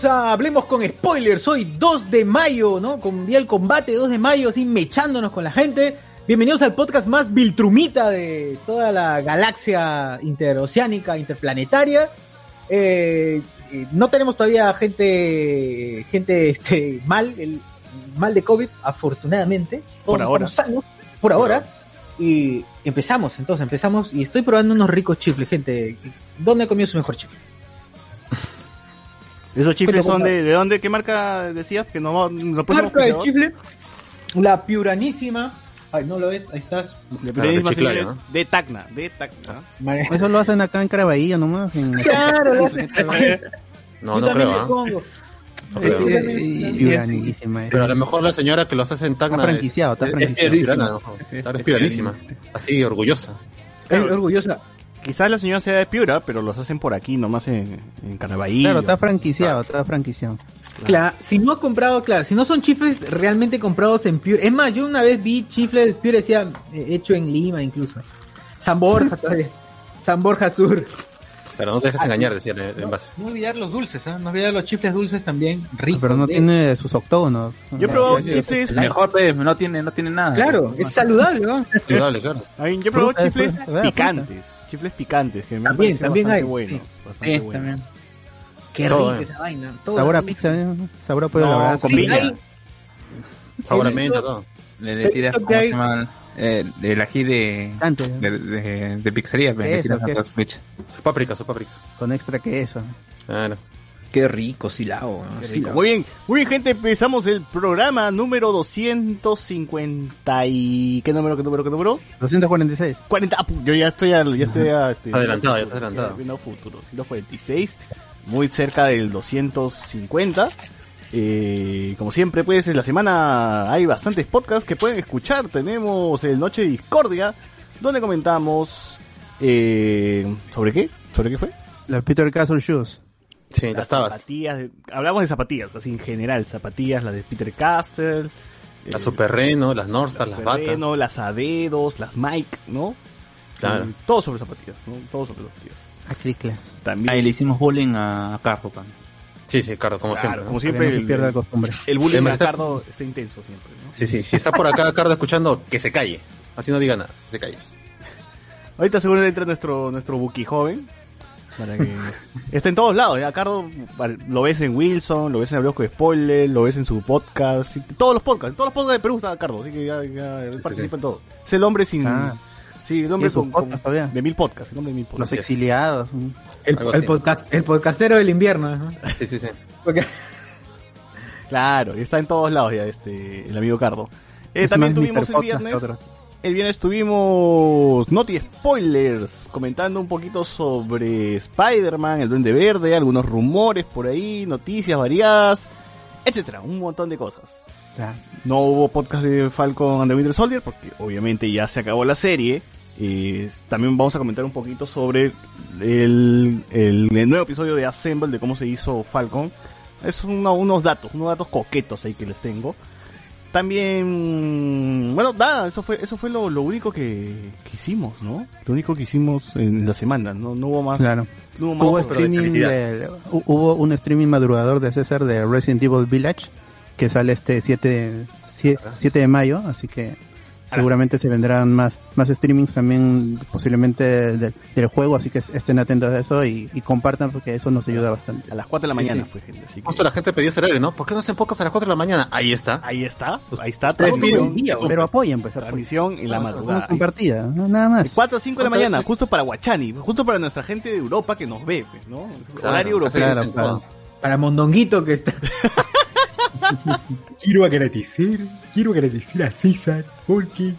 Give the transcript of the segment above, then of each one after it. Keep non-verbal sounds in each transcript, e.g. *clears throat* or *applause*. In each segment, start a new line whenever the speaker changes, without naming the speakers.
Bienvenidos a Hablemos con Spoilers. Hoy 2 de mayo, ¿no? Con día del combate 2 de mayo, así mechándonos con la gente. Bienvenidos al podcast más viltrumita de toda la galaxia interoceánica, interplanetaria. Eh, eh, no tenemos todavía gente, gente este, mal, el mal de COVID, afortunadamente. Todos
Por ahora.
sanos, por ahora. Y empezamos, entonces empezamos. Y estoy probando unos ricos chifles, gente. ¿Dónde comió su mejor chifle?
¿Esos chifles
Cuenta,
son de, de dónde? ¿Qué marca decías? Que no, no
Marca de chifle, la piuranísima. Ay, no lo ves, ahí estás.
De
Claro,
periodismo,
de Chiclayo,
señores,
¿no?
de Tacna, de Tacna.
Mare-
Eso lo hacen acá en Caraballo nomás. En...
Claro, lo hacen. *laughs*
No, no creo, ¿ah? No creo.
Sí, sí.
Piuranísima.
Pero a lo mejor la señora que los hace en Tacna
Está franquiciado, está
es- es
franquiciado.
¿no? Claro, es piranísima. Así, orgullosa.
Es orgullosa.
Quizás la señora sea de Piura, pero los hacen por aquí, nomás en, en.
Claro, está franquiciado, está franquiciado.
Claro, si no ha comprado, claro, si no son chifles realmente comprados en Pure. Es más, yo una vez vi chifles de Pure, decía, eh, hecho en Lima incluso. San Borja todavía. *laughs* San Borja Sur.
Pero no te dejes engañar, decía el
No,
envase.
no olvidar los dulces, ¿ah? No olvidar los chifles dulces también, ricos.
Pero no
de-
tiene sus octógonos.
Yo he probado chifles,
sí.
Mejor, pues, no tiene, no tiene nada.
Claro, es saludable, ¿no?
Saludable, claro.
Ay, yo he probado chifles picantes. Chifles picantes, que me
También,
parecido
también
bastante
hay,
buenos.
sí.
bastante
Sí,
buenos.
también.
Qué rica
eh.
esa vaina. todo
Sabor a pizza, ¿eh? sabor a pollo
No,
la
con piña.
hay-
Sabor a menta, todo.
Le, le tiras, ¿cómo
que
se
hay-
llama? Eh, el ají de,
Antes,
de, de, de pizzería.
Su páprica, su páprica.
con extra queso.
Claro.
Qué rico, silao. ¿no?
Qué rico.
Silao.
Muy bien, muy bien gente, empezamos el programa número 250 y... ¿Qué número, qué número, qué número?
246.
40, ah, pu- yo ya estoy, al- ya estoy a- este,
Adelantado, ya estás adelantado.
Viendo futuro, 146, muy cerca del 250. Eh, como siempre, pues en la semana hay bastantes podcasts que pueden escuchar. Tenemos el Noche de Discordia, donde comentamos eh, sobre qué, sobre qué fue.
La Peter Castle Shoes.
Sí, las tabas.
zapatillas, de- hablamos de zapatillas, así en general, zapatillas, las de Peter Castle,
Las
eh,
Super Reno, las Northstar, las Bata.
Ferrero, las Adedos, las Mike, ¿no?
Claro.
Eh, Todo sobre zapatillas, ¿no? Todo sobre zapatillas.
A Criclas.
También,
Ahí le hicimos bullying a Carpo, pan.
Sí, sí, Cardo, como
claro,
siempre. ¿no?
como
Siempre
el,
pierda la costumbre.
el bullying de
está-
Ricardo está intenso siempre, ¿no?
Sí, sí, si está por acá Cardo escuchando, que se calle. Así no diga nada, que se calle.
Ahorita seguro entra nuestro, nuestro Buki joven. Para que *laughs* está en todos lados, ya Cardo lo ves en Wilson, lo ves en Hablemos con Spoiler, lo ves en su podcast, todos los podcasts, en todos los podcasts de Perú está Cardo, así que ya, ya participa en todo. Es el hombre sin,
Ah.
sí, el hombre
¿Y su
con, con-
podcast
de mil podcasts, el hombre de mil
Los
podcasts.
exiliados. ¿no?
El, el podcast, el podcastero del invierno. ¿no?
Sí, sí, sí.
Porque-
Claro, y está en todos lados ya este el amigo Cardo. Eh,
Es
también tuvimos
Mr.
el
Podcast
viernes. El viernes tuvimos Noti Spoilers, comentando un poquito sobre Spider-Man, el Duende Verde, algunos rumores por ahí, noticias variadas, etcétera, un montón de cosas. No hubo podcast de Falcon and the Winter Soldier porque obviamente ya se acabó la serie. Eh, también vamos a comentar un poquito sobre el, el- el nuevo episodio de Assemble, de cómo se hizo Falcon. Es unos datos, unos datos coquetos ahí que les tengo. También, bueno, nada, eso fue, eso fue lo, lo único que, que hicimos, ¿no? Lo único que hicimos en la semana, no, no hubo más.
Claro.
No hubo más
Hubo
de
streaming de, hubo un streaming madrugador de César de Resident Evil Village que sale este 7, sie- 7 de mayo, así que seguramente se vendrán más más streamings también posiblemente de- del juego, así que estén atentos a eso y, y compartan porque eso nos ayuda bastante.
A las 4 de la mañana
sí.
fue, gente. Así que...
Justo la gente pedía horario, ¿no? ¿Por qué no hacen pocas a las 4 de la mañana? Ahí está.
Ahí está, ahí está.
Güey.
Pero apoyen, pues apoyen.
transmisión en la
Una
madrugada.
compartida, no, nada más.
De 4 a 5 de la mañana, justo para Guachani, justo para nuestra gente de Europa que nos ve, pues, ¿no?
Claro,
Horario europeo.
claro.
Para Mondonguito que está. *laughs* quiero agradecer, quiero agradecer a César porque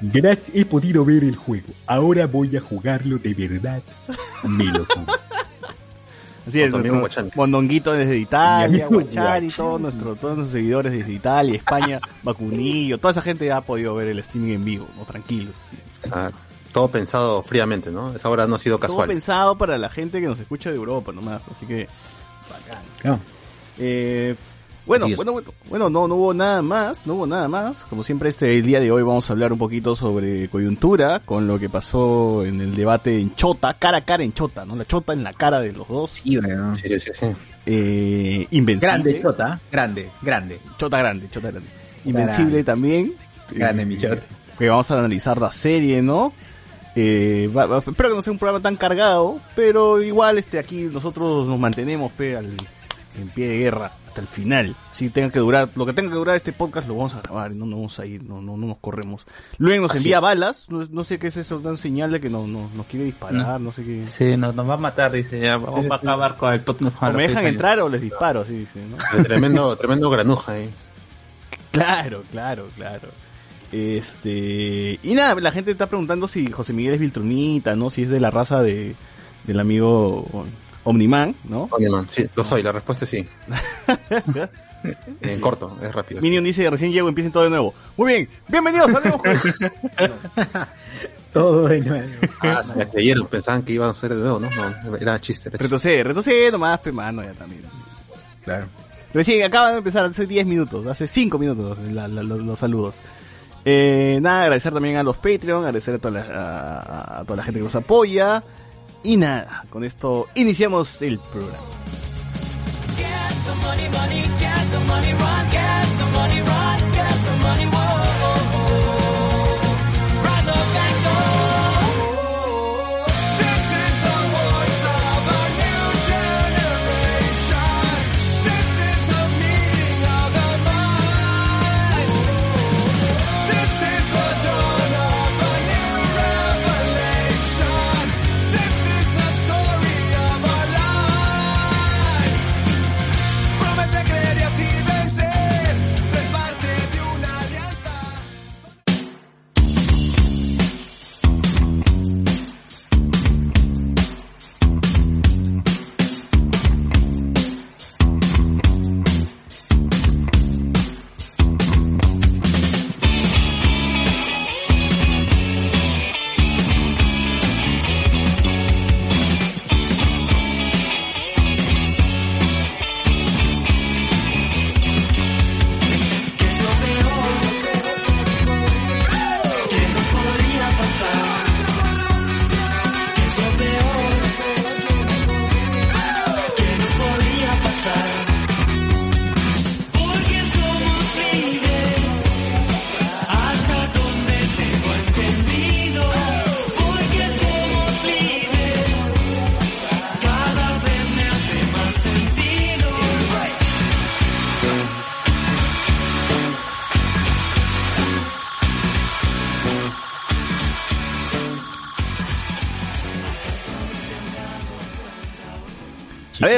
gracias he podido ver el juego. Ahora voy a jugarlo de verdad. Me lo juego.
Así es, nuestro
Guachani.
mondonguito desde Italia, Guachani. todos nuestros, todos nuestros seguidores desde Italia, España, *laughs* Vacunillo, toda esa gente ha podido ver el streaming en vivo, ¿no? Tranquilo.
Todo pensado fríamente, ¿no? Esa hora no ha sido
Todo
casual.
pensado para la gente que nos escucha de Europa nomás, así que bacán.
No.
Eh, bueno, bueno, bueno, bueno, no, no hubo nada más, no hubo nada más. Como siempre, este el día de hoy vamos a hablar un poquito sobre coyuntura, con lo que pasó en el debate en Chota, cara a cara en Chota, ¿no? La Chota en la cara de los dos.
Sí, weón.
Sí, sí, sí, sí.
Eh, Invencible.
Grande, Chota. Grande, grande.
Chota grande, Chota grande. Invencible también.
Grande,
Eh,
mi Chota.
Que vamos a analizar la serie, ¿no? Eh, va- va- espero que no sea un programa tan cargado, pero igual este aquí nosotros nos mantenemos pe, al- en pie de guerra hasta el final. Si tenga que durar, lo que tenga que durar este podcast lo vamos a grabar, no nos vamos a ir, no, no, no nos corremos. Luego nos
Así
envía
es.
balas, no, no sé qué es eso, dan señal de que no, no- nos quiere disparar, no sé qué.
Sí, nos, nos va a matar, dice. Ya, vamos a acabar con el podcast.
me dejan
años.
entrar o les disparo, así dice, ¿no?
Tremendo, tremendo granuja ahí.
Claro, claro, claro. Este. Y nada, la gente está preguntando si José Miguel es Viltrumita, ¿no? Si es de la raza de del amigo Omniman, ¿no?
Oye, man, sí, lo soy, la respuesta es sí. *laughs* en corto, es rápido.
Minion dice, recién llego, empiecen todo de nuevo. Muy bien, bienvenidos, hablemos con... *laughs*
Todo de nuevo.
Ah, se la creyeron, pensaban que iban a ser de nuevo, ¿no? No, era chiste. Era chiste.
Retrocede, retrocede nomás, pe mano, ya también.
Claro.
Recién acaba de empezar, hace 10 minutos, hace 5 minutos la- la- los, los saludos. Eh, nada, agradecer también a los Patreon, agradecer a toda, la, a, a toda la gente que nos apoya. Y nada, con esto iniciamos el programa.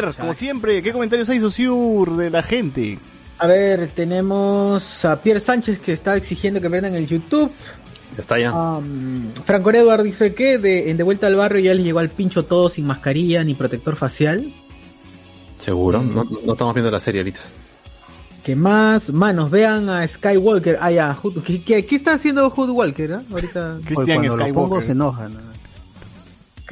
Ver, como siempre, ¿qué comentarios hay, Sociur, de la gente?
A ver, tenemos a Pierre Sánchez que está exigiendo que prendan el YouTube.
Ya está ya.
Um, Franco Edward dice que de, en De Vuelta al Barrio ya les llegó al pincho todo sin mascarilla ni protector facial.
Seguro. No, no estamos viendo la serie ahorita.
¿Qué más? Manos, vean a Skywalker. Ah, ya, ¿qué, qué, qué está haciendo Hood Walker? ah? Ahorita.
Christian
cuando lo pongo
Skywalker.
se enojan.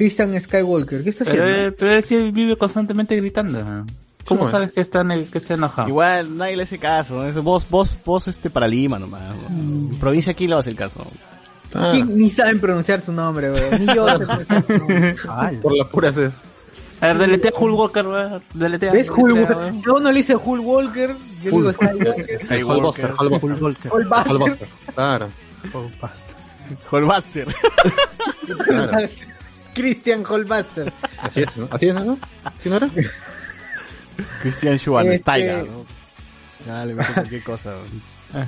Christian Skywalker, ¿qué está haciendo?
Pero, él- pero él sí vive constantemente gritando. ¿Cómo sabes que está, en el- que está enojado?
Igual, nadie le hace caso, ¿no? Vos, vos, vos, este, para Lima nomás. ¿no? En provincia aquí le vas el caso.
Ah,
¿Quién ni saben pronunciar su nombre, weón? Ni yo.
Ala. *laughs*
por las puras es.
A ver, deletea Hulk Walker, weón. Deletea.
¿Ves Hulk. Walker? Yo no le hice Hulk Walker, yo digo Skywalker.
El Hulkbuster, Hulkbuster.
Hulkbuster.
Hulkbuster.
Hulkbuster.
Holbuster.
Christian Hulkbuster.
Así es, ¿no? Así es, ¿no? ¿Sí no era?
Christian Schwansteiger.
Este-
¿no? Ya le meto cualquier cosa.
Ay,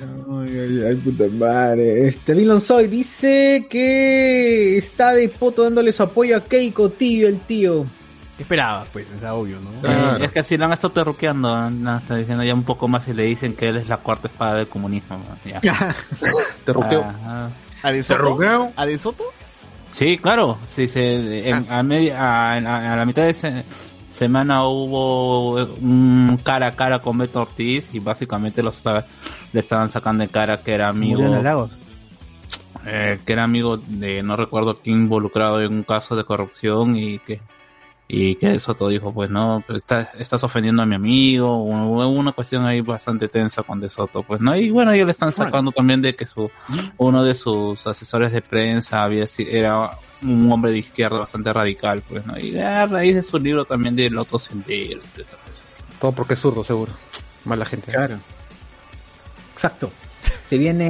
ay, ay, puta madre. Este, Milon Soy dice que está de poto dándole su apoyo a Keiko, tío, el tío.
¿Qué esperaba? Pues, es obvio, ¿no?
Eh,
Claro.
es que si lo han estado terruqueando, no, está diciendo ya un poco más y le dicen que él es la cuarta espada del comunismo. ¿no? Ya. *laughs*
Te ruqueo.
Ah, ah.
¿A De Soto? ¿A De Soto?
Sí, claro. Sí, se, en- a, media, a, a- a la mitad de se- semana hubo un cara a cara con Beto Ortiz y básicamente lo estaba- le estaban sacando de cara que era
Se
amigo
murió en Lagos.
eh, que era amigo de no recuerdo quién involucrado en un caso de corrupción y que y que Soto dijo pues no pues, está- estás ofendiendo a mi amigo hubo una cuestión ahí bastante tensa con De Soto pues no y bueno ellos le están sacando también de que su uno de sus asesores de prensa había era un hombre de izquierda bastante radical pues no y a raíz de su libro también de Loto Sendero.
Todo porque es zurdo, seguro. Mala gente.
Claro. Exacto. Se viene.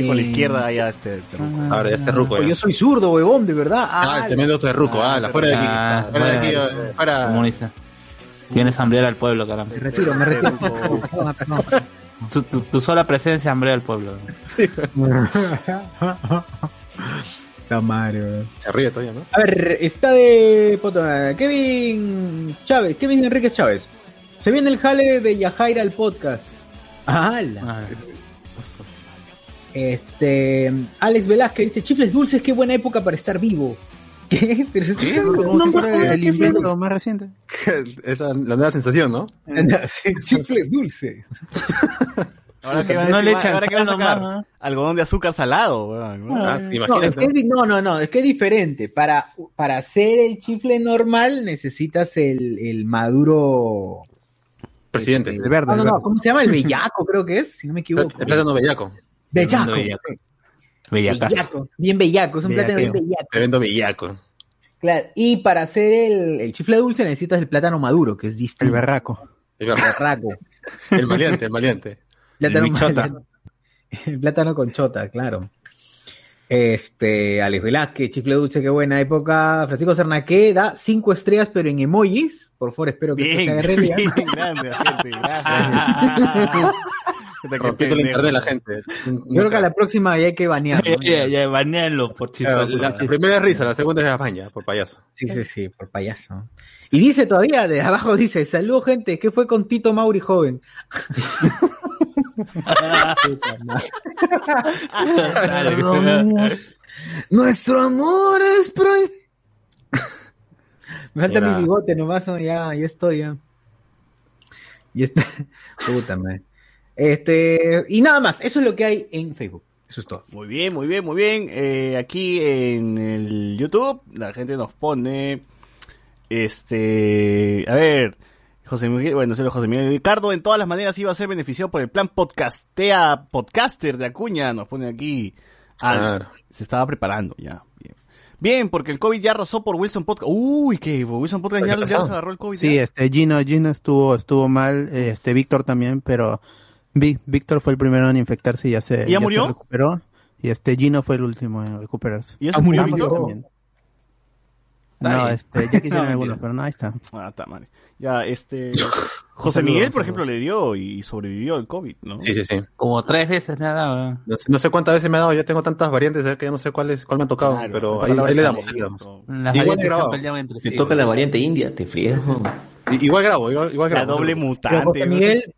Sí, con la izquierda allá este. este ruco.
Ahora ya este ruco, ya.
yo soy zurdo, huevón, de verdad.
Ah,
Ah,
el tremendo terruco. Ah, la fuera de aquí.
Ah,
Fuera de aquí. eh, Fuera.
comunista tienes hambre al pueblo caramba
me retiro, me retiro. *laughs*
Pero-
Perdón,
tu, tu- tu sola presencia hambre al pueblo *laughs*
La madre, weón.
Se ríe todavía, ¿no?
A ver, está de poto- Kevin Chávez, Kevin Enríquez Chávez. Se viene el jale de Yajaira al podcast. ¡Hala! Este, Alex Velázquez dice, chifles dulces, qué buena época para estar vivo. *laughs* ¿Qué? Pero es-
Como si fuera el invento más reciente. *laughs*
Es la, la nueva sensación, ¿no? *laughs*
Chifles dulces.
Ahora que van a
No le
decir,
echan
ahora que van a sacar
nomás,
algodón de azúcar salado, ¿no?
Ah, sí,
No, es que no, no, no, es que es diferente. Para, para hacer el chifle normal necesitas el, el maduro.
Presidente.
El verde,
No, no, no,
verde.
¿cómo se llama? El bellaco, creo que es, si no me equivoco.
El plátano bellaco.
Bellaco.
Bellaco. Bellacazo.
Bellaco. Bien bellaco, es un plátano bien bellaco.
Tremendo bellaco.
Claro, y para hacer el, el chifle dulce necesitas el plátano maduro, que es
El
distinto.
berraco.
El berraco. El maleante, el maleante.
Plátano
El
maduro. El plátano con chota, claro. Este, Alex Velázquez, chifle dulce, qué buena época. Francisco Cernaque da cinco estrellas, pero en emojis. Por favor, espero que esto se
Bien,
haga realidad.
bien, grande, gente, gracias. *laughs* Qué
Rompiendo el internet de la gente.
Yo creo que a la próxima ya hay que banearlo. ¿no?
Ya, ya, banealo por chistoso.
la, la primera es risa, la segunda es España, por payaso.
Sí, sí, sí, por payaso. Y dice todavía, de abajo dice, saludos gente, ¿qué fue con Tito Mauri joven? *laughs* Nuestro amor es prohibido. Me falta mi bigote nomás, ¿no? ya, ya estoy, ya. Y está. Puta madre. Este, y nada más, eso es lo que hay en Facebook. Eso es todo.
Muy bien, muy bien, muy bien. Eh, aquí en el YouTube la gente nos pone, este, a ver, José Miguel, bueno, sé José Miguel Ricardo, en todas las maneras iba a ser beneficiado por el plan podcastea, podcaster de Acuña, nos pone aquí. Ah,
Claro.
se estaba preparando ya. Bien. Bien, porque el COVID ya arrasó por Wilson Podcast. Uy, que Wilson Podcast ya,
¿Qué
ya se agarró el COVID.
Sí,
ya.
este Gino, Gino estuvo, estuvo mal, este Víctor también, pero Víctor fue el primero en infectarse y ya se,
¿Y ya murió?
se recuperó. Y este Gino fue el último en recuperarse.
¿Y ya se murió Víctor?
No, este, ya quisieron *laughs*
No,
algunos, pero no, ahí está.
Ah, está mal. Ya, este, *laughs* José Miguel, por ejemplo, le dio y sobrevivió al COVID, ¿no?
Sí, sí, sí.
Como tres veces nada, weón.
No sé, no sé cuántas veces me ha dado, ya tengo tantas variantes ya que ya no sé cuál, es, cuál me ha tocado,
Claro,
pero ahí,
la
le damos, ahí le damos.
Las
Igual grabado.
entre
Te toca la variante india, te frías.
Igual grabo, igual, igual
La
grabo.
doble
Pero
mutante.
José
sé
Miguel.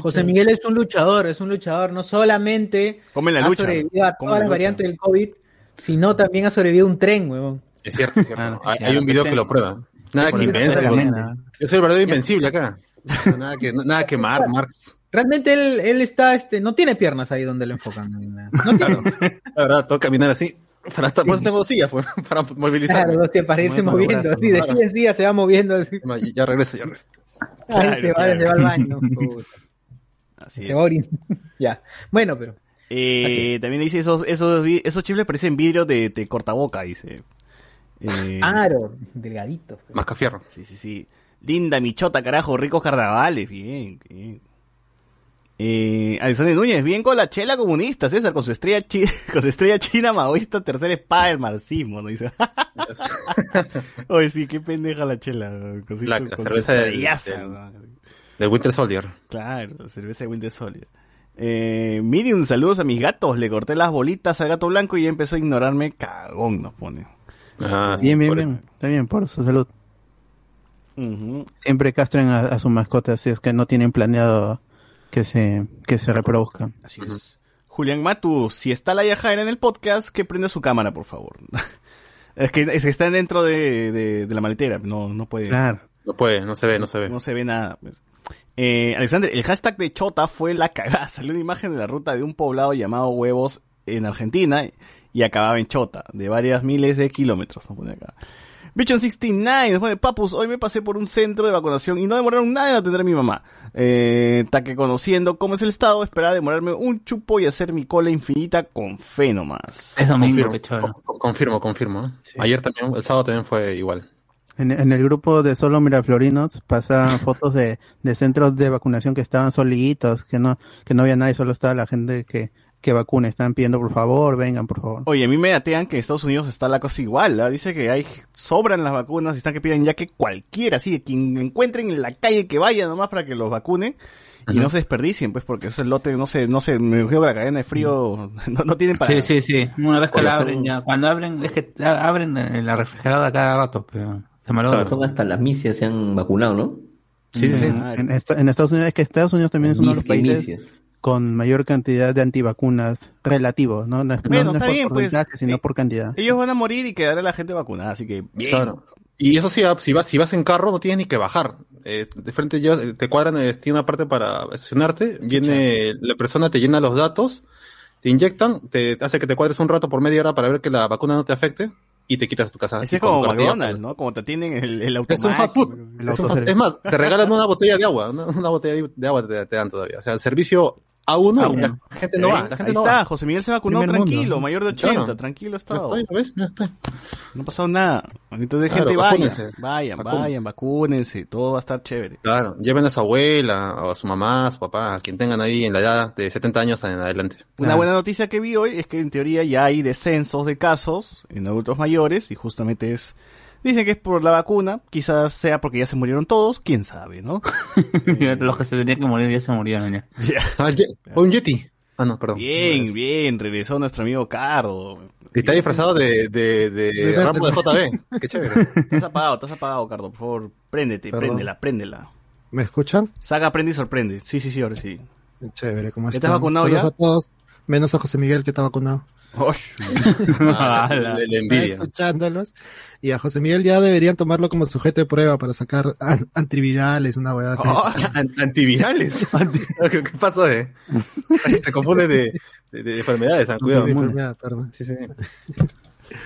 José Miguel es un luchador, es un luchador, no solamente
Come la
ha sobrevivido a todas
la
las variantes del COVID, sino también ha sobrevivido a un tren, huevón.
Es cierto, es cierto. Hay, hay un video que lo prueba. Nada que inventar. Soy el verdadero invencible acá. Nada que, nada que mar, Marx.
Realmente él, él está, este, no tiene piernas ahí donde lo enfocan. No tiene. *laughs*
La verdad, tengo que caminar así. Para estar, por eso tengo dos sillas, pues, *laughs* para movilizar.
Claro, hostia, para irse
Moviendo brazos,
así, de
claro.
silla en silla se va moviendo, así.
Ya, regreso, ya regreso.
Ahí se va,
claro.
se va al baño. *laughs*
Así
Se
es.
va ya. Bueno, pero.
Eh, también dice esos, esos, esos chifles parecen vidrio de, de cortaboca, dice. Eh,
Claro, *laughs* delgadito.
Mascafierro.
Sí, sí, sí. Linda Michota, carajo, ricos carnavales, bien, bien. Eh, Alexander Núñez, bien con la chela comunista, César, con su estrella, chi- *laughs* con su estrella china maoísta, tercera espada del marxismo, ¿no? Dice. *laughs* Oye, sí, qué pendeja la chela. Con
La-
con
la cerveza del-
estrellaza,
del-
¿no?
De Winter Soldier.
Claro, cerveza de Winter Soldier. Eh, Miriam, saludos a mis gatos. Le corté las bolitas al gato blanco y ya empezó a ignorarme. Cagón nos pone.
Ah, sí,
Bien, bien, bien. Está bien, por su salud. Siempre castren a, a su mascota si es que no tienen planeado que se, que se reproduzcan.
Así es. Julián Matu, si está la Yajaira en el podcast, que prenda su cámara, por favor. *laughs* es que es que está dentro de, de- de la maletera, no, no puede.
Claro.
No puede, no se ve, no se ve.
No se ve nada. pues. Eh, Alexander, el hashtag de Chota fue la cagada. *laughs* Salió una imagen de la ruta de un poblado llamado Huevos en Argentina y acababa en Chota, de varias miles de kilómetros. Nos pone acá. Bichon69 nos pone, papus, hoy me pasé por un centro de vacunación y no demoraron nada en atender a mi mamá. Eh, ta que conociendo cómo es el estado, esperaba demorarme un chupo y hacer mi cola infinita con fe nomás.
Es domingo,
Confirmo, confirmo, confirmo. ¿eh? Ayer también, el sábado también fue igual.
En, en el grupo de solo Miraflorinos pasaban *laughs* fotos de, de centros de vacunación que estaban solitos, que no, que no había nadie, solo estaba la gente que, que vacuna. Estaban pidiendo por favor, vengan por favor.
Oye, a mí me datean que en Estados Unidos está la cosa igual, ¿ah? Dice que hay, sobran las vacunas y están que piden ya que cualquiera, así, que quien encuentren en la calle que vaya nomás para que los vacunen y no se desperdicien, pues, porque ese lote, no sé, no sé, me imagino que la cadena de frío *laughs* no, no tienen para...
Sí, sí, sí. Una vez que la abren ya. Cuando abren, es que abren en la refrigeradora cada rato, pero se me lo
Son hasta las misias se han vacunado, ¿no?
Sí, sí, sí.
En, en esta- en Estados Unidos, es que Estados Unidos también es uno de los países
misias.
Con mayor cantidad de antivacunas relativo, ¿no? No es, no- es por
pues.
porcentaje, sino por cantidad.
Ellos van a morir y quedará la gente vacunada, así que bien.
Claro. Y eso sí, ah, si vas, si vas en carro no tienes ni que bajar. Eh, de frente ya te cuadran, eh, tiene una parte para estacionarte, viene la persona, te llena los datos, te inyectan, te hace que te cuadres un rato por media hora para ver que la vacuna no te afecte y te quitas a tu casa.
Así es como McDonald's, ¿no? Como te atienden el, el
Es un fast food.
automático.
Es, un
autoservicio.
fast- es más, te regalan una botella de agua, una, *laughs* una botella de, de agua te, te dan todavía. O sea, el servicio A1,
A1.
la gente no va, la gente
Ahí
no
está,
va.
José Miguel se vacunó
Primer
tranquilo, mayor de 80,
Claro.
tranquilo
está, ¿ya ves? Ya está.
No ha pasado nada. Entonces,
Claro,
gente, vayan,
vacúnense.
vayan, vayan, vacúnense, todo va a estar chévere.
Claro, lleven a su abuela, o a su mamá, a su papá, a quien tengan ahí en la edad de 70 años en adelante.
Una
Claro.
buena noticia que vi hoy es que en teoría ya hay descensos de casos en adultos mayores y justamente es dicen que es por la vacuna, quizás sea porque ya se murieron todos, quién sabe, ¿no? *laughs*
Los que se tenían que morir ya se murieron ya.
Ah, el Ye- o un Yeti. Ah, no, perdón.
Bien, bien, regresó nuestro amigo Cardo.
Está disfrazado de, de, de,
De
Rambo de JB. Qué chévere.
Estás apagado, estás apagado, Cardo, por favor, préndete,
Perdón.
préndela, préndela.
¿Me escuchan?
Saga, prende y sorprende. Sí, sí, sí, ahora sí.
Chévere, ¿cómo
¿Ya
están?
estás vacunado
Saludos
ya?
a todos, menos a José Miguel que está vacunado. *laughs*
Ah,
escuchándolos. Y a José Miguel ya deberían tomarlo como sujeto de prueba para sacar an- antivirales, una hueá así.
Oh,
An- Antivirales. *laughs* ¿Qué qué pasó, eh? Te confundes de, de, de enfermedades, ah, cuidado.
Antienfermedad, perdón.
Sí, sí.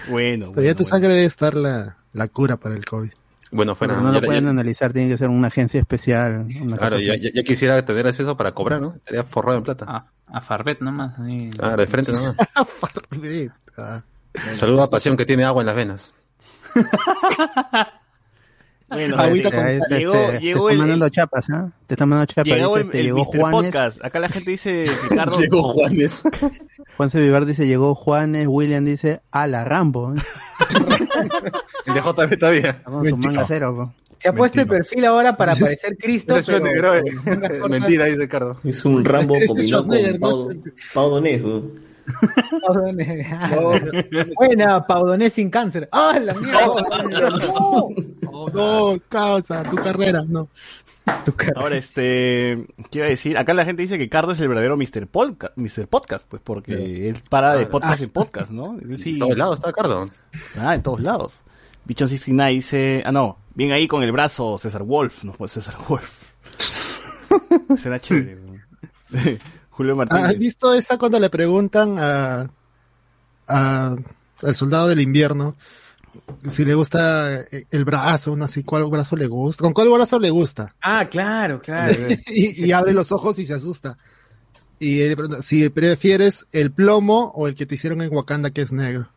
bueno,
Todavía en tu
bueno,
sangre debe estar la, la cura para el COVID.
Bueno, fuera.
Pero no
ya-
lo pueden
ya-
analizar, tiene que ser una agencia especial. Una
claro, ya, ya, ya quisiera tener acceso para cobrar, ¿no? Estaría forrado en plata.
A, a Farbet nomás. ahí.
Claro, de frente nomás. *laughs*
Ah,
Saludo a Pasión que tiene agua en las venas. *laughs*
bueno,
Ahorita
este,
con-
Te- te-
llegó,
te- te
llegó
mandando chapas, ¿ah? Te están mandando chapas.
llegó
Dice,
el,
te
el
llegó. Juanes.
Podcast. Acá la gente dice, *laughs* Ricardo,
Llegó Juanes.
Juan C. Vivar dice, llegó Juanes. William dice, a la Rambo. ¿Eh? *laughs*
El de JB todavía.
Está con su manga cero. po.
Se ha puesto el perfil ahora para parecer Cristo, pero... cortas. *laughs*
Mentira, dice Ricardo.
Es un Rambo combinado con
¿no?
Pau, Pau Donés, ¿no?
no, *laughs*
Buena, Paudonés sin cáncer. ¡Ah, la mierda! No,
no, causa, tu carrera, no. *laughs*
Ahora, este, ¿qué iba a decir? Acá la gente dice que Cardo es el verdadero Mr. Podcast, Mr. Podcast pues porque él para de
Ah,
podcast en podcast, ¿no? Sí,
En todos lados está Ricardo.
ah, en todos lados. Bichon 69 dice, ah, no, bien ahí con el brazo, César Wolf, no, pues César Wolf. *laughs* Será chévere. *laughs* Julio
¿Has
Martínez.
visto esa cuando le preguntan a, a- al soldado del invierno si le gusta el brazo, no sé cuál brazo le gusta, con cuál brazo le gusta?
Ah, claro, claro. *laughs*
y, y abre los ojos y se asusta. Y él le pregunta, si prefieres el plomo o el que te hicieron en Wakanda que es negro.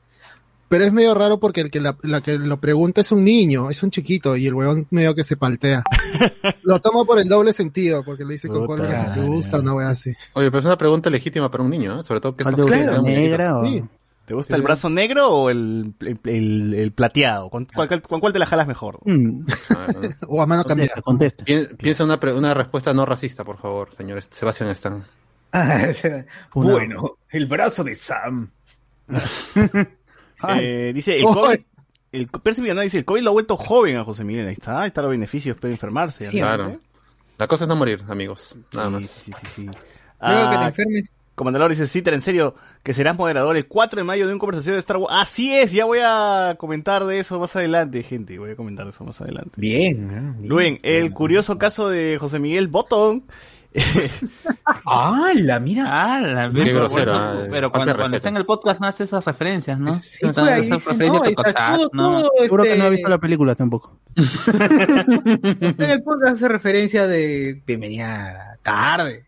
Pero es medio raro porque el que la, la que lo pregunta es un niño, es un chiquito, y el huevón medio que se paltea. *laughs* lo tomo por el doble sentido, porque le dice con cuál brazo te gusta, una wea así.
Oye, pero es una pregunta legítima para un niño, ¿eh? sobre todo que
¿Cuál
está
negra o...?
Sí.
¿Te gusta el brazo negro o el, el, el- el plateado? ¿Con cuál, con cuál te la jalas mejor?
Mm,
Ah, no. *laughs*
O a mano cambiada.
contesta, contesta.
Pien- Piensa una, una respuesta no racista, por favor, señor Sebastián Stan. *laughs*
bueno, el brazo de Sam. *laughs*
Eh, dice, el. COVID, el, Percy dice, el COVID lo ha vuelto joven a José Miguel. Ahí está, ahí están los beneficios, puede enfermarse.
Sí.
Claro. La cosa es no morir, amigos. Nada
Sí,
más.
sí, sí, sí, sí.
Luego que te
Ah,
enfermes.
Comandador dice, Citer, en serio, que serás moderador el 4 de mayo de un conversación de Star Wars. Así es, ya voy a comentar de eso más adelante, gente. Voy a comentar de eso más adelante.
Bien. ¿eh? Bien.
Luen, el curioso caso de José Miguel Botón. *laughs*
¡Ah, la mira!
Ah, la
Qué
pero,
grosero, ah,
eso- pero cuando, cuando está en el podcast no hace esas referencias, ¿no?
Sí, fue ahí.
Esas
dice,
referencias
no, ahí está
tocadas,
todo,
¿no?
todo,
Seguro que no ha
este,
visto la película tampoco. *laughs*
En el podcast hace referencia de bienvenida tarde.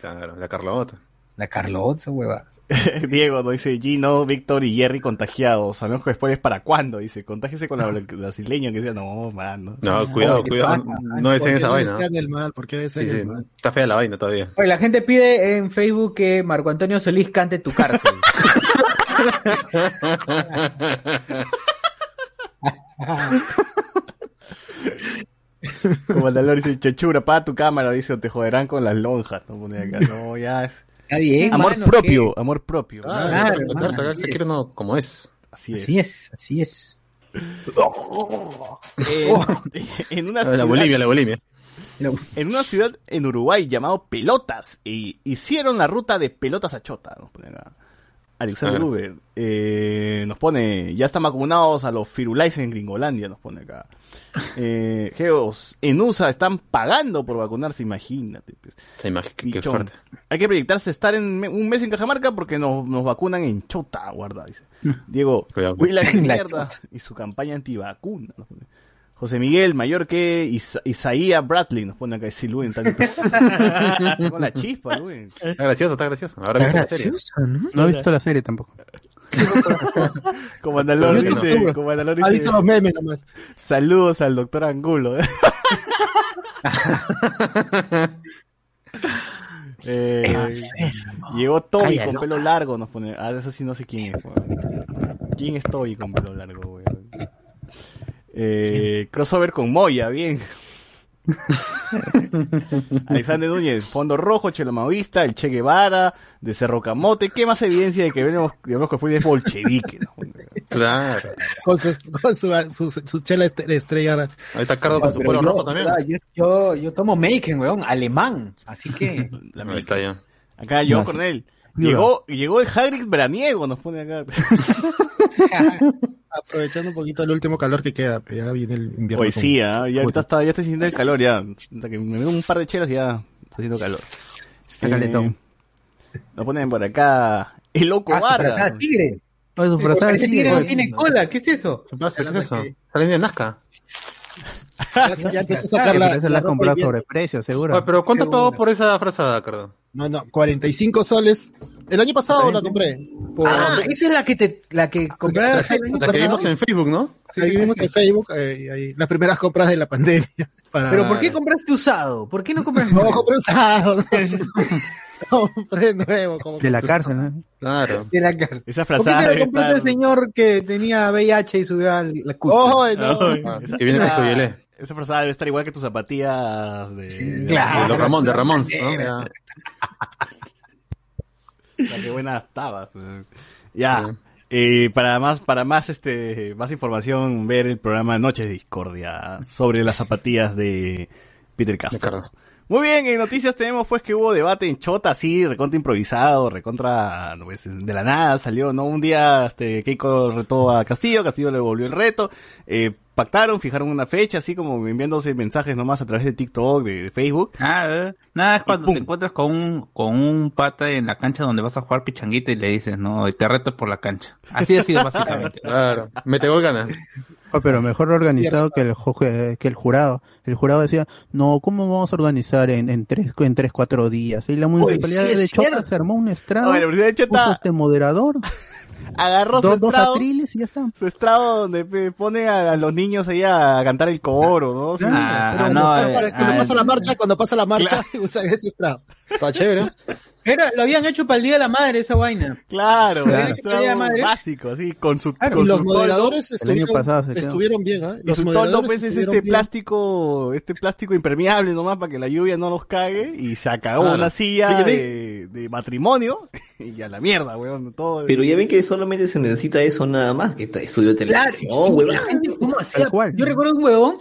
Claro, la Carlota.
La Carlota, hueva. *laughs*
Diego nos dice, Gino, Víctor y Jerry contagiados. Sabemos que después es para cuándo. Dice, contágese con la *laughs* brasileña que decía, no, man. No.
No, cuidado,
¿qué
cuidado.
pasa?
No deseen
¿Por qué
esa
no
vaina.
desean el mal? ¿Por qué
Sí,
mal?
Está fea la vaina todavía.
Oye, la gente pide en Facebook que Marco Antonio Solís cante tu cárcel. *laughs*
Como el Dalor dice, chechura, paga tu cámara. Dice, o te joderán con las lonjas. No, acá. no ya es.
Está bien,
Amor
mano,
propio, amor propio.
Claro,
Claro,
claro, se quiere uno como es.
Así es.
Así es, así es. *laughs*
En, en una
La
ciudad,
la
en una ciudad en Uruguay llamado Pelotas y hicieron la ruta de Pelotas a Chota. Acá. Alexander
Claro.
Uber eh, nos pone, ya están vacunados a los Firulais en Gringolandia, nos pone acá. *laughs* Eh, Geos, en USA están pagando por vacunarse, imagínate. pues.
Se imagina, qué fuerte.
Hay que proyectarse estar en un mes en Cajamarca porque nos, nos vacunan en Chota, guarda, dice. *laughs* Diego,
Cuidado. *laughs*
La
mierda y su campaña antivacuna. nos pone. José Miguel, mayor que Isa- Isaías Bradley, nos pone acá ese Luen tan- *laughs* Con la chispa, Luen.
Está gracioso, está gracioso. Ahora la serie.
¿no?
No he visto la serie tampoco. *laughs*
Como Andalor dice,
no.
como Andalor
Ha visto los memes nomás.
saludos al doctor Angulo. *laughs* Eh, llegó Toby
Calla,
con
loca.
pelo largo, nos pone. Ah, eso sí no sé quién es. ¿Quién es Toby con pelo largo, weón? Eh, crossover con Moya, bien. *laughs* Alexander Núñez, Fondo Rojo, Chelo Maoísta, el Che Guevara, de Cerro Camote. ¿Qué más evidencia de que vemos, digamos que fue es bolchevique? ¿no?
Claro.
Con su, con su, su, su chela estrella.
Ahí está Cardo con su pelo
yo,
rojo también.
Yo, yo, yo tomo Maken, weón, alemán. Así que.
La *laughs*
Ahí está ya.
Acá
sí.
Cornell. Llegó, llegó el Hagrid veraniego, nos pone acá. *laughs*
Aprovechando un poquito el último calor que queda, pero ya viene el invierno.
Pues sí, ¿ah? ya ahorita está, ya está sintiendo el calor, ya. Hasta que me veo un par de chelas y ya está haciendo calor.
Está calentón.
Nos ponen por acá el loco
Ah,
Vargas.
tigre.
Oye, su frazada
Ese tigre no
tigre.
tiene cola, ¿qué es eso?
¿Qué pasa? ¿Qué es eso? Salen de Nazca.
Ya, *laughs* ya a sacar la,
la
la
sobre precio, seguro.
Oye, pero ¿cuánto
Seguro.
pagó por esa frazada, Cardo?
No, no, 45 soles. El año pasado la compré. Por,
Ah, esa es la que te, la que compraste el año
La que vimos en Facebook, ¿no?
ahí vimos en Facebook, eh, ahí, las primeras compras de la pandemia. *laughs* Para...
Pero ¿por qué compraste usado? ¿Por qué no compras
No, compré usado. No, *laughs* compré nuevo. Como
De la cárcel, ¿no?
Claro.
de la cárcel?
Esa
¿Por qué
frazada
te la compraste
estar...
el señor que tenía VIH y subió a la?
¡Oh, no!
Ay,
Ah,
esa,
que viene con
esa- frazada debe estar igual que tus zapatillas de... de-
Claro.
De los Ramón, de Ramón. ¿no? Ya, *laughs*
qué buenas tabas. Ya.
Sí.
eh, para más, para más este, más información, ver el programa Noches de Discordia sobre las zapatillas de Peter Castro. Muy bien, en noticias tenemos pues que hubo debate en Chota, así, recontra improvisado, recontra, pues, de la nada salió, ¿no? Un día, este, Keiko retó a Castillo, Castillo le volvió el reto, eh, pactaron, fijaron una fecha, así como enviándose mensajes nomás a través de TikTok, de, de Facebook.
Ah, eh, nada, es cuando te encuentras con un, con un pata en la cancha donde vas a jugar pichanguita y le dices, no, y te reto por la cancha. Así ha sido básicamente. *laughs*
Claro. Mete gol gana.
Oh, pero mejor organizado que el, que el jurado. El jurado decía, no, ¿cómo vamos a organizar en, en tres, en tres, cuatro días? Y la municipalidad
sí
de Chota
cierto.
se armó un estrado,
Oye, la Universidad de
puso
Chota,
este moderador.
Agarró su
Dos, dos
estrado,
atriles y ya está.
su estrado donde pone a, a los niños ahí a cantar el coro, ¿no? Sí.
Ah,
Pero
no,
cuando,
eh,
pasa, cuando
ah,
pasa la marcha, cuando pasa la marcha, *laughs* usan ese estrado. Está chévere.
Era, lo habían hecho para el Día de la Madre esa vaina.
Claro,
Claro. Madre.
básico, así, con su,
Claro,
con
los
su toldo.
moderadores
El año
estuvieron,
pasado
estuvieron bien, ¿ah?
Y
Los
su toldo pues es
estuvieron
este
bien.
plástico, este plástico impermeable nomás para que la lluvia no los cague y se acabó
Claro.
una silla de, de matrimonio *laughs* y a la mierda, weón, todo.
Pero ya ven que solamente se necesita eso nada más, que está estudio de
Claro,
televisión,
sí,
huevón.
la gente, ¿cómo hacía?
cual.
Yo recuerdo un huevón,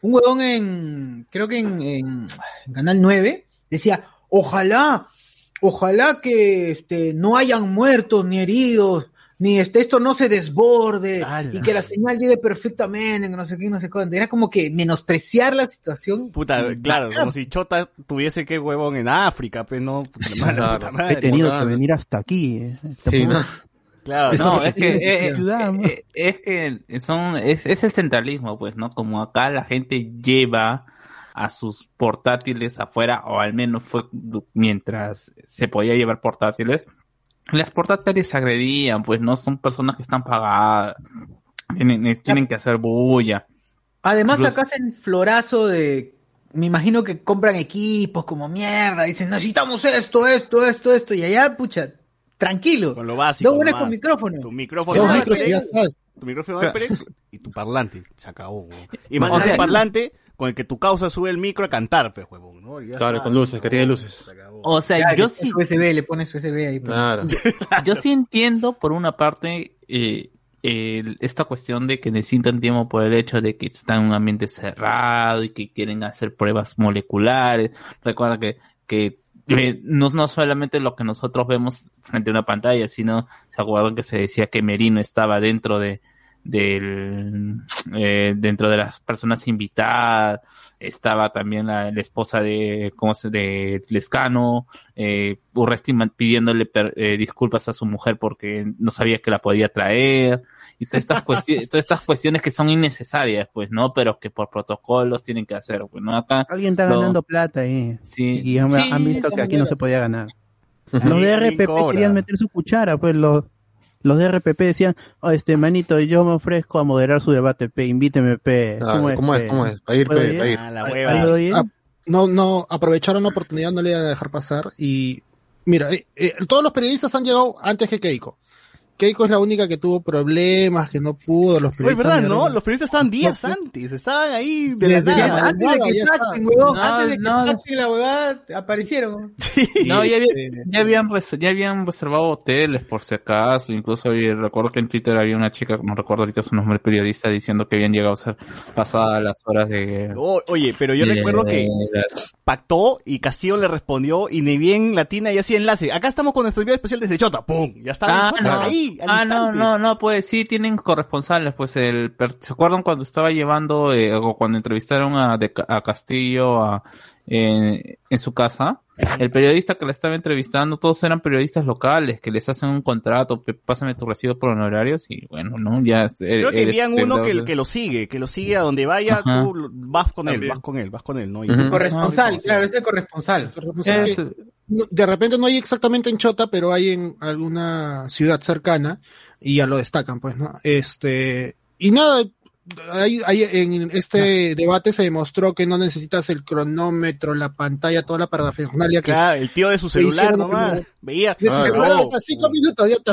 un huevón en, creo que en, en- en Canal 9, decía, ojalá, ojalá que este, no hayan muertos ni heridos, ni este, esto no se desborde,
Ala.
y que la señal llegue perfectamente, no sé qué, no sé cuándo. Era como que menospreciar la situación.
Puta, claro, como si Chota tuviese que huevón en África, pues no, puta madre,
Claro.
puta madre.
He tenido que venir hasta aquí. eh.
Sí, ¿no?
Claro,
Eso
no,
es que,
es
eh, eh, es que son, es, es el centralismo, pues, ¿no? Como acá la gente lleva a sus portátiles afuera, o al menos fue mientras se podía llevar portátiles, las portátiles se agredían, pues, no son personas que están pagadas, tienen, eh, tienen que hacer bulla.
Además,
Incluso-
acá hacen florazo de. Me imagino que compran equipos como mierda. Dicen, necesitamos esto, esto, esto, esto. Y allá, pucha, tranquilo.
con lo básico.
Dos buenas con micrófono.
Tu micrófono
Dos micros ya sabes.
tu micrófono de HyperX y tu parlante, se acabó, huevón. Y más
O sea,
el parlante con el que tu causa sube el micro a cantar, pues, huevón, ¿no? Y ya
Claro,
está,
con luces, que tiene luces.
O sea,
Ya,
yo sí,
USB, le pones USB ahí. pues.
Claro. *laughs*
yo sí entiendo por una parte eh, el- esta cuestión de que necesitan tiempo por el hecho de que están en un ambiente cerrado y que quieren hacer pruebas moleculares. Recuerda que, que eh, no, no solamente lo que nosotros vemos frente a una pantalla, sino se acuerdan que se decía que Merino estaba dentro de del eh, dentro de las personas invitadas estaba también la, la esposa de cómo se de Lescano eh, Urresti pidiéndole per- eh, disculpas a su mujer porque no sabía que la podía traer y todas estas cuestiones *laughs* todas estas cuestiones que son innecesarias pues no pero que por protocolos tienen que hacer pues no acá
Alguien está ganando plata ahí.
sí,
Y han,
sí,
han visto que aquí no se podía ganar. Los de RPP querían meter su cuchara, pues los, los de RPP decían, oh, este manito, yo me ofrezco a moderar su debate, pe, invíteme, pe.
Claro, ¿Cómo es?
pe?
¿Cómo es? Para ir,
¿Puedo
pe,
ir?
para ir.
Ah, la hueva.
¿Puedo ir?
Ah, no, no, aprovecharon la oportunidad, no le iban a dejar pasar. Y mira, eh, eh, todos los periodistas han llegado antes que Keiko. Keiko es la única que tuvo problemas, que no pudo. Los
Oye,
periodistas
verdad, ¿no? Los periodistas estaban días
No,
antes, estaban ahí de la nada.
antes de que
está.
huevón,
No,
antes de que
no.
la huevada, aparecieron.
Sí.
No, ya,
Este,
ya habían res- ya habían reservado hoteles por si acaso, incluso recuerdo que en Twitter había una chica, no recuerdo ahorita su nombre periodista, diciendo que habían llegado a ser pasadas las horas de...
O- oye, pero yo
de-
recuerdo que
de
pactó y Castillo le respondió y ni bien Latina y hacía enlace. Acá estamos con nuestro envío especial desde Chota. ¡Pum! Ya estaba
Ah, no.
Ahí, al
Ah, no,
instante.
no, no, pues sí, tienen corresponsales, pues el, ¿se acuerdan cuando estaba llevando, eh, o cuando entrevistaron a, de- a Castillo a, en, en su casa? El periodista que la estaba entrevistando, todos eran periodistas locales, que les hacen un contrato, pásame tu recibo por honorarios y bueno, ¿no? Ya. eh,
Creo que
eres-
envían uno que, que lo sigue, que lo sigue a donde vaya,
Ajá.
tú vas con él, vas con él, vas con él, ¿no? Y-.
Corresponsal,
No,
claro, es el corresponsal.
Es-
que de repente no hay exactamente en Chota, pero hay en alguna ciudad cercana y ya lo destacan, pues, ¿no? Este, y nada, ahí, ahí en este debate se demostró que no necesitas el cronómetro, la pantalla, toda la parafernalia que
Claro, el tío de su
Que
celular nomás.
primero.
Veía.
de tu
Ah,
celular, hasta cinco minutos, ya está.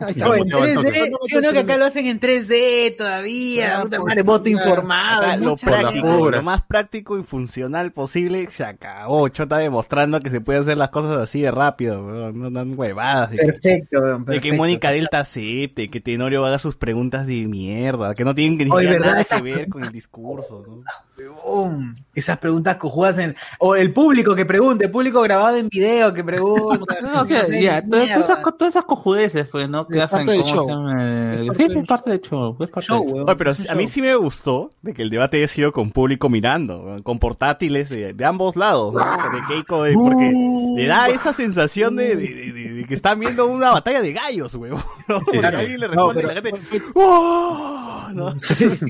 Ahí está.
No, en
Mucho al toque.
3D, ¿sí o no? Que acá lo hacen en 3D todavía.
Ah,
puta
pues,
madre, voto
ya.
informado.
Lo práctico, más práctico y funcional posible se acabó. Chota demostrando que se puede hacer las cosas así de rápido, no dan huevadas. Que,
Perfecto,
de que. Mónica Delta acepte, que Tenorio haga sus preguntas de mierda, que no tienen que ni
¿verdad?
nada que ver con el discurso. ¿no?
Weón, Esas preguntas cojudas en... O el público que pregunte, el público grabado en video que pregunta. *laughs*
No, o sea, ya, todas, todas esas, todas esas cojudeces, pues, ¿no? Que hacen, ¿cómo
show.
se llama? Eh,
Es
Sí, es parte del show, es parte
Show,
del show.
Oye, pero a mí sí me gustó de que el debate haya sido con público mirando, con portátiles de, de ambos lados, ¿no? De Keiko, de- porque le da esa sensación de, de- de- de- de que están viendo una batalla de gallos, weón. ¿no? Porque
claro.
alguien le
No,
responde y
pero-
la gente, ¡Oh! ¿no?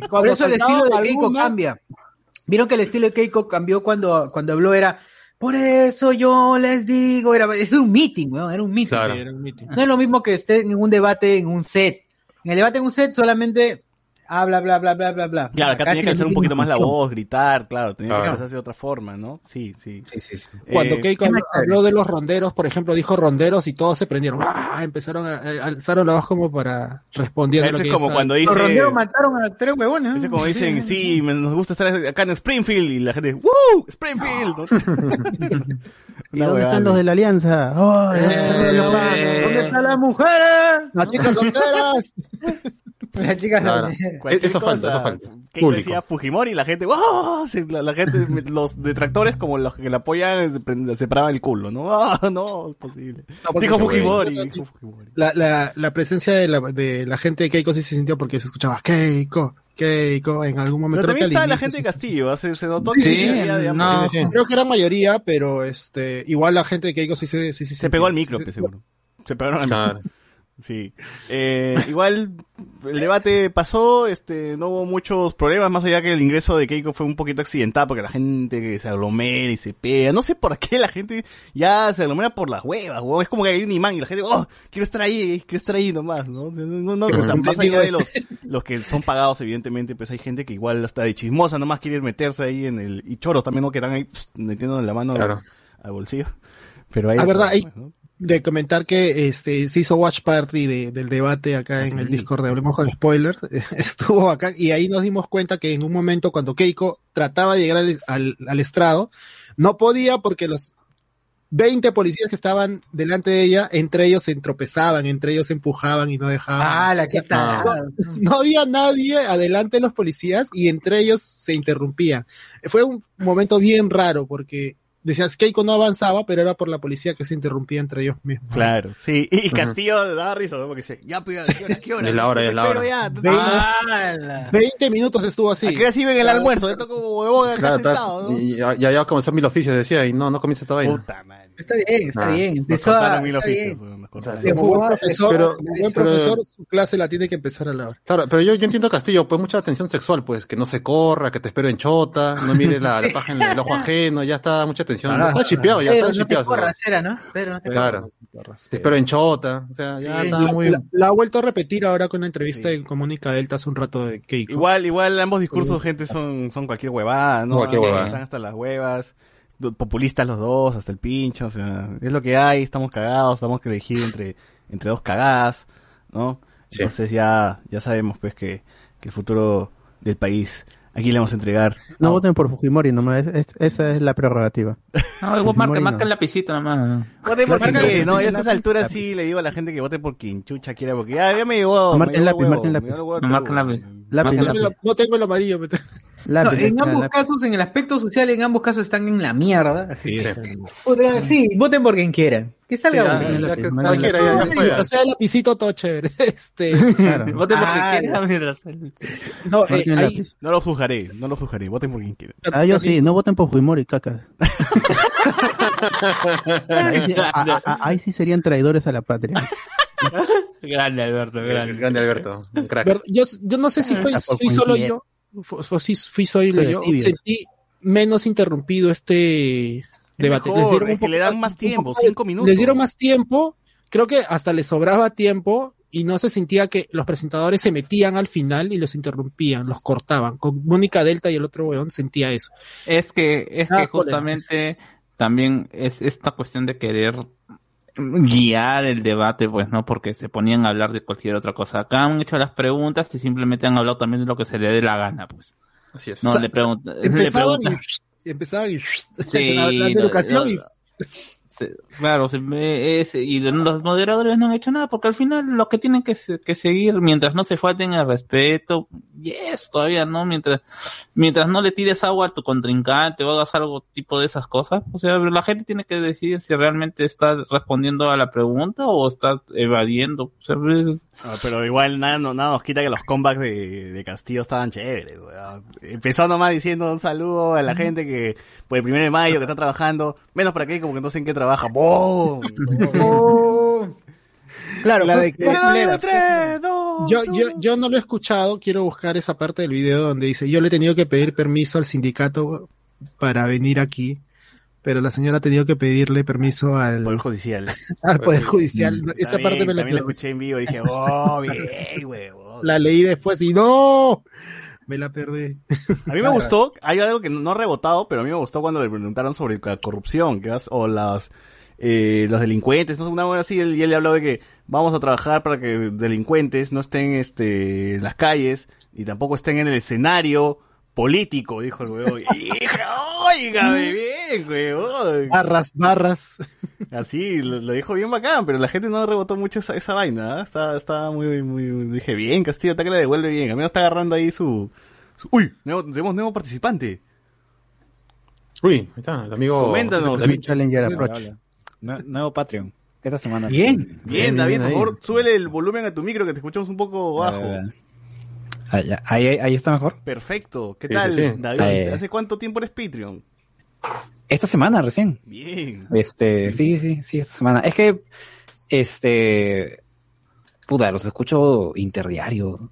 Por eso el estilo de Keiko
alguna-
cambia. Vieron que el estilo de Keiko cambió cuando, cuando habló era Por eso yo les digo, era, es un meeting, weón, era un meeting.
Claro.
Era un meeting.
No es lo mismo que esté en un debate en un set. En el debate en un set solamente habla, bla, bla, bla, bla, bla.
Claro, acá
Casi
tenía que alzar un poquito más la voz, gritar, claro, tenía que expresarse de otra forma, ¿no? Sí, sí.
Sí, sí, sí.
Cuando
Eh,
Keiko
¿qué más
habló de los ronderos, por ejemplo, dijo ronderos y todos se prendieron. ¡Ah! Empezaron a, a- alzaron la voz como para responder.
Ese es como cuando dice...
Los ronderos mataron a tres huevones.
Ese
¿no?
como dicen, sí, nos gusta estar acá en Springfield y la gente, ¡Woo! ¡Springfield! *laughs*
¿Y dónde están los de la alianza? ¡Oh,
Eh, ¿Dónde están las mujeres?
Las chicas solteras. *laughs* *laughs*
Las chicas
Claro.
solteras.
Cualquier
Eso falta, eso falta.
Keiko
Público.
decía Fujimori y la gente, ¡wow! Se- La, la gente, *laughs* los detractores como los que la apoyan se, prend- se paraban el culo, ¿no? ¡Ah, no! Es posible. Dijo
se-
Fujimori, dijo Fujimori.
La, la, la presencia de la, de la gente de Keiko sí se sintió porque se escuchaba Keiko, Keiko, en algún momento.
Pero también
que al
la gente de Castillo, se, se notó
Sí,
que sí había, digamos,
no.
Creo que era mayoría, pero este, igual la gente de Keiko sí se, sí, sí,
Se pegó al micro, pues,
sí.
seguro. Se pegaron al
Claro.
micro. Sí. Eh, igual el debate pasó, este, no hubo muchos problemas, más allá que el ingreso de Keiko fue un poquito accidentado porque la gente que se aglomera y se pega. No sé por qué la gente ya se aglomera por las huevas. Es como que hay un imán y la gente, oh, quiero estar ahí, quiero estar ahí nomás, ¿no? No, no, o sea, más allá de los, *laughs* los que son pagados, evidentemente, pues hay gente que igual hasta de chismosa nomás quiere meterse ahí en el, y choros también, ¿no? Que están ahí pst, metiendo la mano
Claro.
al bolsillo. Pero hay
Ah, verdad, hay-
¿no?
De comentar que este se hizo watch party de- del debate acá
Ah,
en el. Discord de Hablemos con Spoilers. *laughs* Estuvo acá y ahí nos dimos cuenta que en un momento cuando Keiko trataba de llegar al, al, al estrado, no podía porque los 20 policías que estaban delante de ella, entre ellos se entropezaban, entre ellos se empujaban y no dejaban.
Ah, la
O sea, no había nadie adelante de los policías y entre ellos se interrumpían. Fue un momento bien raro porque decías Keiko no avanzaba, pero era por la policía que se interrumpía entre ellos mismos.
Claro, sí. Y, y Castillo daba risa, ¿no? Porque dice, ya, pues, ¿a qué hora? ¿A qué hora?
Es la hora, es la hora.
ya.
Ve-
Ah, la-
20 minutos estuvo así.
¿A qué hora sí ven el almuerzo? Esto como huevón acá
Claro,
sentado. ¿no?
Y ya, ya, ya comenzó mil oficios, decía, y no, no comienza esta vaina.
Puta madre.
Está bien, está
Ah,
bien. Empezó a.
mil
está
oficios.
bien.
como buen profesor,
Pero-
como buen
pero-
profesor, su clase la tiene que empezar a la hora.
Claro, pero yo, yo entiendo Castillo, pues mucha atención sexual, pues, que no se corra, que te espero en chota, no mire la, la *laughs* paja en el ojo ajeno, ya está mucha atención.
Ah,
está chipeado, ya
Pero
está
no te
chipeado.
corras, era, ¿no? Pero no te
Claro. Te espero en chota, o sea, ya
Sí,
está
La,
muy...
la- la ha vuelto a repetir ahora con una entrevista
Sí.
en Comunica Delta hace un rato de Keiko.
Igual, igual ambos discursos, gente, son, son cualquier huevada, ¿no?
Cualquier
Sí,
huevada.
Están hasta las huevas, populistas los dos, hasta el pincho, o sea, es lo que hay, estamos cagados, estamos que elegir entre, entre dos cagadas, ¿no?
Sí.
Entonces ya, ya sabemos pues que, que el futuro del país, aquí le vamos a entregar.
No
a-
voten por Fujimori, nomás. es- es- esa es la prerrogativa.
No, igual marca,
Fujimori no.
marca el lapicito nomás.
Voten por quien quiera, no, a estas alturas sí le digo a la gente que vote por quien chucha quiera, porque ya, ya me llegó.
Marquen
llegó
lápiz,
llegó el
lápiz.
No tengo el amarillo.
No, en ambos
lápiz.
casos, en el aspecto social, en ambos casos están en la mierda. Así
Sí,
que, voten por quien quieran. Que salga
Sí, que cualquiera,
sea, el lapicito todo chévere. *laughs* Este,
Claro.
Voten por
Ah,
quien quiera, mira.
no, eh, hay-.
No lo juzgaré, no lo juzgaré, voten por quien quiera.
Ah, yo sí, no voten por Fujimori, caca. Ahí sí, a- a- a- ahí sí serían traidores a la patria. *laughs*
Grande, Alberto, grande.
Grande Alberto, un crack.
Ver- yo, yo no sé si fue,
Ah, por
fui solo yo, fui solo
Soy
yo, sentí menos interrumpido este debate.
mejor,
dieron un
le dan
más-
tiempo,
poco
cinco minutos.
Les dieron más tiempo, creo que hasta les sobraba tiempo y no se sentía que los presentadores se metían al final y los interrumpían, los cortaban. Con Mónica Delta y el otro weón sentía eso.
Es que, es
Ah,
que justamente también es esta cuestión de querer guiar el debate, pues, ¿no? Porque se ponían a hablar de cualquier otra cosa. Acá han hecho las preguntas y simplemente han hablado también de lo que se le dé la gana, pues.
Así es.
No, le preguntan, le
Empezaban
preguntan,
y, *laughs* empezaban y, *laughs*
Sí,
hablando de
no,
educación y
se- claro, se ese- y los moderadores no han hecho nada porque al final lo que tienen que, que seguir, mientras no se falten el respeto, yes, todavía no, mientras, mientras no le tires agua a tu contrincante o hagas algo tipo de esas cosas, o sea, la gente tiene que decidir si realmente está respondiendo a la pregunta o está evadiendo. O sea,
Ah, pero igual nada, no- nada nos quita que los comebacks de, de Castillo estaban chéveres. weón. Empezó nomás diciendo un saludo a la gente que por el primero de mayo que está trabajando, menos para qué, como que no sé en qué trabaja. ¡Boom! *laughs*
Oh. Claro,
La de que-
tres, dos,
Yo, yo, yo no lo he escuchado, quiero buscar esa parte del video donde dice, yo le he tenido que pedir permiso al sindicato para venir aquí, pero la señora ha tenido que pedirle permiso al,
Poder judicial. *laughs*
al Poder Judicial. Esa
También-
parte me la
también la escuché en vivo y dije, *laughs* oh, bien, huevón.
La leí después y ¡no! Me la perdí.
A mí me gustó, hay algo que no ha rebotado, pero a mí me gustó cuando le preguntaron sobre la corrupción, que vas- o las eh, los delincuentes, no sé, una cosa así, él- y él le habló de que vamos a trabajar para que delincuentes no estén este en las calles y tampoco estén en el escenario político, dijo el huevón. *laughs* Óigame bien, huevón.
Barras, barras.
Así, lo, lo dijo bien bacán, pero la gente no rebotó mucho esa, esa vaina, ¿ah? Está, está muy, muy, dije, bien, Castillo, está que le devuelve bien, a mí no está agarrando ahí su, su- uy, nuevo, tenemos nuevo participante.
Uy, ahí está, el amigo.
Coméntanos.
David Challenger Approach.
Nue- Nuevo Patreon. Esta semana.
Bien.
Bien, David, por
ahí.
favor, súbele el volumen a tu micro que te escuchamos un poco bajo.
Eh, ahí, ahí, ahí está mejor.
Perfecto, ¿qué
Sí,
tal,
sí, sí.
David?
Eh.
¿Hace cuánto tiempo eres Patreon?
Esta semana recién.
Bien.
Este, sí, sí, sí, esta semana. Es que, este, puta, los escucho interdiario.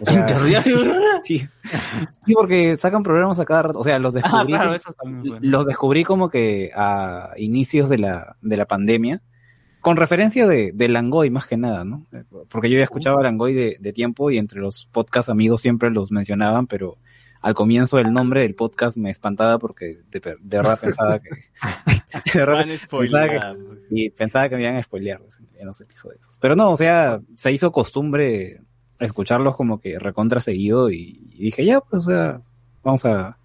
O sea,
¿Interdiario? *laughs*
Sí. Sí, porque sacan programas a cada rato. O sea, los
Ah,
descubrí.
claro, eso también. bueno.
los descubrí como que a inicios de la, de la pandemia, con referencia de, de Langoy más que nada, ¿no? Porque yo ya escuchaba a Langoy de, de tiempo y entre los podcast amigos siempre los mencionaban, pero al comienzo el nombre del podcast me espantaba porque de, de verdad pensaba que... *laughs* de verdad pensaba que- y pensaba que me iban a spoilear en los episodios. Pero no, o sea, se hizo costumbre escucharlos como que recontra seguido y, y dije, ya, pues, o sea, vamos a,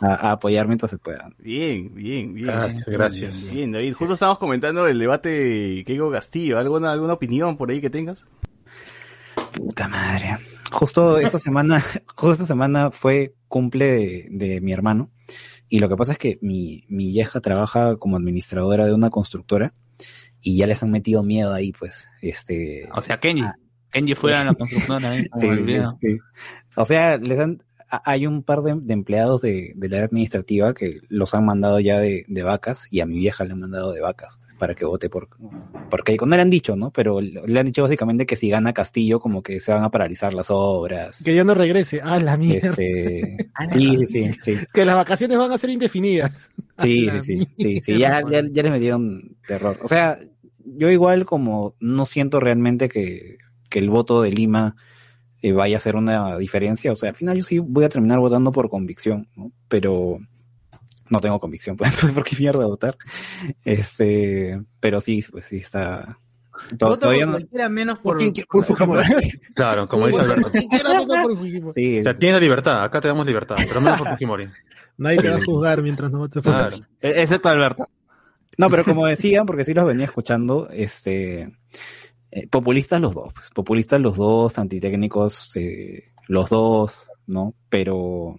a, a apoyar mientras se pueda.
Bien, bien, bien.
Gracias, gracias.
Bien, David. Justo estábamos comentando el debate Keiko Castillo. ¿Alguna, alguna opinión por ahí que tengas?
Puta madre. Justo esta *laughs* semana, justo esta semana fue cumple de, de mi hermano. Y lo que pasa es que mi, mi vieja trabaja como administradora de una constructora y ya les han metido miedo ahí, pues, este,
O sea, Kenji. Kenji fue a la *laughs* constructora ahí. como
Sí, sí, sí. O sea, les han, hay un par de, de empleados de, de la administrativa que los han mandado ya de, de vacas y a mi vieja le han mandado de vacas para que vote por porque no le han dicho, ¿no? Pero le han dicho básicamente que si gana Castillo como que se van a paralizar las obras.
Que ya no regrese. Ah, la mierda.
Este, *laughs* sí, sí, sí,
Que las vacaciones van a ser indefinidas.
sí, sí, sí, sí, sí, ya, ya, ya les metieron terror. O sea, yo igual como no siento realmente que, que el voto de Lima eh, vaya a hacer una diferencia, o sea, al final yo sí voy a terminar votando por convicción, ¿no? Pero no tengo convicción, *laughs* pues entonces ¿por qué mierda votar? Este, pero sí, pues sí está... todavía no...
menos
¿Por
por,
por Fujimori. *laughs*
Claro, como dice Alberto.
¿Quién quiera votar por Fujimori?
Sí,
O sea, tienes la libertad, acá te damos libertad, pero menos por *laughs* Fujimori.
Nadie te va a juzgar mientras no votes por
Claro.
Excepto Alberto.
No, pero como decían, porque sí los venía escuchando, este, eh, populistas los dos, pues, populistas los dos, antitécnicos eh, los dos, ¿no? Pero,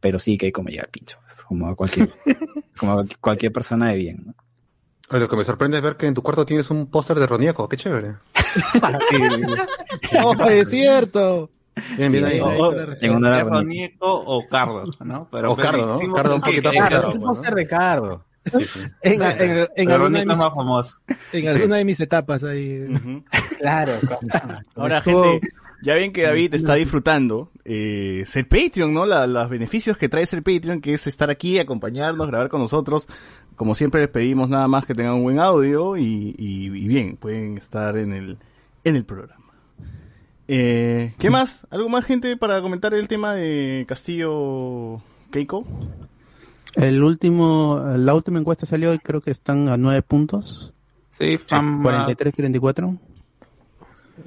pero sí que hay como llegar al pincho, pues, como a cualquier, *laughs* como a cualquier persona de bien, ¿no?
Lo que me sorprende es ver que en tu cuarto tienes un póster de Ronieco, qué chévere. *laughs*
¡Oh, es cierto!
Bien, bien
Sí,
ahí.
o-
ahí
o-
está la
en honor a
¿Es
Ronnie.
Ronieco o Cardo? ¿no?
O Cardo, ¿no? Cardo un poquito
claro.
un
pues,
póster de Cardo.
Sí, sí. *laughs*
En, en- en
Pero
alguna, de mis,
más famoso.
en alguna de mis etapas ahí. *laughs*
Claro.
Ahora,
Estuvo-
gente, ya ven que David está disfrutando eh, ser Patreon, ¿no? La- los beneficios que trae ser Patreon, que es estar aquí, acompañarnos, grabar con nosotros. Como siempre les pedimos nada más que tengan un buen audio y, y- y bien, pueden estar en el, en el programa. Eh, ¿Qué más? ¿Algo más, gente, para comentar el tema de Castillo Keiko?
El último, la última encuesta salió y creo que están a nueve puntos.
Sí, fan-
43-34.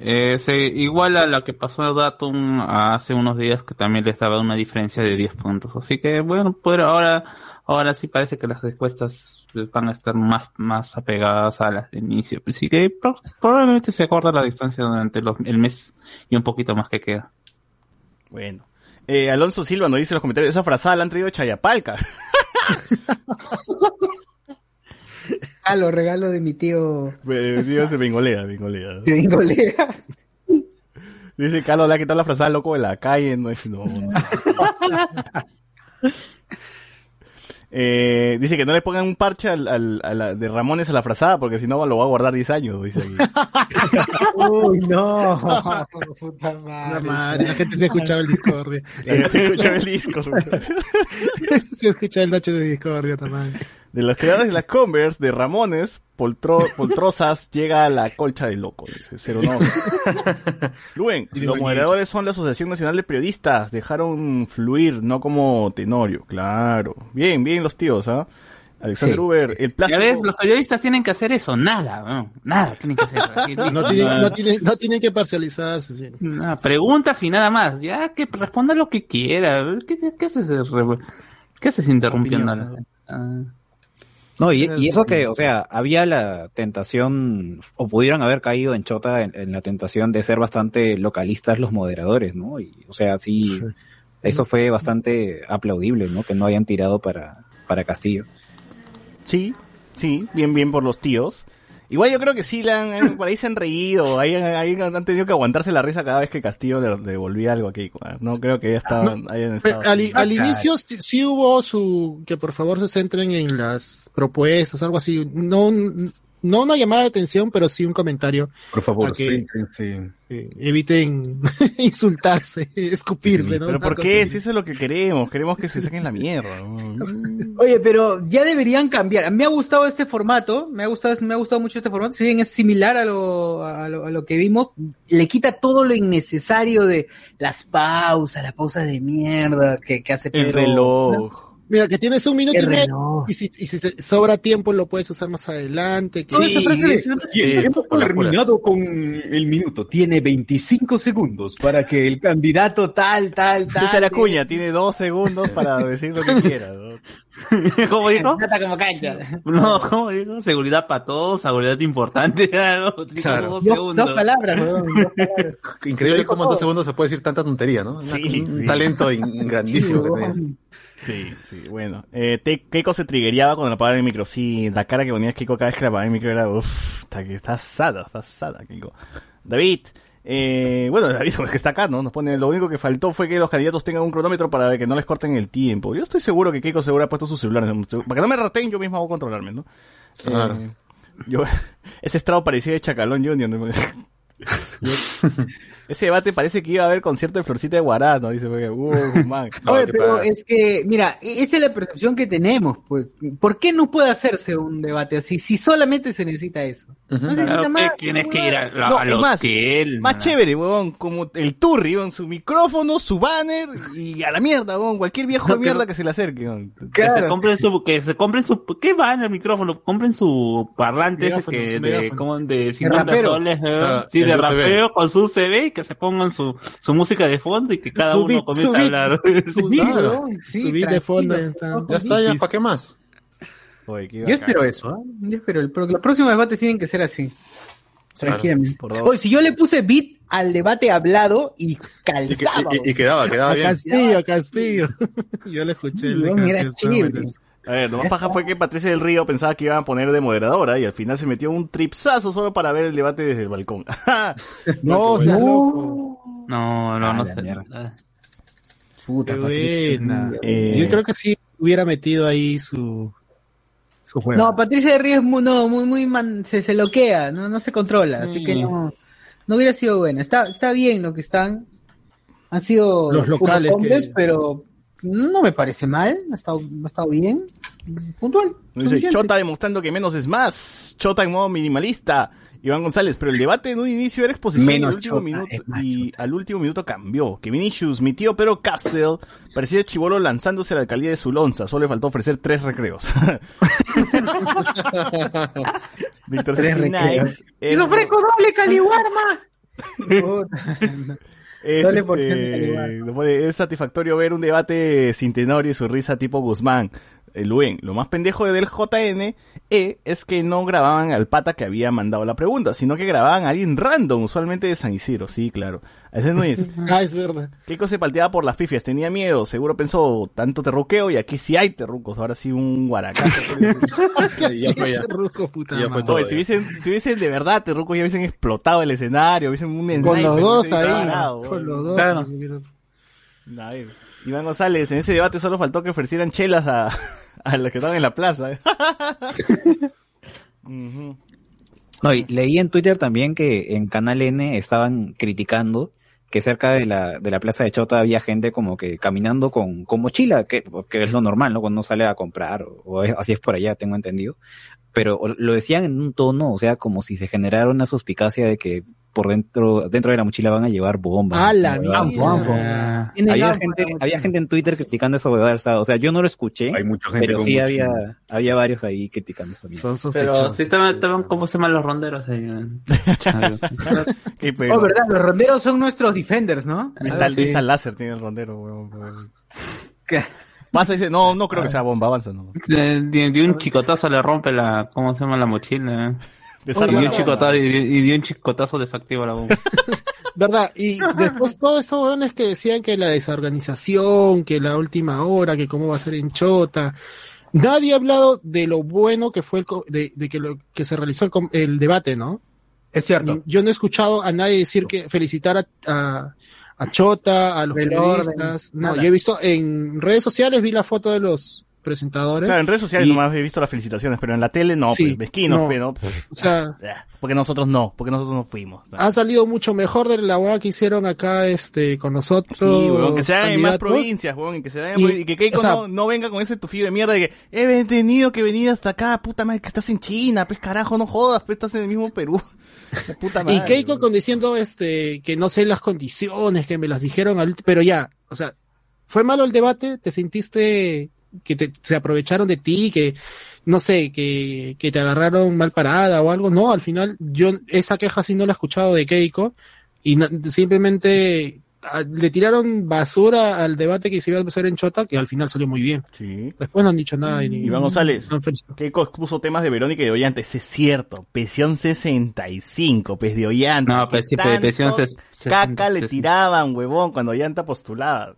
Eh, sí, igual a la que pasó el Datum hace unos días que también les daba una diferencia de 10 puntos. Así que bueno, pues ahora, ahora sí parece que las respuestas van a estar más, más apegadas a las de inicio. Así que pro- probablemente se acorta la distancia durante los- el mes y un poquito más que queda.
Bueno. Eh, Alonso Silva nos dice en los comentarios, esa frazada la han traído de Chayapalca. *laughs* *laughs*
Regalo, regalo de mi tío.
Eh, Dios, se bengolea, bengolea.
Mi colega.
Dice Carlos, le ha quitado la frazada loco de la calle. No, es- no, no. *laughs* Eh, dice que no le pongan un parche al, al- a la- de Ramones a la frazada porque si no lo va a guardar 10 años, dice aquí. *laughs*
Uy, no. *laughs* Puta
La
madre.
madre, la gente se escuchaba el Discordia.
La gente escuchaba el disco. *laughs*
se escuchaba el Nacho de Discordia también.
De los creadores de las Converse, de Ramones, Poltro, *laughs* Poltrozas, llega a la colcha de loco, dice, cero no. *laughs* Luen, los moderadores son la Asociación Nacional de Periodistas, dejaron fluir, no como Tenorio, claro. Bien, bien los tíos, ¿ah? Alexander
Sí.
Uber, el
Ya
plástico...
ves, los periodistas tienen que hacer eso, nada, no, nada tienen que hacer. Así, *laughs*
No tienen, no tienen, no tienen que parcializarse. sí.
Nada, preguntas y nada más. Ya que responda lo que quiera. ¿Qué, qué haces, ¿Qué haces interrumpiendo a la gente? Ah.
No, y, y eso que, o sea, había la tentación, o pudieron haber caído en Chota en, en la tentación de ser bastante localistas los moderadores, ¿no? Y, o sea, sí, eso fue bastante aplaudible, ¿no? Que no hayan tirado para, para Castillo.
Sí, sí, bien, bien por los tíos. Igual yo creo que sí, la han- han- por ahí se han reído, ahí, ahí han tenido que aguantarse la risa cada vez que Castillo le le devolvía algo aquí. No creo que ya estaban, hayan
Pero
estado
al,
así.
al inicio sí- hubo su que por favor se centren en las propuestas, algo así. No, no una llamada de atención, pero sí un comentario.
Por favor,
que,
sí, sí, sí.
eh, eviten *laughs* insultarse, escupirse, ¿no?
Pero ¿por qué?
así.
Si eso es lo que queremos, queremos que se saquen la mierda. *laughs*
Oye, pero ya deberían cambiar. Me ha gustado este formato, me ha gustado, me ha gustado mucho este formato. Si bien es similar a lo, a lo, a lo que vimos, le quita todo lo innecesario de las pausas, las pausas de mierda que, que hace
El
Pedro.
reloj.
Mira, que tienes un minuto y medio y si, y si te sobra tiempo lo puedes usar más adelante. que-
de,
Sí,
hemos terminado con el minuto. Tiene 25 segundos para que el candidato tal, tal, tal.
César Acuña tiene dos segundos para *laughs* decir lo que quiera. ¿no? *laughs*
¿Cómo dijo?
Trata como cancha.
No, ¿cómo dijo? Seguridad para todos, seguridad importante. *laughs* ¿no? Dijo
Claro.
dos
Dos,
segundos.
dos palabras, weón, dos palabras.
Increíble cómo en dos segundos se puede decir tanta tontería, ¿no? Una-
Sí,
un
sí.
talento in- grandísimo que tenía.
Sí, sí, bueno. Eh, Te- Keiko se trigueaba cuando le apagaban el micro. Sí, la cara que ponía Keiko cada vez que le apagaban el micro era, uff, está, que está asada, está asada, Keiko. David, eh, bueno, David, *laughs* porque está acá, ¿no? Nos pone, lo único que faltó fue que los candidatos tengan un cronómetro para que no les corten el tiempo. Yo estoy seguro que Keiko seguro ha puesto sus celulares. Para que no me raten, yo mismo hago controlarme, ¿no?
Claro.
Eh, yo, *laughs* ese estrado parecía de Chacalón Junior. ¿no? *laughs* Ese debate parece que iba a haber concierto de Florcita de Guará, ¿no? Dice, porque, uh, *laughs* man.
Oye, pero
padre.
es que, mira, e- esa es la percepción que tenemos, pues. ¿Por qué no puede hacerse un debate así si solamente se necesita eso? No se necesita
Claro,
más.
que tienes que ir a, la-
No,
a
es
los
más,
que él.
Más chévere, weón, como el Turri, weón, su micrófono, su banner y a la mierda, weón, cualquier viejo de mierda que se le acerque, weón.
Que se compren su, que se compren su, ¿qué van el micrófono? Compren su parlante ese que
su
de, como de 50
rapero.
soles, ¿eh?
Claro,
sí, de rapeo con su CV y que se pongan su, su música de fondo y que cada uno comience a hablar.
su *laughs*
Sí,
Claro.
sí,
de fondo está.
Ya está, ya, ¿para qué más?
Oye, qué
Yo espero eso, ¿ah? Yo espero. El pro- los próximos debates tienen que ser así. Tranquilamente. Oye, si yo le puse beat al debate hablado y
Y, que-
calzaba.
y- y quedaba, quedaba
A
bien.
Castillo, a Castillo. *laughs* Yo le escuché el de Castillo.
A ver, lo más paja fue que Patricia del Río pensaba que iban a poner de moderadora y al final se metió un tripsazo solo para ver el debate desde el balcón. *laughs*
No, seas loco.
No, no, no
Ah, la
sé.
mierda.
Puta,
Qué
Patricia.
buena.
Eh,
Yo creo que sí hubiera metido ahí su, su juego.
No, Patricia de Río es muy, no, muy, muy man- se, se loquea, no, no se controla, así que no, no hubiera sido buena. Está, está bien lo que están. Han sido
Los locales que-
pero no me parece mal, ha estado, ha estado bien, puntual.
Dice. Chota demostrando que menos es más. Chota en modo minimalista. Iván González, pero el debate en un inicio era exposición
Menos
al último
Chota,
minuto, y al último minuto cambió. Que Vinicius, mi tío Pedro Castle, parecía chivolo lanzándose a la alcaldía de Zulonza. Solo le faltó ofrecer tres recreos. *laughs* Víctor
Tres
69,
recreos.
eh,
¡Les ofrezco doble caliwarma! *laughs*
Es, este, es satisfactorio ver un debate sin Tenorio y su risa tipo Guzmán. El. Lo más pendejo del JN E es que no grababan al pata que había mandado la pregunta, sino que grababan a alguien random, usualmente de San Isidro. Sí, claro. Ese no es. *laughs*
Ah, es verdad.
Keiko se palteaba por las pifias, tenía miedo, seguro pensó tanto terruqueo y aquí sí hay terrucos, ahora sí un guaracazo. *laughs*
Ya fue, ya.
Ruco, puta
Ya fue
madre.
todo.
Oye, si hubiesen, si hubiesen de verdad terrucos ya hubiesen explotado el escenario, hubiesen un
Con
sniper,
los dos ahí. Con los dos.
Claro.
Iván González, en ese debate solo faltó que ofrecieran chelas a, *laughs* a los que estaban en la plaza. *laughs*
No, y leí en Twitter también que en Canal N estaban criticando que cerca de la, de la plaza de Chota había gente como que caminando con, con mochila, que, que es lo normal, ¿no? Cuando uno sale a comprar, o, o es- así es por allá, tengo entendido. Pero lo decían en un tono, o sea, como si se generara una suspicacia de que por dentro, dentro de la mochila van a llevar bombas.
¡A la
Una huevada
mierda!
así.
Tiene
Había gente, había gente en Twitter criticando esa huevada, o sea, yo no lo escuché,
Hay mucha gente
pero
con
sí
mochila.
había, había varios ahí criticando mierda.
Son
Pero sí estaban, estaban como se llaman los ronderos ahí. *laughs*
Oh, verdad, los ronderos son nuestros defenders, ¿no?
Vista,
Sí.
vista láser tiene el rondero, weón. weón.
¿Qué?
Pasa y dice, no, no creo que sea bomba, avanza, no.
De, de- de un chicotazo le rompe la, ¿cómo se llama la mochila? Y
Desarma
de
la
un chicotazo, y y un chicotazo desactiva la bomba. *laughs*
¿Verdad? Y después todos esos hueones que decían que la desorganización, que la última hora, que cómo va a ser en Chota. Nadie ha hablado de lo bueno que fue el, co- de, de que lo que se realizó el, com- el debate, ¿no?
Es cierto.
Yo no he escuchado a nadie decir que felicitar a, a, a Chota, a los periodistas. No, yo he visto en redes sociales, vi la foto de los presentadores.
Claro, en redes sociales
Y-
nomás he visto las felicitaciones, pero en la tele no,
Sí,
pues,
no.
pero, pues,
O sea, *laughs*
porque nosotros no, porque nosotros no fuimos.
ha salido mucho mejor de la hueá que hicieron acá este con nosotros.
Sí, weón, que se hagan en más provincias, weón, y que se hagan en
Y,
y que Keiko
o sea-
no, no venga con ese tufillo de mierda de que he tenido que venir hasta acá, puta madre, que estás en China, pues carajo, no jodas, pues estás en el mismo Perú. *laughs* Puta madre.
Y Keiko
weón.
con diciendo este que no sé las condiciones, que me las dijeron, al- pero ya, o sea, fue malo el debate, te sentiste que te, se aprovecharon de ti, que no sé, que, que te agarraron mal parada o algo, no, al final yo esa queja sí no la he escuchado de Keiko y na- simplemente ah, le tiraron basura al debate que se iba a hacer en Chota, que al final salió muy bien.
Sí.
Después no han dicho nada. y-
Iván González.
no.
Keiko puso temas de Verónica y de Ollanta, ese es cierto. Pensión 65, pues de Ollanta.
No, pues sí, pues, pensión
tanto
ses-
Caca le
60.
tiraban, huevón, cuando Ollanta postulaba.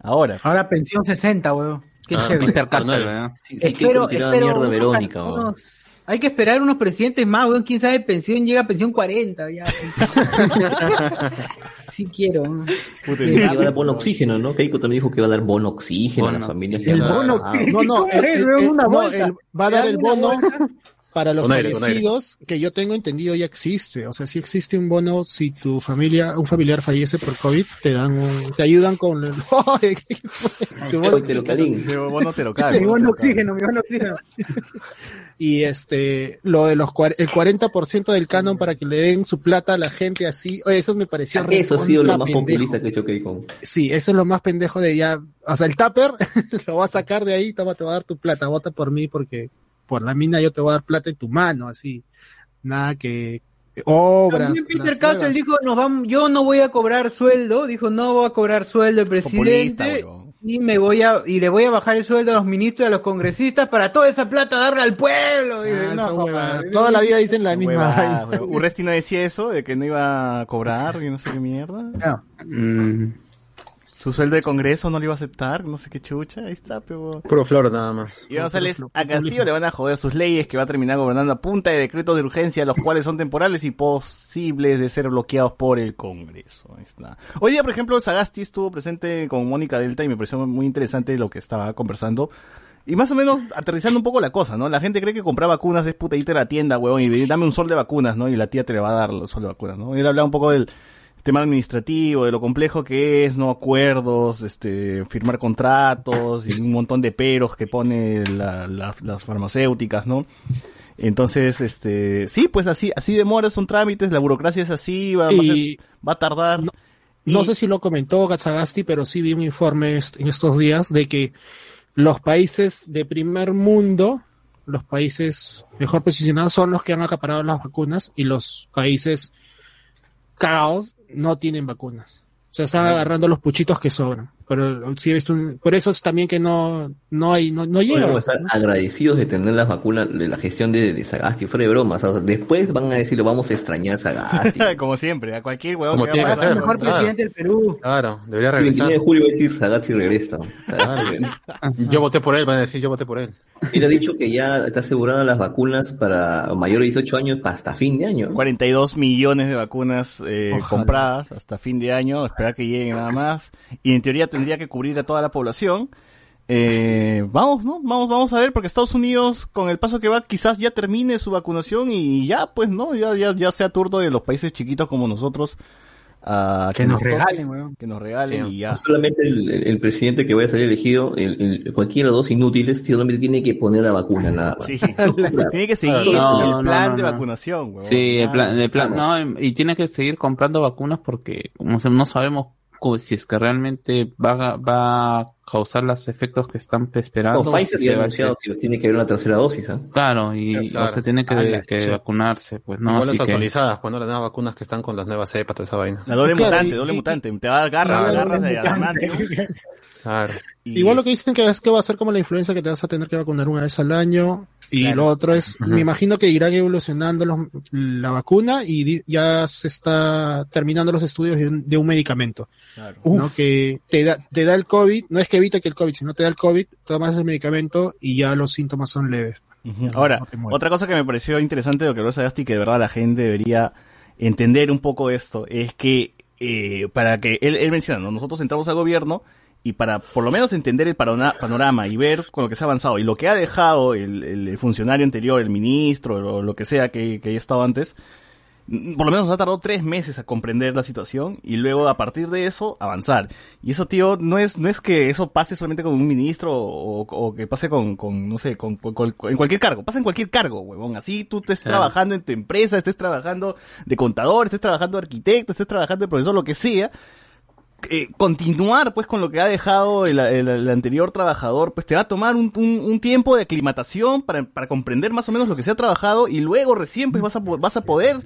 Ahora.
Ahora pensión 60, weón. Qué
Ah,
chévere.
Mr. Castle, ¿eh?
Sí, sí,
Espero-
tiraba
espero
mierda a
unos-
Verónica, weón.
unos- Hay que esperar unos presidentes más, weón. Quién sabe, pensión llega a pensión 40. Ya. *laughs* sí quiero. Sí.
el-
Que va a dar bono oxígeno, ¿no? Keiko también dijo que va a dar bono oxígeno a
Bono
las familias. que-
El bono
Ah,
oxígeno.
No, no, *laughs* no, va a dar el bono. Para los
aire,
fallecidos, que yo tengo entendido ya existe. O sea, si existe un bono, si tu familia, un familiar fallece por COVID, te dan un, te ayudan con el. *laughs* Tu bono-
Oye, Telocalín.
Ese bono te lo cae.
Mi bono oxígeno, mi bono oxígeno.
y este, lo de los el 40% del canon para que le den su plata a la gente así, oye, eso me pareció
Eso ha sido lo más
pendejo.
populista que ha hecho Keiko.
Sí, eso es lo más pendejo de ya, o sea, el tupper *laughs* lo va a sacar de ahí, toma, te va a dar tu plata, vota por mí porque por la mina yo te voy a dar plata en tu mano, así. Nada que obras.
También Peter Castle dijo, nos vamos, yo no voy a cobrar sueldo, dijo, no voy a cobrar sueldo el presidente y me voy a y le voy a bajar el sueldo a los ministros y a los congresistas para toda esa plata darle al pueblo. Y
Ah,
no, papá.
Toda la vida dicen la misma.
Urresti no decía eso, de que no iba a cobrar y no sé qué mierda.
No.
Mm,
Su sueldo de congreso no lo iba a aceptar, no sé qué chucha, ahí está, pero...
Puro flor nada más.
Y González, a Castillo le van a joder sus leyes que va a terminar gobernando a punta de decretos de urgencia, los cuales son temporales y posibles de ser bloqueados por el Congreso. Ahí está. Hoy día, por ejemplo, Sagasti estuvo presente con Mónica Delta y me pareció muy interesante lo que estaba conversando. Y más o menos aterrizando un poco la cosa, ¿no? La gente cree que comprar vacunas es puta, irte a la tienda, huevón, y dame un sol de vacunas, ¿no? Y la tía te le va a dar el sol de vacunas, ¿no? Y él hablaba un poco del tema administrativo, de lo complejo que es, no acuerdos, este, firmar contratos y un montón de peros que pone la- la- las farmacéuticas, ¿no? Entonces, este, sí, pues así, así demora, son trámites, la burocracia es así, va, va a, ser- va a tardar.
No
Y-
sé si lo comentó Gazzagasti, pero sí vi un informe en estos días de que los países de primer mundo, los países mejor posicionados son los que han acaparado las vacunas y los países cagados no tienen vacunas. O sea, están agarrando los puchitos que sobran. Pero sí he visto un- por eso es también que no, no hay, no, no llega.
Podemos estar agradecidos de tener las vacunas, de la gestión de, de Sagasti, fuera de bromas. o sea, después van a decirlo, vamos a extrañar a Sagasti. *laughs*
Como siempre, a cualquier huevón
Como
que
que
a
ser,
El mejor
Claro.
presidente del Perú.
Claro, debería
El
regresar.
29 de julio va a decir Sagasti regresa. Sagasti.
Yo voté por él, van a decir, yo voté por él.
Él ha dicho que ya está asegurada las vacunas para mayores de 18 años hasta fin de año.
42 millones de vacunas eh, compradas hasta fin de año, esperar que lleguen nada más. Y en teoría tendría que cubrir a toda la población. Eh, vamos, ¿no? Vamos, vamos a ver, porque Estados Unidos, con el paso que va, quizás ya termine su vacunación y ya, pues, ¿no? Ya, ya, ya sea turno de los países chiquitos como nosotros a
Que nos regalen, weón.
que nos regalen
Sí.
y ya.
No solamente el, el- el presidente que vaya a salir elegido, el, el- cualquiera de los dos inútiles, solamente tiene que poner la vacuna nada más.
Sí. *laughs* *laughs* Tiene que seguir
No,
el plan
no,
de
no.
vacunación, weón.
Sí, el plan, el plan, no, y tiene que seguir comprando vacunas porque como no sabemos si es que realmente va, a- va a causar los efectos que están esperando.
No, Pfizer
se
ha anunciado que tiene que haber una tercera dosis, ¿ah?
Claro, y
Claro.
o se tiene que,
Ah,
vacunarse, pues no, así
las
que
actualizadas, pues no las nuevas vacunas que están con las nuevas cepas, toda esa vaina.
La doble
Claro,
mutante,
y-
doble
y-
mutante. Te va a dar garras, garras de
mutante. *laughs*
Claro.
Y-
Igual lo que dicen que es que va a ser como la influencia que te vas a tener que vacunar una vez al año. Y
Claro.
lo otro es, me imagino que irán evolucionando los- la vacuna y di- ya se está terminando los estudios de un, de un medicamento,
Claro.
¿no? Que te da, te da el COVID, no es que evite que el COVID, sino te da el COVID, tomas el medicamento y ya los síntomas son leves.
Ahora,
no
otra cosa que me pareció interesante de lo que habló Sagasti, que de verdad la gente debería entender un poco esto, es que eh, para que él, él menciona, ¿no? nosotros entramos al gobierno y para por lo menos entender el panorama y ver con lo que se ha avanzado y lo que ha dejado el, el- funcionario anterior, el ministro o lo que sea que, que haya estado antes, mm, por lo menos nos ha tardado tres meses a comprender la situación y luego a partir de eso avanzar. Y eso, tío, no es, no es que eso pase solamente con un ministro o, o que pase con, con no sé, con, con- con- en cualquier cargo. Pasa en cualquier cargo, huevón. Así tú estés
Claro.
trabajando en tu empresa, estés trabajando de contador, estés trabajando de arquitecto, estés trabajando de profesor, lo que sea. Eh, continuar pues con lo que ha dejado el, el- el anterior trabajador, pues te va a tomar un, un- un tiempo de aclimatación para, para comprender más o menos lo que se ha trabajado y luego recién pues vas a, vas a poder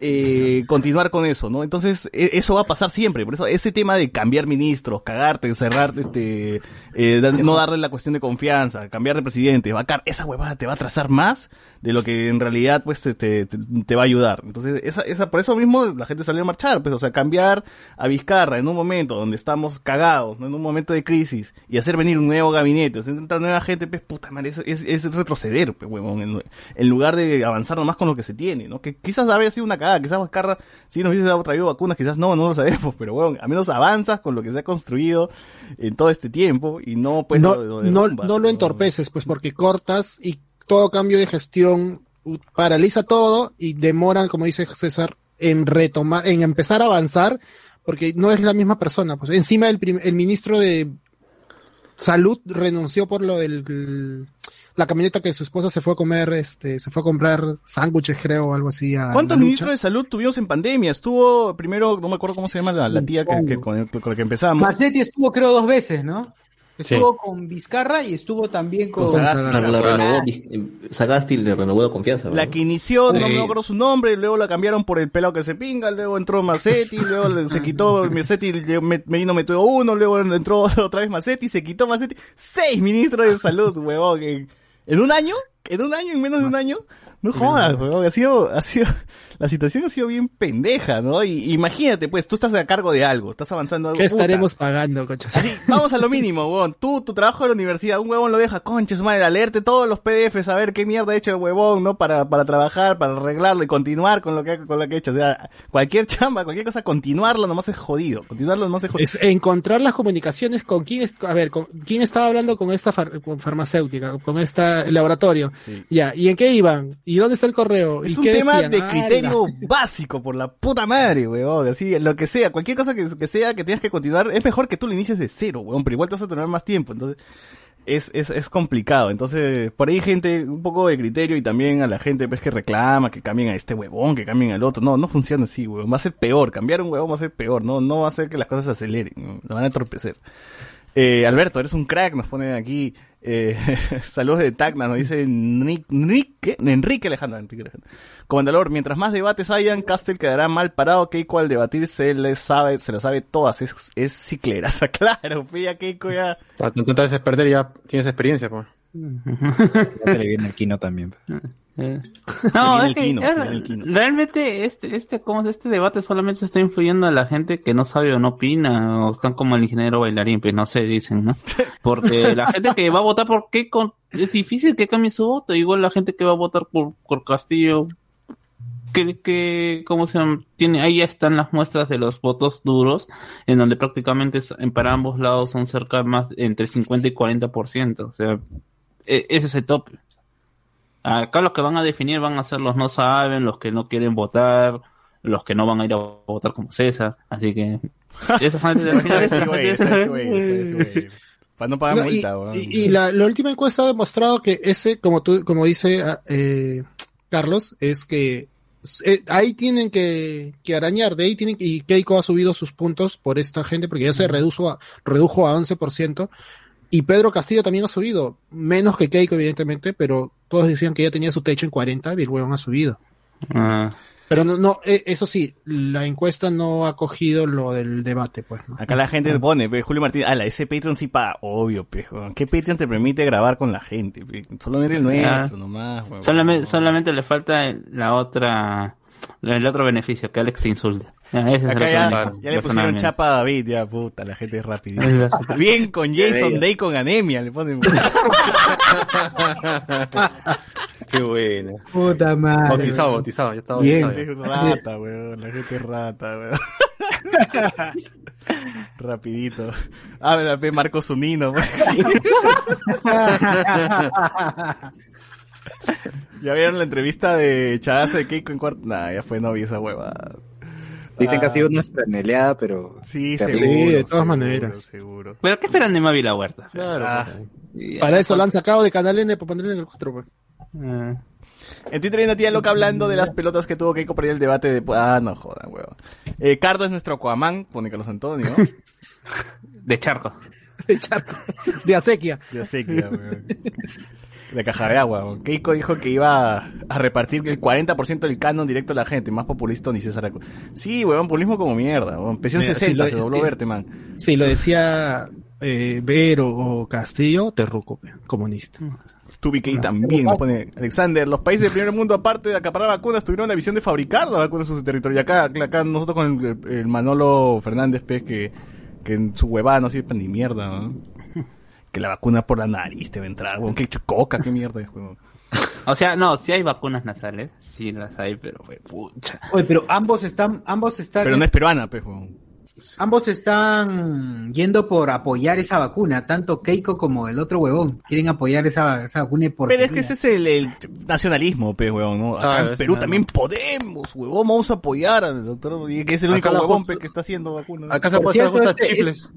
eh, continuar con eso, ¿no? Entonces, e- eso va a pasar siempre. Por eso, ese tema de cambiar ministros, cagarte, cerrar, este, eh, no darle la cuestión de confianza, cambiar de presidente, vacar, esa huevada te va a atrasar más de lo que en realidad, pues, te, te, te- va a ayudar. Entonces, esa, esa, por eso mismo la gente salió a marchar, pues, o sea, cambiar a Vizcarra en un momento donde estamos cagados, ¿no? en un momento de crisis, y hacer venir un nuevo gabinete, hacer entrar nueva gente, pues, puta madre, es, es, es retroceder, pues, huevón, en, en lugar de avanzar nomás con lo que se tiene, ¿no? Que quizás habría sido una cagada, quizás Vizcarra sí nos hubiese dado traído vacunas, quizás no, no lo sabemos, pero bueno, al menos avanzas con lo que se ha construido en todo este tiempo y no pues
no,
lo- lo
no, no lo entorpeces, pues porque cortas y todo cambio de gestión paraliza todo y demoran, como dice César, en retomar, en empezar a avanzar, porque no es la misma persona. Pues encima el, el ministro de Salud renunció por lo del el- la camioneta que su esposa se fue a comer, este, se fue a comprar sándwiches, creo, o algo así. A
¿Cuántos
la
ministros de salud tuvimos en pandemia? Estuvo primero, no me acuerdo cómo se llama la, la tía que, que- con, con la que empezamos.
Macetti estuvo creo dos veces, ¿no?
Sí.
Estuvo con Vizcarra y estuvo también con...
Con Sagasti.
La renovó, eh, Sagasti le renovó la confianza.
La
¿no?
que inició, no me acuerdo su nombre, luego la cambiaron por el pelado que se pinga, luego entró Macetti, *laughs* luego se quitó Macetti, me vino metió uno, luego entró *laughs* otra vez Macetti, se quitó Macetti. Seis ministros de salud, huevón. ¿En, un año? ¿En un año? ¿En menos de un año? No jodas, huevón. Ha sido, ha sido, *laughs* la situación ha sido bien pendeja, ¿no? Y imagínate, pues, tú estás a cargo de algo, estás avanzando algo.
¿Qué
puta.
estaremos pagando, conchas?
Así, vamos a lo mínimo, huevón. Tú, tu trabajo de la universidad, un huevón lo deja, conches madre, a leerte todos los PDFs, a ver qué mierda ha hecho el huevón, ¿no? Para, para trabajar, para arreglarlo y continuar con lo que, con lo que ha hecho. O sea, cualquier chamba, cualquier cosa, continuarlo nomás es jodido. Continuarlo nomás es jodido.
Es encontrar las comunicaciones con quién es, a ver, con quién estaba hablando con esta far- con farmacéutica, con esta laboratorio.
Sí.
Ya, ¿y en qué iban? ¿Y dónde está el correo? ¿Y
Es un
qué
tema
decían?
de
Ah,
criterio *laughs* básico, por la puta madre, weón. Así, lo que sea, cualquier cosa que, que sea que tengas que continuar, es mejor que tú lo inicies de cero, weón, pero igual te vas a tener más tiempo. Entonces, es, es, es complicado. Entonces, por ahí gente, un poco de criterio y también a la gente pues, que reclama, que cambien a este huevón, que cambien al otro. No, no funciona así, weón. Va a ser peor. Cambiar un huevón va a ser peor. No, no va a hacer que las cosas se aceleren. Lo van a entorpecer. Eh, Alberto, eres un crack, nos ponen aquí. Eh, saludos de Tacna, nos dice Enrique, Enrique, Alejandro. Enrique Alejandro. Comandador, mientras más debates hayan, Castel quedará mal parado. Keiko al debatir se le sabe, se le sabe todas. Es, es cicleraza, claro. Pues ya Keiko ya.
Te debes perder, ya tienes experiencia, pues.
Ya se le viene el Kino también.
Eh. No, es que, es- realmente este, este, ¿cómo es? este debate solamente está influyendo a la gente que no sabe o no opina, o están como el ingeniero bailarín, pues no sé, dicen, ¿no? *laughs* Porque la gente que va a votar por qué con, es difícil que cambie su voto, igual la gente que va a votar por, por Castillo, que, que, ¿cómo se llama? Tiene, ahí ya están las muestras de los votos duros, en donde prácticamente para ambos lados son cerca más entre 50 y 40%, o sea, e- ese es el tope. Acá los que van a definir van a ser los no saben, los que no quieren votar,
los que no van a ir a votar como César. Así que. *laughs*
Está ese güey. Para no pagar
No, y,
multa,
y- y la, la última encuesta ha demostrado que ese, como tú, como dice ah, eh, Carlos, es que eh, ahí tienen que, que arañar, de ahí tienen que, y Keiko ha subido sus puntos por esta gente, porque ya se redujo a, redujo a 11%, y Pedro Castillo también ha subido, menos que Keiko, evidentemente, pero todos decían que ya tenía su techo en 40 y el huevón ha subido.
Ah,
Pero no, no, eh, eso sí, la encuesta no ha cogido lo del debate, pues, ¿no?
Acá la gente pone, pe, Julio Martínez, ala, ese Patreon sí paga, obvio, pejo. ¿Qué Patreon te permite grabar con la gente? pe? Solamente el nuestro,
Ah.
nomás, weón.
solamente, solamente le falta el- la otra. El otro beneficio, que Alex te insulte. Ese es el
Acá ya, le pusieron chapa a David, ya, puta, la gente es rapidita. *laughs* Bien con Jason Day con anemia, le ponen. *laughs*
Qué bueno.
Puta madre.
Bautizado, bautizado, ya está
Bien.
bautizado.
Es
ya.
rata, weón, la gente es rata, weón. *laughs* Rapidito. Habla, pe, Marco Zunino. weón. ¿Ya vieron la entrevista de Chadazo de Keiko en cuarto? Nah, ya fue novia esa hueva.
Dicen que ha sido una franeleada, pero...
Sí, seguro.
Sí, de todas
seguro,
maneras.
Seguro.
Pero ¿qué esperan de Mavi la Huerta?
Ah.
Para eso lo han sacado de Canal N para ponerle en el 4, pues.
Ah.
En Twitter hay una tía loca hablando de las pelotas que tuvo Keiko para ir al debate de... Ah, no jodan, huevón. Eh, Cardo es nuestro Aquaman, pone Carlos Antonio.
De charco.
De charco. De acequia.
Sé que, weón. De caja de agua. Keiko dijo que iba a, repartir el 40% del canon directo a la gente. Más populista ni César Acu- Sí, weón, populismo como mierda. Weón. Empezó en
Mira,
60,
si
se dobló
sí.
verte, man.
Si lo decía eh, Vero o Castillo, terruco, comunista.
Tubi también nos pone Alexander. Los países del primer mundo, aparte de acaparar vacunas, tuvieron la visión de fabricar las vacunas en su territorio. Y acá, acá nosotros con el, el Manolo Fernández, pues, que, que en su huevada no sirve ni mierda, ¿no? Que la vacuna por la nariz te va a entrar, weón. Que coca, qué mierda es, weón.
O sea, no, sí hay vacunas nasales. Sí las hay, pero, wey, pucha.
Oye, pero ambos están, ambos están,
Pero no es peruana, pues, weón.
ambos están yendo por apoyar esa vacuna, tanto Keiko como el otro huevón. Quieren apoyar esa, esa vacuna por.
Pero es que ese es el, el nacionalismo, pues, huevón, ¿no? Acá
Ah,
en Perú también
no.
podemos, huevón, vamos a apoyar al doctor, y que es el único huevón, pe, que está haciendo vacunas.
Acá se puede hacer
este-
chifles.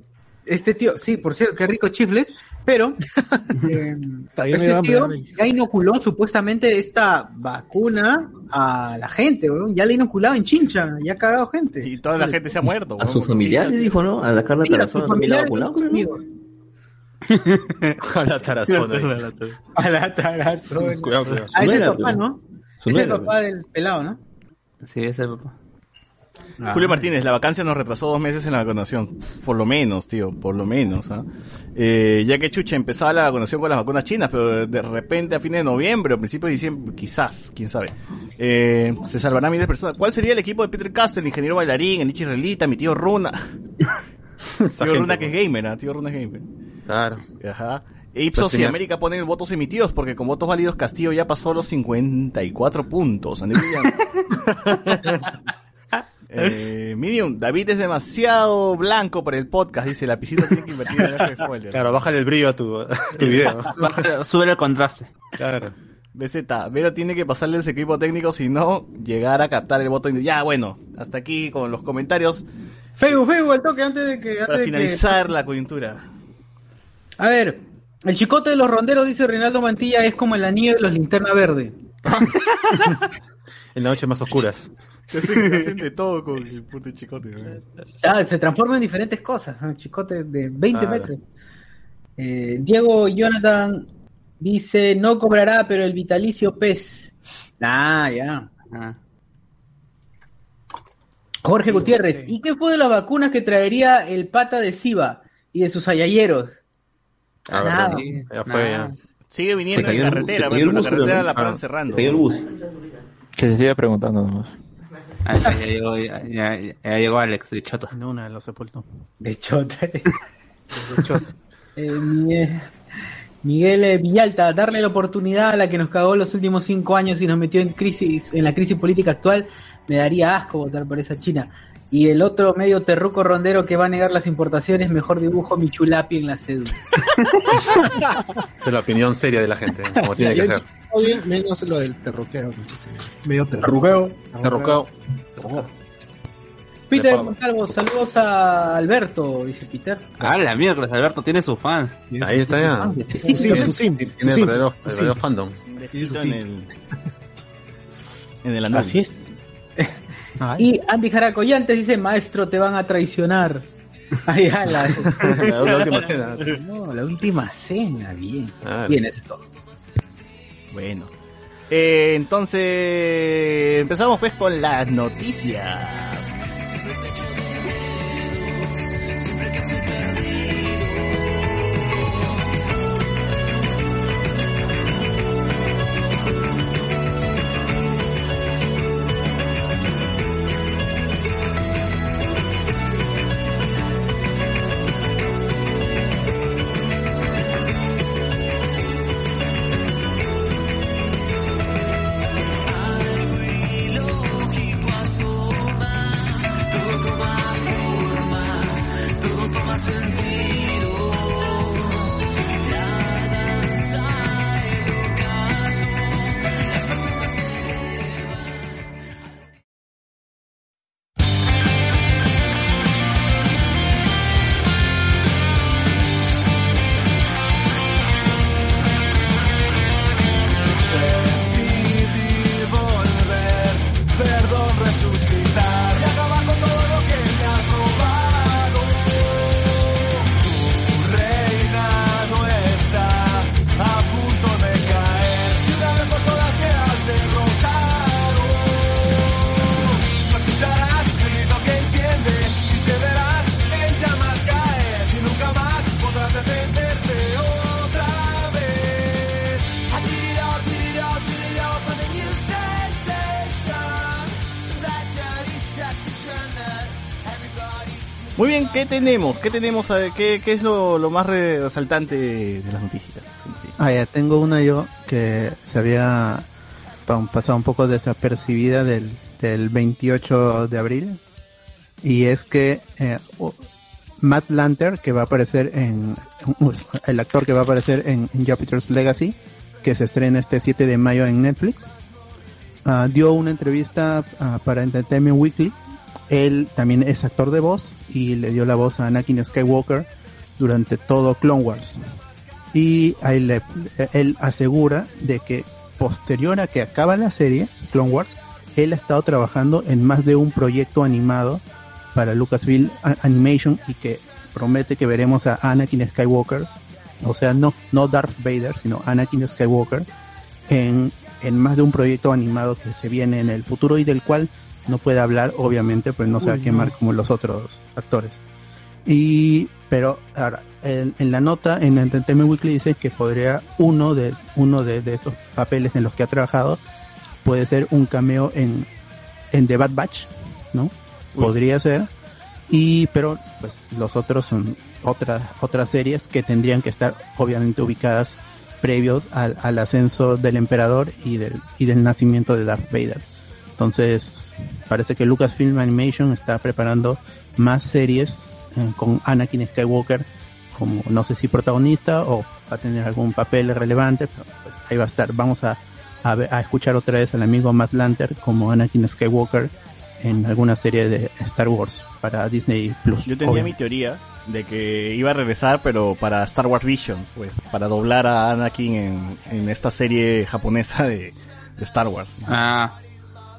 Este tío, sí, por cierto, qué rico chifles, pero *laughs* eh, este tío ya inoculó supuestamente esta vacuna a la gente, weón. Ya la ha inoculado en chincha, ya ha cagado gente.
Y toda la gente se ha muerto,
A
huevón,
sus familiares, dijo, ¿no? A la Carla
Sí, a
Tarazona también la vacunado.
A la tarazona.
A la *laughs* tarazona.
Cuidado, cuidado.
Ah, es el
nuera,
papá. ¿no? Es el papá del pelado, ¿no?
Sí, ese papá.
Julio Martínez, la vacancia nos retrasó dos meses en la vacunación. Por lo menos, tío, por lo menos. ¿ah? Eh, ya que Chucha empezaba la vacunación con las vacunas chinas, pero de repente a fines de noviembre o principios de diciembre, quizás, quién sabe. Eh, se salvarán miles de personas. ¿Cuál sería el equipo de Peter Castell, ingeniero bailarín, el Israelita, mi tío Runa? *laughs* Tío Runa que es
pues.
gamer, ¿ah? Tío Runa es gamer.
Claro.
Ajá. E Ipsos y
tenía-
América ponen votos emitidos porque con votos válidos Castillo ya pasó los 54 puntos. *laughs* *laughs* Eh, Medium, David es demasiado blanco para el podcast, dice la piscina tiene que invertir en el spoiler.
Claro, bájale el brillo a tu, a tu video.
Sube el contraste.
Claro.
BZ, Vero tiene que pasarle el equipo técnico si no llegar a captar el voto. Ya, bueno, hasta aquí con los comentarios
Feu, Feu, al toque antes de que. Antes
para
de que-
finalizar la coyuntura.
A ver, el chicote de los ronderos, dice Reinaldo Mantilla, es como el anillo de los linterna verde. *laughs*
En las noches más oscuras.
Se hacen, hacen de todo con el puto chicote. ¿no?
Ah, se transforma en diferentes cosas. ¿no? Chicote de 20
Claro.
metros. Eh, Diego Jonathan dice: No cobrará, pero el vitalicio pez. Ah, ya.
Ah.
Jorge Gutiérrez, ¿y qué fue de las vacunas que traería el pata de Siva y de sus ayayeros?
Ah,
Nada.
verdad. Ya fue, ya.
Sigue viniendo en
cayó el bus,
carretera,
se
pero la
bus,
carretera
¿no?
la paran
Ah,
cerrando.
Se cayó el bus.
Que se siga preguntando nomás.
Ah, ya, llegó, ya, ya- ya llegó Alex de Chota.
En una lo sepultó. *laughs*
De chota. Eh, Miguel, Miguel eh, Villalta, darle la oportunidad a la que nos cagó los últimos cinco años y nos metió en crisis, en la crisis política actual, me daría asco votar por esa China. Y el otro medio terruco rondero que va a negar las importaciones, mejor dibujo mi chulapi en la cédula. *laughs*
Esa es la opinión seria de la gente, como tiene que ser.
bien, menos lo del muchísimo. Medio
terroqueo.
Terroqueo.
Peter. Montalvo, saludos a Alberto, dice Peter.
Ah, la miércoles, Alberto tiene sus fans.
Ahí está ya.
Sí, sí,
Su sim,
Tiene
su sim,
verdadero, fandom.
Sí, sí.
el. En el anuncio.
Así es. Y Andy Jaracoyantes dice, maestro, te van a traicionar. *laughs* Ay, a la...
La, la *laughs* última cena.
No, la última cena, bien.
Ah,
Bien esto.
Bueno. Eh, entonces, empezamos pues con las noticias.
Decidí
¿qué tenemos? ¿Qué tenemos? ¿Qué, es lo, más resaltante de las noticias?
Ah, tengo una yo que se había pa- pasado un poco desapercibida del, del 28 de abril. Y es que eh, Matt Lanter, que va a aparecer en, el actor que va a aparecer en, en Jupiter's Legacy, que se estrena este 7 de mayo en Netflix, ah, dio una entrevista ah, para Entertainment Weekly. Él también es actor de voz y le dio la voz a Anakin Skywalker durante todo Clone Wars. Y ahí le- él asegura de que posterior a que acaba la serie Clone Wars él ha estado trabajando en más de un proyecto animado para Lucasfilm Animation y que promete que veremos a Anakin Skywalker o sea no no Darth Vader sino Anakin Skywalker en, en más de un proyecto animado que se viene en el futuro y del cual no puede hablar obviamente pues no se va a quemar como los otros actores y pero ahora en, en la nota en Entertainment Weekly dice que podría uno de uno de, de esos papeles en los que ha trabajado puede ser un cameo en en The Bad Batch, ¿no? Podría ser y pero pues los otros son otras otras series que tendrían que estar obviamente ubicadas previos al, al ascenso del emperador y del y del nacimiento de Darth Vader. Entonces, parece que Lucasfilm Animation está preparando más series eh, con Anakin Skywalker como no sé si protagonista o va a tener algún papel relevante, pero pues ahí va a estar. Vamos a, a, ver- a escuchar otra vez al amigo Matt Lanter como Anakin Skywalker en alguna serie de Star Wars para Disney Plus.
Yo tenía mi teoría de que iba a regresar, pero para Star Wars Visions, pues, para doblar a Anakin en, en esta serie japonesa de, de Star Wars.
Ah,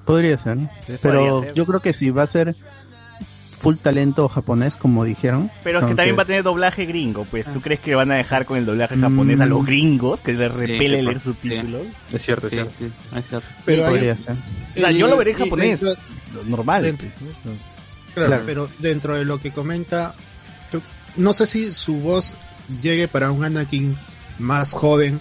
Podría ser, pero
podría ser.
yo creo que si va a ser full talento japonés, como dijeron.
Pero es que también va a tener doblaje gringo, pues. ¿Tú crees que van a dejar con el doblaje japonés a los
Mm.
gringos? Que les repele
sí,
leer
sí.
subtítulos.
Es cierto, es
sí,
cierto.
sí, es cierto.
Pero hay-
podría ser.
O sea, yo lo veré en
y- y
japonés.
dentro-
Normal.
Dentro- Claro,
Claro.
pero dentro de lo que comenta, tú- no sé si su voz llegue para un Anakin más joven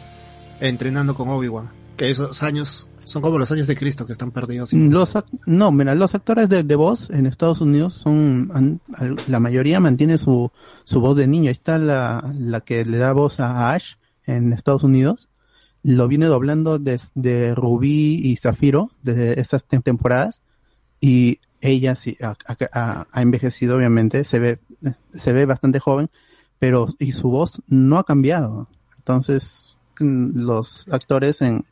entrenando con Obi-Wan, que esos años son como los años de Cristo que están perdidos.
Los ac- no, mira, los actores de, de voz en Estados Unidos son, han- la mayoría mantiene su, su voz de niño. Ahí está la, la que le da voz a Ash en Estados Unidos. Lo viene doblando desde Rubí y Zafiro, desde estas tem- temporadas. Y ella sí ha, ha- ha envejecido, obviamente, se ve, se ve bastante joven, pero, y su voz no ha cambiado. Entonces, mm, los actores en,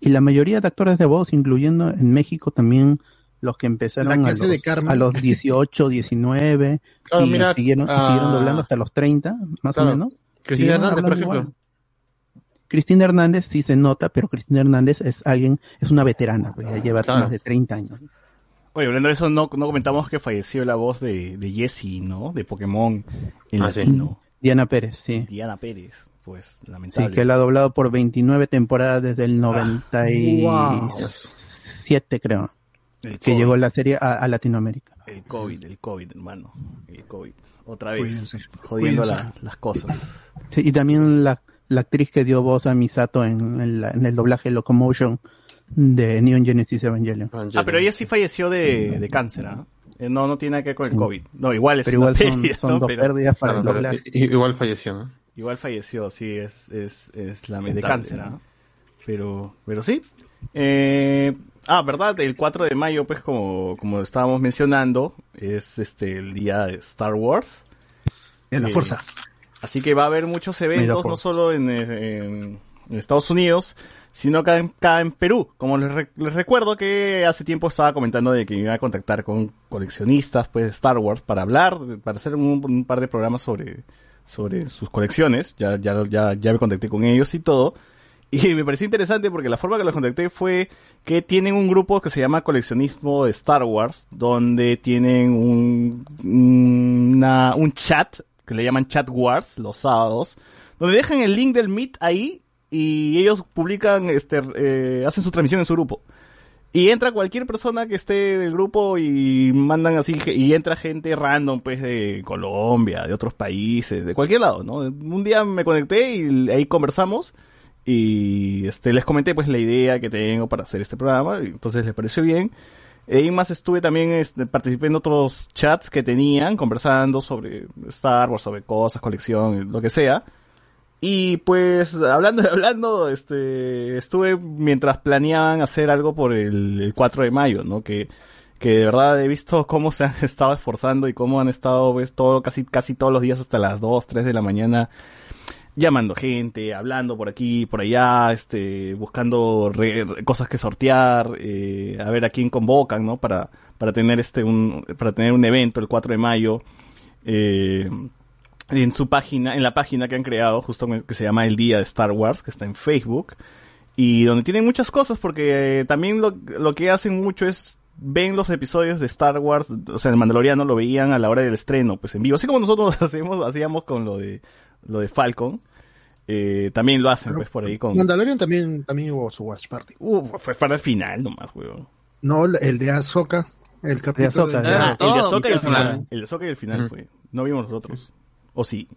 y la mayoría de actores de voz, incluyendo en México también los que empezaron a los, a los 18, 19
Claro,
y,
mira,
siguieron, y
ah,
siguieron doblando hasta los 30, más
claro.
o menos.
Cristina Hernández, por ejemplo.
igual. Cristina Hernández sí se nota, pero Cristina Hernández es alguien, es una veterana, pues ya lleva
Claro.
más de 30 años.
Oye, hablando de eso, no, no comentamos que falleció la voz de, de Jessie, ¿no? De Pokémon en
Ah, sí.
Diana Pérez, sí.
Diana Pérez, pues,
Sí,
lamentable.
que él ha doblado por 29 temporadas desde el
Ah.
97, creo.
El
Que
COVID.
llegó la serie a, a Latinoamérica.
El COVID, el COVID, hermano. El COVID. Otra vez.
Cuídense.
Jodiendo
Cuídense.
la- las cosas.
Sí, y también la, la actriz que dio voz a Misato en, en la- en el doblaje Locomotion de Neon Genesis Evangelion.
Ah, pero ella sí falleció de, de cáncer, ¿ah? Eh, No, no tiene nada que ver con el
Sí.
COVID. No, igual es
Pero igual son-
pérdida,
son
¿no?
dos
Pero-
pérdidas para
Claro,
el doblaje.
igual falleció, ¿no?
Igual falleció, sí, es, es, es la de
Lamentable.
cáncer, ¿ah? Pero, pero sí. Eh, ah, verdad, el 4 de mayo, pues como, como estábamos mencionando, es este el día de Star Wars.
En la
Eh,
fuerza.
Así que va a haber muchos eventos, no solo en, eh, en- en Estados Unidos, sino acá en, acá en Perú. Como les, re- les recuerdo que hace tiempo estaba comentando de que iba a contactar con coleccionistas pues, de Star Wars para hablar, para hacer un, un par de programas sobre, sobre sus colecciones. Ya, ya, ya, ya me contacté con ellos y todo. Y me pareció interesante porque la forma que los contacté fue que tienen un grupo que se llama Coleccionismo de Star Wars, donde tienen un, una- un chat que le llaman Chat Wars los sábados, donde dejan el link del Meet ahí y ellos publican, este, eh, hacen su transmisión en su grupo. Y entra cualquier persona que esté del grupo y mandan así, y entra gente random, pues, de Colombia, de otros países, de cualquier lado, ¿no? Un día me conecté y ahí conversamos y este les comenté pues la idea que tengo para hacer este programa, y entonces les pareció bien. E ahí más estuve también este, participé en otros chats que tenían, conversando sobre Star Wars, sobre cosas, colección, lo que sea. Y pues hablando y hablando, este, estuve mientras planeaban hacer algo por el, el 4 de mayo, ¿no? Que, que de verdad he visto cómo se han *laughs* estado esforzando y cómo han estado, pues, todo, casi, casi todos los días hasta las 2, 3 de la mañana llamando gente, hablando por aquí, por allá, este, buscando re- cosas que sortear, eh, a ver a quién convocan, ¿no? Para, para tener este, un, para tener un evento el 4 de mayo, eh, en su página, en la página que han creado, justo que se llama El Día de Star Wars, que está en Facebook, y donde tienen muchas cosas, porque eh, también lo, lo que hacen mucho es ven los episodios de Star Wars, o sea, el Mandaloriano lo veían a la hora del estreno, pues en vivo, así como nosotros *laughs* hacemos, hacíamos con lo de lo de Falcon, eh, también lo hacen pues por ahí con
Mandalorian también, también hubo su watch party.
Uh, fue para el final nomás, weón.
No, el de Ahsoka. El capítulo
Ahsoka,
de-
de-
Ah, el de Ahsoka y el
final.
El de Ahsoka y el final fue. No vimos nosotros. O sí.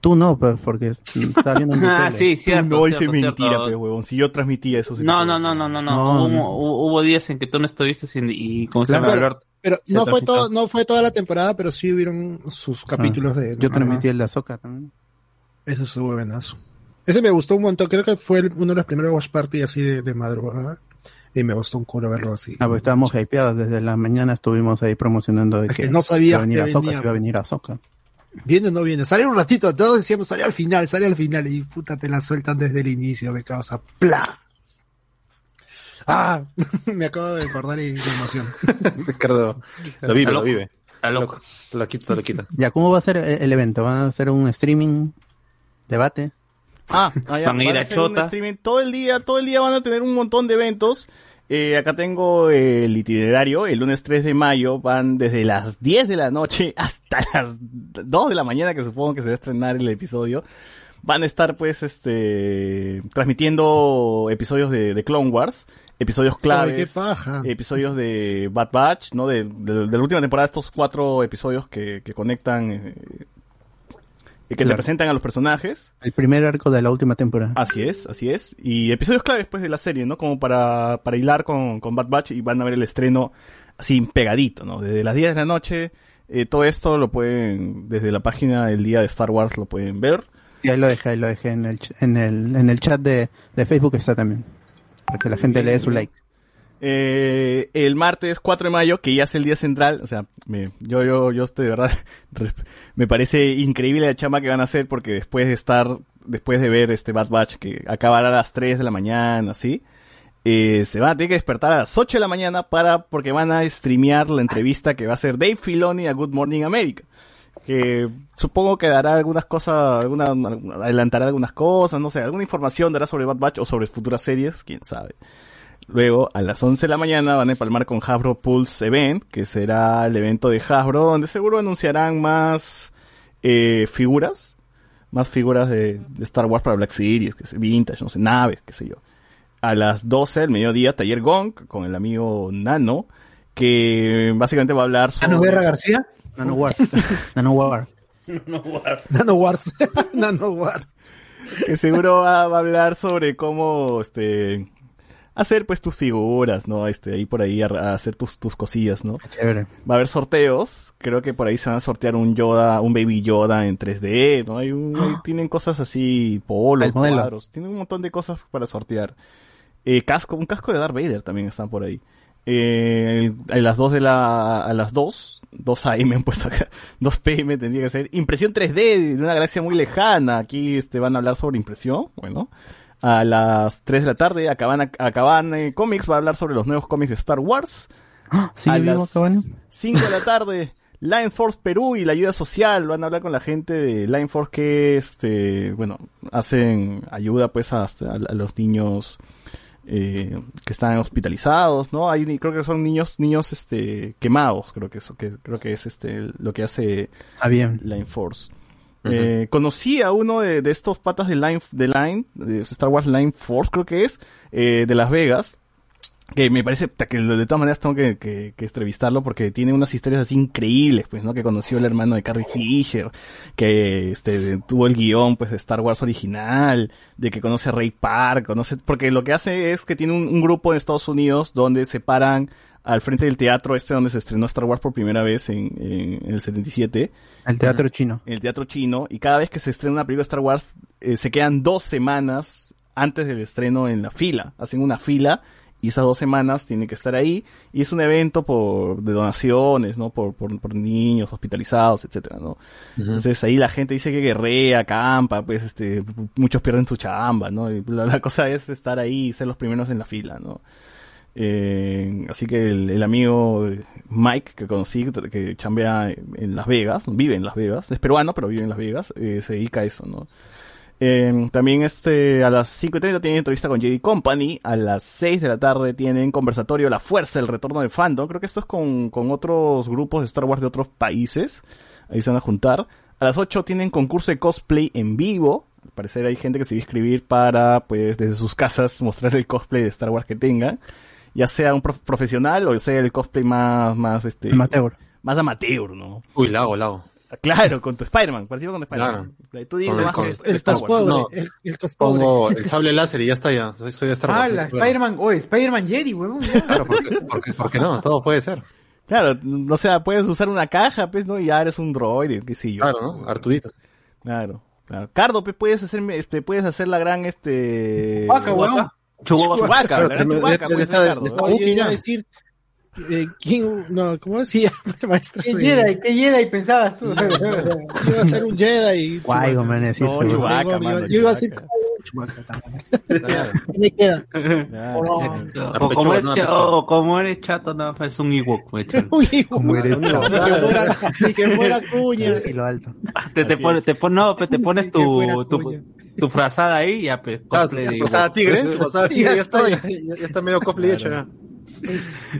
Tú no, pues, porque estaba viendo en tu *laughs*
Ah,
tele.
sí, cierto.
no,
cierto,
mentira,
cierto.
pues, huevón. Si yo transmitía esos
No, no, no, no, no, no.
No,
Hubo,
no.
hubo- hubo días en que tú no estuviste sin- y como se llama Alberto.
Pero
Se
no fue, todo, no fue toda la temporada, pero sí hubieron sus capítulos de...
Ah, Yo transmití el de Azoka también.
Eso estuvo buenazo. Ese me gustó un montón. Creo que fue el- uno de los primeros watch party así de, de madrugada. Y me gustó un culo verlo así.
Ah, pues estábamos hypeados. Desde la mañana estuvimos ahí promocionando de
Es
que,
que no sabía
iba a venir
que venía.
iba a venir Azoka.
Viene o no viene. Sale un ratito. Todos decíamos, sale al final, sale al final. Y puta, te la sueltan desde el inicio. Me causa ¡Pla! Ah, *laughs* me acabo de acordar y de emoción.
Ricardo, lo vive, lo vive.
Está loco.
Lo quita, lo quita.
Ya, ¿cómo va a ser el el evento? ¿Van a hacer un streaming? ¿Debate?
Ah, ah, ya,
Van a ir a
un
Chota.
streaming todo el día, todo el día van a tener un montón de eventos. Eh, acá tengo el itinerario, el lunes 3 de mayo van desde las 10 de la noche *laughs* hasta las 2 de la mañana, que supongo que se va a estrenar el episodio. Van a estar pues este transmitiendo episodios de, de Clone Wars, episodios claves, episodios de Bad Batch, ¿no? De, de- de la última temporada, estos cuatro episodios que, que conectan, eh, que te
Claro.
presentan a los personajes.
El primer arco de la última temporada.
Así es, así es. Y episodios claves pues de la serie, ¿no? Como para, para hilar con, con Bad Batch y van a ver el estreno así pegadito, ¿no? Desde las 10 de la noche, eh, todo esto lo pueden, desde la página del día de Star Wars lo pueden ver.
Y ahí lo dejé, ahí lo dejé en el, en el, en el chat de, de Facebook está también. Para que la gente le dé su like.
Eh, el martes 4 de mayo, que ya es el día central, o sea, me, yo, yo, yo estoy de verdad, *laughs* me parece increíble la chamba que van a hacer porque después de estar después de ver este Bad Batch que acabará a las 3 de la mañana, ¿sí? Eh, se van a tener que despertar a las 8 de la mañana para, porque van a streamear la entrevista que va a hacer Dave Filoni a Good Morning America. Que supongo que dará algunas cosas, alguna, adelantará algunas cosas, no sé, alguna información dará sobre Bad Batch o sobre futuras series, quién sabe. Luego, a las 11 de la mañana van a empalmar con Hasbro Pulse Event, que será el evento de Hasbro, donde seguro anunciarán más eh, figuras, más figuras de, de Star Wars para Black Series, que sé, vintage, no sé, naves, qué sé yo. A las 12 del mediodía, Taller Gong, con el amigo Nano, que básicamente va a hablar sobre...
¿Nano Guerra García?
Nano War. *laughs* Nano War.
Nano *laughs* Wars. *laughs* Nano Wars.
que seguro va, va a hablar sobre cómo este hacer pues tus figuras, ¿no? Este, ahí por ahí a, a hacer tus, tus cosillas, ¿no?
Chévere.
Va a haber sorteos, creo que por ahí se van a sortear un Yoda, un Baby Yoda en 3D, ¿no? Hay un, ahí *gasps* tienen cosas así, polos, cuadros, tienen un montón de cosas para sortear. Eh, casco, un casco de Darth Vader también están por ahí. Eh, a las 2 de la, a las 2, 2 AM han puesto acá, *laughs* 2 PM tendría que ser, impresión 3D de una galaxia muy lejana, aquí este van a hablar sobre impresión, bueno. A las 3 de la tarde, Acaban, Acaban eh, Comics va a hablar sobre los nuevos cómics de Star Wars. *gasps*
¿Sigue
a las
Cabana?
5 de la tarde, *laughs* Line Force Perú y la ayuda social. Van a hablar con la gente de Line Force que, este, bueno, hacen ayuda pues a, a- a los niños eh, que están hospitalizados, ¿no? Hay, creo que son niños, niños, este, quemados, creo que eso, que, creo que es este, lo que hace
Ah, bien.
Line Force. Eh, conocí a uno de, de estos patas de Line, de Line, de Star Wars Line Force, creo que es, eh, de Las Vegas, que me parece que de todas maneras tengo que, que, entrevistarlo porque tiene unas historias así increíbles, pues, ¿no? Que conoció el hermano de Carrie Fisher, que este tuvo el guion pues de Star Wars original, de que conoce a Ray Park, conoce, porque lo que hace es que tiene un, un grupo en Estados Unidos donde se paran al frente del teatro este donde se estrenó Star Wars por primera vez en, en, en el 77
El teatro chino.
el teatro chino y cada vez que se estrena una película de Star Wars eh, se quedan dos semanas antes del estreno en la fila, hacen una fila y esas dos semanas tienen que estar ahí y es un evento por de donaciones, ¿no? Por, por, por niños hospitalizados, etcétera, ¿no? Entonces ahí la gente dice que guerrea, acampa, pues este muchos pierden su chamba, ¿no? Y la, la cosa es estar ahí y ser los primeros en la fila, ¿no? Eh, así que el, amigo Mike que conocí, que, chambea en Las Vegas, vive en Las Vegas, es peruano pero vive en Las Vegas, eh, se dedica a eso, ¿no? Eh, también este, a las 5.30 tienen entrevista con JD Company, a las 6 de la tarde tienen conversatorio La Fuerza, el retorno del fandom, creo que esto es con, con otros grupos de Star Wars de otros países, ahí se van a juntar. A las 8 tienen concurso de cosplay en vivo, al parecer hay gente que se va a inscribir para, pues, desde sus casas *laughs* mostrar el cosplay de Star Wars que tengan ya sea un prof- profesional o sea el cosplay más, más, este,
Amateur.
más amateur, ¿no?
Uy, lago, lago.
Claro, con tu Spider-Man, participa con tu Spider-Man. Tú dices
el
más
El
Star Wars.
cospobre.
No.
El, el cospobre.
Pongo el sable láser y ya está ya. Soy, soy Star Wars.
Ah, la Spider-Man, oye, Spider-Man Jedi, huevón.
Claro, ¿por qué, por qué- por qué no? Todo puede ser.
Claro, o sea, puedes usar una caja, pues, ¿no? Y ya eres un droide, qué sé yo.
Claro, ¿no? Artudito.
Claro, claro. Cardo, pues, puedes hacer, este, puedes hacer la gran, este...
Chewbacca,
ser
está
Oye,
Wookiee
iba a decir, eh, ¿quién, no, ¿cómo decía *laughs* el maestro?
¿Qué
de-
Jedi? ¿Qué Jedi pensabas tú? *laughs*
Iba a ser un Jedi.
Guay, man,
No. Chewbacca,
Yo-
mano,
yo, yo iba a también. *laughs* ¿Qué me queda?
Claro.
O como, eres chato, no, es un Ewok. pues, chato.
Uy,
Como eres
ni que fuera, que fuera cuña.
Y lo alto.
Te, te,
Así
pones,
es.
te, pon- no, pues, te pones tu. Tu frazada ahí ya, pues,
Claro,
cosplay de
pasada
Ewok.
tigre, *laughs*
Ya
está, ya, está medio cosplay hecho ya.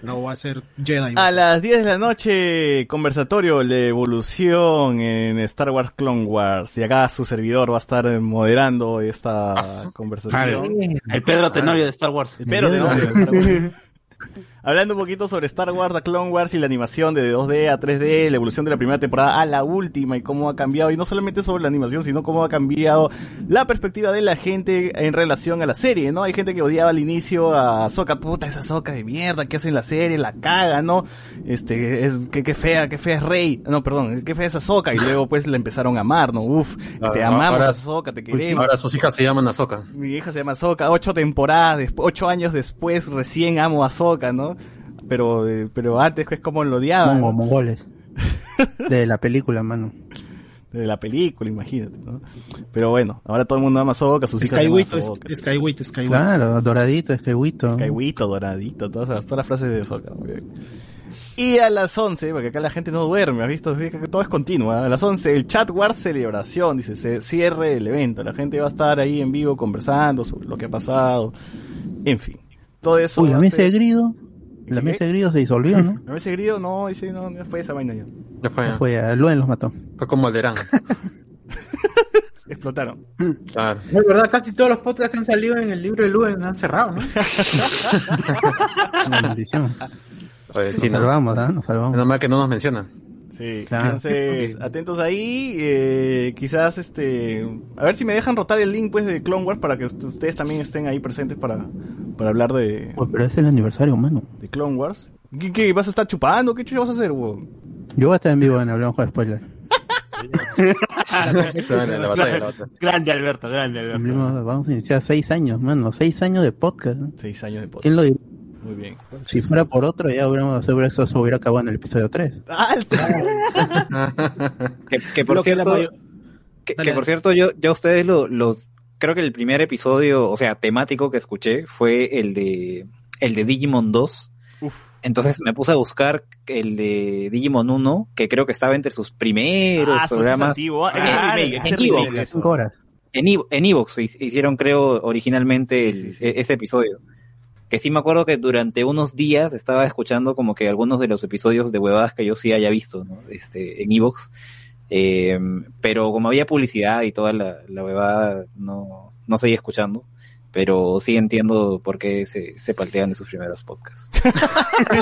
No, va a ser Jedi.
A las 10 de la noche, conversatorio, la evolución en Star Wars Clone Wars. Y acá su servidor va a estar moderando esta conversación.
El Pedro Tenorio de Star Wars.
Pero de nombre, Star Wars. *laughs* Hablando un poquito sobre Star Wars, The Clone Wars y la animación de 2D a 3D, la evolución de la primera temporada a la última y cómo ha cambiado, y no solamente sobre la animación, sino cómo ha cambiado la perspectiva de la gente en relación a la serie, ¿no? Hay gente que odiaba al inicio a Soka, puta, esa Soka de mierda, que hace en la serie? La caga, ¿no? Este, es, que, que fea, que fea es Rey, no, perdón, que fea es Ahsoka, y luego pues la empezaron a amar, ¿no? Uf,
Claro,
te amamos
ahora-
Ahsoka, te queremos.
Ahora sus hijas se llaman Azoka.
Mi hija se llama Ahsoka, ocho temporadas, ocho años después recién amo a Ahsoka, ¿no? Pero, eh, pero antes es como lo odiaba.
Mongo,
¿no?
mongoles. *laughs* De la película, mano.
de la película, imagínate, ¿no? Pero bueno, ahora todo el mundo ama Ahsoka, sus hijas
Skywito, es- Skywito, Skywito.
Claro, doradito, esquehuito.
Skywito, doradito, todas, las- todas las frases de bien. Y a las 11, porque acá la gente no duerme, ¿has visto? Así que todo es continuo. ¿ah? A las 11, el chat war celebración, dice, se cierre el evento. La gente va a estar ahí en vivo conversando sobre lo que ha pasado. En fin, todo eso.
Uy, la mesa de grido. *laughs* La mesa de grido se disolvió, ¿no?
¿La mesa de grido? No, dice, no, no fue esa vaina ya.
Ya fue, ya.
Fue, a Luen los mató.
Fue como Alderán. *laughs*
Explotaron.
Claro.
Es verdad, casi todos los podcasts que han salido en el libro de Luen han cerrado, ¿no? *laughs*
Una maldición.
Oye, sí,
Nos
¿no?
salvamos, ¿ah? Nos salvamos.
Menos mal que no nos mencionan.
Sí,
Claro.
entonces atentos ahí, eh, quizás este, a ver si me dejan rotar el link pues de Clone Wars para que ust- ustedes también estén ahí presentes para, para hablar de,
Uy, pero es el aniversario, mano.
de Clone Wars. ¿Qué, qué, vas a estar chupando? ¿Qué chucha vas a hacer, weón?
Yo voy a estar en vivo en Hablamos con Spoiler. *laughs*
Grande Alberto, grande Alberto.
Vamos a iniciar seis años, mano. Seis años de podcast.
Seis años de podcast.
¿Quién lo diría?
Muy bien.
Si fuera por otro, ya hubiéramos seguro eso se hubiera acabado en el episodio 3.
Ah, *laughs*
Que, que por
Lo que
cierto, que, que
dale.
por cierto, yo, ya ustedes lo, los, creo que el primer episodio, o sea, temático que escuché fue el de, el de Digimon 2. Entonces me puse a buscar el de Digimon 1, que creo que estaba entre sus primeros
Ah,
programas. en Evox. hicieron, creo, originalmente el-
Sí, sí, sí.
e- ese episodio. Que sí me acuerdo que durante unos días estaba escuchando como que algunos de los episodios de huevadas que yo sí haya visto, ¿no? Este, en Evox. Eh, pero como había publicidad y toda la, la huevada, no, no seguía escuchando. Pero sí entiendo por qué se, se paltean de sus primeros podcasts. *laughs*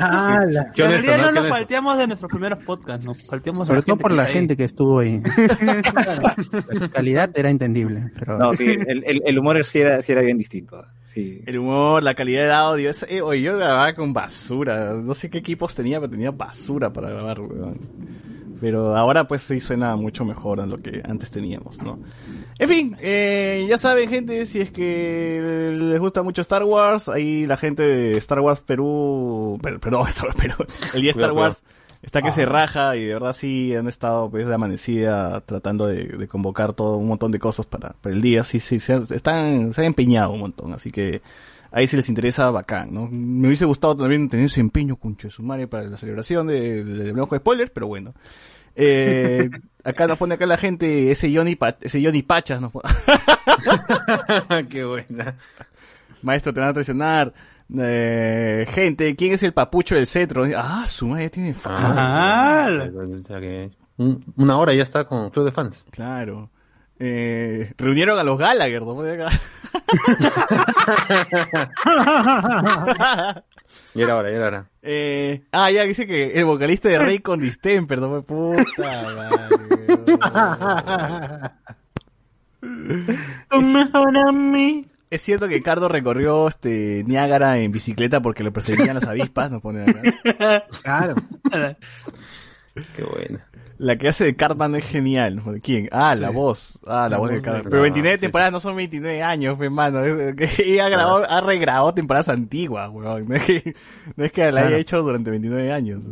Ah, la-
Qué
en
honesto,
realidad
¿no?
nos
honesto.
falteamos de nuestros primeros podcasts, nos falteamos de
Sobre todo por la
ahí.
gente que estuvo ahí. *laughs* La calidad era entendible. Pero
No, sí, el, el, el humor sí era, sí era bien distinto. Sí.
El humor, la calidad de audio, es, eh, oye, yo grababa con basura, no sé qué equipos tenía, pero tenía basura para grabar, weón. Pero ahora pues sí suena mucho mejor a lo que antes teníamos, ¿no? En fin, eh, ya saben gente, si es que les gusta mucho Star Wars, ahí la gente de Star Wars Perú, per- perdón, *laughs* Star Wars Perú, el día Star Wars está que se raja y de verdad sí han estado pues de amanecida tratando de, de convocar todo un montón de cosas para, para el día, sí, sí, se han, están, se han empeñado un montón, así que ahí si les interesa, bacán, ¿no? Me hubiese gustado también tener ese empeño, concho de su madre, para la celebración de, de, de Blanco de Spoilers, pero bueno. Eh, acá nos pone acá la gente, ese Johnny, Pa- ese Johnny Pachas nos pone- *laughs*
Qué buena.
Maestro, te van a traicionar. Eh, gente, ¿quién es el papucho del cetro? Ah, su madre tiene.
Ah,
un- una hora ya está con Club de Fans.
Claro. Eh, reunieron a los Gallagher, ¿no? *laughs* *laughs*
Y era hora, y era hora.
Eh, ah, ya dice que el vocalista de Rey con Distemper, no me puta
amigo.
Es cierto que Cardo recorrió este Niágara en bicicleta porque lo perseguían las avispas, nos pone acá. *laughs*
Claro. *laughs*
Qué buena.
La que hace de Cartman es genial. ¿Quién? Ah, la voz. Ah, la, voz de
voz de
Cartman. Pero 29
sí.
temporadas no son 29 años, pues, mano. Es- que *laughs* Ella ha, grabado, ha regrabado temporadas antiguas, weón. No es que, no es que la haya hecho durante 29 años.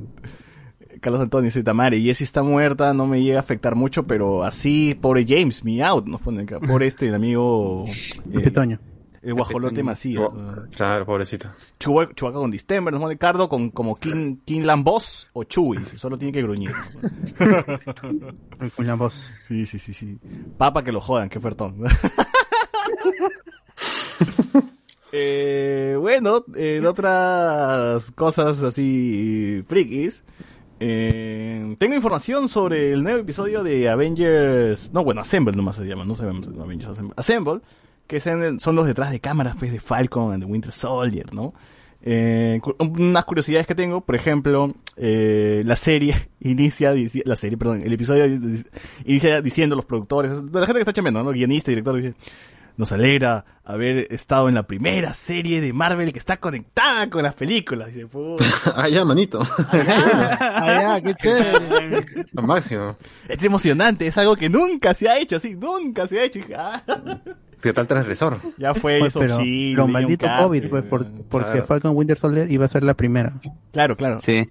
Carlos Antonio dice Tamari, Jessie está muerta, no me llega a afectar mucho, pero así, pobre James, me out, nos ponen acá. Por *laughs* este, el amigo, eh,
Petoño.
El guajolote Macías.
Oh, Claro, pobrecito.
Chubaca con distemper, nos pone Cardo con como King, King Boss o Chewie, solo tiene que gruñir.
Con la voz.
Sí, sí, sí, sí. Papa que lo jodan, qué ofertón. *laughs* eh, bueno, en otras cosas así frikis, eh, tengo información sobre el nuevo episodio de Avengers, no, bueno, Assemble nomás se llama, no llama Avengers Assemble, Assemble, que son, son los detrás de cámaras pues, de Falcon and the Winter Soldier, ¿no? Eh, cu- unas curiosidades que tengo, por ejemplo, eh, la serie *laughs* inicia, la serie, perdón, el episodio di- inicia diciendo los productores, la gente que está chambeando, ¿no? Guionista, director, dice, nos alegra haber estado en la primera serie de Marvel que está conectada con las películas. Dice,
ya, manito.
Ya, qué chévere.
Lo máximo.
es emocionante, es algo que nunca se ha hecho, así, nunca se ha hecho.
¿Qué tal transgresor?
Ya fue
Pues,
eso,
pero
sí,
lo
Legion
maldito
Carter,
COVID, pues, por- porque
claro.
Falcon Winter Soldier iba a ser la primera.
Claro, claro.
Sí.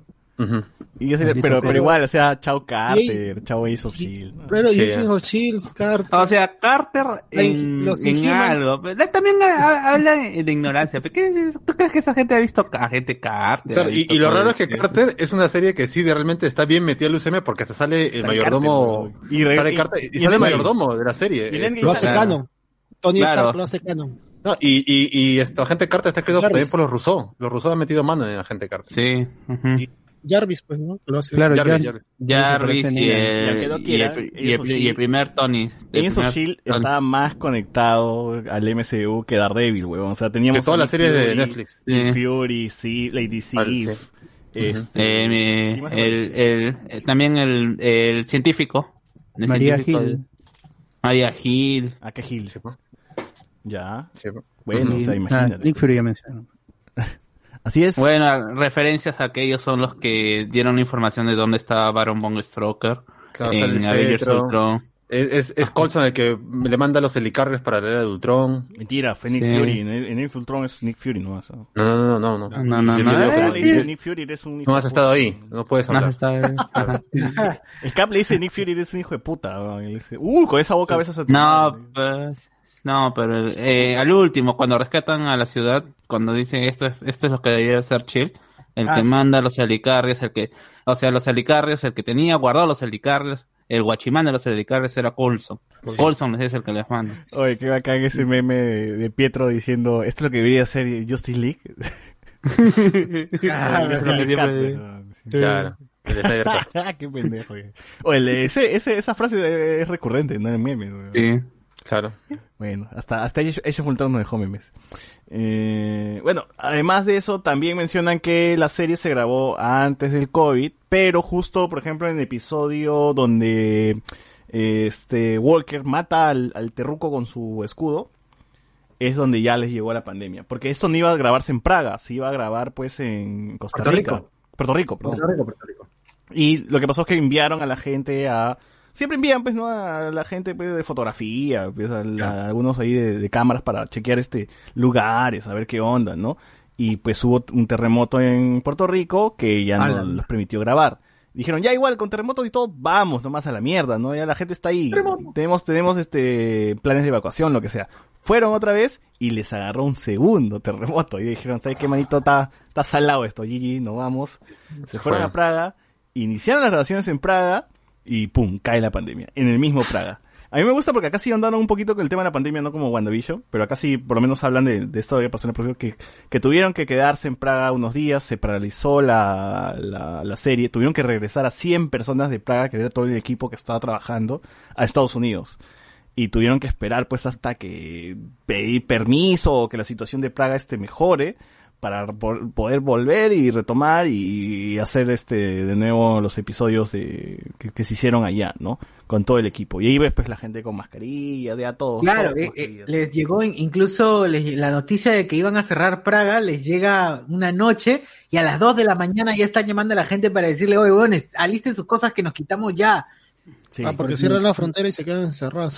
Y yo sé-
Maldito
pero, pero igual, o sea, chao Carter, chao Ace of Shield. ¿no?
Pero
Sí, ya.
soy Shields, Carter.
O sea, Carter en,
los
en algo. también ha- ha- habla de ignorancia. ¿Pero qué- ¿Tú crees que esa gente ha visto a gente Carter?
Claro, y,
visto
y lo raro es que
esto?
Carter es una serie que sí realmente está bien metida al UCM porque hasta sale el
Sale
mayordomo
Carter, y
sale
y-
Carter- y,
y
sale el mayordomo de la serie.
Lo hace canon. Tony
Claro.
Stark lo hace canon.
no, y, y, y Agente Carter está escrito también por los Rousseau. Los Rousseau han metido mano en Agente Carter.
Sí.
Jarvis, pues, ¿no? Lo hace.
Claro,
Jarvis,
Jar-
Jarvis.
Jarvis y el,
Y
el- y
Agents
el-
of
y el
Shield-
primer Tony.
Agents of Shield estaba más conectado al MCU que Daredevil, weón. O sea, teníamos
Que todas las series de Netflix.
Sí.
Fury, sí, Lady Sif,
sí.
este,
Eh, mi-
¿quién más
el, el- también el, el científico. El
María
científico
Hill.
María Hill.
¿A qué Hill?
Sí.
Ya.
Sí.
Bueno, o sea,
Ah,
imagínate.
Nick Fury ya mencionó. *laughs*
Así es.
Bueno, referencias a que ellos son los que dieron la información de dónde estaba Baron von Stroker
Claro,
en Avengers. Ultron.
Es, es, Coulson el que le manda los helicarriers para la era de Ultron.
Mentira, fue Nick
Sí.
Fury. En, en Infiltron es Nick Fury, ¿no? O sea,
No, no, no, no. no.
No, no,
Yo
no.
le
dice Nick Fury eres un hijo
no has estado ahí, no puedes
No,
hablar.
ajá. *laughs*
El Cap le dice Nick Fury eres un hijo de puta. Y le dice, uh, con esa boca a veces se
No, pues, no, pero eh, al último, cuando rescatan a la ciudad, cuando dicen esto es, esto es lo que debería ser Chill, el
Ah,
que
sí.
manda los helicarrios, el que, o sea, los helicarrios, el que tenía guardado los helicarrios, el guachimán de los helicarrios era Coulson. Coulson es el que les manda.
Oye, qué bacán ese meme de Pietro diciendo, esto es lo que debería ser Justice League. *laughs*
Ah, sí,
weón.
Claro. Cut. *laughs*
qué pendejo. Oye, ese, ese, esa frase es recurrente, no en memes.
Sí.
Claro.
Bueno, hasta, hasta Age Age of Ultron nos dejó memes. Eh, bueno, además de eso, también mencionan que la serie se grabó antes del COVID, pero justo, por ejemplo, en el episodio donde este Walker mata al, al terruco con su escudo, es donde ya les llegó la pandemia. Porque esto no iba a grabarse en Praga, se iba a grabar pues en Costa
Puerto
Rica.
Rico.
Puerto Rico, perdón.
Puerto Rico, Puerto Rico.
Y lo que pasó es que enviaron a la gente a... Siempre envían, pues, ¿no? A la gente pues, de fotografía, pues, a la- algunos ahí de, de cámaras para chequear este lugares, a ver qué onda, ¿no? Y pues hubo un terremoto en Puerto Rico que ya no los permitió grabar. Dijeron, ya igual, con terremotos y todo, vamos nomás a la mierda, ¿no? Ya la gente está ahí. Tenemos, tenemos este planes de evacuación, lo que sea. Fueron otra vez y les agarró un segundo terremoto. Y dijeron, ¿sabes qué, manito? Está, está salado esto, Gigi, nos vamos. Se fueron
Fue.
a Praga, iniciaron las grabaciones en Praga y pum, cae la pandemia. En el mismo Praga. A mí me gusta porque acá sí andaron un poquito con el tema de la pandemia, no como WandaVision, pero acá sí por lo menos hablan de, de esto que pasó en el proyecto, que, que tuvieron que quedarse en Praga unos días, se paralizó la, la, la serie, tuvieron que regresar a 100 personas de Praga, que era todo el equipo que estaba trabajando, a Estados Unidos. Y tuvieron que esperar pues hasta que pedir permiso o que la situación de Praga este mejore para po- poder volver y retomar y, hacer este de nuevo los episodios de que, que se hicieron allá, ¿no? Con todo el equipo. Y ahí ves pues la gente con mascarilla, de a todos.
Claro,
todos
eh, eh, les llegó in- incluso les- la noticia de que iban a cerrar Praga, les llega una noche y a las 2 de la mañana ya están llamando a la gente para decirle, oye, bueno, alisten sus cosas que nos quitamos ya.
Sí.
Ah, porque cierran la frontera y se quedan encerrados.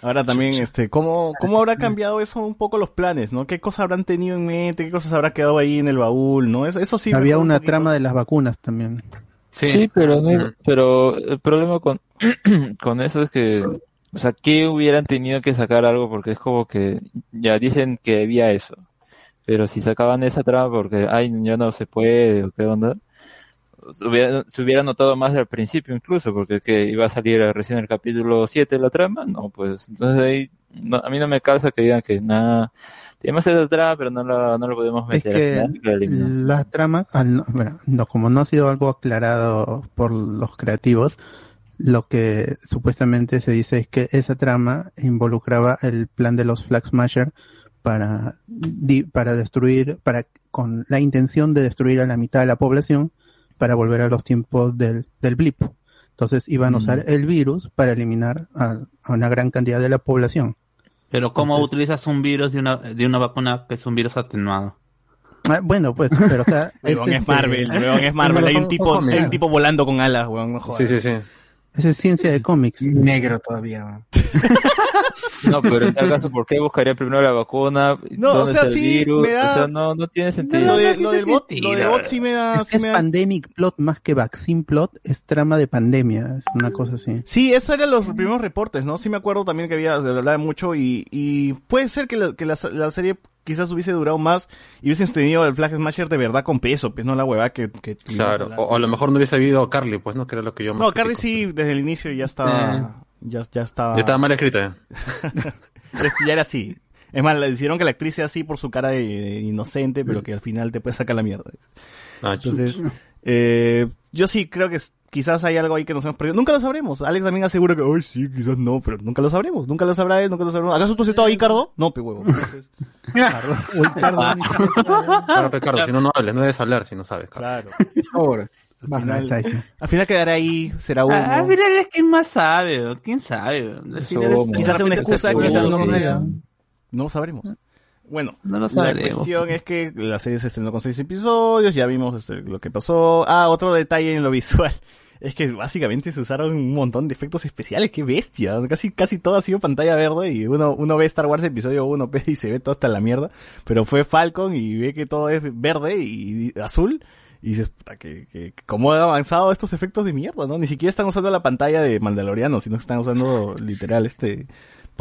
Ahora también, este, ¿cómo, ¿cómo habrá cambiado eso un poco los planes, no? ¿Qué cosas habrán tenido en mente? ¿Qué cosas habrá quedado ahí en el baúl, no? Eso, eso sí.
Había
un
una trama de las vacunas también.
Sí, pero, no- pero el problema con, *clears throat* con eso es que, o sea, que hubieran tenido que sacar algo porque es como que ya dicen que había eso, pero si sacaban esa trama porque, ay, ya no se puede o qué onda, hubiera, se hubiera notado más al principio incluso, porque que iba a salir recién el capítulo 7 de la trama, no, pues entonces ahí, no, a mí no me calza que digan que nada, tenemos esa trama, pero no la, no lo podemos
Es
meter.
que
final, y la
trama, al no- bueno, no, como no ha sido algo aclarado por los creativos, lo que supuestamente se dice es que esa trama involucraba el plan de los Flag Smasher para, para destruir, para, con la intención de destruir a la mitad de la población para volver a los tiempos del, del blip. Entonces iban a usar el virus para eliminar a, a una gran cantidad de la población.
Pero ¿cómo
Entonces-
utilizas un virus de una, de una vacuna que es un virus atenuado?
Ah, bueno, pues, pero o sea, *laughs*
Weón, es
este-
Marvel, weón, es Marvel. *laughs* Hay un tipo, hay un tipo volando con alas, weón, no.
Sí, sí, sí.
Esa es ciencia de cómics.
Negro todavía. *laughs*
No, pero en tal caso, ¿por qué buscaría primero la vacuna?
No, o
¿Dónde
sea,
está el
sí,
virus?
me da-
O sea, no, no tiene sentido.
Lo, de- lo del bot, lo del bot sí me da...
Es
sí
es
me da-
pandemic plot más que vaccine plot, es trama de pandemia, es una cosa así.
Sí, esos eran los primeros reportes, ¿no? Sí me acuerdo también que había, hablaba mucho y, y puede ser que, la, que la, la serie quizás hubiese durado más y hubiesen tenido el Flag Smasher de verdad con peso, pues no la huevada que... que
Claro, o, o a lo mejor no hubiese habido Carly, pues, ¿no? Que era lo que yo más
No, Carly sí, desde el inicio ya estaba... Ya, ya estaba...
Ya estaba mal escrita.
Ya, *laughs* ya era así. Es más, le hicieron que la actriz sea así por su cara de, de inocente, pero que al final te puede sacar la mierda.
Ah,
Entonces, eh, yo sí creo que es- quizás hay algo ahí que nos hemos perdido. Nunca lo sabremos. Alex también asegura que, ay, sí, quizás no, pero nunca lo sabremos. Nunca lo sabrá él, nunca lo sabremos. ¿Acaso tú has estado ahí, Cardo? No, pe huevo. Entonces, *laughs*
Uy, perdón.
Claro, Ricardo, si no, no hables, no debes hablar si no sabes.
Claro.
Ahora.
Al final, al final quedará ahí, será uno.
Ah, al final es quien más sabe, ¿o? ¿quién sabe? Al final es-
Quizás sea una excusa, quizás no lo sea. No lo sabremos. Bueno,
No lo
la cuestión es que la serie se estrenó con seis episodios, ya vimos este, lo que pasó. Ah, otro detalle en lo visual. *laughs* Es que básicamente se usaron un montón de efectos especiales, qué bestia. Casi, casi todo ha sido pantalla verde y uno, uno ve Star Wars episodio 1 pe, *laughs* y se ve todo hasta la mierda. Pero fue Falcon y ve que todo es verde y azul. Y dices, puta, que, que, cómo han avanzado estos efectos de mierda, ¿no? Ni siquiera están usando la pantalla de Mandaloriano, sino que están usando literal este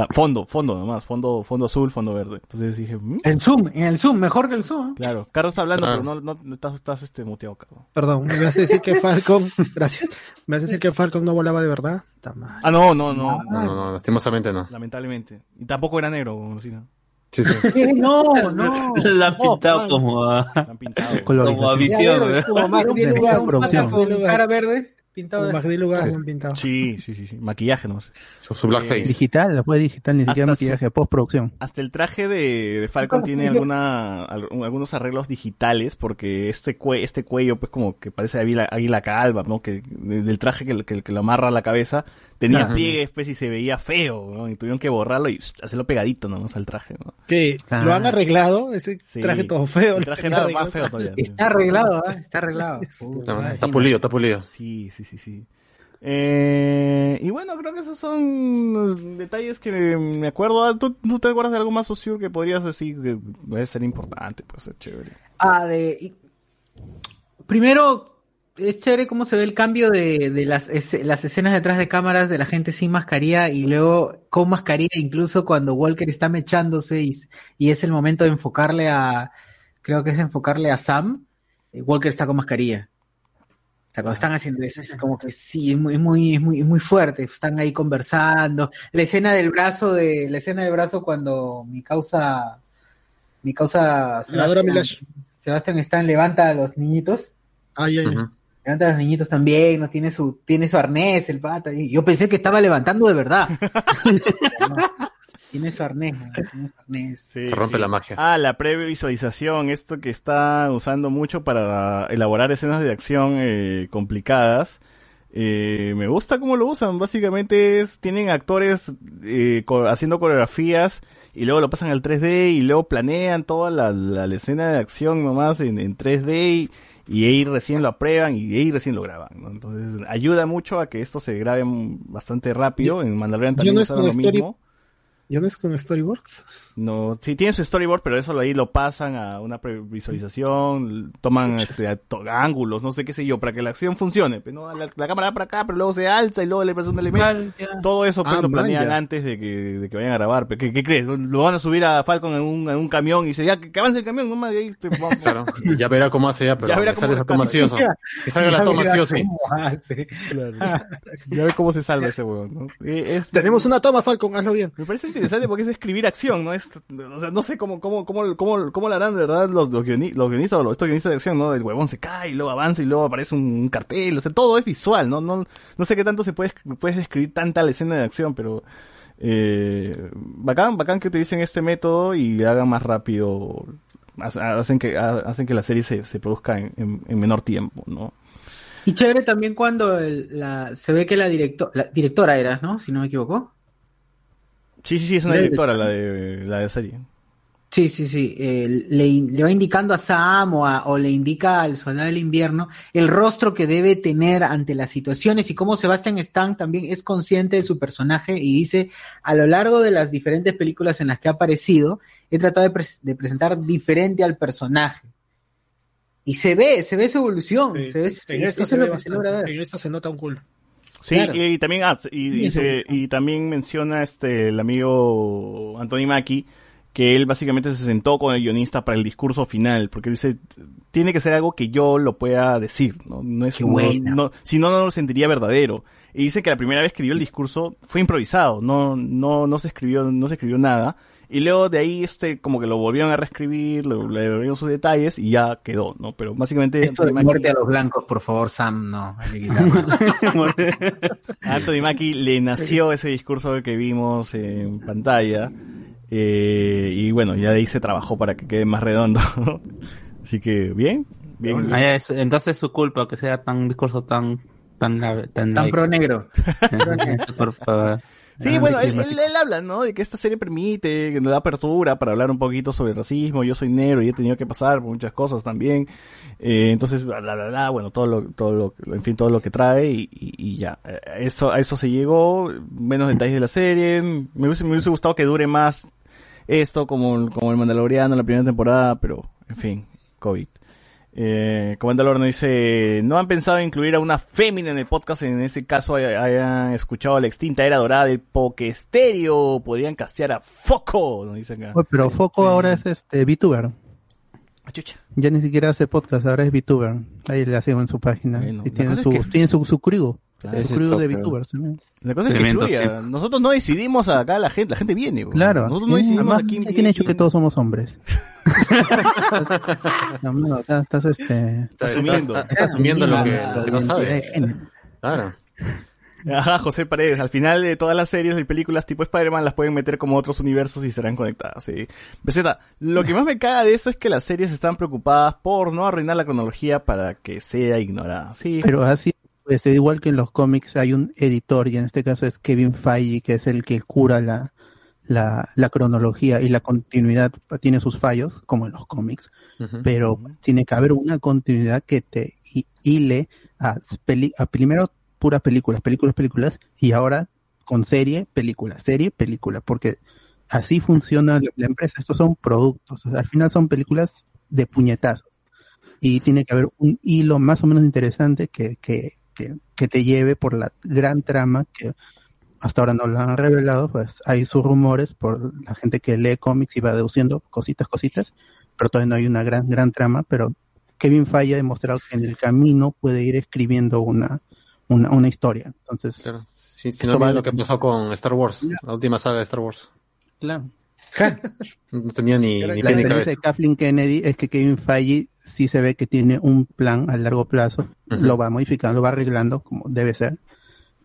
fondo, fondo nomás, fondo, fondo azul, fondo verde. Entonces dije, "Mm".
El Zoom, en el Zoom, mejor que el Zoom.
claro, Carlos está hablando,
Claro.
pero no, no, no estás, estás este muteado, Carlos.
Perdón, me vas a decir que Falcon, gracias, me vas a decir que Falcon no volaba de verdad. Está mal.
Ah, no, no, no,
No, no, no, lastimosamente no.
lamentablemente. Y tampoco era negro, como Lucina.
Sí, sí.
¿Qué? *laughs* No, no. *laughs*
La han pintado como a,
La han pintado.
como a visión. ¿eh?
Como Lugar,
Lugar,
pata con cara verde, pintado de...
Magdi Lugar han pintado.
Sí, sí, sí, sí. Maquillaje nomás.
Su, su blackface.
Digital, la fue digital, ni siquiera
Hasta su-
maquillaje, postproducción.
Hasta el traje de, de Falcon tiene alguna, al- algunos arreglos digitales, porque este cue- este cuello, pues como que parece águila, águila calva, ¿no? Que de- del traje que, que, que lo amarra a la cabeza, tenía
Ajá.
pliegues, pues, y se veía feo, ¿no? Y tuvieron que borrarlo y hacerlo pegadito nomás al traje, ¿no?
Que
Ah.
lo han arreglado, ese
Sí.
traje todo feo.
El traje
arreglado.
más feo todavía.
Está arreglado, ¿ah? Está arreglado.
Está, está pulido, está pulido.
Sí, sí, sí, sí. Eh, y bueno, creo que esos son detalles que me acuerdo. Ah, ¿Tú, te acuerdas de algo más socio que podrías decir que debe ser importante, pues ser chévere?
Ah, de... Primero, es chévere cómo se ve el cambio de, las, las escenas detrás de cámaras de la gente sin mascarilla y luego con mascarilla, incluso cuando Walker está mechándose y, y es el momento de enfocarle a, creo que es enfocarle a Sam, eh, Walker está con mascarilla. O sea, cuando están haciendo eso, es como que sí, es muy, muy, es muy, es muy fuerte. Están ahí conversando. La escena del brazo de, la escena del brazo cuando mi causa, mi causa
Milash.
Sebastián Stan levanta a los niñitos.
Ay.
Ujú.
Levanta a los niñitos también, no tiene su, tiene su arnés, el pata. Yo pensé que estaba levantando de verdad. No, *laughs* tiene su arnés, ¿no? tiene su arnés.
Sí,
Se rompe
sí.
la magia.
Ah, la previsualización, esto que está usando mucho para elaborar escenas de acción eh, complicadas. Eh, me gusta cómo lo usan. Básicamente es, tienen actores eh, co- haciendo coreografías y luego lo pasan al 3D y luego planean toda la, la- la escena de acción nomás en, en 3D y, y ahí recién lo aprueban y ahí recién lo graban. ¿no? Entonces ayuda mucho a que esto se grabe bastante rápido. En Mandalorian
¿Ya
también
no es
usaron lo
story-
mismo.
¿Ya no es con Storyboards?
No, sí tiene su storyboard, pero eso ahí lo pasan a una previsualización, toman este, to- ángulos, no sé qué sé yo, para que la acción funcione. Pero no, la, la cámara va para acá, pero luego se alza y luego le pasa un elemento. Todo eso pues,
Ah,
lo planean
ya.
antes de que, de que vayan a grabar. Pero, ¿qué, qué crees? Lo van a subir a Falcon en un, en un camión y dice, ya, que, que avance el camión, nomás, y ahí te vamos. *laughs*
Claro. Ya verá cómo hace ya, pero
Ya verá
que salga
cómo-
esa toma *laughs* sí o sí. Que salga la toma sí o sí.
Ya ves cómo se salva ese huevón, ¿no? Eh, es-
Tenemos una toma, Falcon, hazlo bien.
Me parece interesante porque es escribir acción, ¿no? Es, o sea, no sé cómo, cómo, cómo, cómo, lo harán de verdad los, los, guioni- los guionistas estos guionistas de acción, ¿no? El huevón se cae y luego avanza y luego aparece un, cartel, o sea, todo es visual, ¿no? No, no sé qué tanto se puede, puedes describir tanta la escena de acción, pero, eh, bacán, bacán que utilicen este método y hagan más rápido, ha- hacen que, ha- hacen que la serie se, se produzca en, en- en menor tiempo, ¿no?
Y chévere también cuando se ve que la, directo, la directora era, ¿no? Si no me equivoco.
Sí, sí, sí, es una directora la de, la de serie.
Sí, sí, sí. eh, le, va indicando a Sam o, a- o le indica al soldado del invierno el rostro que debe tener ante las situaciones y cómo Sebastian Stan también es consciente de su personaje y dice, a lo largo de las diferentes películas en las que ha aparecido, he tratado de, pres- de presentar diferente al personaje. Y se ve, se ve su evolución. se ve,
En se ve
que se logra
bastante.
ver.
En esta se nota un culo.
Sí,
Claro.
y, y también ah, y, y se- y también menciona este el amigo Anthony Mackie que él básicamente se sentó con el guionista para el discurso final, porque dice, tiene que ser algo que yo lo pueda decir, ¿no? No es,
Qué
no-
buena.
no- si no, no lo sentiría verdadero. Y dice que la primera vez que dio el discurso fue improvisado, no, no, no se escribió, no se escribió nada. Y luego de ahí, este, como que lo volvieron a reescribir, le, le volvieron sus detalles y ya quedó, ¿no? Pero básicamente
Esto de muerte a los blancos, por favor, Sam, no. hay que quitarlo.
A Anthony Mackie le nació ese discurso que vimos en pantalla. eh, y bueno, ya de ahí se trabajó para que quede más redondo. *laughs* Así que, bien. bien.
Ah, es- entonces es su culpa que sea tan un discurso tan tan tan,
Tan
like.
pro negro.
Por favor.
Sí, bueno, él, él- él habla, ¿no? De que esta serie permite, que nos da apertura para hablar un poquito sobre el racismo. Yo soy negro y he tenido que pasar por muchas cosas también. Eh, entonces, bla, bla, bla, bla, bueno, todo lo, todo lo, en fin, todo lo que trae y, y- y ya. Eh, Eso, a eso se llegó. Menos detalles de la serie. Me hubiese, me hubiese gustado que dure más esto como, como el Mandaloriano en la primera temporada, pero, en fin, COVID. Eh, Comandador nos dice, ¿no han pensado en incluir a una fémina en el podcast? En ese caso hay- hayan escuchado la extinta era dorada del Pokestéreo. Podrían castear a Foco, nos dice acá.
Oye, pero Foco ahora es este VTuber.
Ah.
Ya ni siquiera hace podcast, ahora es VTuber. Ahí le hacen en su página.
Bueno,
y tiene
cosa es
su,
que-
tiene su, su.
Claro. Ese
crew de. VTubers también.
La cosa es que fluya.
sí.
Nosotros no decidimos acá la gente, la gente viene. güey.
Claro.
Nosotros no decidimos
además,
a quién
¿quién, ha dicho que
quién-
todos somos hombres? *laughs* no, no, estás, estás, este...
Está,
Asumiendo.
está- está asumiendo lo que,
la
lo que no
identidad de
sabe.
género.
Claro.
Ajá, José Paredes. Al final de todas las series y películas tipo Spider-Man las pueden meter como otros universos y serán conectadas. Sí. Lo que más me caga de eso es que las series están preocupadas por no arruinar la cronología para que sea ignorada. Sí.
Pero así, pues igual que en los cómics hay un editor y en este caso es Kevin Feige, que es el que cura la, la, la cronología y la continuidad tiene sus fallos, como en los cómics, pero tiene que haber una continuidad que te hi- hile a, primero puras películas, películas, películas, y ahora con serie, película, serie, película, porque así funciona la, la empresa, estos son productos, o sea, al final son películas de puñetazo y tiene que haber un hilo más o menos interesante que, que, que, que te lleve por la gran trama que hasta ahora no lo han revelado, pues hay sus rumores por la gente que lee cómics y va deduciendo cositas, cositas, pero todavía no hay una gran, gran trama, pero Kevin Feige ha demostrado que en el camino puede ir escribiendo una, una, una historia. Entonces,
Si, si
esto
no
va
lo que pasó con Star Wars, la última saga de Star Wars.
Claro.
No tenía ni, ni
la diferencia de Kathleen Kennedy es que Kevin Feige sí se ve que tiene un plan a largo plazo,
Ujú.
lo va modificando, lo va arreglando como debe ser,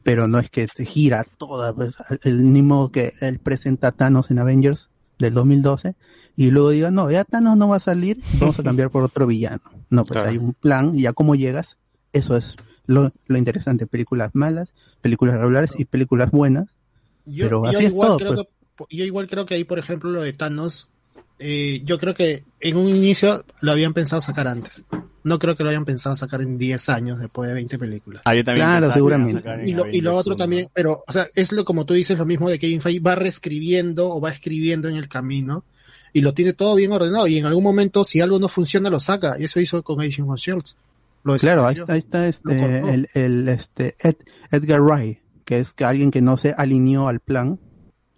pero no es que te gira toda, pues, el mismo que él presenta a Thanos en Avengers del 2012 y luego diga, no, ya Thanos no va a salir, vamos a cambiar por otro villano. No, pues
Claro.
hay un plan y ya cómo llegas, eso es lo, lo interesante, películas malas, películas regulares y películas buenas,
Yo,
pero
yo
así es
igual
todo.
creo
pues.
que, yo igual creo que ahí, por ejemplo, lo de Thanos, eh, yo creo que en un inicio lo habían pensado sacar antes. No creo que lo hayan pensado sacar en 10 años después de 20 películas.
Ah, yo también
Claro, seguramente.
Y lo, y lo
Avengers
otro
uno.
también, pero, o sea, es lo como tú dices, lo mismo de Kevin Feige va reescribiendo o va escribiendo en el camino y lo tiene todo bien ordenado y en algún momento si algo no funciona lo saca y eso hizo con Agent of Shields. Lo
Claro, ahí está, ahí está este, el, el, este, Ed- Edgar Wright, que es que alguien que no se alineó al plan,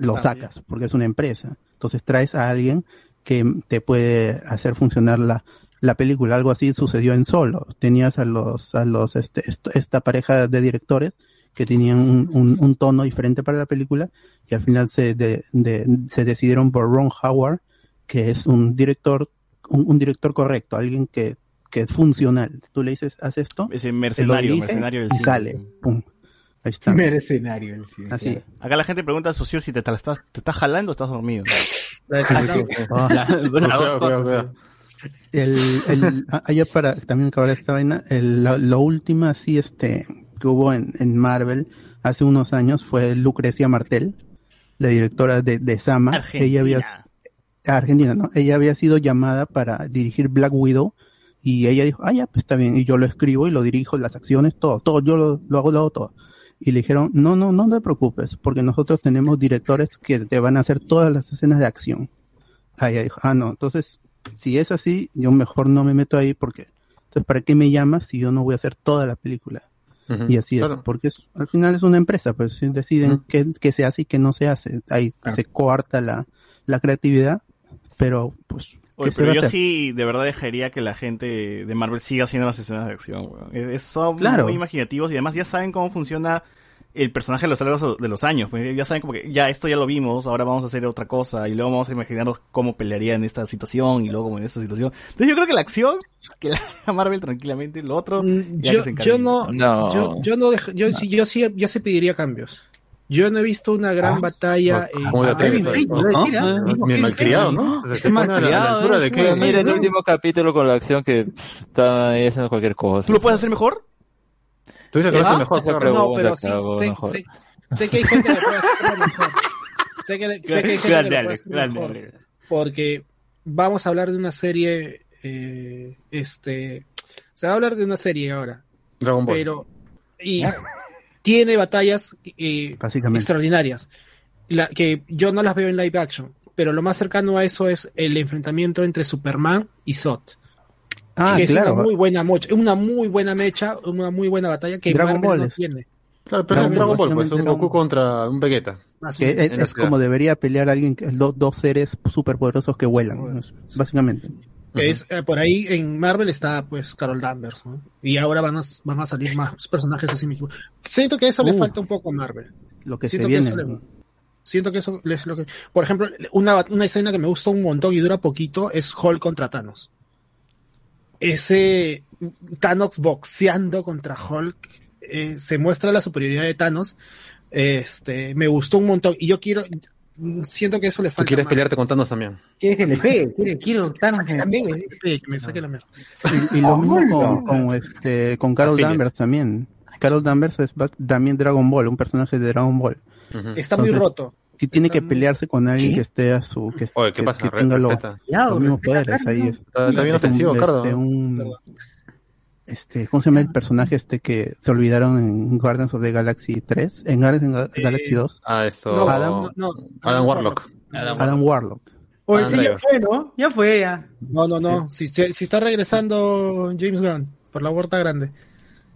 lo sacas, porque es una empresa. Entonces traes a alguien que te puede hacer funcionar la, la película. Algo así sucedió en Solo. Tenías a los, a los, este, esta pareja de directores que tenían un, un, un tono diferente para la película y al final se, de- de- se decidieron por Ron Howard, que es un director, un, un director correcto, alguien que, que es funcional. Tú le dices, haz esto,
Ese
él lo
mercenario,
dirige
mercenario del
y
cine.
sale, pum. Ahí está.
Mercenario. el cine,
Así.
claro.
Acá la gente pregunta, socio, si te, te, la estás, te estás jalando o estás dormido. *laughs*
Ah. El, el, a- allá para también acabar esta vaina, el, lo, lo último así este que hubo en, en Marvel hace unos años fue Lucrecia Martel, la directora de, de Sama.
Argentina.
Ella había Argentina, ¿no? Ella había sido llamada para dirigir Black Widow y ella dijo, ah, ya, pues está bien, y yo lo escribo y lo dirijo, las acciones, todo, todo, yo lo, lo hago, lo hago todo. Y le dijeron, no, no, no te preocupes, porque nosotros tenemos directores que te van a hacer todas las escenas de acción. Ah, ella dijo, ah, no, entonces, si es así, yo mejor no me meto ahí porque, entonces, ¿para qué me llamas si yo no voy a hacer toda la película? Y así
claro.
es, porque es- al final es una empresa, pues deciden
Ujú.
qué, qué se hace y qué no se hace. Ahí se coarta la, la creatividad, pero pues...
Oye,
¿qué se
pero yo
hacer?
sí de verdad dejaría que la gente de Marvel siga haciendo las escenas de acción, weón. Son
Claro.
muy imaginativos y además ya saben cómo funciona el personaje a lo largo de los años. ya saben como que ya esto ya lo vimos, ahora vamos a hacer otra cosa y luego vamos a imaginarnos cómo pelearía en esta situación y luego como en esta situación. Entonces yo creo que la acción, que la haga Marvel tranquilamente, lo otro, ya que
Yo,
se encargue.
yo no,
No.
yo, yo no, dej- yo, sí, yo sí, yo sí pediría cambios. Yo no he visto una gran
Ah,
batalla en
¿cómo te
Ah,
atreves a- no?
¿ah?
Malcriado. ¿no? Kevin,
mira el último capítulo con la acción que está ahí haciendo cualquier cosa.
¿Tú lo puedes hacer mejor?
Tú dices que lo
¿Ah?
haces mejor, claro.
No, pero sí, sé, que hay gente que puede hacerlo mejor. Sé que, sé que hay gente que
Grande,
lo puede hacer
grande,
mejor. Porque vamos a hablar de una serie, eh, este, se va a hablar de una serie ahora,
Dragon Ball.
pero y tiene batallas eh,
Básicamente.
extraordinarias, la, que yo no las veo en live action, pero lo más cercano a eso es el enfrentamiento entre Superman y Zod.
Ah,
que es una muy buena mocha, una muy buena mecha, una muy buena batalla que
Dragon
Marvel
Ball
no tiene.
Claro, pero es
Dragon
Dragon
Ball,
pues un Goku contra un Vegeta.
Así
Que
es.
como debería pelear alguien, que- do- dos seres superpoderosos que vuelan, ¿no? básicamente.
Que es, eh, por ahí en Marvel está pues Carol Danvers, ¿no? Y ahora van a, van a salir más personajes así mismo. Siento que eso le falta un poco a Marvel.
Lo que
Siento
se
que
viene.
eso le- Siento que eso es lo que... Por ejemplo, una, una escena que me gusta un montón y dura poquito es Hulk contra Thanos. Ese Thanos boxeando contra Hulk, eh, se muestra la superioridad de Thanos. Este, me gustó un montón. Y yo quiero, siento que eso le
Tú
falta.
quieres
más.
pelearte con Thanos también.
¿Quieres que le pegue? ¿Quiere- Quiero Thanos que me pegue.
Que me saque la mierda.
Y, y lo mismo con, con, este, con Carol. Danvers también. Carol Danvers es también Dragon Ball, un personaje de Dragon Ball.
Ujú.
Está muy
Entonces,
roto.
Si tiene
Está
que
muy-
pelearse con alguien
¿Qué?
que esté a su, que,
Oye, ¿qué
que-
pasa?
que tenga lo-
Respeta.
Ya,
los mismos poderes, ahí es.
Está, está bien ofensivo, Cardo.
Este, ¿cómo se llama el personaje este que se olvidaron en Guardians of the Galaxy 3? En Guardians of the Galaxy 2.
Ah, esto.
No,
Adam-
no, no,
Adam Warlock.
Adam Warlock.
Oye,
Ah,
sí, ya fue, ¿no? Ya fue, ya.
No, no, no. Si, si si está regresando James Gunn por la puerta grande.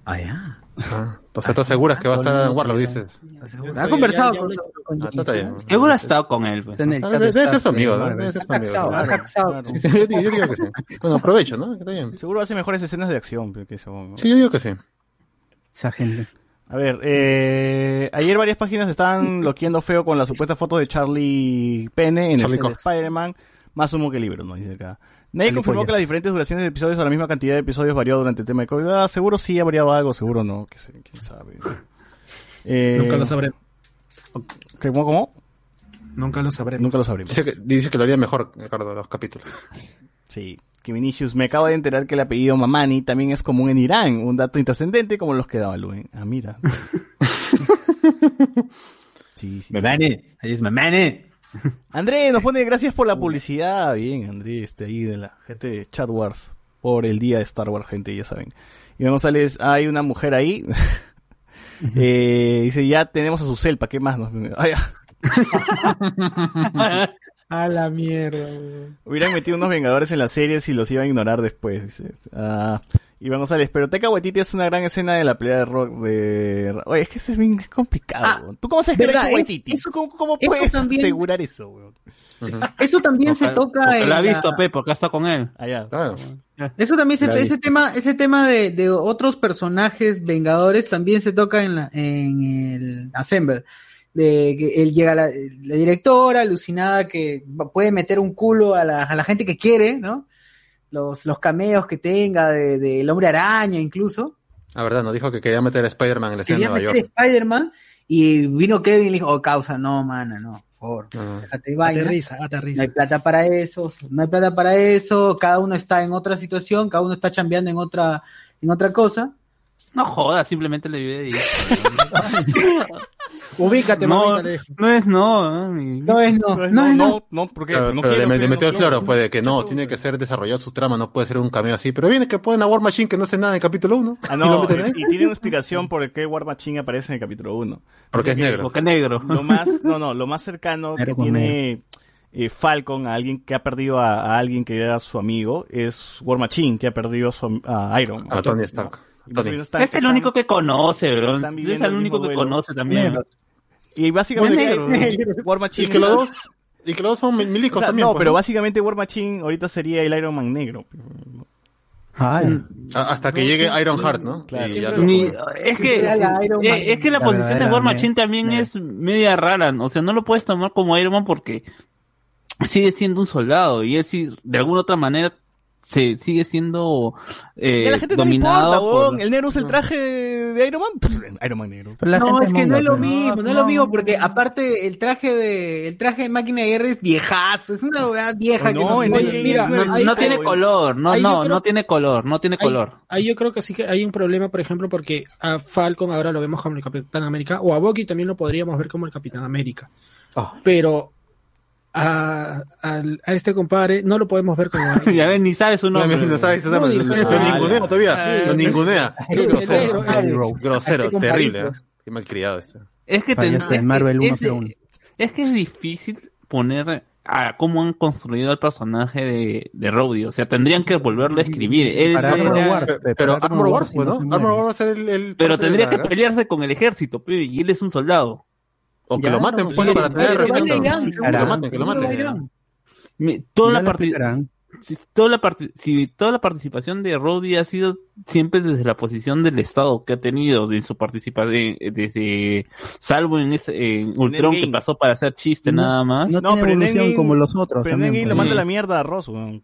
Ah, ya.
Ah, o sea, ¿tú aseguras que va a estar Adam Warlock, dices?
Ha conversado con, con
Ah.
Seguro ha estado con él. pues.
En
Ah, Debe
de
debe ser su amigo. Debe ser su amigo. yo, digo, que sí. Bueno, aprovecho, ¿no?
Seguro hace mejores escenas de acción que eso.
Sí, yo digo que sí.
Esa gente.
A ver, eh, ayer varias páginas estaban loqueando feo con la supuesta foto de Charlie Pene en
Charlie
el. Spider-Man. Más humo que libro, nos dice acá. Nadie confirmó que las diferentes duraciones de episodios o la misma cantidad de episodios varió durante el tema de COVID. Ah, seguro sí ha variado algo, seguro no, que sé, quién sabe. Eh, *laughs*
Nunca lo sabremos.
¿qué- ¿Cómo? cómo?
Nunca lo sabremos.
Nunca lo sabremos.
Dice que, dice que lo haría mejor, Ricardo, los capítulos.
Sí. Que Vinicius, me acabo de enterar que el apellido Mamani también es común en Irán. Un dato intrascendente como los que daba Luen. Ah, mira. *laughs* sí, sí.
Mamani, ahí es Mamani.
André nos pone gracias por la publicidad. Bien, André, este ahí de la gente de Chat Wars. Por el día de Star Wars, gente, ya saben. Iván González, hay una mujer ahí. *laughs* eh, dice, ya tenemos a su celpa, ¿qué más? Nos... Ah, ya. *laughs*
A la mierda. weón.
Hubieran metido unos Vengadores en las series y los iban a ignorar después, dice. Ah, Iván González, pero Teca Waititi es una gran escena de la pelea de rock de... Oye, es que eso es bien complicado.
Ah.
¿Tú cómo sabes que lo ha
¿verdad?
hecho
Es-
Waititi?
eso-
¿Cómo, cómo
eso
puedes
también-
asegurar eso, weón?
Eso también se toca
Porque
en
lo ha
la-
visto, Pe, porque ha estado con él.
Allá.
Claro.
Eso también se,
La
ese tema, ese tema de, de otros personajes vengadores también se toca en la, en el Assemble. De que él llega la, la directora alucinada que puede meter un culo a la, a la gente que quiere, ¿no? Los, los cameos que tenga de, de el hombre araña incluso.
La verdad, nos dijo que quería meter a Spider-Man en la escena de
Quería
Nueva
meter
York.
Spider-Man y vino Kevin y le dijo, oh causa, no, mana, no, por favor,
Ah.
déjate de vaina.
Aterriza,
No
aterriza.
hay plata para eso, no hay plata para eso, cada uno está en otra situación, cada uno está chambeando en otra, en otra cosa.
No jodas, simplemente le vive ahí. *laughs*
Ubícate,
No,
mamita, le dijo.
no es no. ¿no? Y-
No es no.
No,
es no.
no, no, porque
Claro,
no
pero
quiero,
le, metió
no
el floro,
quiero.
puede que no, tiene que ser desarrollado su trama, no puede ser un cameo así. Pero viene que ponen a War Machine que no hace nada en el capítulo 1.
Ah, no, *laughs* y, y tiene una explicación por qué War Machine aparece en el capítulo 1.
Porque es negro.
Porque negro.
Lo más, *laughs* no, no, lo más cercano que tiene eh, Falcon a alguien que ha perdido a, a alguien que era su amigo es War Machine, que ha perdido a, su a Iron Man.
A Tony Stark.
Están-
Es el
están-
único que conoce, bro. Es el único que conoce también.
Negro.
Y básicamente
negro.
War Machine
Y que los dos, y que los dos son
O
milicos
sea,
también.
no,
pues,
pero básicamente War Machine ahorita sería el Iron Man negro.
Ay,
A- Hasta que llegue Iron Heart, ¿no?
Claro.
Y ya
Siempre
lo-
Ni- es que eh, es que la,
La
posición de War Machine también
me-
es media rara, o sea, no lo puedes tomar como Iron Man porque sigue siendo un soldado y él sí de alguna otra manera se sigue siendo eh,
Y a la gente no
dominado
importa,
por-.
El negro usa el traje de Iron Man. Pff, Iron Man negro.
No, es que no es lo
pues.
mismo, no es lo mismo, porque aparte el traje de el traje de máquina de guerra es viejazo, es una weá vieja que
No,
no,
mira,
no, no tiene color, no, no,
creo
no tiene color, no tiene
Ahí-
color.
Ahí yo creo que sí que hay un problema, por ejemplo, porque a Falcon ahora lo vemos como el Capitán América, o a Bucky también lo podríamos ver como el Capitán América.
Ah.
Pero a, al- a este compadre no lo podemos ver como *laughs*
Ya ves, ni sabe su
No,
nombre.
no sabes,
No,
lo,
Ah,
ningunea todavía,
ah,
lo ningunea. Qué grosero,
negro,
Así
terrible. ¿eh? Qué malcriado este.
Es que, ten- es
Marvel
que-
101.
es, es que es difícil poner a cómo han construido el personaje de, de Rhodey. O sea, tendrían que volverlo a escribir. Él
Para Armor
era-
Wars,
Pero, Armor Wars, pues,
no
Armor. Wars va a ser el, el
pero tendría que pelearse con el ejército, y él es un soldado.
O que
Ya,
lo maten,
no,
pues,
sí,
para tener
sí,
Que lo maten, que lo maten.
Mi- Toda la,
lo
parti-
explicarán.
si, toda la si toda la participación de Rhodey ha sido siempre desde la posición del Estado que ha tenido de su participación, desde salvo en, ese, en Ultron que pasó para hacer chiste
No,
nada más.
No,
No,
tiene
pero en
evolución
Endgame-
como los otros.
Pero en
también,
lo
pues.
manda a la mierda a Ross, weón.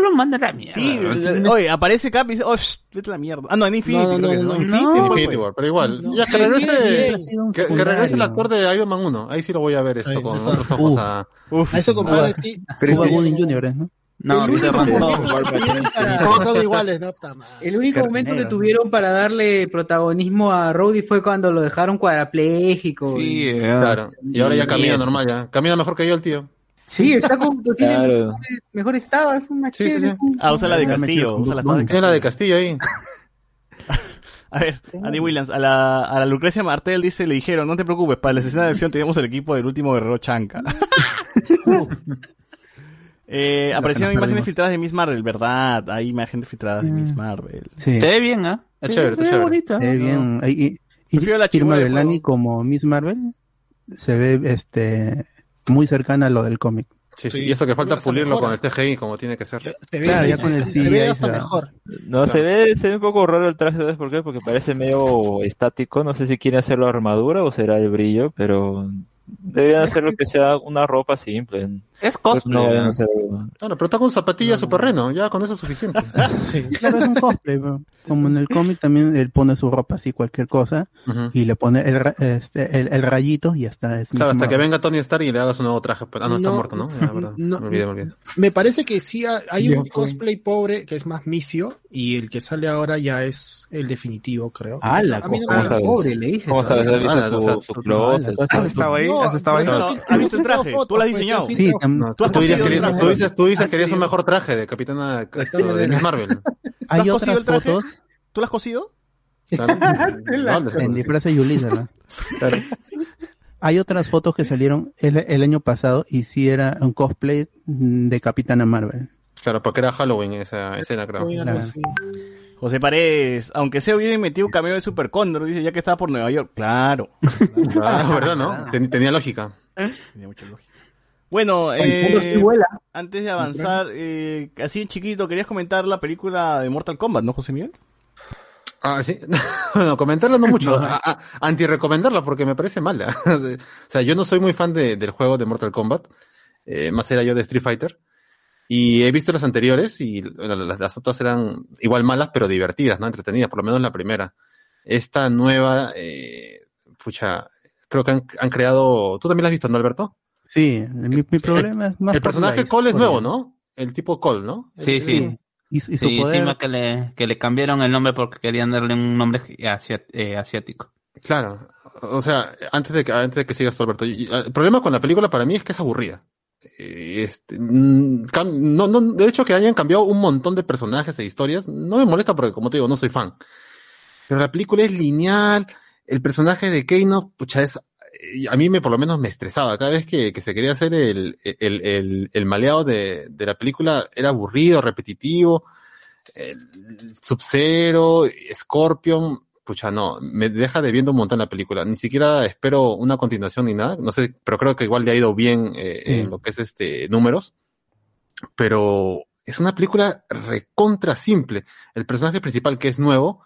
Lo manda a la mierda.
Sí, el- oye, aparece Cap y dice, oh, shh, vete a la mierda. Ah, no, en Infinity,
No, no,
creo que
no,
no.
no.
Infinity,
No.
Infinity War, pero igual.
No,
ya que regrese, que, que regrese el actor de Iron Man 1. Ahí sí lo voy a ver esto con
está.
otros ojos
Uf.
a...
Uf.
A ese compadre sí.
Cuba Gooding Jr.. ¿no?
No,
El
ahorita
Todos son iguales, ¿no?
El único momento que tuvieron para darle protagonismo a Rhodey fue cuando lo dejaron cuadrapléjico.
Sí,
y-
eh,
Claro. Y ahora ya camina normal, ya. Camina mejor que yo el tío.
Sí, está como, tiene
Claro.
tabas, una
Sí, sí,
chévere.
sí.
Ah, usa la de Castillo, usa la de
Castillo ahí. *laughs*
A ver, Andy Williams, a la, a la Lucrecia Martel dice, le dijeron, no te preocupes, para la escena de acción tenemos el equipo del último guerrero Chanca. *laughs* eh, aparecieron
nos
imágenes
perdimos.
filtradas de Miss Marvel, ¿verdad? Hay imágenes filtradas de Miss Marvel.
Sí.
Se ve bien, ¿ah?
Está
Sí,
chévere,
se
está
ve
chévere.
bonita.
Se ve bien. Y, y, y
Prefiero la
Irma Belani como Miss Marvel se ve este muy cercana a lo del cómic.
Sí, sí.
Sí.
Y eso que falta pulirlo con el TGI como tiene que ser.
Se ve,
Claro, ya con el
se
CGI
ve hasta
se va.
mejor.
No, se ve, se ve un poco raro el traje, ¿sabes por qué? Porque parece medio estático. No sé si quiere hacerlo armadura o será el brillo, pero deberían hacerlo que sea una ropa simple.
Es
Pues
cosplay.
no vayan a
¿ah?
hacer
Claro, pero está con zapatillas super reno, ya con eso es suficiente. *laughs* *laughs*
Claro, es un cosplay, bro. como en el cómic también él pone su ropa así, cualquier cosa,
Ujú.
y le pone el, este, el, el rayito y ya está. Es
Claro, hasta que venga Tony Stark y le hagas un nuevo traje. pero- Ah, no, está
No,
muerto, ¿no? Ya, verdad.
no,
me olvidé, me olvidé.
Me parece que sí ha- hay un cosplay pobre que es más misio y el que sale ahora ya es el definitivo, creo.
Ah, la
A mí no
¿Cómo
me-
sabes?
pobre, le dice.
¿Cómo sabes? ¿Has visto
Ah,
su, su
tú-
closet?
Ah,
¿Has estado ahí?
No,
¿Has estado ahí?
pues,
¿has visto el traje? ¿Tú lo has
pues,
diseñado?
Sí, tam-
Tú
dirías que, dices, tú dices que querías un mejor traje de Capitana de Miss Marvel. *laughs*
hay otras fotos
¿Tú lo has cosido? *laughs*
Claro.
En disfraz de Yulisa, ¿no?
Claro.
Hay otras fotos que salieron el, el año pasado y sí era un cosplay de Capitana Marvel.
Claro, porque era Halloween esa escena, creo.
Claro.
José Paredes, aunque sea hubieran metido un cameo de Super Cóndor, dice, ya que estaba por Nueva York. Claro. *laughs*
Ah, ¿verdad, no? Ten- tenía lógica.
Tenía mucha lógica. Bueno, eh, antes de avanzar, eh, así en chiquito, querías comentar la película de Mortal Kombat, ¿no, José Miguel?
Ah, sí. *laughs* bueno, comentarlo no *laughs* mucho. A- Anti-recomendarla porque me parece mala. *laughs* o sea, yo no soy muy fan de- del juego de Mortal Kombat. Eh, más era yo de Street Fighter. Y he visto las anteriores y bueno, las, las otras eran igual malas, pero divertidas, ¿no? Entretenidas, por lo menos la primera. Esta nueva, eh, pucha, creo que han, han creado... ¿Tú también la has visto, no, Alberto?
Sí, mi, mi problema es más
El personaje Cole es nuevo, ¿no? El tipo Cole, ¿no?
Sí, sí.
Sí. Y, y su
Sí,
poder,
encima que le, que le cambiaron el nombre porque querían darle un nombre asia- eh, asiático.
Claro. O sea, antes de que, antes de que sigas tú, Alberto, y- y, el problema con la película para mí es que es aburrida. Eh, Este, mm, no, no, de hecho que hayan cambiado un montón de personajes e historias, no me molesta porque, como te digo, no soy fan. Pero la película es lineal, el personaje de Keino, pucha, es, a mí me, por lo menos me estresaba. Cada vez que, que se quería hacer el, el, el, el maleado de, de la película era aburrido, repetitivo. Sub-Zero, Scorpion, pucha, no, me deja debiendo un montón la película. Ni siquiera espero una continuación ni nada. No sé, pero creo que igual le ha ido bien eh,
Sí.
en lo que es este números. Pero es una película recontra simple. El personaje principal que es nuevo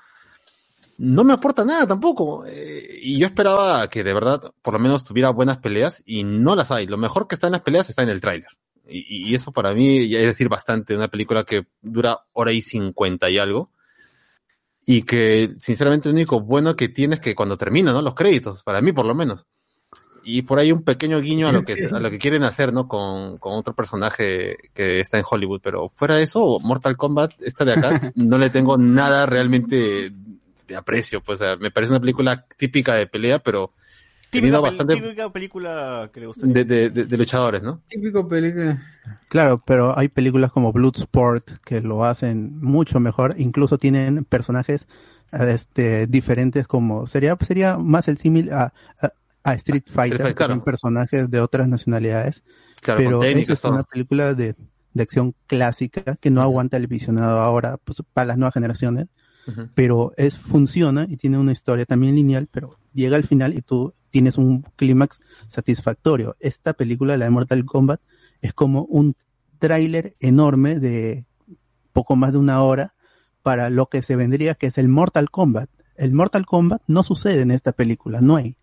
no me aporta nada tampoco. Eh, y yo esperaba que de verdad por lo menos tuviera buenas peleas y no las hay. Lo mejor que está en las peleas está en el tráiler. Y, y eso para mí ya es decir bastante. Una película que dura hora y cincuenta y algo. Y que sinceramente lo único bueno que tiene es que cuando termina, ¿no? Los créditos, para mí por lo menos. Y por ahí un pequeño guiño a lo *laughs* que, a lo que quieren hacer, ¿no? Con, con otro personaje que está en Hollywood. Pero fuera de eso, Mortal Kombat, esta de acá, *laughs* no le tengo nada realmente aprecio. Pues, o sea, me parece una película típica de pelea, pero
Típica,
bastante
típica película que le gustaría.
de, de, de- de luchadores, ¿no?
Típico película.
Claro, pero hay películas como Bloodsport que lo hacen mucho mejor, incluso tienen personajes este diferentes como sería sería más el símil a, a, a Street Fighter,
Fighter,
que
claro.
tienen personajes de otras nacionalidades,
Claro,
pero
con técnicas,
es
todo.
una película de, de acción clásica que no aguanta el visionado ahora pues, para las nuevas generaciones, Pero es funciona y tiene una historia también lineal, pero llega al final y tú tienes un clímax satisfactorio. Esta película, la de Mortal Kombat, es como un tráiler enorme de poco más de una hora para lo que se vendría que es el Mortal Kombat. El Mortal Kombat no sucede en esta película, no hay.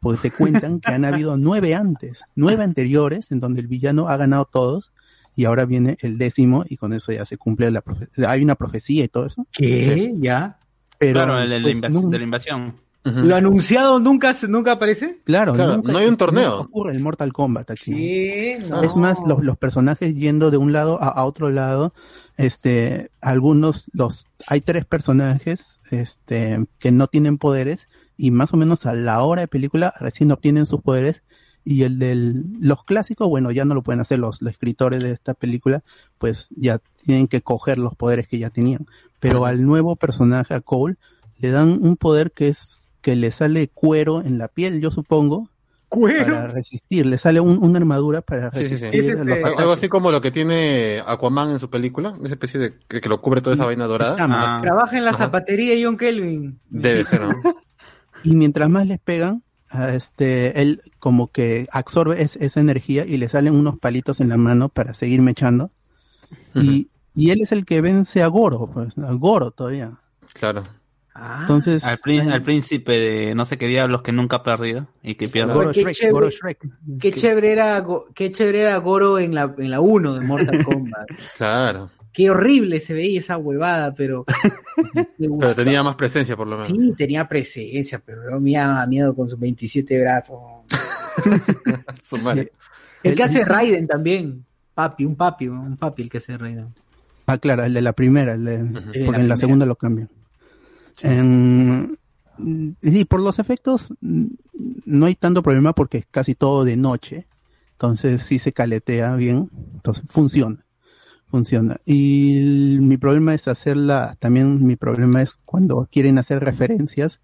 Porque te cuentan que han habido *laughs* nueve antes, nueve anteriores en donde el villano ha ganado todos y ahora viene el décimo y con eso ya se cumple la profecía. Hay una profecía y todo eso.
¿Qué? ¿Ya?
Pero
claro, el, el
pues,
invas- de la invasión.
¿Lo anunciado nunca, se- nunca aparece?
Claro,
Claro,
nunca-
no hay un torneo.
ocurre el Mortal Kombat aquí.
¿Qué? No.
Es más, los, los personajes yendo de un lado a, a otro lado, este, algunos, los, hay tres personajes, este, que no tienen poderes y más o menos a la hora de película recién obtienen sus poderes y el del, los clásicos, bueno, ya no lo pueden hacer los, los escritores de esta película, pues ya tienen que coger los poderes que ya tenían. Pero al nuevo personaje, a Cole, le dan un poder que es, que le sale cuero en la piel, yo supongo,
¿Cuero?
para resistir, le sale un- una armadura para
Sí, sí, sí.
resistir
Ese
a los
te-
Algo así como lo que tiene Aquaman en su película, esa especie de que, que lo cubre toda esa vaina dorada.
Ah.
Trabaja en la
Ajá.
zapatería John Kelvin.
Debe ser, ¿no? *laughs*
Y mientras más les pegan, este, él como que absorbe es- esa energía y le salen unos palitos en la mano para seguir mechando. y, y él es el que vence a Goro, pues, a Goro todavía.
Claro.
Ah,
Entonces,
Al, prín-
ay,
al príncipe de no sé qué diablos que nunca ha perdido y que pierde.
Goro
Qué
Shrek,
chévere.
Goro Shrek.
qué chévere era, qué chévere era Goro en la, en la 1 de Mortal *laughs* Kombat.
Claro.
Qué horrible se veía esa huevada, pero. *laughs*
Pero tenía más presencia por lo menos.
Sí, tenía presencia, pero me daba miedo con sus 27 brazos. *laughs*
Su madre.
El que hace Raiden también. Papi, un papi, un papi el que hace Raiden.
Ah, claro, el de la primera, el de, porque
la
en la
primera.
segunda lo cambian. En- y por los efectos no hay tanto problema porque es casi todo de noche, entonces sí se caletea bien, entonces funciona, funciona. Y el- mi problema es hacerla, también mi problema es cuando quieren hacer referencias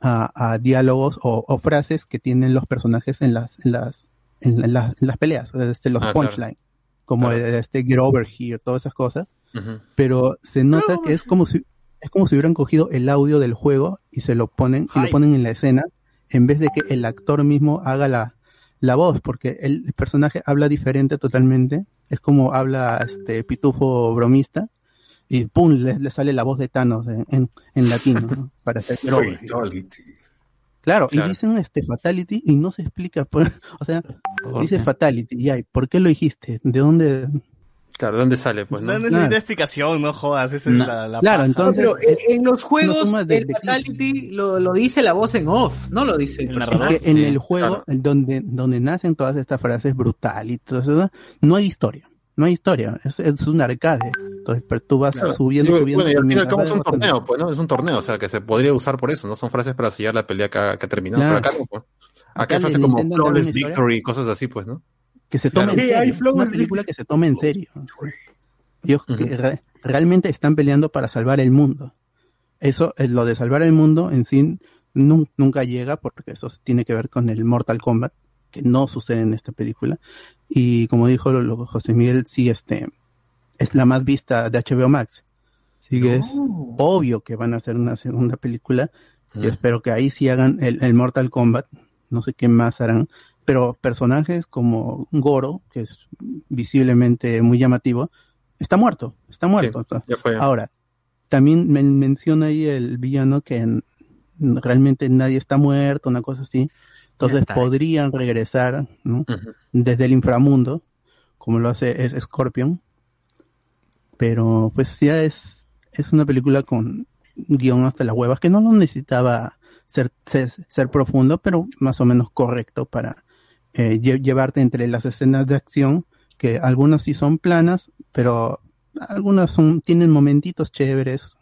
a, a diálogos o, o frases que tienen los personajes en las, en las, en la- en las peleas, este, los
Ah, claro.
punchlines, como
Claro.
este get over here, todas esas cosas pero se nota que es como si es como si hubieran cogido el audio del juego y se lo ponen y lo ponen en la escena en vez de que el actor mismo haga la, la voz porque el personaje habla diferente totalmente es como habla este pitufo bromista y pum le, le sale la voz de Thanos en, en, en latino ¿no? *laughs* para hacer claro,
Claro.
y dicen este fatality y no se explica por- *laughs* o sea dice fatality y ay ¿por qué lo dijiste? ¿de dónde?
Claro, ¿de dónde sale? Pues, ¿no?
No necesita
Claro.
explicación, no jodas, esa es la, la
Claro,
paja.
entonces-
pero
es-
en los juegos
de-
el
de
Fatality lo, lo dice la voz en off, no lo dice el
narrador.
Es que en
sí,
el juego,
claro.
donde, donde nacen todas estas frases brutal y todo eso, no hay historia. no hay historia, es, es un arcade. Entonces, pero tú vas
Claro.
subiendo,
Sí,
subiendo.
bueno, y al cabo es un torneo, pues, ¿no? Es un torneo, o sea, que se podría usar por eso, no son frases para sellar la pelea que ha, que ha terminado.
Claro.
Pero acá no, pues. Acá
Acá
hay frases como flawless victory y cosas así, pues, ¿no?
Que se tome
Claro.
en serio. Una película que se tome en serio. Ellos que re- realmente están peleando para salvar el mundo. Eso, eh, lo de salvar el mundo en sí nun- nunca llega porque eso tiene que ver con el Mortal Kombat, que no sucede en esta película. Y como dijo lo- lo- José Miguel, sí, este, es la más vista de HBO Max. Así que es obvio que van a hacer una segunda película. Yo espero que ahí sí hagan el, el Mortal Kombat. No sé qué más harán. Pero personajes como Goro, que es visiblemente muy llamativo, está muerto. Está muerto.
ya fue.
Ahora, también men- menciona ahí el villano que realmente nadie está muerto, una cosa así. Entonces podrían regresar ¿no? desde el inframundo, como lo hace es Scorpion. Pero pues ya es, es una película con guion hasta las huevas, que no lo necesitaba ser, ser, ser profundo, pero más o menos correcto para eh, lle- llevarte entre las escenas de acción, que algunas sí son planas, pero algunas son, tienen momentitos chéveres.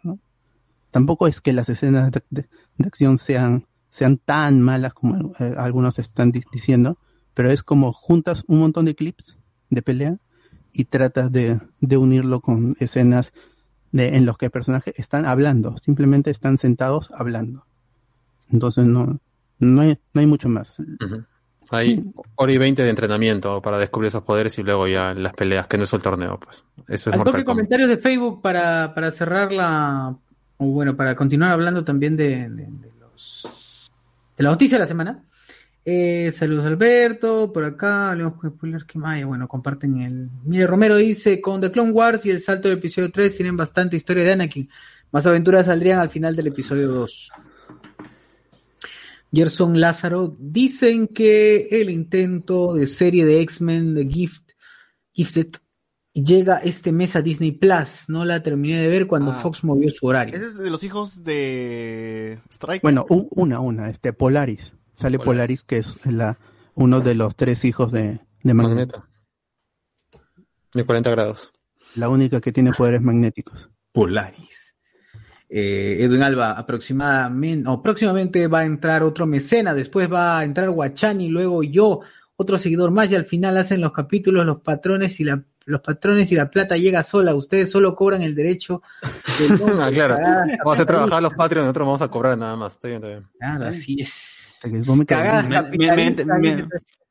Tampoco es que las escenas de, acción sean, sean tan malas como eh, algunos están di- diciendo, pero es como juntas un montón de clips de pelea y tratas de, de unirlo con escenas de, en los que personajes están hablando, simplemente están sentados hablando. Entonces no, no hay, no hay mucho más.
Hay hora y veinte de entrenamiento para descubrir esos poderes y luego ya las peleas, que no es el torneo, pues. Eso es
Al toque comentarios de Facebook para, para cerrar la. O bueno, para continuar hablando también de, de- de los. De la noticia de la semana. Eh, saludos Alberto, por acá, hablemos con que más hay? Bueno, comparten el. Mire, Romero dice: con The Clone Wars y el salto del episodio 3 tienen bastante historia de Anakin. Más aventuras saldrían al final del episodio 2. Gerson Lázaro dicen que el intento de serie de X-Men de Gift, Gifted llega este mes a Disney Plus. No la terminé de ver cuando
Ah.
Fox movió su horario.
Es de los hijos de Strike.
Bueno, una, una, este Polaris. Sale Polaris, que es la, uno de los tres hijos de, de Magneto.
De 40 grados.
La única que tiene poderes magnéticos.
Polaris. Eh, Edwin Alba, aproximadamente, o próximamente va a entrar otro mecena, después va a entrar Guachani, luego yo, otro seguidor más, y al final hacen los capítulos, los patrones y la, los patrones y la plata llega sola. Ustedes solo cobran el derecho. nombre, *laughs*
Ah, claro. Vamos a hacer trabajar a los Patreons, nosotros vamos a cobrar nada más. Está bien, está bien.
Claro, así es.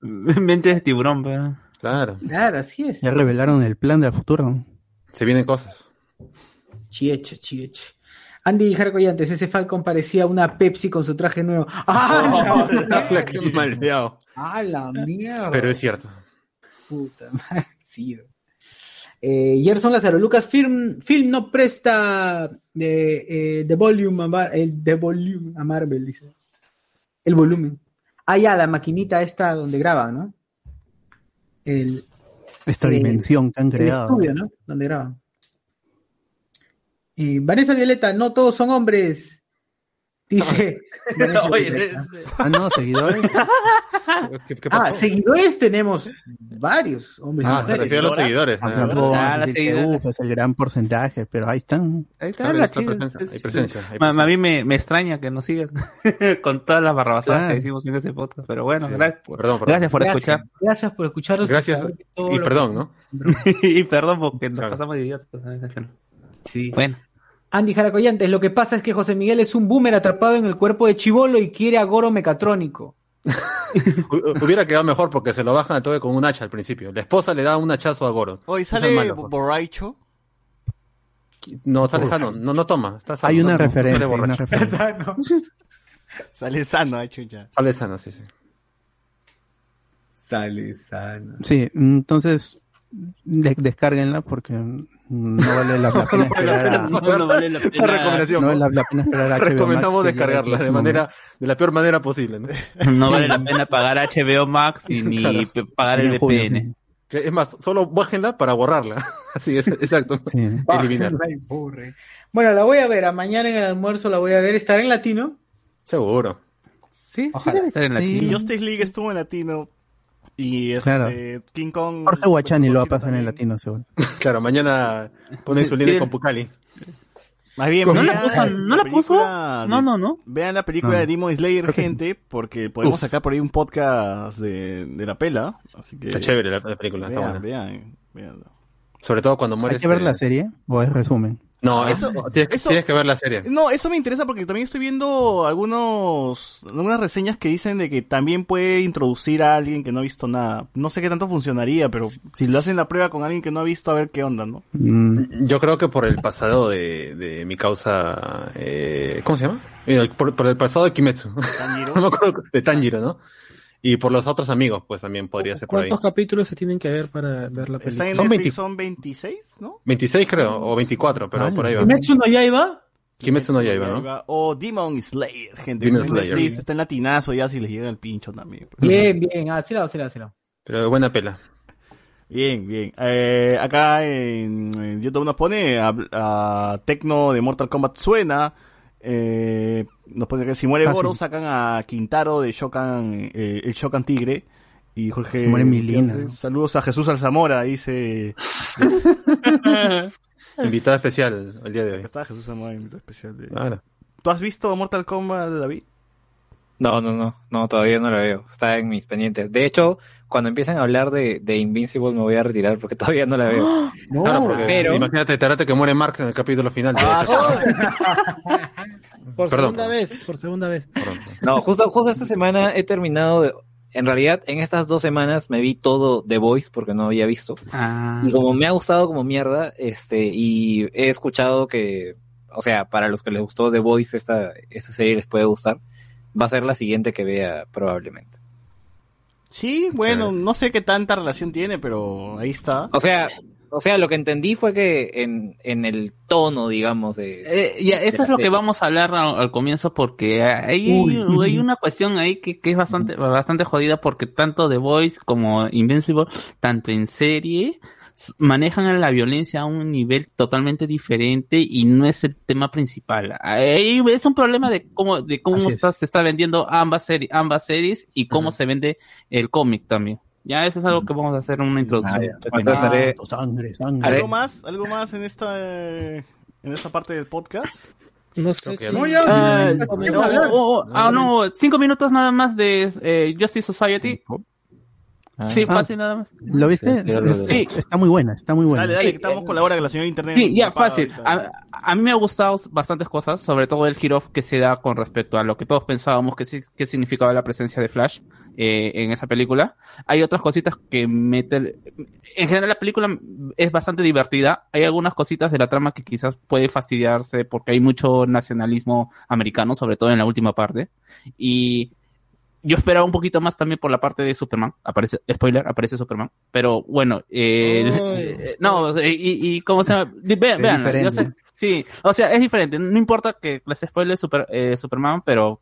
Mente de tiburón, pero.
Claro.
Claro, así es.
Ya revelaron el plan del futuro.
Se vienen cosas.
Chieche, chieche. Andy Jarcoyantes, ese Falcon parecía una Pepsi con su traje nuevo. ¡Ah, la, *laughs*
que maldeado.
¡Ah, la mierda!
Pero es cierto.
Puta madre, *laughs* sí. Eh, Gerson Lázaro, Lucas Film, Film no presta de, eh, de volume a Mar- el de volume a Marvel, dice. El volumen. Ah, ya, la maquinita esta donde graban, ¿no? El,
Esta dimensión que han
el
creado.
estudio, ¿no? Donde graban. Y Vanessa Violeta, no todos son hombres. Dice. *laughs*
Oye,
Violeta.
Ah, no, seguidores.
¿Qué, qué
Ah, seguidores tenemos varios hombres. y
Ah, se refiere a los seguidores.
Ah,
Ah,
Ah,
uf, es el gran porcentaje, pero ahí están.
Ahí está,
Claro,
la
está
chica.
presencia, hay presencia, hay
Ma-
presencia.
A mí me, me extraña que nos sigan *laughs* con todas las barrabasadas
Claro.
que hicimos en este podcast. Pero bueno,
Sí.
gracias, por,
Perdón, perdón.
gracias por
Gracias,
escuchar.
Gracias por escucharnos.
Gracias y
lo-
perdón, ¿no? *laughs*
y perdón porque nos
Claro.
pasamos de idiotas.
Sí.
Bueno,
Andy Jaracoyantes, lo que pasa es que José Miguel es un boomer atrapado en el cuerpo de Chivolo y quiere a Goro mecatrónico.
Hu- *laughs* Hubiera quedado mejor porque se lo bajan al toque con un hacha al principio. La esposa le da un hachazo a Goro.
Hoy
es
sale
malo, pues.
borracho.
No, sale sano. No, no toma. Está sano,
Hay una
no- no
referencia.
sale
hay una referencia. *laughs*
Sale sano, eh, chucha.
Sale sano, sí, sí.
Sale sano.
Sí, entonces descárguenla porque no vale la, *laughs* la pena esperar a,
no, no vale la
Esa
pena.
recomendación.
no vale la, la pena esperar a HBO Max
Recomendamos descargarla de manera, de la peor manera posible. ¿no? *laughs*
No vale la pena pagar HBO Max y ni
Claro.
pagar el VPN.
Que Es más, solo bájenla para borrarla. *laughs* Así es, exacto.
sí.
Eliminar.
Ay, burre. Bueno, la voy a ver. A mañana en el almuerzo la voy a ver. ¿Estará en latino?
Seguro.
Sí, sí
Ojalá.
debe estar en la
Sí.
Y Justice League estuvo en latino. Y este,
Claro.
King Kong.
Jorge Guachani lo va a pasar en latino, seguro. *laughs*
Claro, mañana pone su línea con Pucali.
Más bien,
¿No la puso? ¿No la puso?
película
No,
de-
no, no.
Vean la película
No.
de Demon Slayer, gente, porque podemos
Uf.
sacar por ahí un podcast de, de la pela. Así que.
Está chévere la, la película, está
Vean,
buena.
vean.
Sobre todo cuando muere.
¿Hay que ver
este-
la serie o es resumen?
No,
Eso-
eso, tienes, que-
eso-
tienes que ver la serie.
No, eso me interesa porque también estoy viendo algunos algunas reseñas que dicen de que también puede introducir a alguien que no ha visto nada. No sé qué tanto funcionaría, pero si lo hacen la prueba con alguien que no ha visto, a ver qué onda, ¿no?
Mm,
Yo creo que por el pasado de, de mi causa, eh, ¿cómo se llama? Por, por el pasado de Kimetsu.
Tanjiro. *laughs*
No me acuerdo, de Tanjiro, ¿no? Y por los otros amigos, pues también podría ser por ahí.
¿Cuántos capítulos se tienen que ver para ver la
Está
película?
en
Son
Netflix,
20.
son 26, ¿no?
26 creo, o 24, pero
Ah,
por ahí va.
Kimetsu no Yaiba.
Kimetsu no Yaiba, ¿no?
O Demon Slayer, gente.
Demon Slayer.
Netflix, está en latinazo ya si les llega el pincho también. pues.
Bien, bien. Ah, sí la, sí la, sí la.
Pero buena pela.
Bien, bien. Eh, acá en, en YouTube nos pone a, a Tecno de Mortal Kombat suena. Eh, nos pone que si muere Goro sacan a Quintaro de Shokan, eh, el Shokan Tigre. Y Jorge.
Si muere Milena.
Saludos a Jesús Alzamora, dice. *laughs*
Invitada especial el día de hoy.
Está Jesús Alzamora, invitado especial. de-
Claro.
¿Tú has visto Mortal Kombat, David?
No, no, no, no, todavía no la veo. Está en mis pendientes. De hecho, cuando empiecen a hablar de, de Invincible me voy a retirar porque *laughs* todavía no la veo.
Claro, porque
pero-
imagínate, te que muere Mark en el capítulo final. *laughs*
Por
Perdón.
segunda vez, por segunda vez.
No, justo, justo esta semana he terminado de- En realidad, en estas dos semanas me vi todo The Voice porque no había visto.
Ah.
Y como me ha gustado como mierda, este, y he escuchado que, o sea, para los que les gustó The Voice, esta, esta serie les puede gustar, va a ser la siguiente que vea probablemente.
Sí, bueno, no sé qué tanta relación tiene, pero ahí está.
O sea, o sea, lo que entendí fue que en, en el tono, digamos, de...
Eh, ya, eso es lo que vamos a hablar al, al comienzo porque hay, hay una cuestión ahí que, que es bastante, bastante jodida porque tanto The Voice como Invincible, tanto en serie, manejan la violencia a un nivel totalmente diferente y no es el tema principal. Ahí es un problema de cómo, de cómo
Así es.
está- se está vendiendo ambas, series ambas series y cómo se vende el cómic también. Ya eso es algo que vamos a hacer en una introducción.
Ah, ya. haré-
Sangre, sangre.
¿Algo más? ¿Algo más en esta eh, en esta parte del podcast?
No sé si...
Ah,
Está
no,
bien.
oh, oh, ah, no, cinco minutos nada más de eh, Justice Society.
Ah.
Sí,
Ah.
fácil nada más.
¿Lo viste?
Sí.
Está muy buena, está muy buena.
Dale, dale,
Sí,
que estamos
eh,
con la hora que la señora internet.
Sí, ya, fácil. A, a mí me ha gustado bastantes cosas, sobre todo el giro que se da con respecto a lo que todos pensábamos que, sí- que significaba la presencia de Flash eh, en esa película. Hay otras cositas que meten... En general la película es bastante divertida. Hay algunas cositas de la trama que quizás puede fastidiarse porque hay mucho nacionalismo americano, sobre todo en la última parte. Y yo esperaba un poquito más también por la parte de Superman. Aparece, spoiler, aparece Superman. Pero bueno, eh,
Ay, *laughs*
eh, no, y, y cómo se llama, vean, vean, yo
diferente.
sé- sí, o sea, es diferente. No importa que les spoile Super, eh, Superman, pero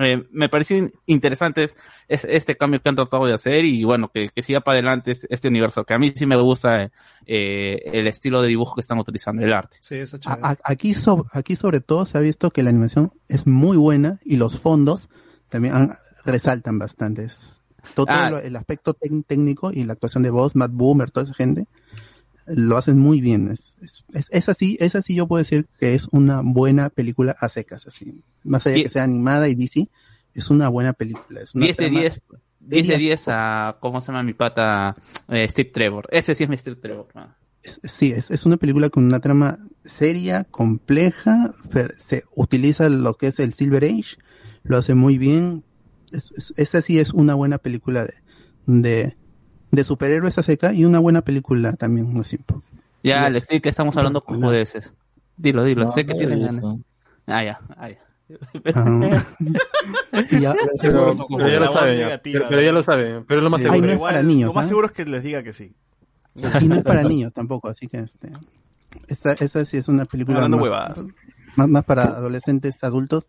eh, me pareció interesante es, es- este cambio que han tratado de hacer y bueno, que, que siga para adelante es- este universo, que a mí sí me gusta eh, el estilo de dibujo que están utilizando, el arte.
Sí,
A- aquí, so- aquí sobre todo se ha visto que la animación es muy buena y los fondos también han- resaltan bastante. Es- Todo,
Ah.
lo- el aspecto técnico y la actuación de voz, Matt Boomer, toda esa gente, lo hacen muy bien. Es, es, es, así, es así yo puedo decir que es una buena película a secas, así. Más allá
Die-
que sea animada y DC, es una buena película. Es una
10 de
trama-
10. 10 de
seria.
10 a, ¿cómo se llama mi pata? Eh, Steve Trevor. Ese sí es mi Steve Trevor. ¿no?
Es- sí, es, es una película con una trama seria, compleja, pero se utiliza lo que es el Silver Age, lo hace muy bien. Es, es- esa sí es una buena película de, de, de superhéroes y una buena película también, así.
Ya,
Ya.
le estoy que estamos hablando con
No.
judeces. Dilo, dilo,
No,
sé que
no
tienes ganas. Ah, ya, ah, ya.
Ah. *laughs* Ya-
Pero,
Como
pero ya lo saben,
negativa,
pero, pero ya lo saben, pero es lo más
Sí.
seguro.
Ay, no es
Igual,
para niños,
Lo más seguro es que les diga que sí.
y no es para niños tampoco, así que este, esta, esa sí es una película
Hablando
más,
huevadas.
más, más para adolescentes, adultos.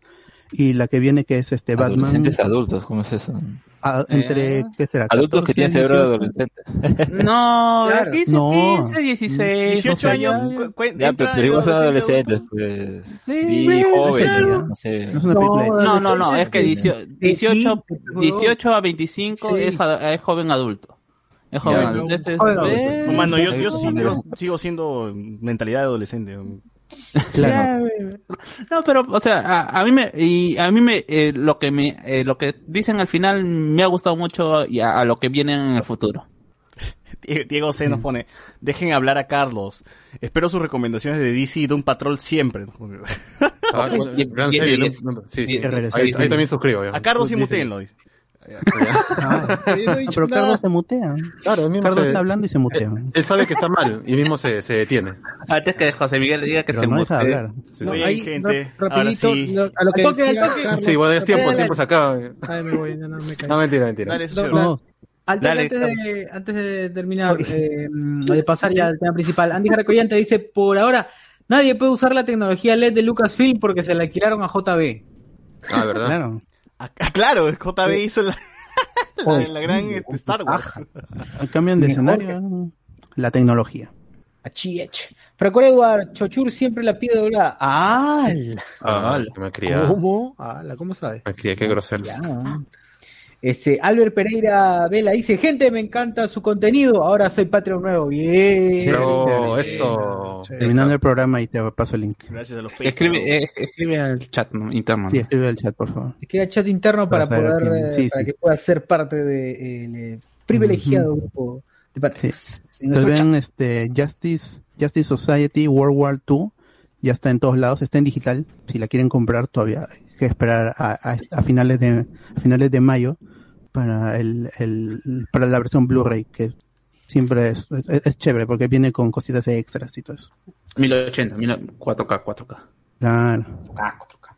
Y la que viene que es este Batman.
Adolescentes adultos, ¿cómo es eso?
a- entre,
Eh.
¿qué será?
Adultos
14
que tienen cerebro de adolescente.
No,
Claro.
15,
No.
15, 16.
18
o sea,
años,
ya-
pero, pero igual son adolescentes, pues.
Sí,
Y jóvenes, no sé.
No es una
No, no, no, es que
Adolescentes,
18, 18,
de
18 a 25
Sí.
es, a- es joven adulto. Es joven
Ya,
adulto. Este es-
joven
eh,
adulto.
No, mano, yo, yo yo sigo siendo mentalidad de adolescente.
Claro.
No, pero, o sea, a, a mí me, y a mí me, eh, lo que me, eh, lo que dicen al final me ha gustado mucho y a, a lo que viene en el futuro.
Die- Diego C nos pone, dejen hablar a Carlos. Espero sus recomendaciones de DC y de un patrol siempre. *laughs*
Ah, Ahí, ahí también suscribo. ya.
A Carlos y mutenlo, dice. *laughs*
Ah,
no he
ah, pero
nada.
Carlos se mutea.
Claro, él mismo
Carlos
se-
está hablando y se mutea.
Él sabe que está mal y mismo se, se detiene.
Antes que José Miguel le diga que
Pero
se
no deja hablar.
Sí,
No,
sí.
Ahí,
gente,
no,
ahora
rapidito,
sí.
lo- a lo que
toque,
decía. Carlos.
Sí, bueno, es tiempo, el tiempo se acaba.
Ay, me voy, no, me
mentira, mentira.
Dale, eso
Dale,
antes, de, antes de terminar, eh, de pasar ya al tema principal, Andy Jaracoyante dice, por ahora, nadie puede usar la tecnología LED de Lucasfilm porque se la alquilaron a JB.
Ah, ¿verdad?
claro.
Ah, claro, JB hizo la, *laughs* la, la gran este, Star Wars.
Cambian de *laughs* escenario. La tecnología.
Achiech. Franco Edward, Chochur siempre la pide doblada. ¡Ah!
Ah, me cría.
¿Cómo? Ala, ¿Cómo sabe?
Me cría, qué grosero.
Ya. Este, Albert Pereira Vela dice, gente, me encanta su contenido, ahora soy Patreon nuevo. Bien.
Pero
Chévere.
eso.
Terminando el programa y te paso el link.
Gracias a los
Escribe, eh, escribe al chat ¿no? interno.
Sí, escribe el chat, por favor.
Escribe chat interno para, poder,
quién-
eh,
sí,
para
sí.
que pueda ser parte del eh, privilegiado grupo de Patreons. En
Entonces ven este Justice, Justice Society World War II, ya está en todos lados, está en digital. Si la quieren comprar todavía hay que esperar a, a- a finales de a finales de mayo para el, el para la versión Blu-ray que siempre es, es, es chévere porque viene con cositas de extras y todo eso.
1080, 4K, 4K.
Claro.
4K, 4K.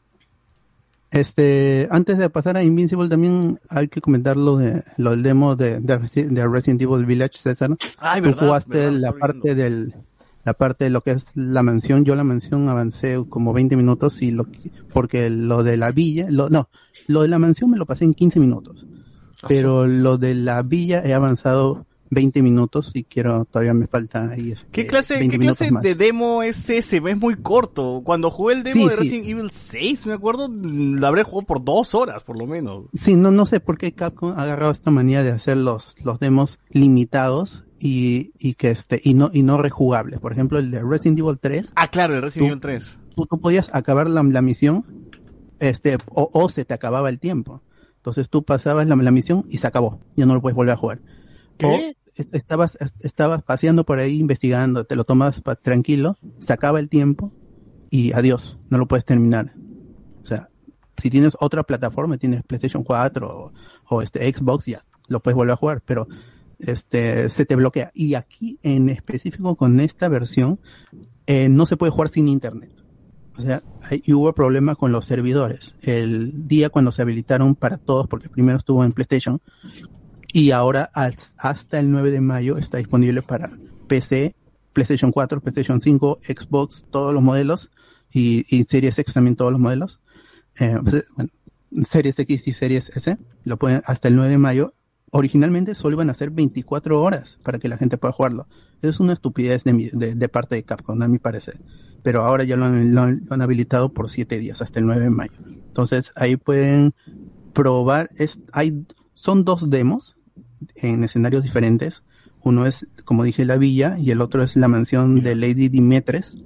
Este, antes de pasar a Invincible también hay que comentar lo de lo del demo de, de, Resi- de Resident Evil Village, César.
Ay,
Tú
verdad,
jugaste
verdad,
la parte del la parte de lo que es la mansión, yo la mansión avancé como 20 minutos y lo que- porque lo de la villa, lo, no, lo de la mansión me lo pasé en 15 minutos. Pero lo de la villa he avanzado 20 minutos y quiero, todavía me falta ahí este,
¿Qué clase,
20
¿qué
minutos
clase
más.
de demo es ese? Es muy corto. Cuando jugué el demo
Sí,
de
sí.
Resident Evil 6, me acuerdo, la habré jugado por dos horas, por lo menos.
Sí, no, no sé por qué Capcom ha agarrado esta manía de hacer los, los demos limitados y, y que este, y no, y no rejugables. Por ejemplo, el de Resident Evil 3,
Ah, claro, el Resident
Tú-
Evil 3.
tú, tú podías acabar la, la misión, este, o, o se te acababa el tiempo. Entonces tú pasabas la, la misión y se acabó. Ya no lo puedes volver a jugar.
¿Qué?
O est- estabas, est- estabas paseando por ahí investigando, te lo tomas pa- tranquilo, se acaba el tiempo y adiós, no lo puedes terminar. O sea, si tienes otra plataforma, tienes PlayStation 4 o, o este Xbox, ya lo puedes volver a jugar, pero este se te bloquea. Y aquí en específico con esta versión, eh, no se puede jugar sin internet. O sea, hubo problemas con los servidores. El día cuando se habilitaron para todos, porque primero estuvo en PlayStation, y ahora as- hasta el 9 de mayo está disponible para PC, PlayStation 4, PlayStation 5, Xbox, todos los modelos, y, y Series X también todos los modelos. Eh, pues, Series X y Series S, lo pueden hasta el 9 de mayo. Originalmente solo iban a ser 24 horas para que la gente pueda jugarlo. Es una estupidez de, mi- de parte de Capcom, a mi parecer. Pero ahora ya lo han, habilitado por 7 días, hasta el 9 de mayo. Entonces ahí pueden probar. Es, hay, son dos demos en escenarios diferentes. Uno es, como dije, la villa y el otro es la mansión de Lady Dimetres.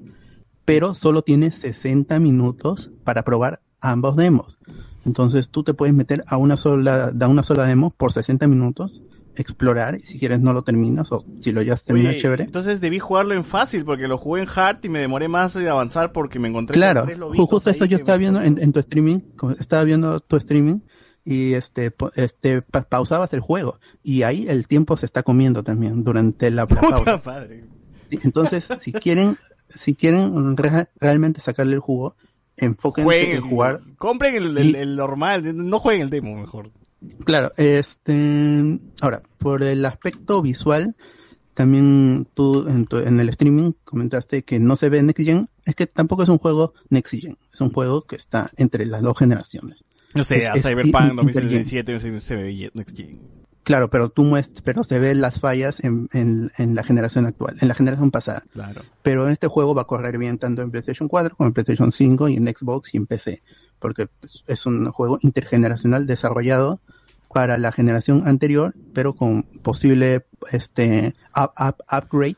Pero solo tiene 60 minutos para probar ambos demos. Entonces tú te puedes meter a una sola, una sola demo por 60 minutos, explorar y si quieres no lo terminas o si lo ya terminas chévere.
entonces debí jugarlo en fácil porque lo jugué en hard y me demoré más de avanzar porque me encontré
Claro,
con tres
justo eso yo estaba viendo en, en tu streaming, estaba viendo tu streaming y este, este pa- pausabas el juego y ahí el tiempo se está comiendo también durante la, pausa.
Puta madre.
Sí, Entonces, si quieren, si quieren re- realmente sacarle el jugo, enfóquense
Jueguen
en jugar.
Compren el, el- el normal, no jueguen el demo mejor.
Claro, este, ahora, por el aspecto visual, también tú en, tu- en el streaming comentaste que no se ve Next Gen, es que tampoco es un juego Next Gen, es un juego que está entre las dos generaciones.
No sé,
Es-
a Cyberpunk
in-
2077 se, se ve Next Gen.
Claro, pero tú muest pero se ven las fallas en, en, en la generación actual, en la generación pasada.
Claro.
Pero en este juego va a correr bien tanto en PlayStation 4 como en PlayStation 5 y en Xbox y en PC, porque es- un juego intergeneracional desarrollado para la generación anterior, pero con posible este up- up- upgrade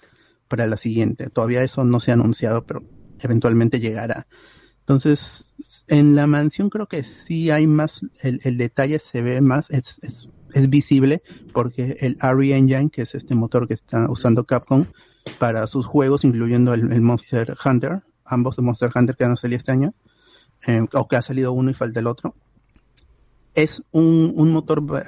para la siguiente. Todavía eso no se ha anunciado, pero eventualmente llegará. Entonces, en la mansión creo que sí hay más, el, el detalle se ve más, es, es, es visible, porque el RE Engine, que es este motor que está usando Capcom para sus juegos, incluyendo el, el Monster Hunter, ambos de Monster Hunter que van a salir este año, eh, o que ha salido uno y falta el otro, es un, un motor ve-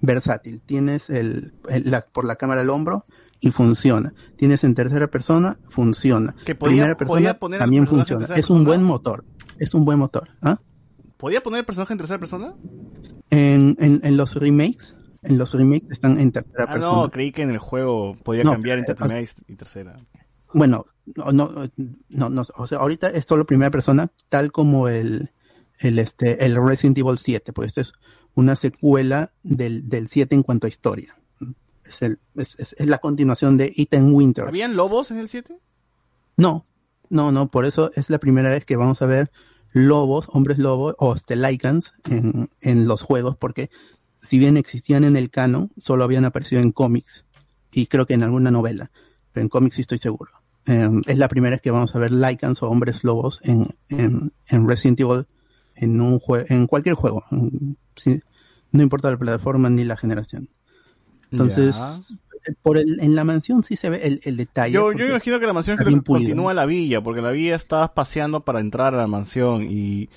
versátil. Tienes el, el- la- por la cámara al hombro y funciona. Tienes en tercera persona, funciona.
Que podía-
Primera
podía
persona
poner al
también funciona. Es un
persona.
buen motor. Es un buen motor. ¿ah?
¿Podía poner el personaje en tercera persona?
En, en, en los remakes, en los remakes están en tercera
Ah,
persona.
no, creí que en el juego podía
No,
cambiar entre
eh,
primera y tercera.
Bueno, no, no, no, o sea, ahorita es solo primera persona, tal como el, el, este, el Resident Evil 7, pues esto es una secuela del, del 7 en cuanto a historia. Es, el, es, es, es la continuación de Ethan Winters.
¿Habían lobos en el 7?
No, no, no, por eso es la primera vez que vamos a ver lobos, hombres lobos o este, lycans en, en los juegos, porque si bien existían en el canon, solo habían aparecido en cómics y creo que en alguna novela, pero en cómics sí estoy seguro. Eh, es la primera vez que vamos a ver lycans o hombres lobos en, en, en Resident Evil en un jue- en cualquier juego, sí, no importa la plataforma ni la generación. Entonces, eh, por el, en la mansión sí se ve el, el detalle.
Yo, yo imagino que la mansión creo que continúa la villa, porque la villa estabas paseando para entrar a la mansión y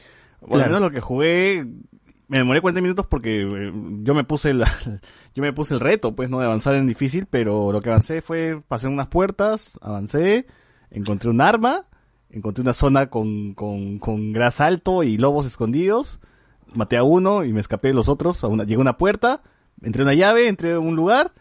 bueno, al menos lo que jugué me demoré 40 minutos porque eh, yo me puse la, *laughs* yo me puse el reto, pues no de avanzar en difícil, pero lo que avancé fue pasé unas puertas, avancé, encontré un arma, encontré una zona con con con gras alto y lobos escondidos, maté a uno y me escapé de los otros, a una, llegué a una puerta, entré a una llave, entré a un lugar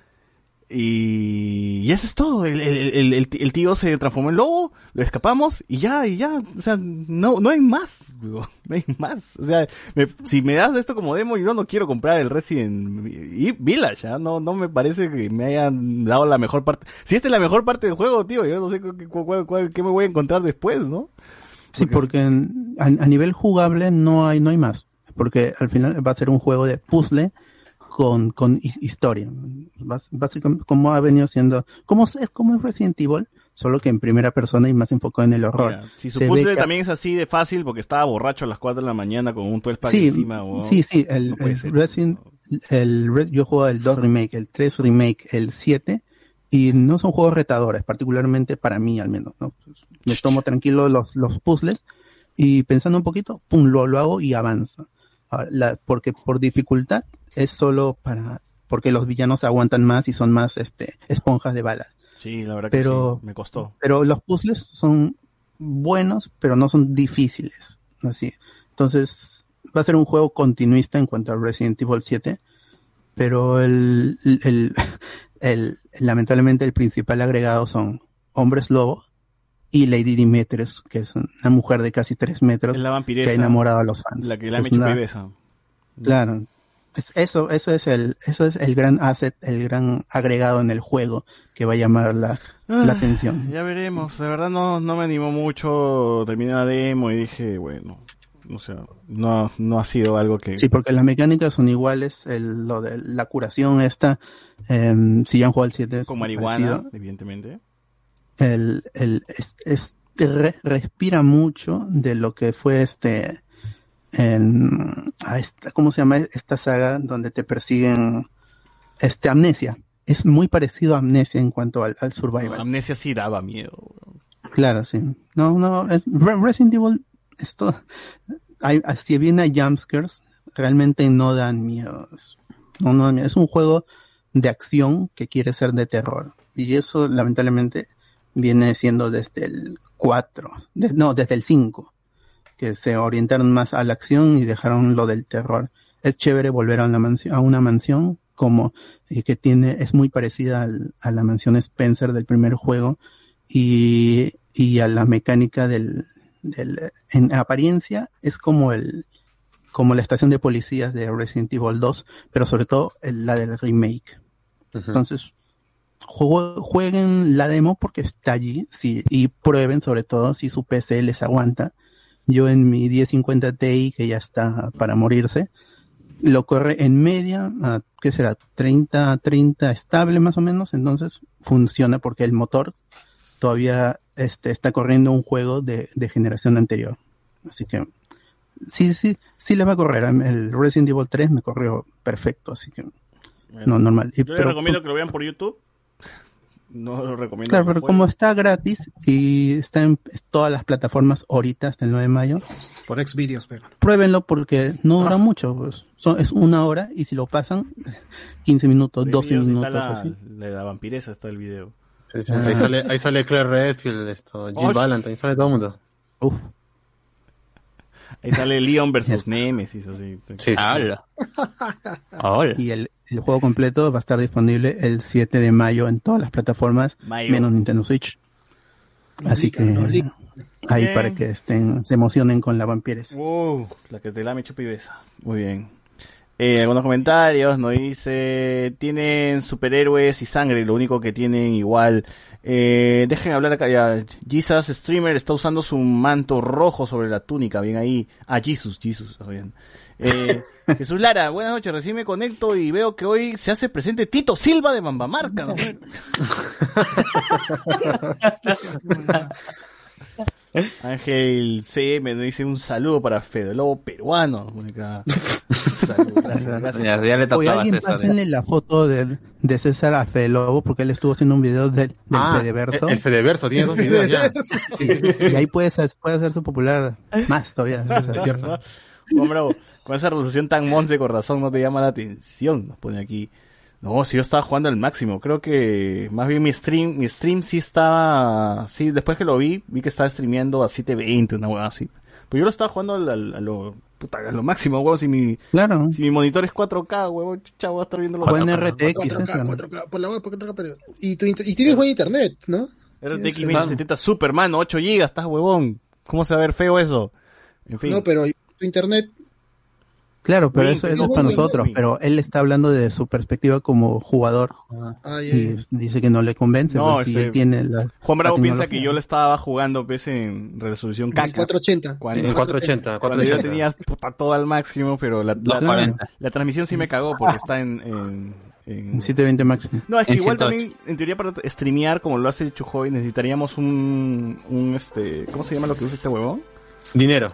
y, y eso es todo. El, el, el- tío se transformó en lobo, lo escapamos y ya, y ya. O sea, no, no hay más. digo, *laughs* No hay más. O sea, me- si me das esto como demo, yo no quiero comprar el Resident Village. ¿ah? No, no me parece que me hayan dado la mejor parte. Si esta es la mejor parte del juego, tío, yo no sé cu- cu- cuál- cuál- qué me voy a encontrar después, ¿no?
Sí, porque a, a nivel jugable no hay, no hay más. Porque al final va a ser un juego de puzzle con, con hi- historia. Básicamente, como ha venido siendo, como es como es Resident Evil, solo que en primera persona y más enfocado en el horror.
Mira, si su puzzle también es así de fácil porque estaba borracho a las 4 de la mañana con un 12 pack
sí,
encima. weón.
sí, sí, el,
No
el
ser.
Resident, el Re- yo juego el 2 remake, el 3 remake, el 7, y no son juegos retadores, particularmente para mí al menos, ¿no? Me tomo tranquilo los, los puzzles y pensando un poquito, pum, lo, lo hago y avanzo. Ahora, la- porque por dificultad es solo para, porque los villanos aguantan más y son más, este, esponjas de balas.
Sí, la verdad que
Pero-
sí, me costó.
Pero los puzzles son buenos, pero no son difíciles. Así. Entonces, va a ser un juego continuista en cuanto a Resident Evil 7. Pero el, el, *laughs* el- lamentablemente el principal agregado son hombres lobo y Lady Demetrius, que es una mujer de casi 3 metros
la
que ha enamorado a los fans.
La que han
Es
hecho
una-. Claro. Es- eso, eso es el, eso es el gran asset, el gran agregado en el juego que va a llamar la, la
Ah,
atención.
Ya veremos. De verdad no, no me animó mucho. Terminé la demo y dije, bueno, o sea, no, no ha sido algo que...
Sí, porque las mecánicas son iguales, el, lo de la curación esta, em, si ya han jugado el 7 es
con marihuana,
parecido.
evidentemente.
el, el, es, es- re- respira mucho de lo que fue este, en, a esta, ¿cómo se llama esta saga donde te persiguen, este, Amnesia? Es muy parecido a Amnesia en cuanto al, al survival.
Amnesia sí daba miedo.
Claro, sí. No, no, es- Re- Resident Evil, esto, hay, si bien hay jumpscares, realmente no dan miedo. Es- No, no. Es un juego de acción que quiere ser de terror. Y eso, lamentablemente, viene siendo desde el 4, de- no, desde el 5, que se orientaron más a la acción y dejaron lo del terror. Es chévere volver a una mansión, a una mansión como y que tiene es muy parecida al- a la mansión Spencer del primer juego y, y a la mecánica del, del en apariencia es como el como la estación de policías de Resident Evil 2, pero sobre todo el- la del remake. Entonces, juego- jueguen la demo porque está allí sí, y prueben sobre todo si su PC les aguanta. Yo en mi 1050 Ti, que ya está para morirse, lo corre en media, a, ¿qué será? 30, 30 estable más o menos, entonces funciona porque el motor todavía este, está corriendo un juego de, de generación anterior. Así que sí, sí, sí le va a correr. El Resident Evil 3 me corrió perfecto, así que no, normal. Y-
Yo les
pero-
recomiendo que lo vean por YouTube. No lo recomiendo.
Claro, pero como está gratis y está en todas las plataformas ahorita hasta el 9 de mayo,
Por Xvideos, pero.
pruébenlo porque no
Ah.
dura mucho. Pues. Son- es una hora y si lo pasan, *laughs* 15 minutos, 12
Videos,
minutos.
Está la,
así.
la, vampiresa está el video.
Sí, sí, Ahí sale, ahí sale Claire Redfield, esto, Jill
Oh.
Valentine, sale todo el mundo.
Ahí sale Leon versus *laughs* Nemesis, así.
Sí, sí, sí.
¡Hala! *laughs*
Y el, el juego completo va a estar disponible el 7 de mayo en todas las plataformas,
Mayo.
menos Nintendo Switch. Así que ahí
Bien.
para que estén, se emocionen con la vampires.
Wow, la que te la me chupa y besa. Muy bien. Eh, algunos comentarios, nos dice, tienen superhéroes y sangre, lo único que tienen igual. Eh, dejen hablar acá ya. Jesus Streamer está usando su manto rojo sobre la túnica, bien ahí. Ah, Jesus, Jesus, está bien. Eh, *laughs* Jesús Lara, buenas noches, recién me conecto y veo que hoy se hace presente Tito Silva de Mambamarca. ¿no? *laughs* Ángel CM nos dice un saludo para Fede Lobo peruano. *laughs* Gracias, gracias.
Ya, ya le
Oye, alguien pásenle la foto de, de César a Fede Lobo porque él estuvo haciendo un video del, del
Ah,
Fedeverso.
el- el Fedeverso, tiene dos videos ya. *laughs*
Sí, y ahí puede, ser- puede hacerse popular más todavía. César.
Es cierto.
Juan Bravo, con esa resolución tan monce con razón no te llama la atención, nos pone aquí. No, si yo estaba jugando al máximo, creo que más bien mi stream, mi stream sí estaba, sí, después que lo vi, vi que estaba streameando a 720, una hueá así. Pero yo lo estaba jugando al- al- a, lo, puta, a lo máximo, huevón, si mi,
claro.
si mi monitor es 4K, huevón, chucha, voy a estar viendo los
Juega en
4K.
RTX,
4K, 4K, por la web, por 4K, pero... Y, tu inter- y tienes buen internet, ¿no?
RTX
Tienes-
2070 Superman, 8 GB, estás huevón. ¿Cómo se va a ver feo eso? En fin.
No, pero tu internet...
Claro, pero eso, es para nosotros, pero él está hablando de su perspectiva como jugador
Ah,
y dice que no le convence,
No,
pues, si
este,
él tiene la
Juan Bravo
la
piensa que yo lo estaba jugando pues, en resolución caca.
480.
Cuando,
En 480,
cuando yo
480.
tenía puta, todo al máximo, pero la, la,
240.
la transmisión sí me cagó *laughs* porque está en... en, en-
En 720 máximo.
No, es que
En
igual
108.
también, en teoría, para streamear como lo hace Chujoy, necesitaríamos un, un, este, ¿cómo se llama lo que usa este huevón?
Dinero.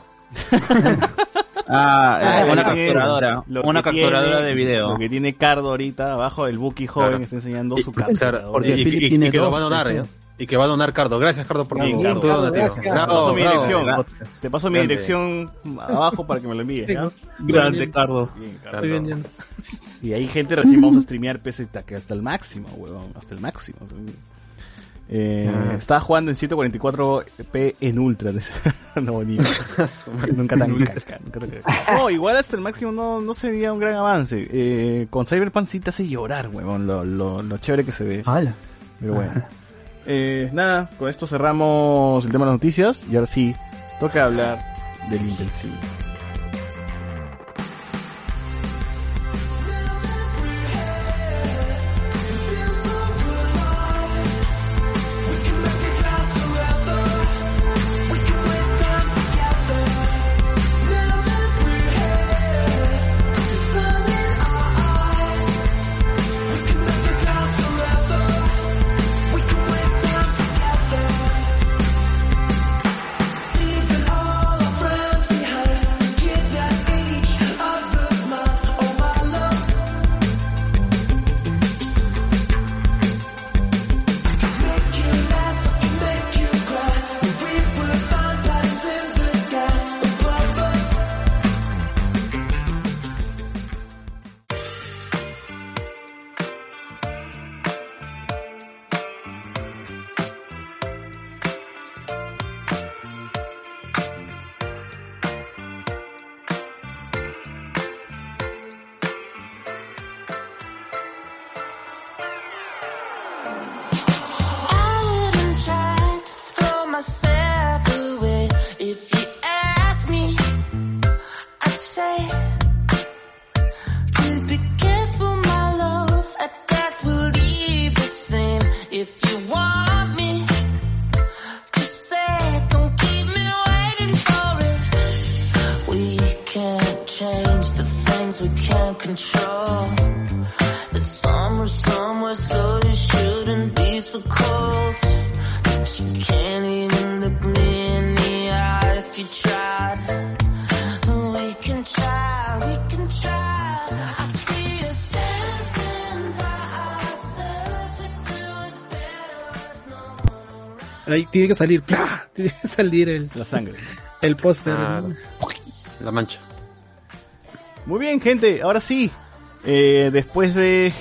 *laughs*
Ah,
Ah,
eh, una capturadora. Una capturadora
tiene-
de video.
Lo que tiene Cardo ahorita, abajo el Buki joven
Claro.
está enseñando
Y-
su capturadora.
porque
y, y-
Philip
y-
tiene
y que lo va a donar. ¿ya? Y que va a donar Cardo. Gracias, Cardo, por
Bien, Cardo. Te paso mi dirección.
bravo.
Te paso mi
Grande.
dirección abajo para que me lo envíes, ¿ya?
Grande, Cardo.
Bien, Cardo.
Estoy vendiendo.
Y hay gente recién vamos a streamear PC hasta, que hasta el máximo, huevón, hasta el máximo. Eh, Estaba jugando en 144p en ultra. *laughs* no, ni, nunca tan caca, nunca tan caca. No, igual hasta el máximo no, no sería un gran avance. Eh, con Cyberpunk sí te hace llorar, huevón, lo, lo, lo chévere que se ve.
Hala.
Pero bueno. Eh, nada, con esto cerramos el tema de las noticias y ahora sí, toca hablar del Invencible.
Ahí tiene que salir, ¡plá! *laughs* Tiene que salir el,
La sangre.
el póster.
Ah. La mancha.
Muy bien, gente, ahora sí. Eh, después de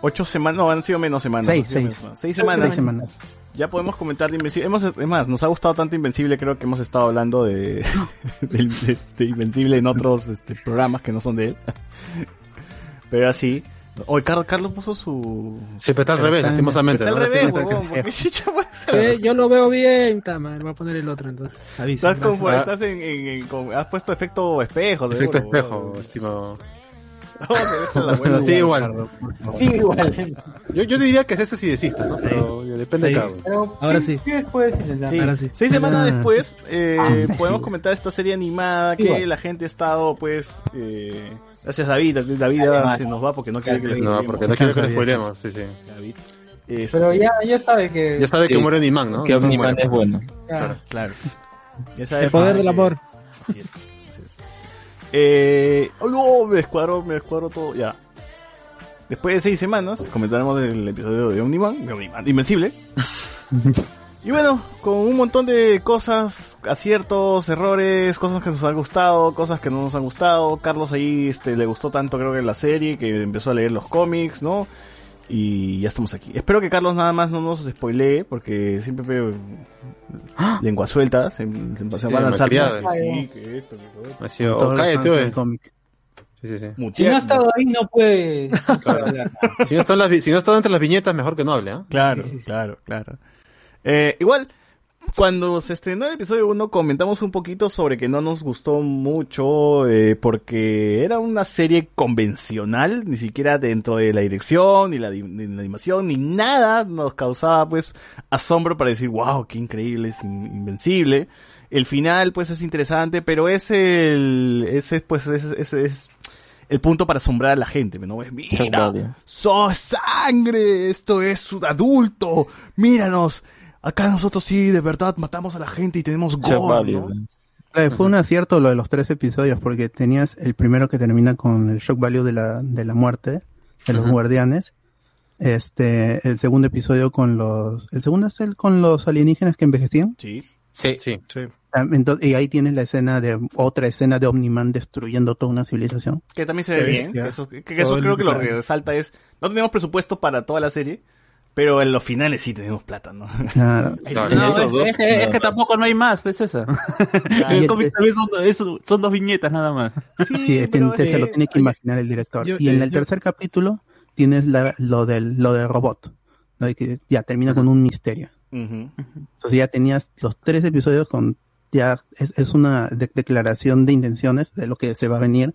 ocho semanas, no, han sido menos semanas.
Seis, seis.
menos semanas. Seis semanas.
Seis semanas.
Ya podemos comentar de Invencible. Hemos, es más, nos ha gustado tanto Invencible, creo que hemos estado hablando de, *laughs* de, de- de Invencible en otros este, programas que no son de él. *laughs* Pero así. Hoy Carlos, Carlos puso su...
Siempre está al revés, lastimosamente.
Está al
¿no?
revés,
está-
huevón,
está-
porque *laughs* chicha puede ser.
Eh, yo lo veo bien, Tama. Voy a poner el otro entonces. Avisa.
Estás, como-
Ah.
estás en, en- en- con- has puesto efecto espejo.
Efecto
seguro,
espejo,
huevón.
estimado. *laughs*
No, la buena.
Sí, igual.
Sí, igual.
Yo, yo diría que es este sí desista, ¿no? Pero depende de
Sí.
cada uno.
Pero
Ahora sí.
Sí.
Ahora sí.
Seis semanas
Ah.
después eh,
Ah,
podemos
sí.
comentar esta serie animada que
Igual.
la gente ha estado pues eh, gracias a David, David ya se nos va porque no quiere que le
No, porque no quiero que lo spoilemos, sí, sí.
David. Este,
Pero ya, ya sabe que.
Ya sabe que
Sí.
muere Nimán, ¿no?
Que Omniman es bueno.
Claro.
claro. Ya sabe
El poder
que-
del amor.
Así es, así es. Eh, oh, no, me descuadro, me descuadro todo, ya. Después de seis semanas, comentaremos el episodio de Omniman, de Omniman, Invencible. *laughs* y bueno, con un montón de cosas, aciertos, errores, cosas que nos han gustado, cosas que no nos han gustado. Carlos ahí este, le gustó tanto creo que la serie, que empezó a leer los cómics, ¿no? Y ya estamos aquí. Espero que Carlos nada más no nos spoilee, porque siempre veo *gasps* lengua suelta, se, se- se va a lanzar. Sí, que esto.
Ha sido, oh, cállate,
del cómic.
Sí, sí, sí.
Si no ha estado ahí, no puede. *laughs*
Si no, está en las vi- si no está entre las viñetas, mejor que no hable, ¿ah?
Claro, claro, claro. Eh, igual, cuando se estrenó el episodio 1 comentamos un poquito sobre que no nos gustó mucho eh, porque era una serie convencional, ni siquiera dentro de la dirección, ni la, di- ni la animación, ni nada nos causaba pues asombro para decir, wow, qué increíble, es in- invencible. El final pues es interesante, pero es el, ese pues ese es el punto para asombrar a la gente, ¿no? Es, mira. ¡Sos sangre! Esto es un adulto. Míranos. Acá nosotros sí, de verdad, matamos a la gente y tenemos gore,
Value,
¿no?
Eh, Fue un acierto lo de los tres episodios, porque tenías el primero que termina con el shock value de la, de la muerte de los guardianes. Este, el segundo episodio con los, el segundo es el con los alienígenas que envejecían.
Sí.
Sí.
Sí.
Ah, Entonces, y ahí tienes la escena de, otra escena de Omniman destruyendo toda una civilización.
Que también se ve bien. Que eso, que eso creo que lo que resalta es, no tenemos presupuesto para toda la serie, pero en los finales sí tenemos plata, ¿no?
Claro. *laughs*
No, es, es que, es que tampoco no hay más, pues esa. *laughs* El cómic
este-
también son, es- son dos viñetas nada más. *laughs*
Sí,
pero
te- te-
es
se lo
que-
tiene que imaginar el director.
yo-
y en
eh,
el
yo-
tercer capítulo tienes la, lo del, lo del robot. ¿no? Que ya termina con un misterio.
Ujú.
Entonces ya tenías los tres episodios con, ya es, es una de- declaración de intenciones de lo que se va a venir.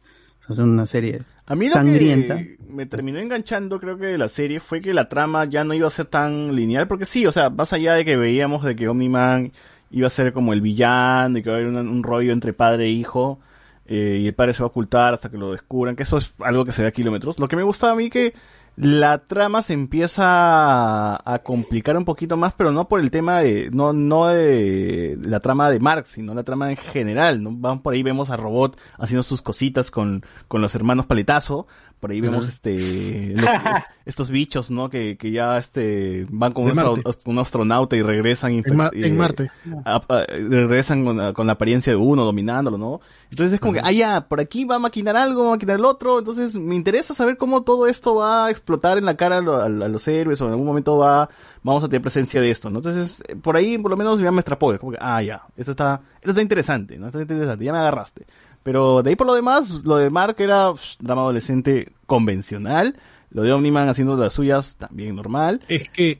Es una serie
A mí lo
sangrienta.
que me terminó enganchando, creo que de la serie, fue que la trama ya no iba a ser tan lineal, porque sí, o sea, más allá de que veíamos de que Omni-Man iba a ser como el villano, y que va a haber un, un rollo entre padre e hijo, eh, y el padre se va a ocultar hasta que lo descubran, que eso es algo que se ve a kilómetros. Lo que me gusta a mí que la trama se empieza a, complicar un poquito más, pero no por el tema de, no, no de la trama de Marx, sino la trama en general, ¿no? Van por ahí, vemos a Robot haciendo sus cositas con, con los hermanos Paletazo, por ahí vemos este, los- *laughs* estos bichos, ¿no? Que, que ya este, van con un, astro-
Marte.
un astronauta y regresan
En, Ma-
infect-
en
eh,
Marte.
a- a- regresan con, la- con la apariencia de uno, dominándolo, ¿no? Entonces es como que, ah, ya, por aquí va a maquinar algo, va a maquinar el otro, entonces me interesa saber cómo todo esto va a explotar en la cara a, lo- a- a los héroes, o en algún momento va, vamos a tener presencia de esto, ¿no? Entonces, eh, por ahí por lo menos ya me es como que, ah, ya, esto está, esto está interesante, ¿no? Esto está interesante, ya me agarraste. Pero de ahí por lo demás, lo de Mark era pff, drama adolescente convencional, lo de Omniman haciendo las suyas también normal.
Es que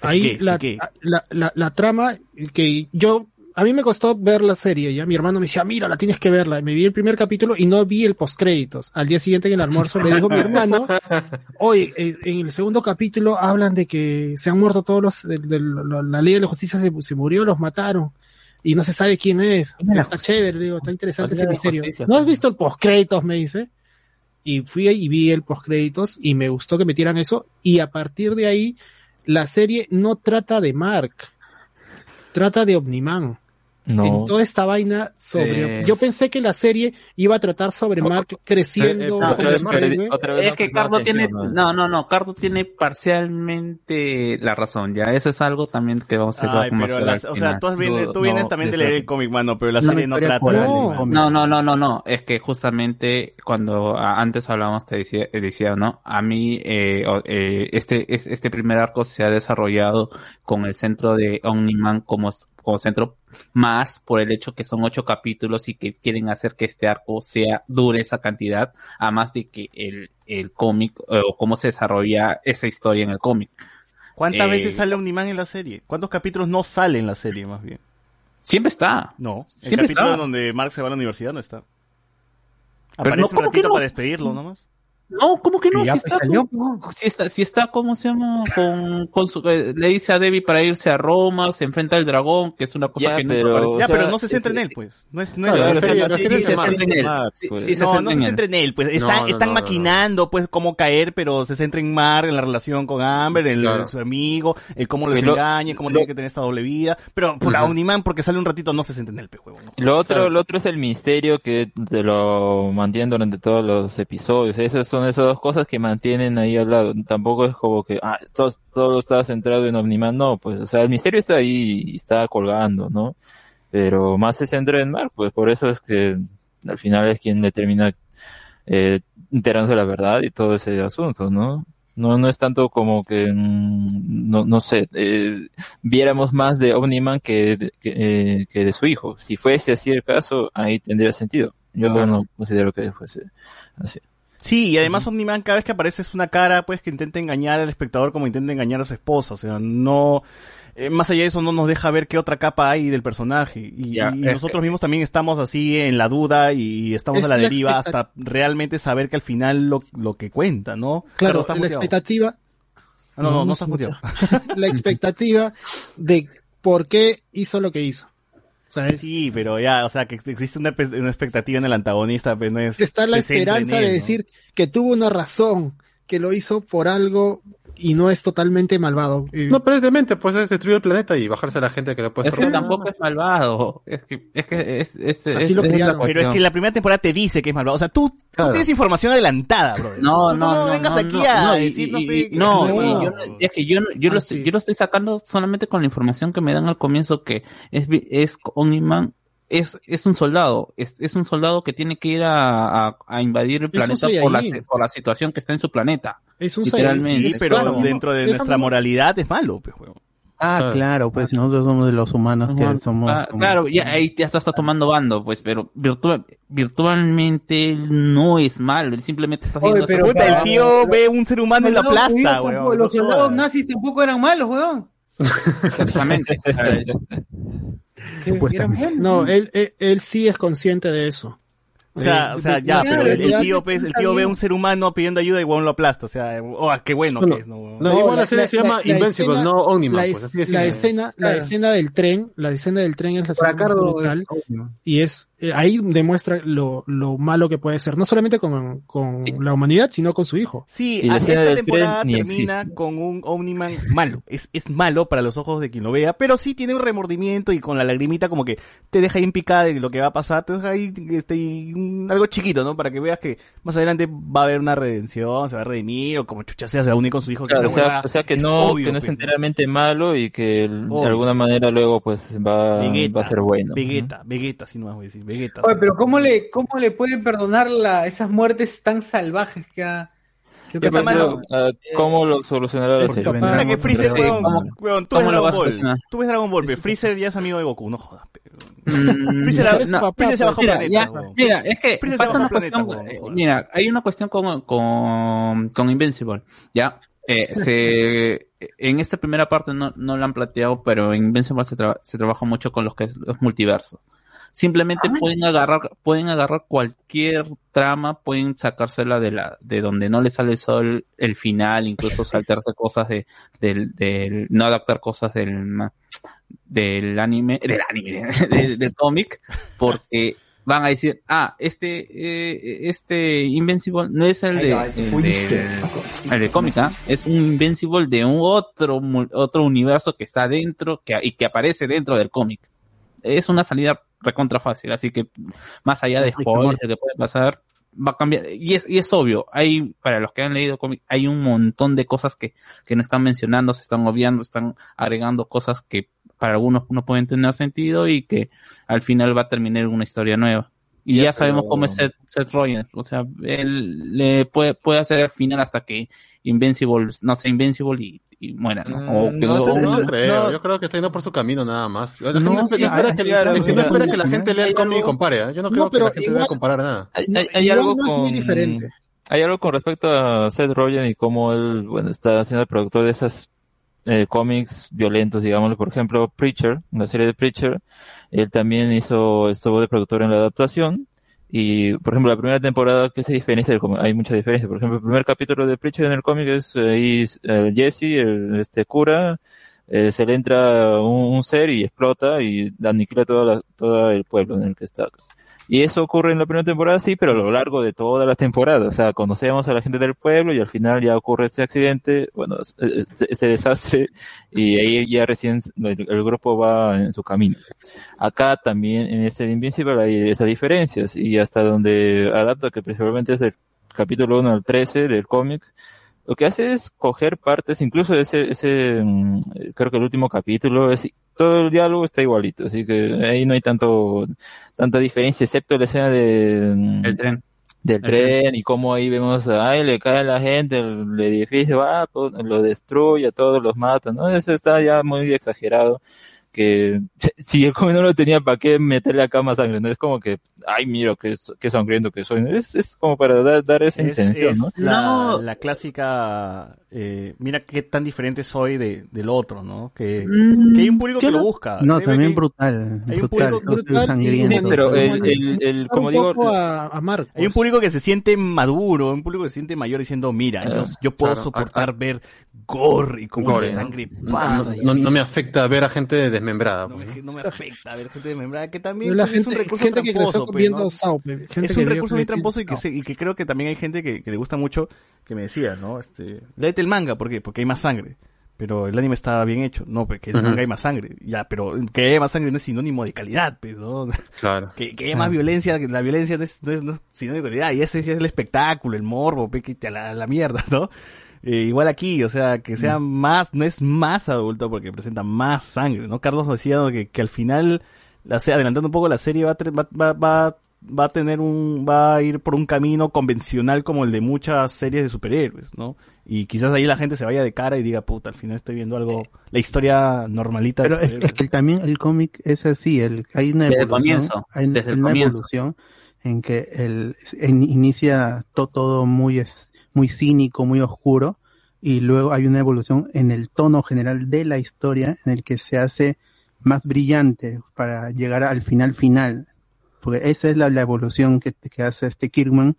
ahí la. La, la, la trama que yo a mí me costó ver la serie, ya mi hermano me decía, mira, la tienes que verla. Y me vi el primer capítulo y no vi el postcréditos. Al día siguiente en el almuerzo le dijo mi hermano, oye, eh, en el segundo capítulo hablan de que se han muerto todos los, de, la ley de la justicia se, se murió, los mataron. Y no se sabe quién es.
¿Quién es la
Está chévere, digo, está interesante
¿Quién
ese misterio.
justicia?
¿No has visto el postcréditos? Me dice. y fui y vi el postcréditos y me gustó que metieran eso y a partir de ahí la serie no trata de Mark, trata de Omniman.
No.
En toda esta vaina sobre...
Eh.
Yo pensé que la serie iba a tratar sobre Mark creciendo
eh, eh, otra vez
Es
no
que Cardo tiene,
atención, ¿no?
no, no, no, Cardo tiene parcialmente la razón, ya, eso es algo también que vamos a
Ay, pero
conversar
las- o sea, tú,
No,
vienes
no,
también de leer el cómic, mano, pero la serie no trata
cómic.
No, no, no, no, no, es que justamente cuando antes hablábamos te decía, eh, decía ¿no? A mí eh, eh, este es- este primer arco se ha desarrollado con el centro de Omniman como como centro más por el hecho que son ocho capítulos y que quieren hacer que este arco sea dure esa cantidad, a más de que el, el cómic eh, o cómo se desarrolla esa historia en el cómic.
¿Cuántas
Eh,
veces sale Omniman en la serie? ¿Cuántos capítulos no sale en la serie, más bien?
Siempre está.
No, el
Siempre
capítulo
está.
donde Mark se va a la universidad no está.
Pero
Aparece
no,
un
¿cómo que
ratito
no?
para despedirlo nomás.
No, ¿cómo que no? Si
pues
está,
salió,
con- si está, si está, ¿cómo se llama? Con, con su, eh, le dice a Debbie para irse a Roma, se enfrenta al dragón, que es una cosa
Ya,
que nunca
pero-
aparece.
O
Ya,
sea,
pero no se centra
es-
en él, pues. No es, no es
la serie- la
Sí,
serie
sí,
es
se centra en él.
Pues.
No, no
en
se centra en él, pues está-
No, no,
están
no, no,
maquinando, pues, cómo caer, pero se centra en Mark, en la relación con Amber, en,
Claro.
en su amigo, el cómo les
Y lo-
engaña, cómo
lo-
tiene que tener esta doble vida. Pero por la Omniman, porque sale un ratito, no se centra en él, pues, huevo. ¿no?
Lo otro, lo otro es el misterio que te lo mantienen durante todos los episodios. Esas son esas dos cosas que mantienen ahí al lado. Tampoco es como que, ah, todo, todo está centrado en Omniman. No, pues, o sea, el misterio está ahí y está colgando, ¿no? Pero más se centra en Mark, pues por eso es que al final es quien le termina eh, enterándose de la verdad y todo ese asunto, ¿no? No, no es tanto como que, mm, no, no sé, eh, viéramos más de Omniman que, de- que, eh, que de su hijo. Si fuese así el caso, ahí tendría sentido. Yo no considero que fuese así.
Sí, y además Omniman cada vez que aparece es una cara pues que intenta engañar al espectador como intenta engañar a su esposa, o sea, no eh, más allá de eso no nos deja ver qué otra capa hay del personaje y,
Ya,
y
es
nosotros mismos también estamos así en la duda y estamos
Es
a la
la
deriva hasta realmente saber que al final lo, lo que cuenta, ¿no?
Claro,
¿estás
la expectativa,
Ah, no, no, no,
no
estás muteado. *laughs*
la *laughs* expectativa de por qué hizo lo que hizo.
Sí, pero ya, o sea, que existe una, pe- una expectativa en el antagonista, pero no es...
está la esperanza
él,
de
¿no?
decir que tuvo una razón, que lo hizo por algo y no es totalmente malvado.
No, pero es demente, pues es destruir el planeta y bajarse a la gente que le puede
Es que tampoco es malvado. Es que, es que es, es,
Así
es-
lo
es la.
Pero es que la primera temporada te dice que es malvado. O sea, tú, tú
Claro.
tienes información adelantada, bro.
No,
Tú
no, no,
vengas
no,
aquí
no,
a
no, y-
decirnos
y-
pe,
y-
que-
no,
no.
y yo no- es que yo, no- yo, lo,
Ah,
estoy-
sí.
yo lo estoy sacando solamente con la información que me dan al comienzo que es, es Omniman es, es un soldado, es, es un soldado que tiene que ir a, a, a invadir el planeta por la, por la situación que está en su planeta.
es un
literalmente.
Sí, pero
Claro.
dentro de
Es
nuestra
como-
moralidad es malo, pues.
Ah,
Claro.
claro, pues nosotros somos de los humanos que somos.
Ah,
como-
claro, ya ahí ya está, está tomando bando, pues, pero virtual, virtualmente él no es malo, él simplemente está haciendo
Oye, pero-
Puta, el tío ve un ser humano aplasta,
tampoco-
weón.
Los soldados nazis tampoco eran malos, weón. *laughs* *laughs*
Exactamente.
Supuestamente.
No, él, él, él sí es consciente de eso.
O sea,
Eh,
o sea, ya, pero el, tío, pues, el tío ve un ser humano pidiendo ayuda y weón lo aplasta. O sea, oh, qué bueno
No,
que es, ¿no? weón?
No,
No,
igual la,
la-
serie
la-
se llama
la
Invincible,
escena-
no Omniman.
la,
pues, así
la escena, la escena del tren, la escena del tren es la escena brutal.
es-
y es eh, ahí demuestra lo, lo malo que puede ser, no solamente con, con la humanidad, sino con su hijo.
Sí,
Y
esta temporada termina
existe.
con un Omniman malo. Es, es malo para los ojos de quien lo vea, pero sí tiene un remordimiento y con la lagrimita como que te deja ahí en picada de lo que va a pasar, te deja ahí este, un- algo chiquito, ¿no? Para que veas que más adelante va a haber una redención, se va a redimir, o como chucha sea, se va a unir con su hijo.
Claro, o sea,
huevada
o sea que
es
no,
obvio,
que no es
pues,
enteramente malo y que el- de alguna manera luego pues va,
Vegeta,
va a ser bueno.
Vegeta, Vegeta, si no vas a decir, Vegeta.
Oye, pero ¿cómo le, cómo le pueden perdonar la, esas muertes tan salvajes que ha... que ha
Yo
Esa
pasado?
mano-
¿Cómo lo solucionará la serie?
que Freezer,
Sí,
weón,
¿cómo-
weón, tú
cómo
ves
lo
Dragon
vas a
Ball,
solucionar?
tú ves Dragon Ball, Freezer ya es amigo de Goku, no jodas.
Mm,
Freezer,
no,
papá,
Freezer se bajó
Mira,
planeta,
ya, mira, es que
Freezer
pasa una
planeta,
cuestión, eh, mira, hay una cuestión con, con, con Invincible, ya, eh, se, *laughs* en esta primera parte no, no lo han planteado, pero en Invincible se, tra- se trabaja mucho con los que es los multiversos. Simplemente pueden agarrar, pueden agarrar cualquier trama, pueden sacársela de la, de donde no le sale el sol, el final, incluso *laughs* saltarse cosas de, del, del, no adaptar cosas del, del anime, del anime, *laughs* del, del cómic, porque
van a decir, ah, este, eh, este Invincible no es el de, el de, el de cómica, es un Invincible de un otro, otro universo que está dentro que, y que aparece dentro del cómic. Es una salida recontra fácil, así que más allá de spoilers que puede pasar, va a cambiar. Y es, y es obvio, hay, para los que han leído cómic, hay un montón de cosas que, que no están mencionando, se están obviando, están agregando cosas que para algunos no pueden tener sentido y que al final va a terminar una historia nueva. Y ya,
Ya,
sabemos
pero-
cómo es Seth, Seth Rogen. O sea, él le puede, puede hacer el final hasta que Invincible, no sé, Invincible y, y muera, ¿no? O
Mm,
que
no, eso
no-
creo,
no-
yo creo que está yendo por su camino nada más. La
No,
gente no
sí,
espera, que,
claro,
la gente no
mira.
espera que la gente lea el cómic y compare. ¿eh? Yo no creo
No,
que la gente
igual-
deba comparar nada.
Hay,
No,
hay- hay
igual
algo
no es
con,
muy diferente.
Hay algo con respecto a Seth Rogen y cómo él, bueno, está siendo el productor de esas eh, cómics violentos, digámoslo. Por ejemplo, Preacher, la serie de Preacher, él también hizo, estuvo de productor en la adaptación. Y, por ejemplo, la primera temporada, ¿qué se diferencia del cómic? Hay mucha diferencia. Por ejemplo, el primer capítulo de Preacher en el cómic es eh, eh, Jesse, el, este cura, eh, se le entra un, un ser y explota y aniquila toda la- todo el pueblo en el que está. Y eso ocurre en la primera temporada, sí, pero a lo largo de toda la temporada. O sea, conocemos a la gente del pueblo y al final ya ocurre este accidente, bueno, este, desastre, y ahí ya recién el, el grupo va en su camino. Acá también en este Invincible hay esas diferencias y hasta donde adapta, que principalmente es del capítulo 1 al 13 del cómic, lo que hace es coger partes, incluso ese, ese, mm, creo que el último capítulo es, todo el diálogo está igualito, así que ahí no hay tanto, tanta diferencia, excepto la escena de, mm,
El tren.
del
El
tren y cómo ahí vemos, ay, le cae a la gente, el, el edificio, va, pues, lo destruye, a todos los mata, ¿no? Eso está ya muy exagerado, que si el cómic no lo tenía, ¿para qué meterle acá más sangre? No es como que, ay, mira, qué, qué sangriento que soy, es, es como para dar, dar esa
Es,
intención,
es
¿no?
la,
No.
la clásica, eh, mira qué tan diferente soy de, del otro, ¿no? Que,
Mm,
que hay un público que lo busca.
No,
Créeme
también brutal.
hay un
Brutal,
público
brutal
sangriento.
Sí, pero
Sí,
el,
bueno,
el, el- como digo,
a, a.
Hay un público que se siente maduro, un público que se siente mayor diciendo, mira, yo, yo puedo
claro,
soportar
ah,
ver gore y cómo
Gore,
la sangre
No,
pasa.
no,
a
no me afecta ver a gente desmembrada.
no
pues,
me,
¿no?
me afecta ver gente desmembrada, que también
la
es un recurso
gente que
tramposo, pues,
viendo
¿no?
Sao, pe, gente
es un recurso muy tramposo y que, se- y que creo que también hay gente que, que le gusta mucho que me decía, ¿no? Este, léete el manga, ¿por qué? Porque hay más sangre. Pero el anime está bien hecho. No, porque en el manga hay más sangre. Ya, pero que haya más sangre no es sinónimo de calidad, pues, ¿no? *laughs*
Claro.
Que, que haya más violencia, que la violencia no es, no es, no es sinónimo de calidad. Y ese es el espectáculo, el morbo, pe, que te a la, a la mierda, *laughs* ¿no? Eh, igual aquí, o sea, que sea más, no es más adulto porque presenta más sangre, ¿no? Carlos decía que, que al final, la, adelantando un poco la serie, va va, va, va, va a tener un, va a ir por un camino convencional como el de muchas series de superhéroes, ¿no? Y quizás ahí la gente se vaya de cara y diga, puta, al final estoy viendo algo, la historia normalita. de
Pero es,
superhéroes".
es que también el cómic es así, el, hay una
Desde el
evolución,
comienzo,
hay
desde el
una
comienzo.
evolución en que el, en- inicia to- todo muy, es- muy cínico, muy oscuro, y luego hay una evolución en el tono general de la historia en el que se hace más brillante para llegar al final final. Porque esa es la, la evolución que, que hace este Kirkman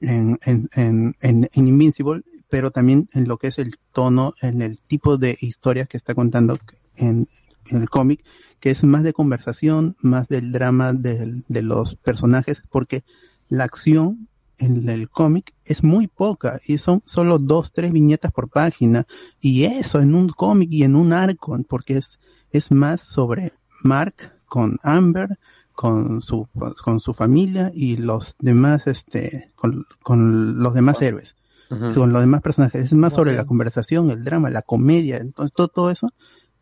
en, en, en, Invincible, pero también en lo que es el tono, en el tipo de historias que está contando en, el cómic, que es más de conversación, más del drama de los personajes, porque la acción en el cómic es muy poca y son solo dos, tres viñetas por página y eso en un cómic y en un arco, porque es, es más sobre Mark con Amber, con su, con su familia y los demás, este, con, con los demás héroes, con los demás personajes. Es más sobre la conversación, el drama, la comedia, entonces todo, todo eso.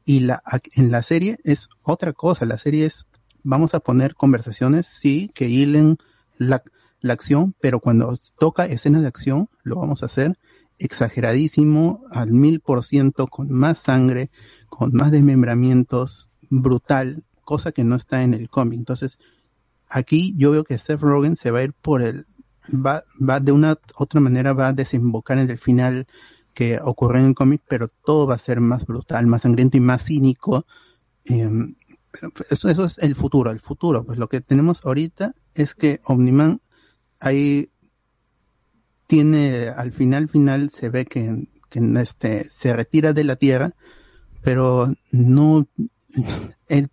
Y la, en la serie es otra cosa. La serie es, vamos a poner conversaciones, sí, que hilen la, la acción, pero cuando toca escenas de acción, lo vamos a hacer exageradísimo, al mil por ciento, con más sangre, con más desmembramientos, brutal, cosa que no está en el cómic. Entonces, aquí yo veo que Seth Rogen se va a ir por el, va, va de una otra manera, va a desembocar en el final que ocurre en el cómic, pero todo va a ser más brutal, más sangriento y más cínico. Eh, pero eso, eso es el futuro, el futuro. Pues lo que tenemos ahorita es que Omniman ahí tiene, al final, final se ve que, este, se retira de la Tierra, pero no, *laughs* el,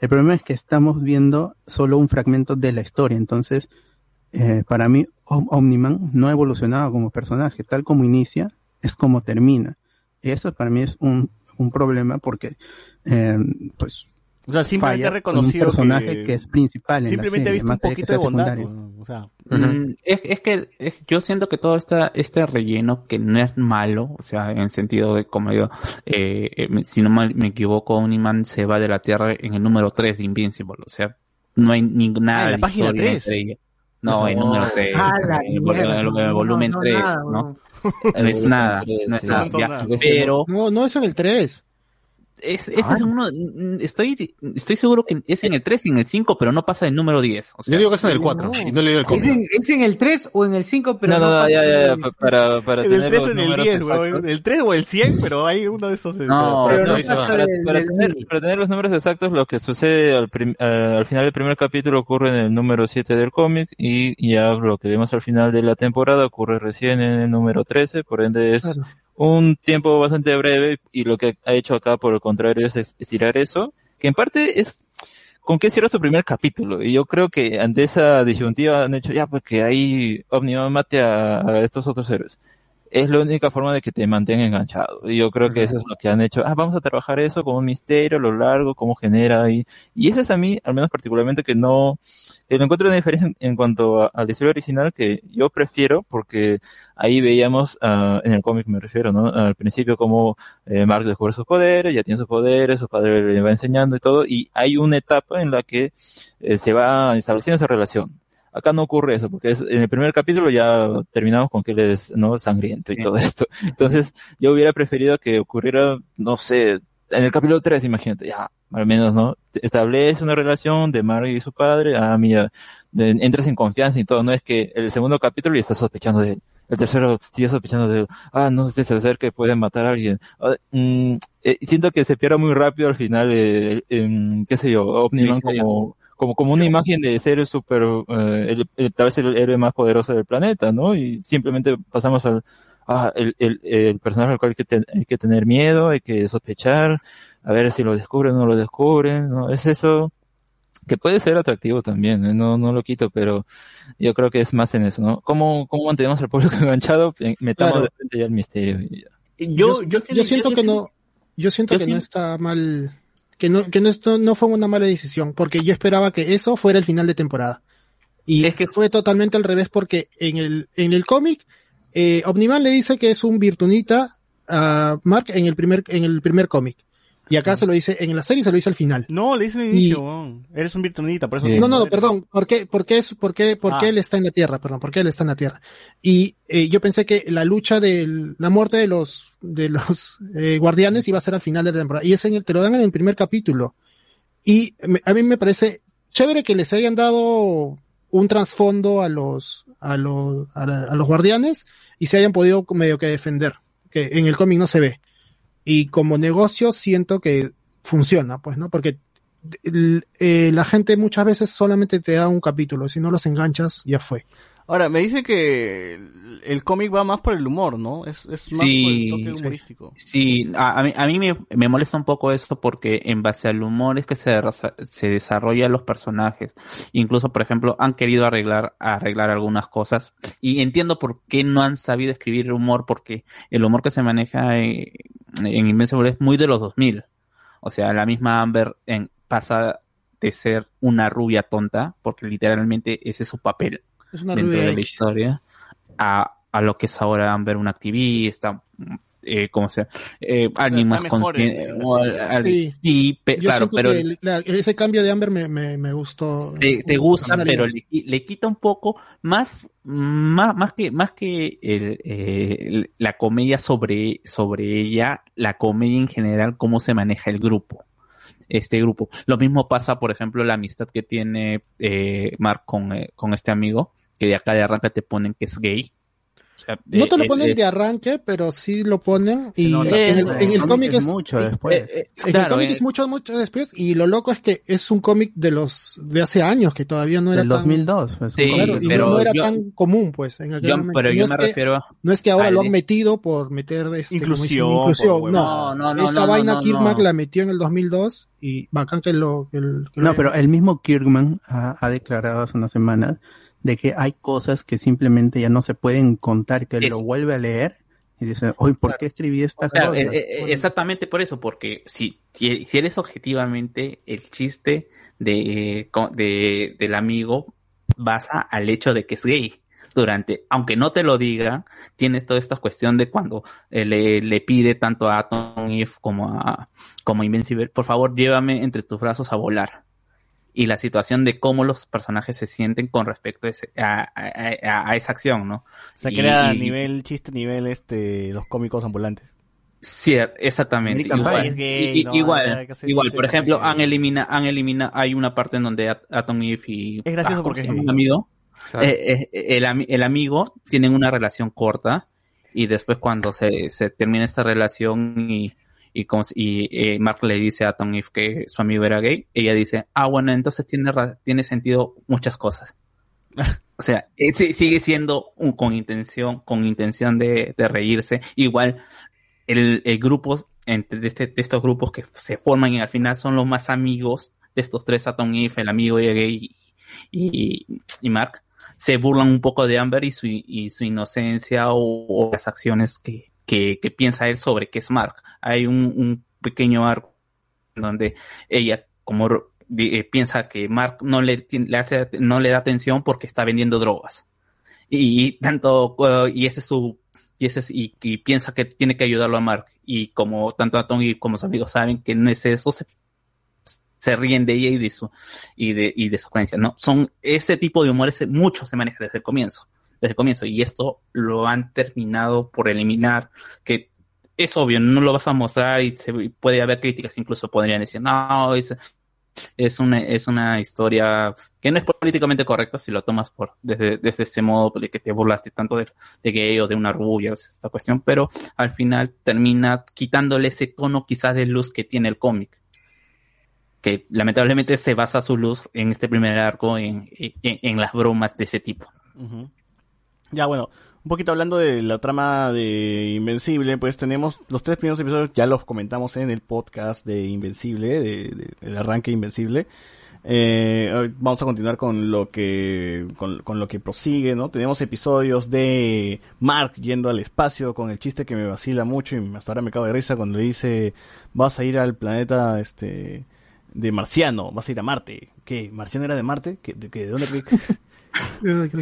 el problema es que estamos viendo solo un fragmento de la historia, entonces eh, para mí Om- Omniman no ha evolucionado como personaje, tal como inicia es como termina. Y esto para mí es un, un problema porque eh, pues
O sea, simplemente
falla
ha reconocido
con un personaje
que-
que, es principal en
Simplemente
serie,
visto un poquito
sea
de bondad. O sea,
Mm, es, es que es- yo siento que todo esta, este relleno que no es malo, o sea, en el sentido de, como digo, eh, eh, si no mal- me equivoco, Uniman se va de la Tierra en el número 3 de Invincible, o sea, no hay ni nada
Ah, en la
de
página
historia
3.
entre ellas. No, el número 3,
Ah,
el, volumen
no,
3,
nada,
¿no?
no.
Es nada, no es
sí.
nada,
No son
ya,
nada.
pero
No, no es en el 3.
Es, ese es uno, estoy, estoy seguro que es en el 3 y en el 5, pero no pasa el número 10. O sea,
Yo digo que es en el 4 y no he leído el
¿Es
cómic.
en, es en el 3 o en el 5? Pero
no, no, no,
pasa
ya, ya, ya,
el-
pa- para, para
en el
tener
3 o
los
en el
números
10,
exactos.
El 3 o el 100, pero hay uno de esos.
No,
Pero no
va.
para,
del-
para tener, para tener los números exactos, lo que sucede al, prim- eh, al final del primer capítulo ocurre en el número 7 del cómic y ya lo que vemos al final de la temporada ocurre recién en el número 13, por ende es
Claro.
Un tiempo bastante breve y lo que ha hecho acá por el contrario es es- estirar eso, que en parte es con qué cierra su primer capítulo y yo creo que ante esa disyuntiva han hecho ya pues que ahí Omniman mate a estos otros héroes es la única forma de que te mantenga enganchado. Y yo creo que eso es lo que han hecho. Ah, vamos a trabajar eso como un misterio a lo largo, cómo genera ahí. Y eso es a mí, al menos particularmente, que no, que no encuentro una diferencia en, en cuanto a, a la historia original que yo prefiero porque ahí veíamos, ah, en el cómic me refiero, ¿no? Al principio como eh, Mark descubre sus poderes, ya tiene sus poderes, su padre le va enseñando y todo, y hay una etapa en la que eh, se va estableciendo esa relación. Acá no ocurre eso, porque es, en el primer capítulo ya terminamos con que él es no sangriento y
Sí.
todo esto. Entonces, yo hubiera preferido que ocurriera, no sé, en el capítulo 3, imagínate, ya, al menos, ¿no? Establece una relación de Mark y su padre, ah, mira, entras en confianza y todo, no es que el segundo capítulo y estás sospechando de él. El tercero sigue sospechando de él. Ah, no se acerca que pueden matar a alguien. Ah, mm, eh, siento que se pierde muy rápido al final, eh, em, qué sé yo, Omniman como, como, como una imagen de ser el super, eh, el- el- tal vez el héroe más poderoso del planeta, ¿no? Y simplemente pasamos al, ah, el, el, el personaje al cual hay que, ten- hay que tener miedo, hay que sospechar, a ver si lo descubren o no lo descubren, ¿no? Es eso que puede ser atractivo también, ¿eh? no, no lo quito, pero yo creo que es más en eso, ¿no? ¿Cómo, cómo mantenemos al público *laughs* enganchado? Metamos
Claro.
de frente ya el misterio. y ya.
Yo, yo, yo siento que no, yo siento
yo
que no está mal, que no, que no, esto no fue una mala decisión, porque yo esperaba que eso fuera el final de temporada. Y
Es que-
fue totalmente al revés, porque en el, en el cómic, eh, Omniman le dice que es un Virtunita a Mark en el primer, en el primer cómic. Y acá se lo dice, en la serie se lo dice al final.
No, le dice al inicio, weón. Eres un virtunita, por eso tienes
No, no, no, *laughs* perdón. ¿Por qué, por qué, es, por qué, por qué
Ah.
él está en la Tierra? Perdón, ¿por qué él está en la Tierra? Y eh, yo pensé que la lucha de la muerte de los, de los eh, guardianes iba a ser al final de la temporada. Y ese en el- te lo dan en el primer capítulo. Y me- a mí me parece chévere que les hayan dado un trasfondo a los, a los, a, la- a los guardianes y se hayan podido medio que defender. Que en el cómic no se ve. Y como negocio siento que funciona, pues, ¿no? Porque eh, la gente muchas veces solamente te da un capítulo, si no los enganchas, ya fue.
Ahora, me dice que el, cómic va más por el humor, ¿no? Es, es más
Sí,
por el toque humorístico.
Sí, a, a mí, a mí me, me molesta un poco eso porque en base al humor es que se, se desarrollan los personajes. Incluso, por ejemplo, han querido arreglar, arreglar algunas cosas y entiendo por qué no han sabido escribir humor porque el humor que se maneja en, en Invincible es muy de los 2000. O sea, la misma Amber en, pasa de ser una rubia tonta porque literalmente ese es su papel
Es una
dentro de la
X.
historia a, a lo que es ahora Amber una activista eh, como sea eh, alguien
está
más consciente o
Sí.
sí, pe-
Yo
claro pero
que el- la- ese cambio de Amber me, me, me gustó.
te, te gusta pero le, le quita un poco más más más que más que el, eh, la comedia sobre sobre ella la comedia en general cómo se maneja el grupo este grupo. Lo mismo pasa, por ejemplo, la amistad que tiene eh, Mark con, eh, con este amigo, que de acá de arranca te ponen que es gay. O sea,
No te
eh,
lo ponen
eh,
de arranque, pero sí lo ponen. Y en el,
Eh,
en el cómic es
mucho
eh,
después.
eh, eh, en el cómic
eh.
es mucho, mucho después. Y lo loco es que es un cómic de los de hace años que todavía no era
Del
tan,
2002. pues,
Sí,
claro, y
pero
no, no era
yo-
tan común, pues. En aquel
yo-
momento.
pero
no
yo
es
me
que-
refiero a...
No es que ahora
al-
lo han metido por meter este, como dicen,
Inclusión,
inclusión.
por
No.
No, no,
esa
no,
vaina
no,
Kirkman
no.
la metió en el 2002 y bacán que lo. Que el- que lo
No,
hayan-
pero el mismo Kirkman ha, ha declarado hace unas semanas de que hay cosas que simplemente ya no se pueden contar, que
Es-
lo vuelve a leer y dice, oye, ¿por qué escribí esta cosa?
eh, eh, exactamente por eso, porque si, si, si eres objetivamente el chiste de, de, del amigo basa al hecho de que es gay. Durante, aunque no te lo diga, tienes toda esta cuestión de cuando eh, le, le pide tanto a Atom Eve como a como Invincible, por favor, llévame entre tus brazos a volar. Y la situación de cómo los personajes se sienten con respecto a, ese- a, a- a- a esa acción, ¿no?
O sea,
Y-
que era
y-
nivel chiste, nivel este los cómicos ambulantes.
Sí, exactamente. Igual,
gay, no,
igual, igual. Por ejemplo, han elimina, han elimina, hay una parte en donde At- Atom Eve y
Es gracioso
ah, ¿cómo
porque
se el amigo. Eh, eh, el, ami- el amigo tienen una relación corta y después cuando se, se termina esta relación y y, como, y eh, Mark le dice a Tom Eve que su amigo era gay, ella dice, ah, bueno, entonces tiene, tiene sentido muchas cosas. *laughs* O sea, eh, sigue siendo un- con intención, con intención de, de reírse. Igual, el, el grupo, entre de, este- de estos grupos que se forman y al final son los más amigos de estos tres, Atom Eve, el amigo y gay y, y Mark, se burlan un poco de Amber y su, y su inocencia o, o las acciones que, que, piensa él sobre qué es Mark. Hay un, un pequeño arco donde ella como eh, piensa que Mark no le, le hace no le da atención porque está vendiendo drogas. Y, tanto uh, y ese es su y ese es- y, y piensa que tiene que ayudarlo a Mark. Y como tanto a Tony como sus amigos saben que no es eso se, se ríen de ella y de su y de y de su creencia no son ese tipo de humores mucho se maneja desde el comienzo desde el comienzo y esto lo han terminado por eliminar que es obvio no lo vas a mostrar y se, puede haber críticas incluso podrían decir no es es una, es una historia que no es políticamente correcta si lo tomas por desde, desde ese modo de que te burlaste tanto de, de gay o de una rubia, esta cuestión, pero al final termina quitándole ese tono quizás de luz que tiene el cómic. Que lamentablemente se basa su luz en este primer arco en, en, las bromas de ese tipo.
Ya, bueno, un poquito hablando de la trama de Invencible, pues tenemos los tres primeros episodios, ya los comentamos en el podcast de Invencible, de, de- el arranque Invencible. Eh, vamos a continuar con lo que con, con lo que prosigue, ¿no? Tenemos episodios de Mark yendo al espacio con el chiste que me vacila mucho y hasta ahora me cago de risa cuando dice vas a ir al planeta este de Marciano, vas a ir a Marte. ¿Qué? ¿Marciano era de Marte? ¿Qué, de, qué- de dónde? *laughs*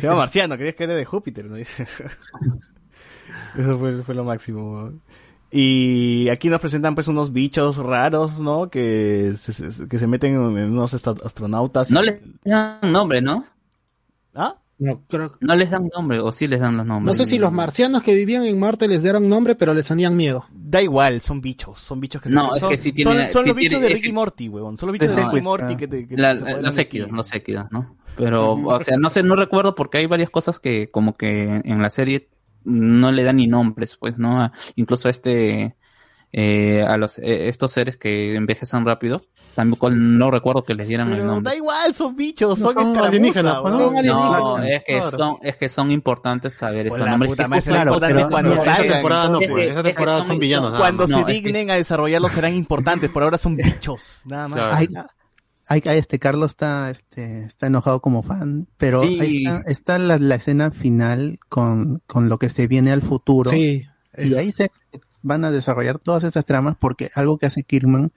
Se llama Marciano, creías que era de Júpiter, ¿no? *laughs* Eso fue, fue lo máximo. Y aquí nos presentan pues unos bichos raros, ¿no? Que se, se- que se meten en unos astronautas.
No les dan nombre, ¿no?
¿Ah?
No, creo
No les dan nombre, o sí les dan los
No
nombres.
sé si los marcianos que vivían en Marte les dieron nombre, pero les tenían miedo.
Da igual, son bichos, son bichos que
No,
se
es
son,
que sí
son-
tiene-
son
sí
los bichos
tiene-
de Ricky
que-
Morty, huevón. Son los bichos
De
Ricky Morty que te, que
La-
se apoderan
los équidos, los équidos, ¿no? Pero, o sea, no sé, no recuerdo porque hay varias cosas que como que en la serie no le dan ni nombres, pues, ¿no? Incluso a este, eh, a los, eh, estos seres que envejecen rápido, tampoco no recuerdo que les dieran el nombre.
da igual, son bichos,
No
son,
alienígenas,
weón.
¿no?
Es que son, es que son importantes saber
Por
estos nombres.
puta será
claro,
importante
pero-
cuando
pero
esta
salgan.
temporada no,
Es
pues.
que-
Esta
es que
temporada
son-
son villanos. nada
Cuando
más.
No,
se
es que-
dignen a desarrollarlos serán importantes, por ahora son bichos, nada más.
Claro.
Hay, hay, hay- este Carlos está, este, está enojado como fan, pero
Sí.
ahí está, está la, la escena final con, con lo que se viene al futuro.
Sí.
Y ahí se van a desarrollar todas esas tramas porque algo que hace Kirkman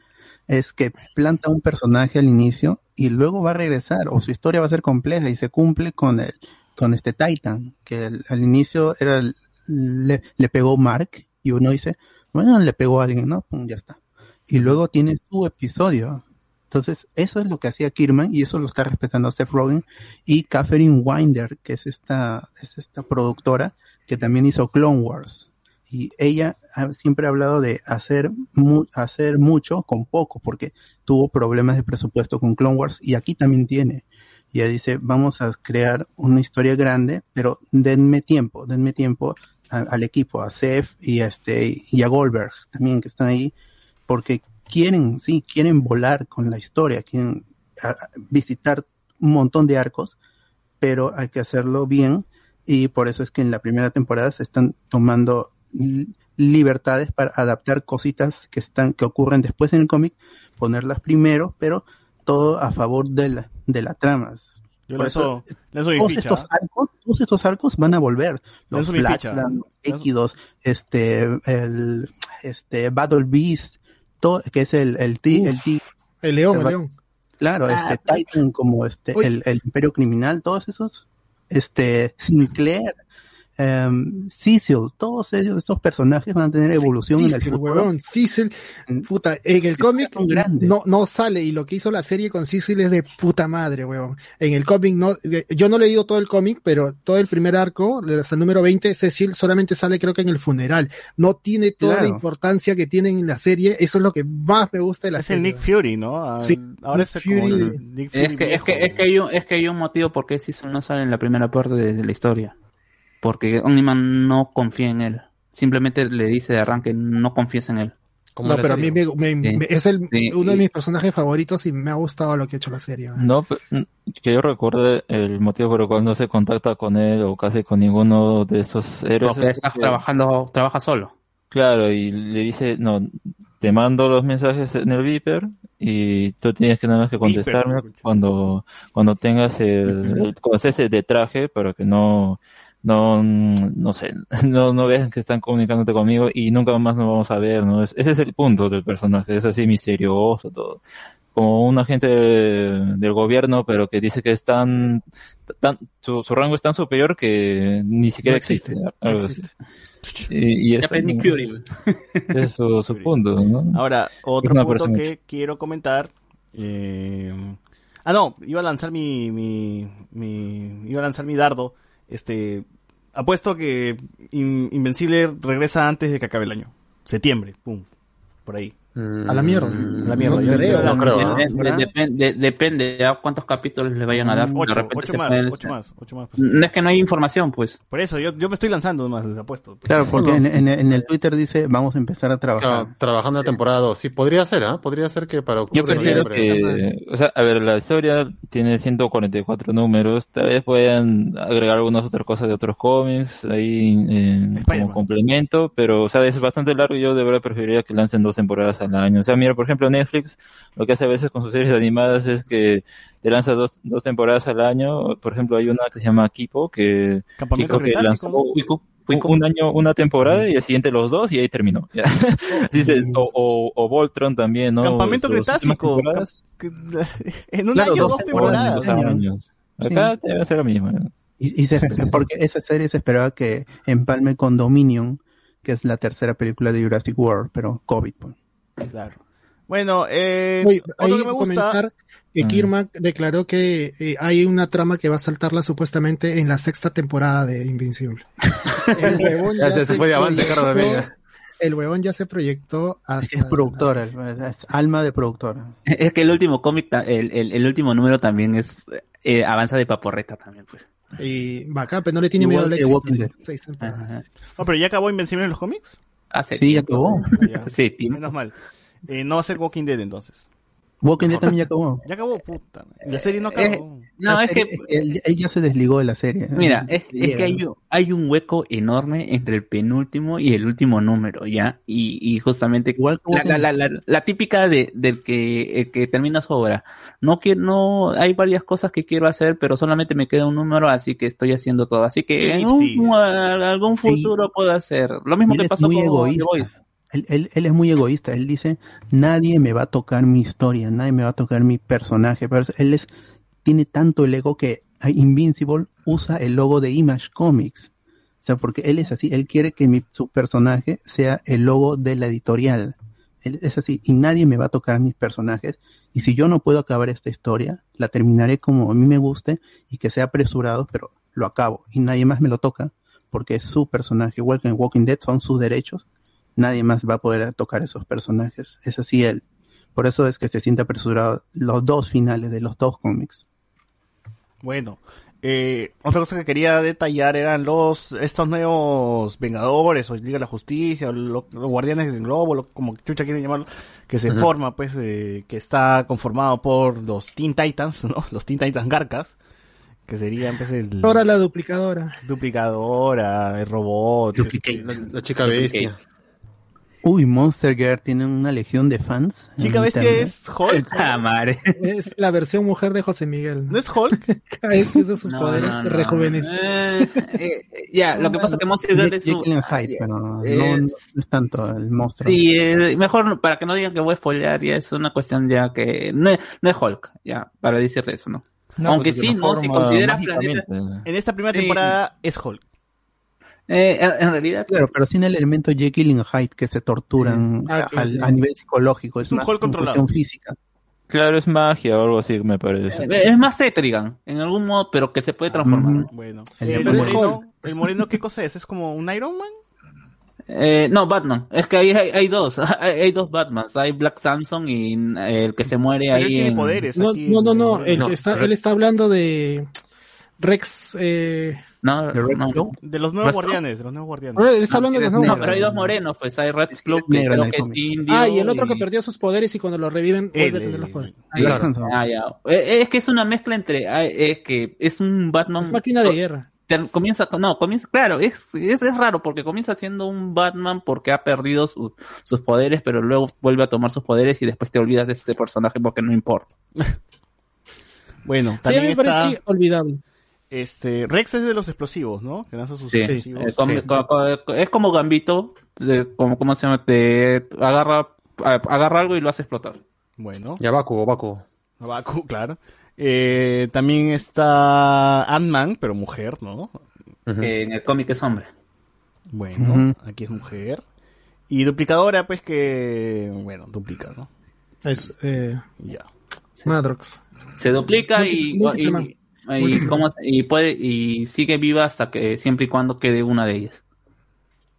es que planta un personaje al inicio y luego va a regresar o su historia va a ser compleja y se cumple con el, con este Titan, que al inicio era le, pegó Mark y uno dice, bueno, le pegó a alguien, ¿no? Pum, ya está. Y luego tiene su episodio. Entonces, eso es lo que hacía Kirkman y eso lo está respetando Seth Rogen y Catherine Winder, que es esta, es esta productora que también hizo Clone Wars. Y ella ha- siempre ha hablado de hacer, mu- hacer mucho con poco, porque tuvo problemas de presupuesto con Clone Wars y aquí también tiene. Y ella dice, vamos a crear una historia grande, pero denme tiempo, denme tiempo al equipo, a Seth y a, este, y a Goldberg también que están ahí, porque quieren, sí, quieren volar con la historia, quieren visitar un montón de arcos, pero hay que hacerlo bien y por eso es que en la primera temporada se están tomando libertades para adaptar cositas que están que ocurren después en el cómic, ponerlas primero, pero todo a favor de la de la trama.
Yo
Por
lanzo mi
todos
ficha.
estos arcos, todos estos arcos van a volver. Los los Equidos, este, el, este, Battle Beast, todo, que es el, el, ti- el, ti-
El león, el león.
Claro,
Ah,
este Titan como este, el, el Imperio Criminal, todos esos, este, Sinclair, em, Cecil, todos ellos, estos personajes van a tener evolución en el
Cecil,
futuro.
huevón, Cecil, puta, en el cómic no, no sale y lo que hizo la serie con Cecil es de puta madre, huevón. En el cómic no, yo no he leído todo el cómic, pero todo el primer arco, hasta el número 20, Cecil solamente sale creo que en el funeral. No tiene toda
Claro.
la importancia que tiene en la serie, eso es lo que más me gusta de la
Es el
serie.
Nick Fury, ¿no? Ah,
Sí,
Ahora
Nick
es
Fury.
el Nick Fury
Es que, es, que, es, que hay un, es que hay un motivo por qué Season no sale en la primera parte de, de la historia. Porque Omniman no confía en él. Simplemente le dice de arranque, no confíes en él.
No, pero a mí me, me-
Sí.
me- es el,
Sí,
uno de mis personajes favoritos y me ha gustado lo que ha hecho la serie.
No, que yo recuerde el motivo por el cual no se contacta con él o casi con ninguno de esos héroes.
Porque
es
está
porque-
trabajando, trabaja solo.
Claro, y le dice, no, te mando los mensajes en el Viper y tú tienes que nada más que contestarme cuando, cuando tengas el, el- cuando estés de traje para que no, no, no sé, *laughs* no, no vean que están comunicándote conmigo y nunca más nos vamos a ver, ¿no? Es- ese es el punto del personaje, es así misterioso todo. Como un agente de- del gobierno, pero que dice que es tan, tan su, su rango es tan superior que ni siquiera
No existe,
existe.
no
algo
existe.
así. Y, es,
ves, Nick Fury. *laughs*
es su, su punto, ¿no?
Ahora, otro punto
persona
que quiero comentar. eh, Ah, no, iba a lanzar mi, mi, mi- Iba a lanzar mi dardo. Este. Apuesto que In- Invencible regresa antes de que acabe el año. Septiembre, pum. Por ahí.
A la mierda.
A la mierda.
No
Yo-
creo. No creo,
de- depende, depende de a cuántos capítulos le vayan a dar.
Ocho,
de
ocho más,
pueden-
ocho más, ocho más. pues.
No es que no hay información, pues.
Por eso, yo, yo me estoy lanzando más, les apuesto.
Claro, porque en, en- en el Twitter dice, vamos a empezar a trabajar.
Claro, trabajando la temporada 2. Sí, podría ser, ¿ah? Podría ser que para octubre,
Yo prefiero que, o sea, a ver, la historia tiene 144 números, tal vez puedan agregar algunas otras cosas de otros cómics ahí eh, como complemento, pero, o sea, es bastante largo y yo de verdad preferiría que lancen dos temporadas al año. O sea, mira, por ejemplo, Netflix lo que hace a veces con sus series animadas es que te lanza dos, dos temporadas al año. Por ejemplo, hay una que se llama Kipo, que, creo que lanzó un, un año, una temporada y el siguiente los dos y ahí terminó. *laughs* Así se- o, o, o Voltron también, ¿no?
Campamento
últimas
Cretácico.
temporadas. *laughs*
En un
Claro,
año,
dos
dos temporadas.
Dos años. Acá debe ser lo mismo.
Y, y se- porque esa serie se esperaba que empalme con Dominion, que es la tercera película de Jurassic World, pero COVID. pues.
Claro. Bueno, eh,
Oye,
otro que me gusta.
comentar que
Mm.
Kirman declaró que eh, hay una trama que va a saltarla supuestamente en la sexta temporada de Invincible. *laughs* El huevón
Ya se- se fue de avante,
proyectó-
Carlos Ramírez.
El huevón ya se proyectó hasta...
Es productora, es alma de productora.
Es que el último cómic, el, el, el último número también es eh, avanza de paporreta también, pues.
Y bacán, pero no le tiene miedo al éxito.
No, pero ya acabó Invencible en los cómics.
Hace
Sí, ya
tiempo.
acabó.
Ya. *laughs*
Sí, tiempo.
Menos mal. Eh, no va a ser Walking Dead entonces.
Walking Dead también ya acabó.
Ya acabó, puta. La serie no
Eh,
acabó.
no,
La
es que,
él, él ya se desligó de la serie.
mira, es, es que hay, un- hay un hueco enorme entre el penúltimo y el último número, ¿ya? Y, y justamente
Igual
la,
Walking
la, la, la, la típica de, del que, el que termina su obra. No quiero, no, hay varias cosas que quiero hacer, pero solamente me queda un número, así que estoy haciendo todo. Así que en un- algún futuro puedo hacer. Lo mismo que
es
pasó
muy
con
egoísta. Él, es muy egoísta. Él dice, nadie me va a tocar mi historia, nadie me va a tocar mi personaje. Pero él es, tiene tanto el ego que Invincible usa el logo de Image Comics. O sea, porque él es así, él quiere que mi, su personaje sea el logo de la editorial. Él es así, y nadie me va a tocar mis personajes. Y si yo no puedo acabar esta historia, la terminaré como a mí me guste y que sea apresurado, pero lo acabo. Y nadie más me lo toca, porque es su personaje. Igual que en Walking Dead son sus derechos. Nadie más va a poder tocar esos personajes. Es así él. Por eso es que se siente apresurado los dos finales de los dos cómics.
Bueno, Eh, otra cosa que quería detallar eran los estos nuevos Vengadores o Liga de la Justicia o lo- los Guardianes del Globo, lo- como chucha quieren llamarlo, que se forma, pues, eh, que está conformado por los Teen Titans, *laughs* ¿no? Los Teen Titans Garcas, que serían, pues, el
Ahora la duplicadora.
duplicadora, el robot, este,
La, la chica bestia.
Uy, Monster Girl tiene una legión de fans.
Chica Bestia
internet.
es Hulk. *laughs*
Ah, madre.
Es la versión mujer de José Miguel.
¿No es Hulk? *laughs*
Es usa sus
No,
poderes,
no,
se
no.
rejuvenece.
Eh, eh, ya, lo que pasa es que Monster Girl es un-
Jekyll and Hyde, pero no,
es-
no es tanto el monstruo.
Sí, eh, mejor para que no digan que voy a spoilear, ya es una cuestión ya que no es, no es Hulk, ya, para decirle eso, ¿no?
No,
Aunque
pues, se
sí, ¿no? Si consideras planeta.
En esta primera
Sí.
temporada es Hulk.
Eh, en realidad,
Claro, pero sin el elemento Jekyll and Hyde que se torturan
Ah,
a,
claro.
al- a nivel psicológico. Es,
Es un
más
Hulk
una cuestión física.
Claro, es magia o algo así, me parece.
eh, es más Tetrigan, en algún modo, pero que se puede transformar.
Bueno.
El
moreno, el moreno, ¿qué cosa es? ¿Es como un Iron Man?
Eh, no, Batman. Es que hay, hay, hay dos. *laughs* Hay, hay dos Batmans. Hay Black Samson y eh, el que se muere
Pero él
ahí.
tiene
en-
poderes
No,
aquí.
no, no,
el
no.
moreno.
El
No,
que está,
pero-
él está hablando de Rex. Eh,
No,
¿De Red
no.
Claw?
De los nuevos guardianes, de los nuevos guardianes.
está hablando de los nuevos
pero hay dos morenos, pues hay Red Club,
es
que
negro
creo
en el
que es
cómic.
indio.
Ah, y el otro que perdió sus poderes y cuando lo reviven vuelve a tener los poderes.
Ah, ya. Eh, Es que es una mezcla entre. Es que es un Batman.
Es máquina de guerra.
Comienza, no, comienza, claro, es, es, es raro porque comienza siendo un Batman porque ha perdido su- sus poderes, pero luego vuelve a tomar sus poderes y después te olvidas de este personaje porque no importa. *laughs*
Bueno,
Sí, a
también
mí me
está
parece olvidable.
Este Rex es de los explosivos, ¿no? Que lanza sus
Sí,
explosivos.
eh, como-
Sí.
es como Gambito, de- como, ¿cómo se llama? Te agarra, agarra algo y lo hace explotar.
Bueno,
Ya, Baku, Baku.
Baku, *laughs* claro. Eh, también está Ant-Man, pero mujer, ¿no?
Eh, en el cómic es hombre.
Bueno, aquí es mujer. Y duplicadora, pues que, bueno, duplica, ¿no?
Es eh,
Ya.
Madrox.
Se duplica y, y, y, cómo y puede y sigue viva hasta que siempre y cuando quede una de ellas.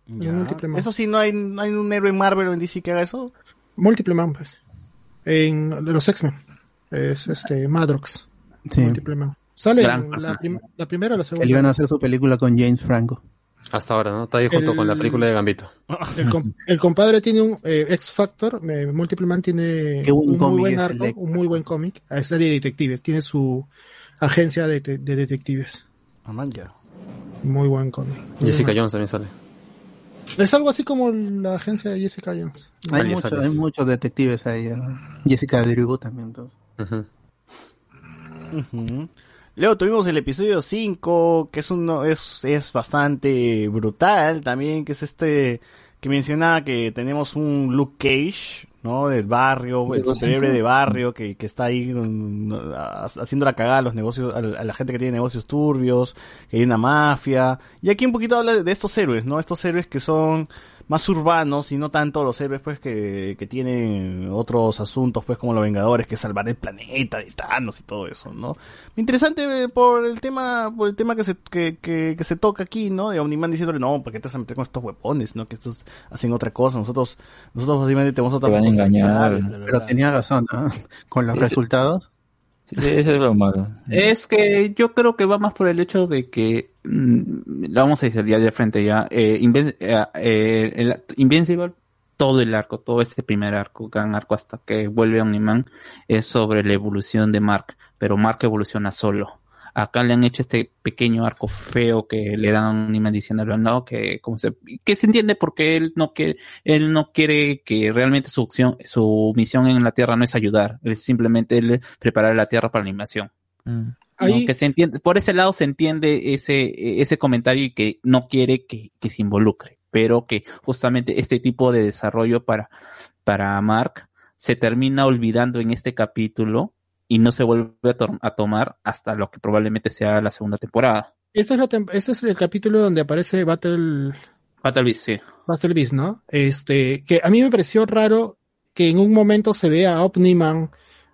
ya.
múltiple man.
Eso sí, no hay, no hay un héroe en Marvel o en DC que haga eso.
Múltiple Man, pues. En los X-Men. Es este Madrox.
Sí.
Múltiple Man. Sale en la, prim- la primera o la
Que le iban
segunda.
a hacer su película con James Franco.
Hasta ahora, ¿no? Está ahí junto
El-
con la película de Gambito.
El, com- el compadre tiene un eh, X Factor. eh, Múltiple Man tiene un muy
cómic
buen arco, un muy buen cómic. Es de detectives. Tiene su agencia de, de detectives.
Ah, man, ya.
Muy buen cómic.
Jessica Jones también sale.
Es algo así como la agencia de Jessica Jones.
Hay,
alias.
hay muchos detectives ahí. ah. Jessica Drew también. Entonces.
Ujú.
Luego tuvimos el episodio 5, que es uno, es, es bastante brutal también, que es este, que mencionaba que tenemos un Luke Cage, ¿no? Del barrio, el superhéroe de barrio, que, que está ahí mm, ha- haciendo la cagada a los negocios, a la, a la gente que tiene negocios turbios, que hay una mafia. Y aquí un poquito habla de estos héroes, ¿no? Estos héroes que son más urbanos y no tanto los héroes pues que, que tienen otros asuntos pues como los Vengadores que salvar el planeta de Thanos y todo eso, ¿no? Interesante eh, por el tema por el tema que se que, que, que se toca aquí, ¿no? De Omniman diciéndole, "No, ¿para qué te vas a meter con estos huevones, no? Que estos hacen otra cosa, nosotros nosotros básicamente tenemos otra
Te van a engañar.
responsabilidad, bla, bla,
Pero
bla".
tenía razón, ¿ah? *laughs* Con los
Sí.
resultados.
Eso es lo malo.
Es que yo creo que va más por el hecho de que, mm, lo vamos a decir ya de frente ya, eh, eh, eh, Invincible, todo el arco, todo este primer arco, gran arco hasta que vuelve Omniman, es sobre la evolución de Mark, pero Mark evoluciona solo. Acá le han hecho este pequeño arco feo que le dan a Omniman diciéndole no, que, como se, que se entiende porque él no quiere, él no quiere que realmente su acción, su misión en la Tierra no es ayudar, es simplemente él preparar la Tierra para la invasión.
Mm.
Que se entiende, por ese lado se entiende ese, ese comentario y que no quiere que, que se involucre, pero que justamente este tipo de desarrollo para, para Mark se termina olvidando en este capítulo y no se vuelve a, to- a tomar hasta lo que probablemente sea la segunda temporada.
Este es, la tem- este es el capítulo donde aparece Battle,
Battle Beast, sí.
Battle Beast, ¿no? Este, que a mí me pareció raro que en un momento se vea a Omniman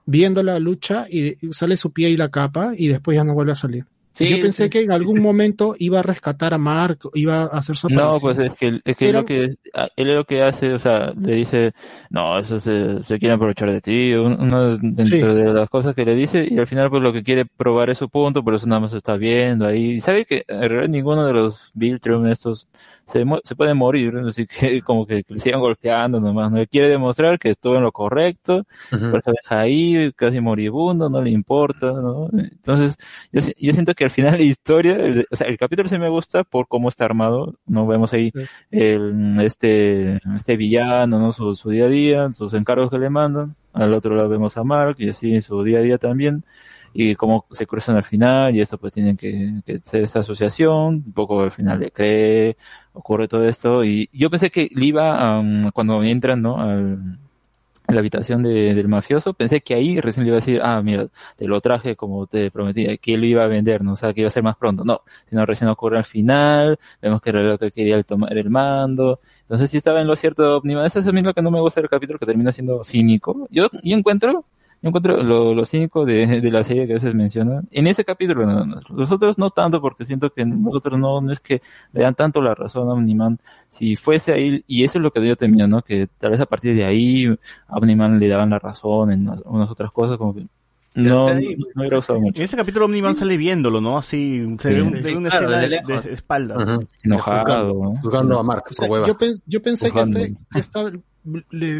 viendo la lucha y y sale su pie y la capa y después ya no vuelve a salir.
Sí,
yo pensé
sí.
que en algún momento iba a rescatar a Mark, iba a hacer su
No,
aparición.
pues es que, es que
Era-
lo que a- él lo que hace, o sea, le dice, no, eso se, se quiere aprovechar de ti, un- uno dentro
Sí.
de las cosas que le dice, y al final pues lo que quiere probar es su punto, por eso nada más está viendo ahí. Y sabe que en realidad ninguno de los Viltrum estos se, se puede morir, así que *laughs* como que, le sigan golpeando nomás, no le quiere demostrar que estuvo en lo correcto, por eso deja ahí, casi moribundo, no le importa, ¿no? Entonces, yo, yo siento que al final la historia, el- o sea, el capítulo sí me gusta por cómo está armado, no vemos ahí el, este, este villano, ¿no? Su, su día a día, sus encargos que le mandan, al otro lado vemos a Mark y así su día a día también, y cómo se cruzan al final, y esto pues tienen que, que hacer esta asociación, un poco al final le cree, ocurre todo esto, y yo pensé que le iba, um, cuando entran, ¿no? Al, a la habitación de- del mafioso, pensé que ahí recién le iba a decir, ah, mira, te lo traje como te prometí, que lo iba a vender, ¿no? O sea, que iba a ser más pronto. No, sino recién ocurre al final, vemos que era lo que quería el tomar el mando. Entonces sí estaba en lo cierto Omniman. Eso es lo que no me gusta del capítulo, que termina siendo cínico. Yo, yo encuentro, yo encuentro lo, lo cínico de, de la serie que a veces mencionan. En ese capítulo, no, no. los otros no tanto, porque siento que nosotros no, no es que le dan tanto la razón a Omniman. Si fuese ahí, y eso es lo que yo temía, ¿no? Que tal vez a partir de ahí a Omniman le daban la razón en unas, unas otras cosas, como que no, no, no hubiera usado mucho.
En ese capítulo Omniman sale viéndolo, ¿no? Así, se
Sí.
ve, un-
Sí,
una
claro,
escena de, de-.
Ujú.
Enojado, ¿no?
Juzgando a Mark
O sea,
por huevas.
yo, pens- yo pensé que, este, que esta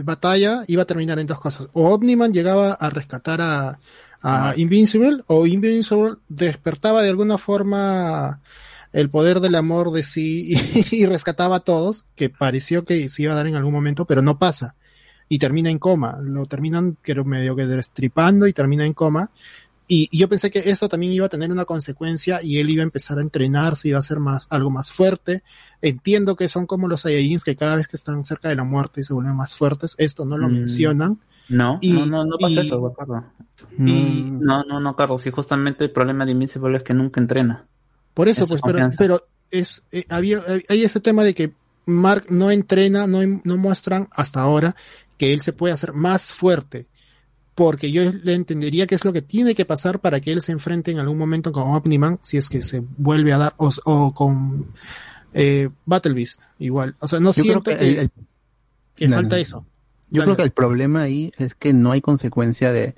batalla iba a terminar en dos cosas. O Omniman llegaba a rescatar a, a Invincible, o Invincible despertaba de alguna forma el poder del amor de sí y, *laughs* y rescataba a todos, que pareció que se iba a dar en algún momento, pero no pasa. Y termina en coma. Lo terminan, creo, medio que destripando y termina en coma. Y, y yo pensé que esto también iba a tener una consecuencia y él iba a empezar a entrenarse, iba a ser más, algo más fuerte. Entiendo que son como los Saiyajins que cada vez que están cerca de la muerte se vuelven más fuertes. Esto no lo
Mm.
mencionan.
No,
Y-
no, no, no pasa
y-
eso, Ricardo.
Y
No, no, no, Carlos. Y justamente el problema de Invincible es que nunca entrena.
por eso,
Esa
pues, pero, pero es, eh, había, eh, hay ese tema de que Mark no entrena, no, no muestran hasta ahora que él se puede hacer más fuerte. Porque yo le entendería que es lo que tiene que pasar para que él se enfrente en algún momento con Omniman, si es que se vuelve a dar, o, o con eh, Battle Beast, igual. O sea, no
Yo creo
siento
que
que,
el- el-
que
No,
falta
no.
eso.
Yo
Dale.
creo que el problema ahí es que no hay consecuencia de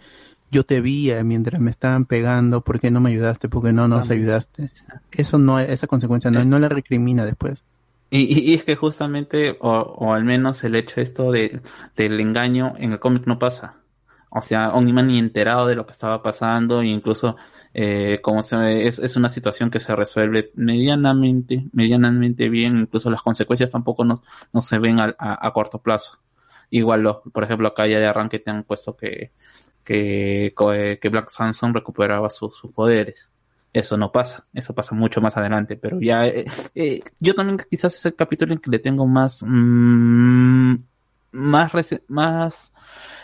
yo te vi eh, mientras me estaban pegando, ¿por qué no me ayudaste? ¿Por qué no nos
También.
ayudaste? Eso no, esa consecuencia no, no la recrimina después.
Y, y- y es que justamente, o, o al menos el hecho esto de, del engaño en el cómic no pasa. O sea, Omniman ni enterado de lo que estaba pasando, e incluso eh, como se, es, es una situación que se resuelve medianamente, medianamente bien, incluso las consecuencias tampoco no, no se ven a, a- corto plazo. Igual, los, por ejemplo, acá ya de arranque te han puesto que, que, que Black Samson recuperaba sus sus poderes. Eso no pasa, eso pasa mucho más adelante, pero ya eh, eh, yo también quizás es el capítulo en que le tengo más mm, más más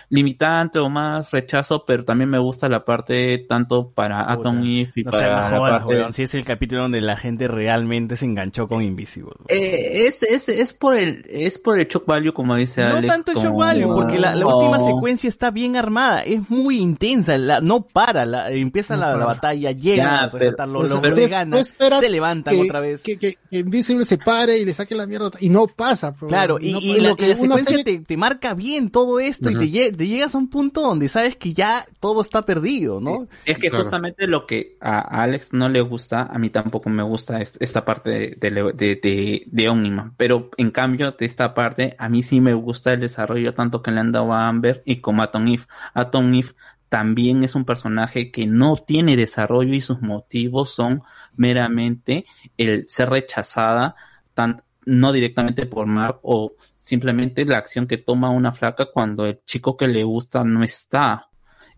limitante o más rechazo, pero también me gusta la parte tanto para Atom Eve y
No
para
jodas,
parte
si es el capítulo donde la gente realmente se enganchó con Invisible.
Eh, es, es, es por el es por el shock value como dice
No
Alex
tanto el shock value, porque la, última secuencia está bien armada, es muy intensa, la- no para, la- empieza
No
la, la batalla, llega
Ya,
a
pero-
rescatarlo,
Pues,
lo
pero esperas
se levantan
que-
otra vez.
Que, que, que Invisible se pare y le saque la mierda y no pasa. pues,
Claro, y,
no
y y la secuencia
serie-
te, te marca bien todo esto y te, te llegas a un punto donde sabes que ya todo está perdido, ¿no?
Es que
Claro.
justamente lo que a a Alex no le gusta, a mí tampoco me gusta es- esta parte de, de, de, de, de Omniman. Pero en cambio, de esta parte, a mí sí me gusta el desarrollo tanto que le han dado a Amber y como a Atom Eve. Atom Eve también es un personaje que no tiene desarrollo y sus motivos son meramente el ser rechazada, tan, no directamente por Mark o simplemente la acción que toma una flaca cuando el chico que le gusta no está.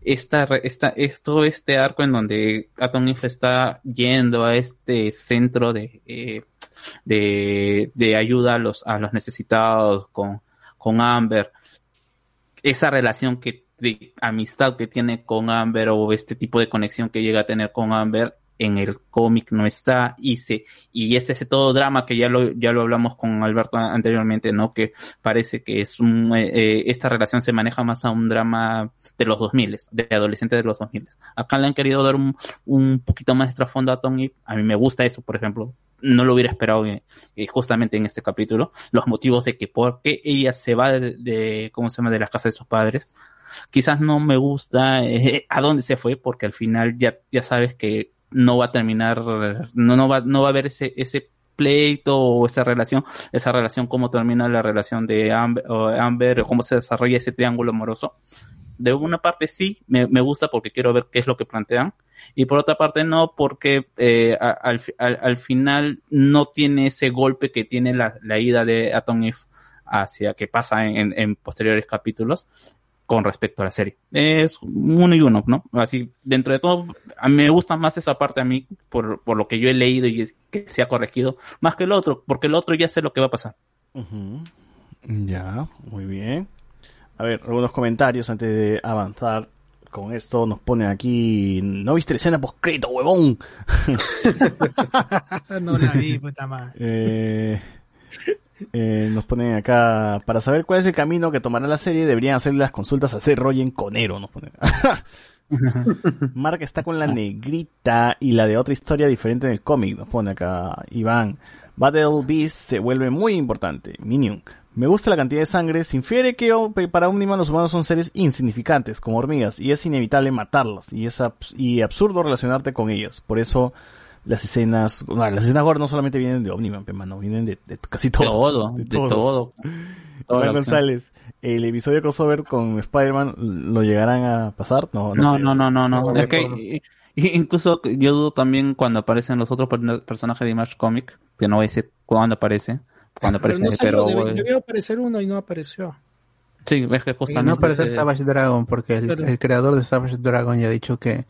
Esta, esta, esto, este arco en donde Atom Eve está yendo a este centro de, eh, de, de ayuda a los, a los necesitados con, con Amber, esa relación que, de amistad que tiene con Amber o este tipo de conexión que llega a tener con Amber, en el cómic no está y se y es ese todo drama que ya lo ya lo hablamos con Alberto anteriormente no que parece que es un eh, eh, esta relación se maneja más a un drama de los 2000 de adolescentes de los 2000 acá le han querido dar un, un poquito más de trasfondo a Tony. A mí me gusta eso por ejemplo. No lo hubiera esperado eh, eh, justamente en este capítulo. Los motivos de que por qué ella se va de, de cómo se llama de la casa de sus padres. Quizás no me gusta a dónde se fue porque al final ya ya sabes que no va a terminar no no va no va a haber ese ese pleito o esa relación esa relación cómo termina la relación de Amber o Amber cómo se desarrolla ese triángulo amoroso. De una parte sí me, me gusta porque quiero ver qué es lo que plantean. Y por otra parte no porque eh, al, al, al final no tiene ese golpe que tiene la, la ida de Atom Eve hacia que pasa en- en posteriores capítulos con respecto a la serie. Es uno y uno, ¿no? Así, dentro de todo, a mí me gusta más esa parte a mí por, por lo que yo he leído y es- que se ha corregido, más que el otro, porque el otro ya sé lo que va a pasar.
Ya, muy bien. A ver, algunos comentarios antes de avanzar con esto. Nos ponen aquí, ¿no viste la escena postcrédito, huevón? *laughs*
no la vi, puta madre.
Eh, eh, nos ponen acá, para saber cuál es el camino que tomará la serie, deberían hacer las consultas a Seth Rogen Conero, nos ponen. *laughs* Mark está con la negrita y la de otra historia diferente en el cómic, nos pone acá Iván. Battle Beast se vuelve muy importante. Minion. Me gusta la cantidad de sangre. Se infiere que para Omniman los humanos son seres insignificantes, como hormigas, y es inevitable matarlas, y es abs- y absurdo relacionarte con ellos. Por eso las escenas, no, las escenas gore no solamente vienen de Omniman, mano, vienen de, de casi todo.
todo, de
todos.
todo. Acción.
González, el episodio crossover con Spider-Man, ¿lo llegarán a pasar? No,
No, no, no, no, no.
No,
Es
de
que incluso yo dudo también cuando aparecen los otros per- personajes de Image Comic, que no voy a decir cuándo aparece, cuando
Pero
aparece,
no salió,
pero
debe-
eh,
debió aparecer uno y no apareció.
sí, ves que
Y
justamente
no aparecer Savage Dragon, porque el, el creador de Savage Dragon ya ha dicho que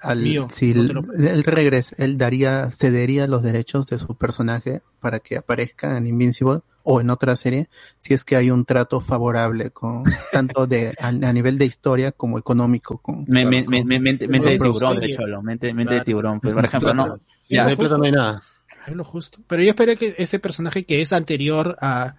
al,
Mío,
si
no
él,
te lo-
él regresa, él daría, cedería los derechos de su personaje para que aparezca en Invincible o en otra serie, si es que hay un trato favorable con *laughs* tanto de a, a nivel de historia como económico con
Me, me, me, me- mente, mente de tiburón, de
producción.
cholo, mente, mente de
Claro.
tiburón. Pues, por ejemplo, no. *laughs* Ya,
no hay plata, no hay nada.
Es lo justo. Pero yo esperé que ese personaje que es anterior a,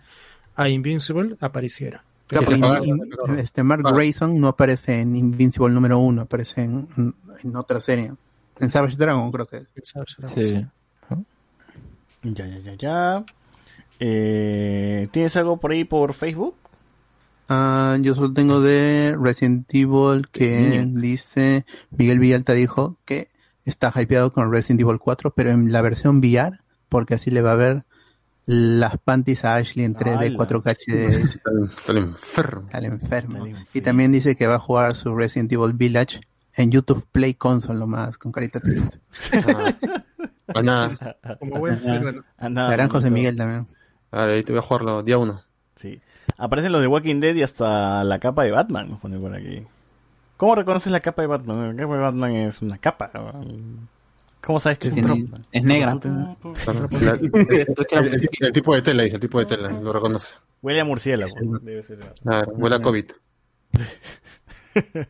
a Invincible apareciera.
Claro,
Pero-
porque in- in- este Mark Grayson no aparece en Invincible número uno, aparece en, en- en otra serie. En Savage Dragon creo que es.
Sí.
Ya, ya, ya, ya. Eh, ¿Tienes algo por ahí por Facebook?
Ah, yo solo tengo de Resident Evil que dice Miguel Villalta dijo que está hypeado con Resident Evil 4, pero en la versión VR, porque así le va a ver las panties a Ashley en 3D
¡Hala!
4K HD. dice.
Está enfermo.
Enfermo.
Enfermo.
Y también dice que va a jugar su Resident Evil Village en YouTube Play Console nomás, con carita triste.
Para nada. *laughs*
Como buen.
Ah,
José. Miguel también.
A ver, ahí te voy a jugarlo día uno.
Sí. Aparecen los de Walking Dead y hasta la capa de Batman, nos pone por aquí. ¿Cómo reconoces la capa de Batman? La capa de Batman es una capa. ¿Cómo sabes que es
es negra.
La- *laughs* el, tipo de tela, dice, el tipo de tela, lo reconoce.
Huele a murciélago. Debe ser.
Claro, huele a COVID. *laughs*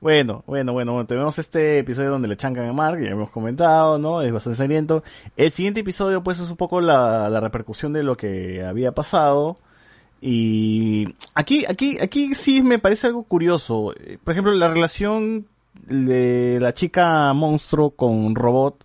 Bueno, bueno, bueno, bueno, tenemos este episodio donde le chancan a Mark, ya hemos comentado, ¿no? Es bastante sangriento. El siguiente episodio, pues, es un poco la, la repercusión de lo que había pasado. Y aquí, aquí, aquí sí me parece algo curioso. Eh, Por ejemplo, la relación de la chica monstruo con robot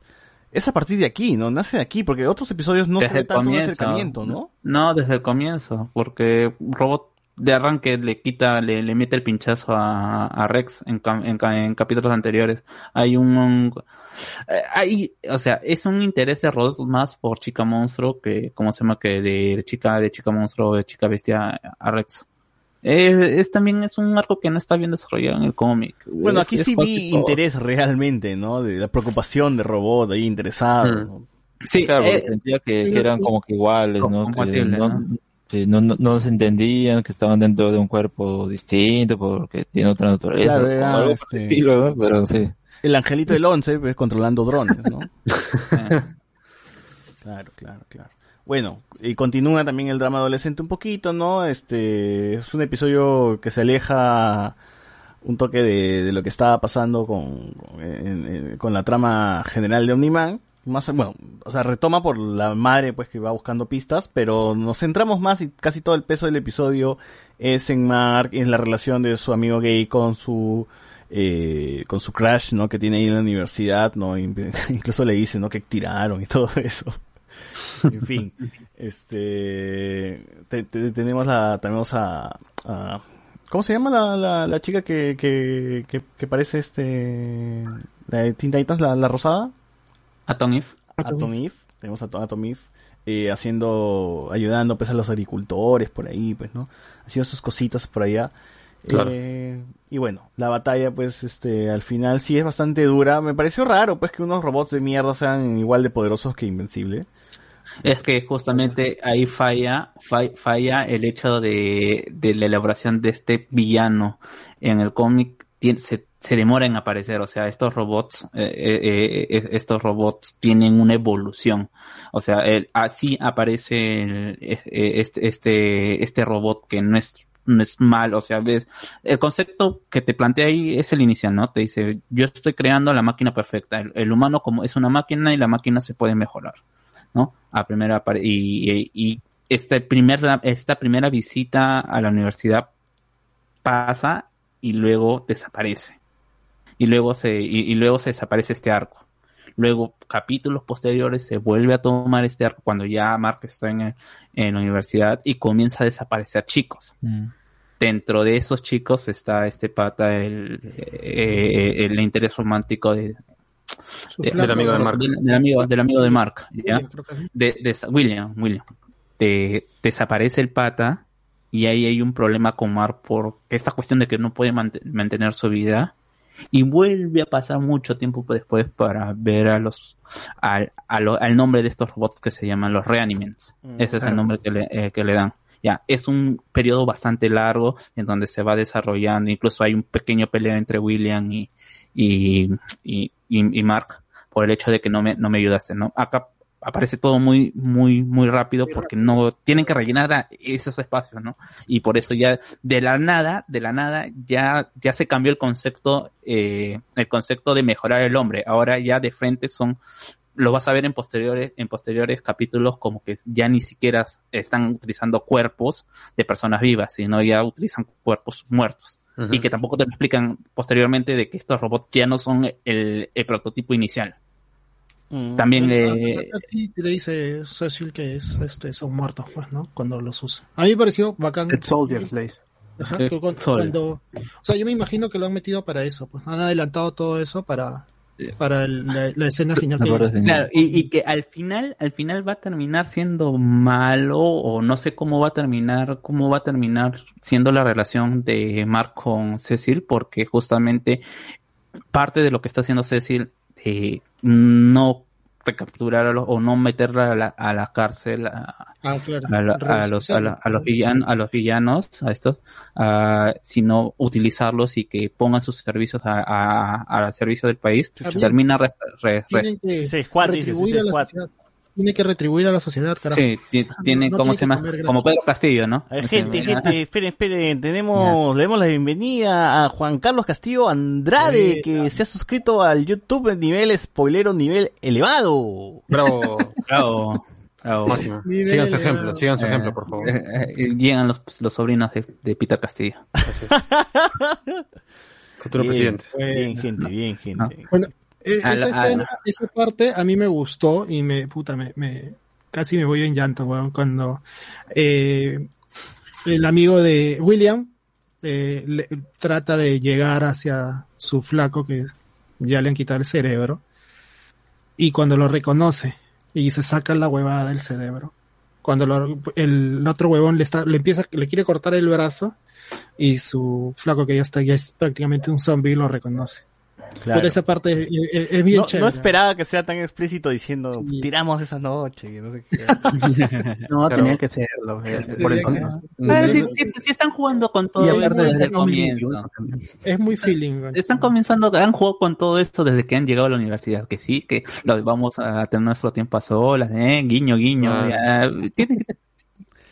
es a partir de aquí, ¿no? Nace de aquí, porque otros episodios no se ve tanto un acercamiento, ¿no?
No, desde el comienzo, porque Robot de arranque le quita, le, le mete el pinchazo a, a Rex en, en, ca- en capítulos anteriores. Hay un, un- eh, hay, o sea, es un interés de Robot más por Chica Monstruo que, ¿cómo se llama? Que de chica, de Chica Monstruo, de Chica Bestia a Rex. Es, es también es un arco que no está bien desarrollado en el cómic.
Bueno,
Es-
aquí
es
sí vi interés realmente, ¿no? De la preocupación de robot ahí interesado.
Mm.
Sí,
claro, porque
eh,
sentía que, que eran como que iguales, ¿no? Que no,
¿no?
sí, no, no, no se entendían, que estaban dentro de un cuerpo distinto porque tiene otra naturaleza.
Claro, era,
algo
este,
estilo, ¿no? Pero sí.
El angelito del 11, pues, controlando drones, ¿no? *laughs* claro, claro, claro. Bueno, y continúa también el drama adolescente un poquito, ¿no? Este, es un episodio que se aleja un toque de, lo que estaba pasando con, con, la trama general de Omniman. Más, bueno, o sea, retoma por la madre pues que va buscando pistas, pero nos centramos más y casi todo el peso del episodio es en Mark, en la relación de su amigo gay con su eh, con su crush, ¿no? Que tiene ahí en la universidad, ¿no? In- *laughs* Incluso le dice, ¿no? Que tiraron y todo eso. En fin, este, te- te- tenemos la, tenemos a, a- ¿cómo se llama la, la, la chica que, que, que, que parece este, la de Teen Titans, la, la rosada?
Atom Eve.
Atom Eve, tenemos a Atom Eve, eh, haciendo, ayudando pues a los agricultores por ahí, pues, ¿no? Haciendo sus cositas por allá.
Claro.
Eh, y bueno, la batalla, pues, este, al final sí es bastante dura. Me pareció raro, pues, que unos robots de mierda sean igual de poderosos que Invencible.
Es que justamente ahí falla, fa- falla el hecho de, de la elaboración de este villano. En el cómic se, se demora en aparecer, o sea, estos robots, eh, eh, eh, estos robots tienen una evolución. O sea, el- así aparece el- eh, este, este, este robot que no es no es malo, o sea, ves, el concepto que te plantea ahí es el inicial, ¿no? Te dice, yo estoy creando la máquina perfecta, el humano como es una máquina y la máquina se puede mejorar. ¿No? A primera y, y, y este primer, esta primera visita a la universidad pasa y luego desaparece. Y luego se, y, y luego se desaparece este arco. Luego, capítulos posteriores, se vuelve a tomar este arco cuando ya Mark está en, el- en la universidad y comienza a desaparecer chicos. Dentro de esos chicos está este pata, el, eh, el interés romántico de, de-
Del amigo de Mark.
del, del amigo, del amigo de Mark, ¿ya?
William, sí.
de, William, William, te desaparece el pata y ahí hay un problema con Mark por esta cuestión de que no puede mant- mantener su vida y vuelve a pasar mucho tiempo después para ver a los al, a lo- al nombre de estos robots que se llaman los reanimants.
Mm,
Ese es el nombre que le, eh, que le dan. Ya, es un periodo bastante largo en donde se va desarrollando, incluso hay un pequeño pelea entre William y, y, y, y- Mark por el hecho de que no me, no me ayudaste, ¿no? Acá aparece todo muy, muy, muy rápido porque no tienen que rellenar esos espacios, ¿no? Y por eso ya de la nada, de la nada, ya, ya se cambió el concepto, eh, el concepto de mejorar el hombre. Ahora ya de frente son, lo vas a ver en posteriores, en posteriores capítulos como que ya ni siquiera están utilizando cuerpos de personas vivas, sino ya utilizan cuerpos muertos. Y que tampoco te lo explican posteriormente de que estos robots ya no son el, el prototipo inicial. También
Bueno,
le,
acá sí le dice Cecil que es, este, son muertos, pues, ¿no? Cuando los usa. A mí me pareció bacán.
Dead Soldiers.
Ajá, cuando- o sea, yo me imagino que lo han metido para eso, pues han adelantado todo eso para, para el- la, la escena final. que-
Claro, y, y que al final, al final va a terminar siendo malo, o no sé cómo va a terminar, cómo va a terminar siendo la relación de Mark con Cecil, porque justamente parte de lo que está haciendo Cecil de no recapturar a los, o no meterla a la, a la cárcel a,
Ah, claro.
a, la- a los, a, la- a los villan- a los villanos, a estos, ah, sino utilizarlos y que pongan sus servicios a, a- al servicio del país, termina re- re-
Squad, dice,
a la
Squad.
Tiene que retribuir a la sociedad, carajo.
Sí, *laughs* ti- tiene,
no
¿cómo
tiene
se llama? Como Pedro Castillo, ¿no?
A ver,
O
gente, gente, esperen, esperen, tenemos, le damos la bienvenida a Juan Carlos Castillo Andrade, que se ha suscrito al YouTube en nivel spoilero, nivel elevado.
Bravo.
Bravo, bravo.
Máximo. Sigan su ejemplo, sigan su
Eh,
ejemplo, por favor.
eh, eh, llegan los, los sobrinos de, de Peter Castillo. *laughs*
Futuro
Bien,
presidente.
Bien, gente, bien, gente.
Bueno, eh,
A
esa
la- a
escena,
la-
esa parte a mí me gustó y me, puta, me, me casi me voy en llanto, weón, cuando eh, el amigo de William eh, le- trata de llegar hacia su flaco que ya le han quitado el cerebro y cuando lo reconoce y se saca la huevada del cerebro. Cuando lo- el otro huevón le está, le empieza, le quiere cortar el brazo y su flaco que ya está, ya es prácticamente un zombie lo reconoce.
Claro.
Puta, esa parte es, es- es bien
No,
chévere.
no esperaba que sea tan explícito diciendo, tiramos esa noche, no sé qué. *laughs*
No,
Claro.
tenía que serlo. eh, Por eso.
Sí están jugando con todo
Y aparte
desde
de
el comienzo.
Es muy feeling.
Están comenzando, han jugado con todo esto desde que han llegado a la universidad, que sí, que los vamos a tener nuestro tiempo a solas, eh, guiño, guiño,
Ah.
ya, tiene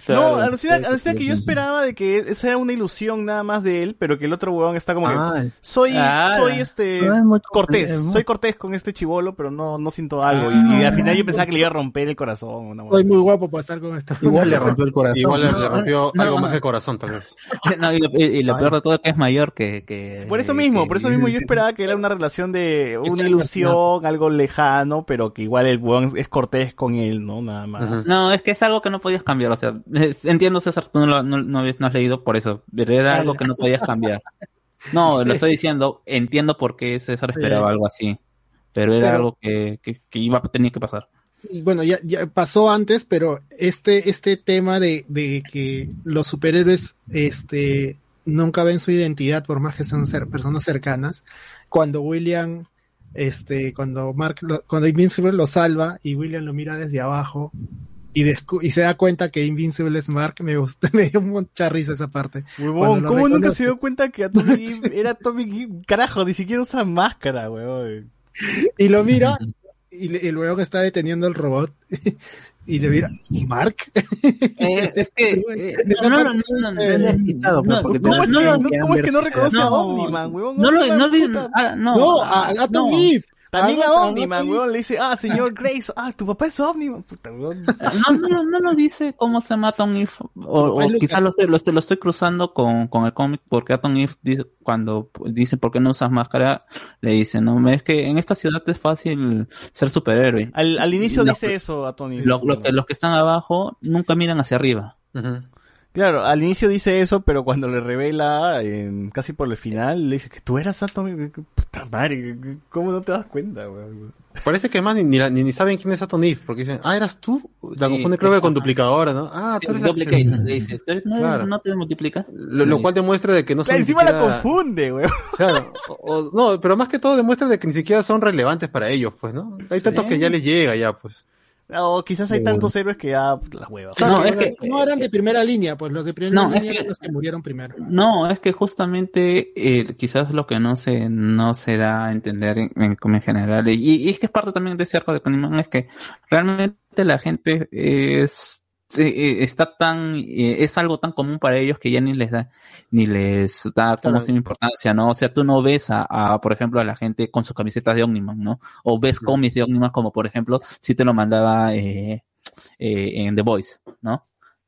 que-
No, alucina, alucina que yo esperaba de que esa era una ilusión nada más de él, pero que el otro huevón está como
Ah,
que soy,
ah.
soy este
No, es muy-
cortés,
es muy-
soy cortés con este chivolo, pero no, no siento algo. Y, y al final yo pensaba que le iba a romper el corazón. una
Soy muy guapo para estar con esta.
Igual le *laughs* rompió el corazón.
Igual le, rompió
no,
algo
no.
más que el corazón, tal vez. *laughs*
No, y, lo, y- y lo peor de todo es que es mayor que... que
Por eso mismo,
que-
por eso mismo yo esperaba que era una relación de una ilusión, algo lejano, pero que igual el huevón es cortés con él, ¿no? Nada más.
No, es que es algo que no podías cambiar, o sea, entiendo César, tú no, lo- no, no habías- no has leído por eso, era algo que no podías cambiar. *laughs* No, lo estoy diciendo, entiendo por qué César esperaba
Sí.
algo así, pero era
Pero-
algo que, que, que iba tenía que pasar.
Y bueno, ya, ya pasó antes, pero este, este tema de, de que los superhéroes este, nunca ven su identidad por más que sean personas cercanas, cuando William, este, cuando Mark, lo- cuando Invincible lo salva y William lo mira desde abajo y, descu- y se da cuenta que Invincible es Mark, me gustó, *laughs* me dio mucha risa esa parte.
Huevón, ¿cómo nunca se dio cuenta que Eve *laughs* era Eve? Carajo, ni siquiera usa máscara, huevón.
Y lo mira y, luego está deteniendo el robot *laughs* y le mira, ¿Mark?
Eh, es que eh, no, no, no, no, no, no,
porque
no, no, no,
que
¿Cómo es que no reconoce a
No,
Omniman, huevón?
no lo,
Omniman,
no,
puta.
ah, no,
No,
ah,
a Atom
no.
También a Omniman,
Atom
huevón, le dice, ah, señor *laughs* Grace, ah, tu papá es Omniman. Puta, huevón.
No, no, no nos dice cómo se llama Atom Eve, o, quizás lo estoy, lo, estoy, lo estoy cruzando con, con el cómic, porque Atom Eve dice, cuando dice por qué no usas máscara, le dice, no, es que en esta ciudad es fácil ser superhéroe.
Al, al inicio
Lo-
dice eso a Tony.
Lo- lo que, los que están abajo nunca miran hacia arriba.
Claro, al inicio dice eso, pero cuando le revela, en, casi por el final, le dice que tú eras Atomic. Puta madre, ¿cómo no te das cuenta, weón?
Parece que más ni, ni, la- ni- ni saben quién es Atom Eve, porque dicen, ah, eras tú. La
Sí,
confunde creo que con duplicadora, ¿no? Ah, tú eres la
Duplicate, le dice, "¿Tú eres- no,
Claro.
no te multiplica.
Lo, lo cual demuestra de que no son
Claro, encima la confunde, weón.
Claro, o- o- no, pero más que todo demuestra de que ni siquiera son relevantes para ellos, pues, ¿no? Hay tantos que ya les llega ya, pues.
O quizás hay tantos héroes que ya, pues, las huevas.
O sea,
No,
que
es que-
no eran de primera línea, pues los de primera
No, es
línea
que-
eran los que murieron primero.
No, es que justamente eh, quizás lo que no se no se da a entender en, en, como en general y, y es que es parte también de ese arco de Conimán es que realmente la gente es eh, está tan eh, es algo tan común para ellos que ya ni les da ni les da como
Claro.
sin importancia, ¿no? O sea, tú no ves a, a, por ejemplo a la gente con sus camisetas de Omniman, ¿no? O ves cómics de Omniman como por ejemplo si te lo mandaba eh, eh, en The Voice, ¿no?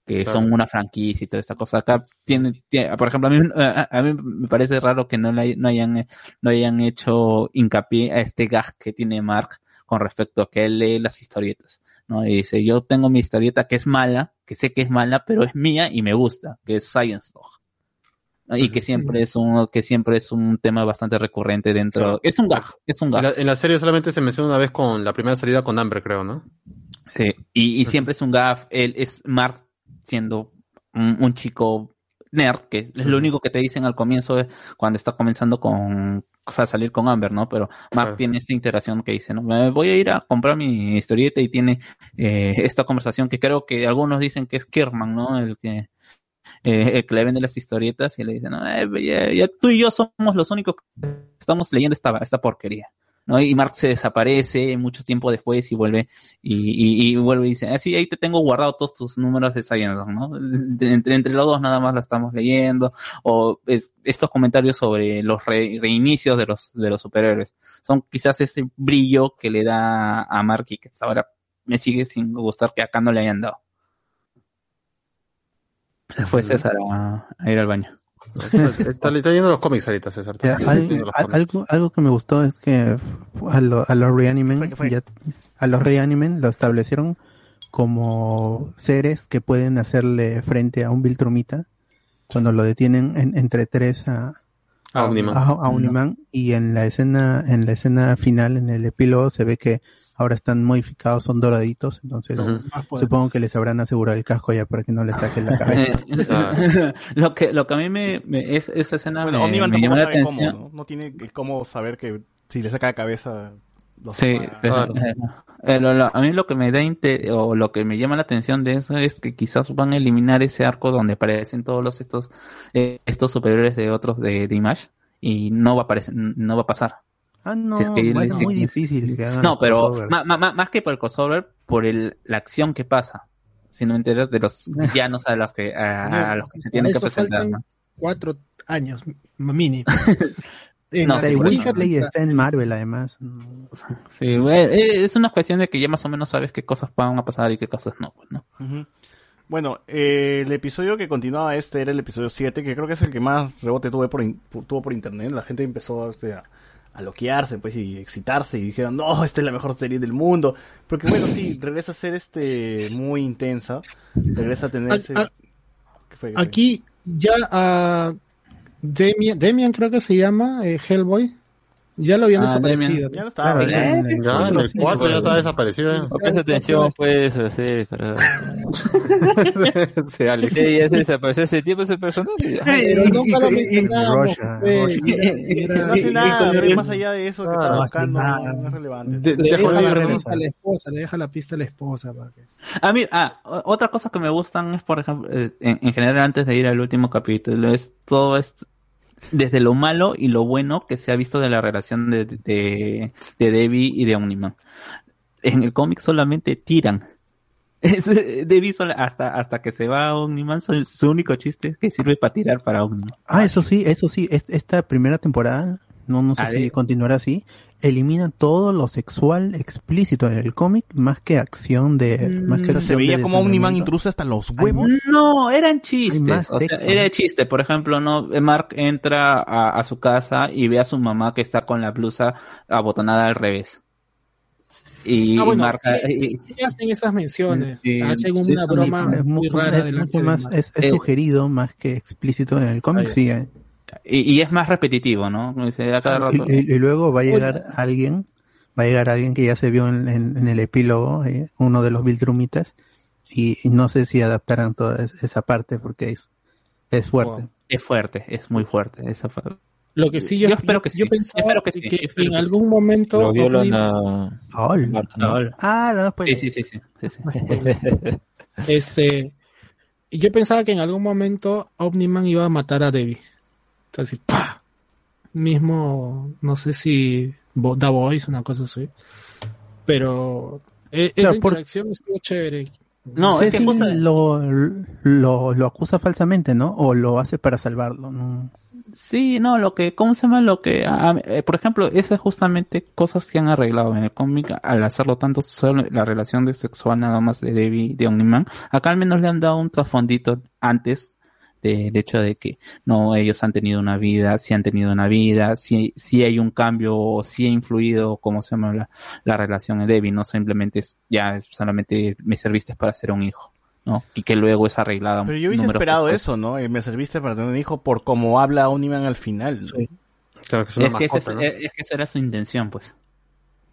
que
Claro.
son una franquicia y toda esta cosa. Acá tiene, tiene- por ejemplo, a mí, a, a mí me parece raro que no, le, no hayan, no hayan hecho hincapié a este gag que tiene Mark con respecto a que él lee las historietas. ¿No? Y dice, yo tengo mi historieta que es mala, que sé que es mala, pero es mía y me gusta, que es Science Dog. ¿no? Y que siempre es un, que siempre es un tema bastante recurrente dentro.
Claro.
Es un gag, es un
En
gag.
la, en la serie solamente se menciona una vez con la primera salida con Amber, creo, ¿no?
Sí, y, y siempre es un gaff, él es Mark siendo un, un chico nerd, que es lo único que te dicen al comienzo es cuando está comenzando con, o sea, salir con Amber, ¿no? Pero Mark tiene esta interacción que dice, ¿no? Me voy a ir a comprar mi historieta y tiene eh, esta conversación que creo que algunos dicen que es Kirman, ¿no? El que, eh, el que le vende las historietas y le dicen, no, eh, ya, ya tú y yo somos los únicos que estamos leyendo esta, esta porquería. ¿No? Y Mark se desaparece mucho tiempo después y vuelve y, y, y vuelve y dice, ah, sí, ahí te tengo guardado todos tus números de Science, ¿no? Entre, entre los dos nada más la estamos leyendo, o es- estos comentarios sobre los re- reinicios de los, de los superhéroes. Son quizás ese brillo que le da a Mark y que hasta ahora me sigue sin gustar que acá no le hayan dado. Fue César a, a ir al baño. *laughs*
Está, está leyendo los cómics ahorita, César.
Ya, al- al- algo, algo que me gustó es que a, lo- a los reanimen, a los reanimen lo establecieron como seres que pueden hacerle frente a un Viltrumita cuando lo detienen en- entre tres a,
Omniman.
a, a Omniman y en la escena en la escena final en el epílogo se ve que ahora están modificados son doraditos entonces supongo que les habrán asegurado el casco ya para que no le saquen la cabeza. *laughs* *laughs*
Lo que lo que a mí me, me- es esa escena
Bueno,
me, me llamó la
sabe
atención.
cómo, ¿no? No tiene cómo saber que si le saca la cabeza... lo
Sí, pero, eh, eh, lo- lo- a mí lo que me da o lo que me llama la atención de eso es que quizás van a eliminar ese arco donde aparecen todos los estos eh, estos superiores de otros de, de Image y no va a aparecer, no va a pasar.
Ah no
Si es que-
bueno,
si-
muy difícil que hagan
No, pero ma- ma- más que por el crossover, por el, la acción que pasa. simplemente eres de los *laughs* villanos a los que, a, a los que se tienen que presentar. ¿no?
cuatro años, mini. *laughs* En
No,
segunda
Witchblade
está-
en Marvel, además. *laughs*
Sí, güey, eh, es una cuestión de que ya más o menos sabes qué cosas van a pasar y qué cosas no, pues, ¿no?
Bueno, eh, el episodio que continuaba este era el episodio 7, que creo que es el que más rebote tuve por in- por- tuvo por internet. La gente empezó este, a, a loquearse pues, y excitarse y dijeron, no, esta es la mejor serie del mundo. Porque bueno, sí, *clears throat* regresa a ser este muy intensa. Regresa a tener
A-
ese...
a-
¿Qué fue? ¿Qué fue?
Aquí ya a Demian, Demian creo que se llama, eh, Hellboy, ya lo habían
Ah,
desaparecido.
Ya no estaba.
Claro,
ya.
en el
Ya, en el
sí,
4 ya
fue-
está desaparecido. ¿eh?
No presta atención, pues, *laughs* sí, carajo.
Sí, Alex.
Sí, ya se desapareció ese tiempo ese personaje.
Pero nunca lo mencionamos, pues, *laughs*
No hace nada, pero más allá de eso que
Ah,
estaba
hace
buscando,
nada.
no es relevante.
Le deja
de
la
regresar.
pista a la esposa, le deja la pista a la esposa. para que-
A mí, ah, otra cosa que me gustan es, por ejemplo, eh, en, en general antes de ir al último capítulo, es todo esto, desde lo malo y lo bueno que se ha visto de la relación de, de, de Debbie y de Omniman. En el cómic solamente tiran. *laughs* Es, Debbie hasta, hasta que se va Omniman, su, su único chiste es que sirve para tirar para Omniman.
Ah, eso sí, eso sí, es- esta primera temporada, no, no sé
A
si
ver.
continuará así, elimina todo lo sexual explícito del cómic, más que acción de... Más que
O sea, se veía
de
como Omniman
desenvolvimiento.
introduce hasta los huevos.
No, eran chistes. O sea, era chiste. Por ejemplo, no, Mark entra a, a su casa y ve a su mamá que está con la blusa abotonada al revés. Y
Ah, bueno,
Mark
sí, sí, sí hacen esas menciones,
Sí,
hacen una broma
Es
muy
mucho,
rara
es mucho más, es, es
Eh,
sugerido más que explícito en el cómic, sí. eh.
Y, y es más repetitivo, ¿no? A cada
Y,
rato.
y- y luego va a llegar alguien, va a llegar alguien que ya se vio en, en- en el epílogo, eh, uno de los Viltrumitas, y, y no sé si adaptarán toda es- esa parte porque es, es fuerte.
Es fuerte, es muy fuerte. Esa fue-
Lo que sí, yo,
Yo espero que
yo
sí,
pensaba
espero que sí,
que,
yo espero
en
que
algún momento
Lo.
Ah, no, pues.
Sí, sí, sí, sí, sí, sí. *laughs*
este, yo pensaba que en algún momento Omniman iba a matar a Debbie. Entonces, ¡pah! Mismo, no sé si Da Voice, una cosa así. Pero eh,
Claro,
esa
por-
interacción estuvo chévere.
No, es que justo-
lo, lo, lo acusa falsamente, ¿no? O lo hace para salvarlo, ¿no?
Sí, no, lo que, ¿cómo se llama? Lo que, a- a- eh, por ejemplo, esas justamente cosas que han arreglado en el cómic al hacerlo tanto solo la relación de sexual nada más de Debbie y de Omniman. Acá al menos le han dado un trasfondito antes del hecho de que no, ellos han tenido una vida, sí han tenido una vida, sí, sí hay un cambio, o sí ha influido, ¿cómo se llama? La, la relación de Debbie, no simplemente es, ya solamente me serviste para ser un hijo, ¿no? Y que luego es arreglada.
Pero yo hubiese esperado eso, ¿no? Eh, me serviste para tener un hijo por cómo habla Omniman al final. ¿no?
Claro, que es una
Es que, esa,
mascota, ¿no?
es, es que esa era su intención, pues.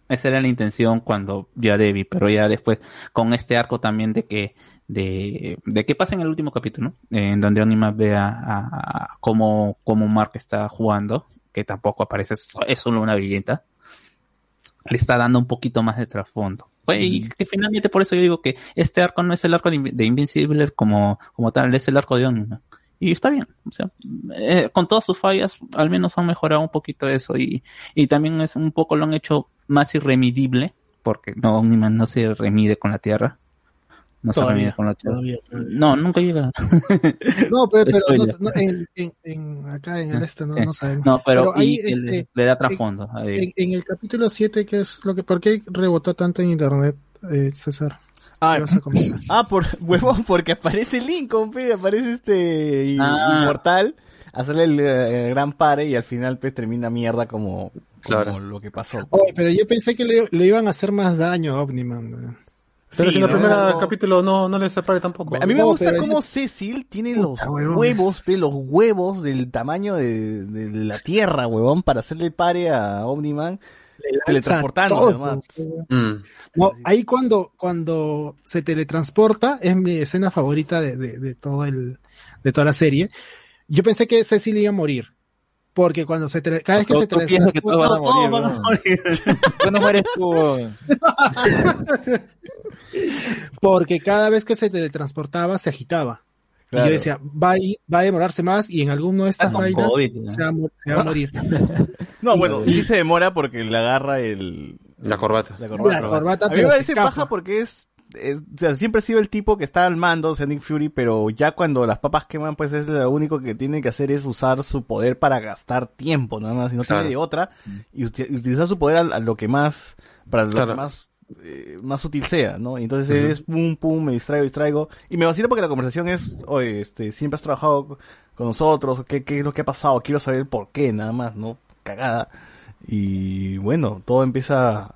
Esa era la intención cuando vio a Debbie, pero ya después, con este arco también de que, de, de que pasa en el último capítulo, ¿no? en donde Onima ve a, a- a cómo, cómo Mark está jugando, que tampoco aparece, es solo una villeta, le está dando un poquito más de trasfondo. Pues, y que finalmente por eso yo digo que este arco no es el arco de Invincible como, como tal, es el arco de Onima. Y está bien, o sea, eh, con todas sus fallas, al menos han mejorado un poquito eso y, y también es un poco lo han hecho más irremedible, porque no, Omniman no se remide con la Tierra. No se
Todavía,
con la Tierra.
todavía, todavía.
No, nunca llega. *laughs*
No, *laughs* pero, pero no- en, en- en- acá en el este no,
Sí.
no sabemos.
No, pero,
ahí,
y que le,
este,
le da trasfondo.
en, en el capítulo 7, que es lo que, ¿por qué rebotó tanto en internet, eh, César?
Ah, *laughs* ah, por huevón, porque aparece Lincoln, pe, aparece este
Ah.
inmortal, hacerle el eh, gran pare y al final pues termina mierda como, como
Claro.
lo que pasó.
Oye, pero yo pensé que le, le iban a hacer más daño a Omniman.
Pero
Sí,
si en el
¿no?
primer
No.
capítulo no, no le separe tampoco.
A mí me
No,
gusta cómo
yo-
Cecil tiene
Puta,
los huevos, pe, los huevos del tamaño de, de la Tierra, huevón, para hacerle pare a Omniman, nomás.
weón.
Mm.
No, ahí cuando, cuando se teletransporta, es mi escena favorita de, de, de todo el, de toda la serie. Yo pensé que Cecil iba a morir. Porque cuando se tele- cada vez que se
tú piensas que todos van a
teletransporta,
morir,
van a
weón.
morir.
Tú no mueres tú. weón. *laughs*
porque cada vez que se teletransportaba se agitaba. Y yo decía, va a, ir- va a demorarse más y en alguno de estas
Con
vainas
COVID, ¿no?
se va, a mo- se va a morir. *laughs*
No, bueno, sí se demora porque le agarra el...
La corbata.
La corbata.
La corbata,
a mí me parece paja porque es es- o sea, siempre ha sido el tipo que está al mando, o sea, Nick Fury, pero ya cuando las papas queman, pues es lo único que tiene que hacer es usar su poder para gastar tiempo, nada más, y no
Claro.
tiene de otra, y uti- y utilizar su poder a, a lo que más, para lo
Claro.
que más, eh, más útil sea, ¿no? Y entonces es pum, pum, me distraigo, distraigo, y me vacila porque la conversación es, oye, este, siempre has trabajado con nosotros, ¿qué, qué es lo que ha pasado? Quiero saber el por qué, nada más, ¿no? Cagada. Y bueno, todo empieza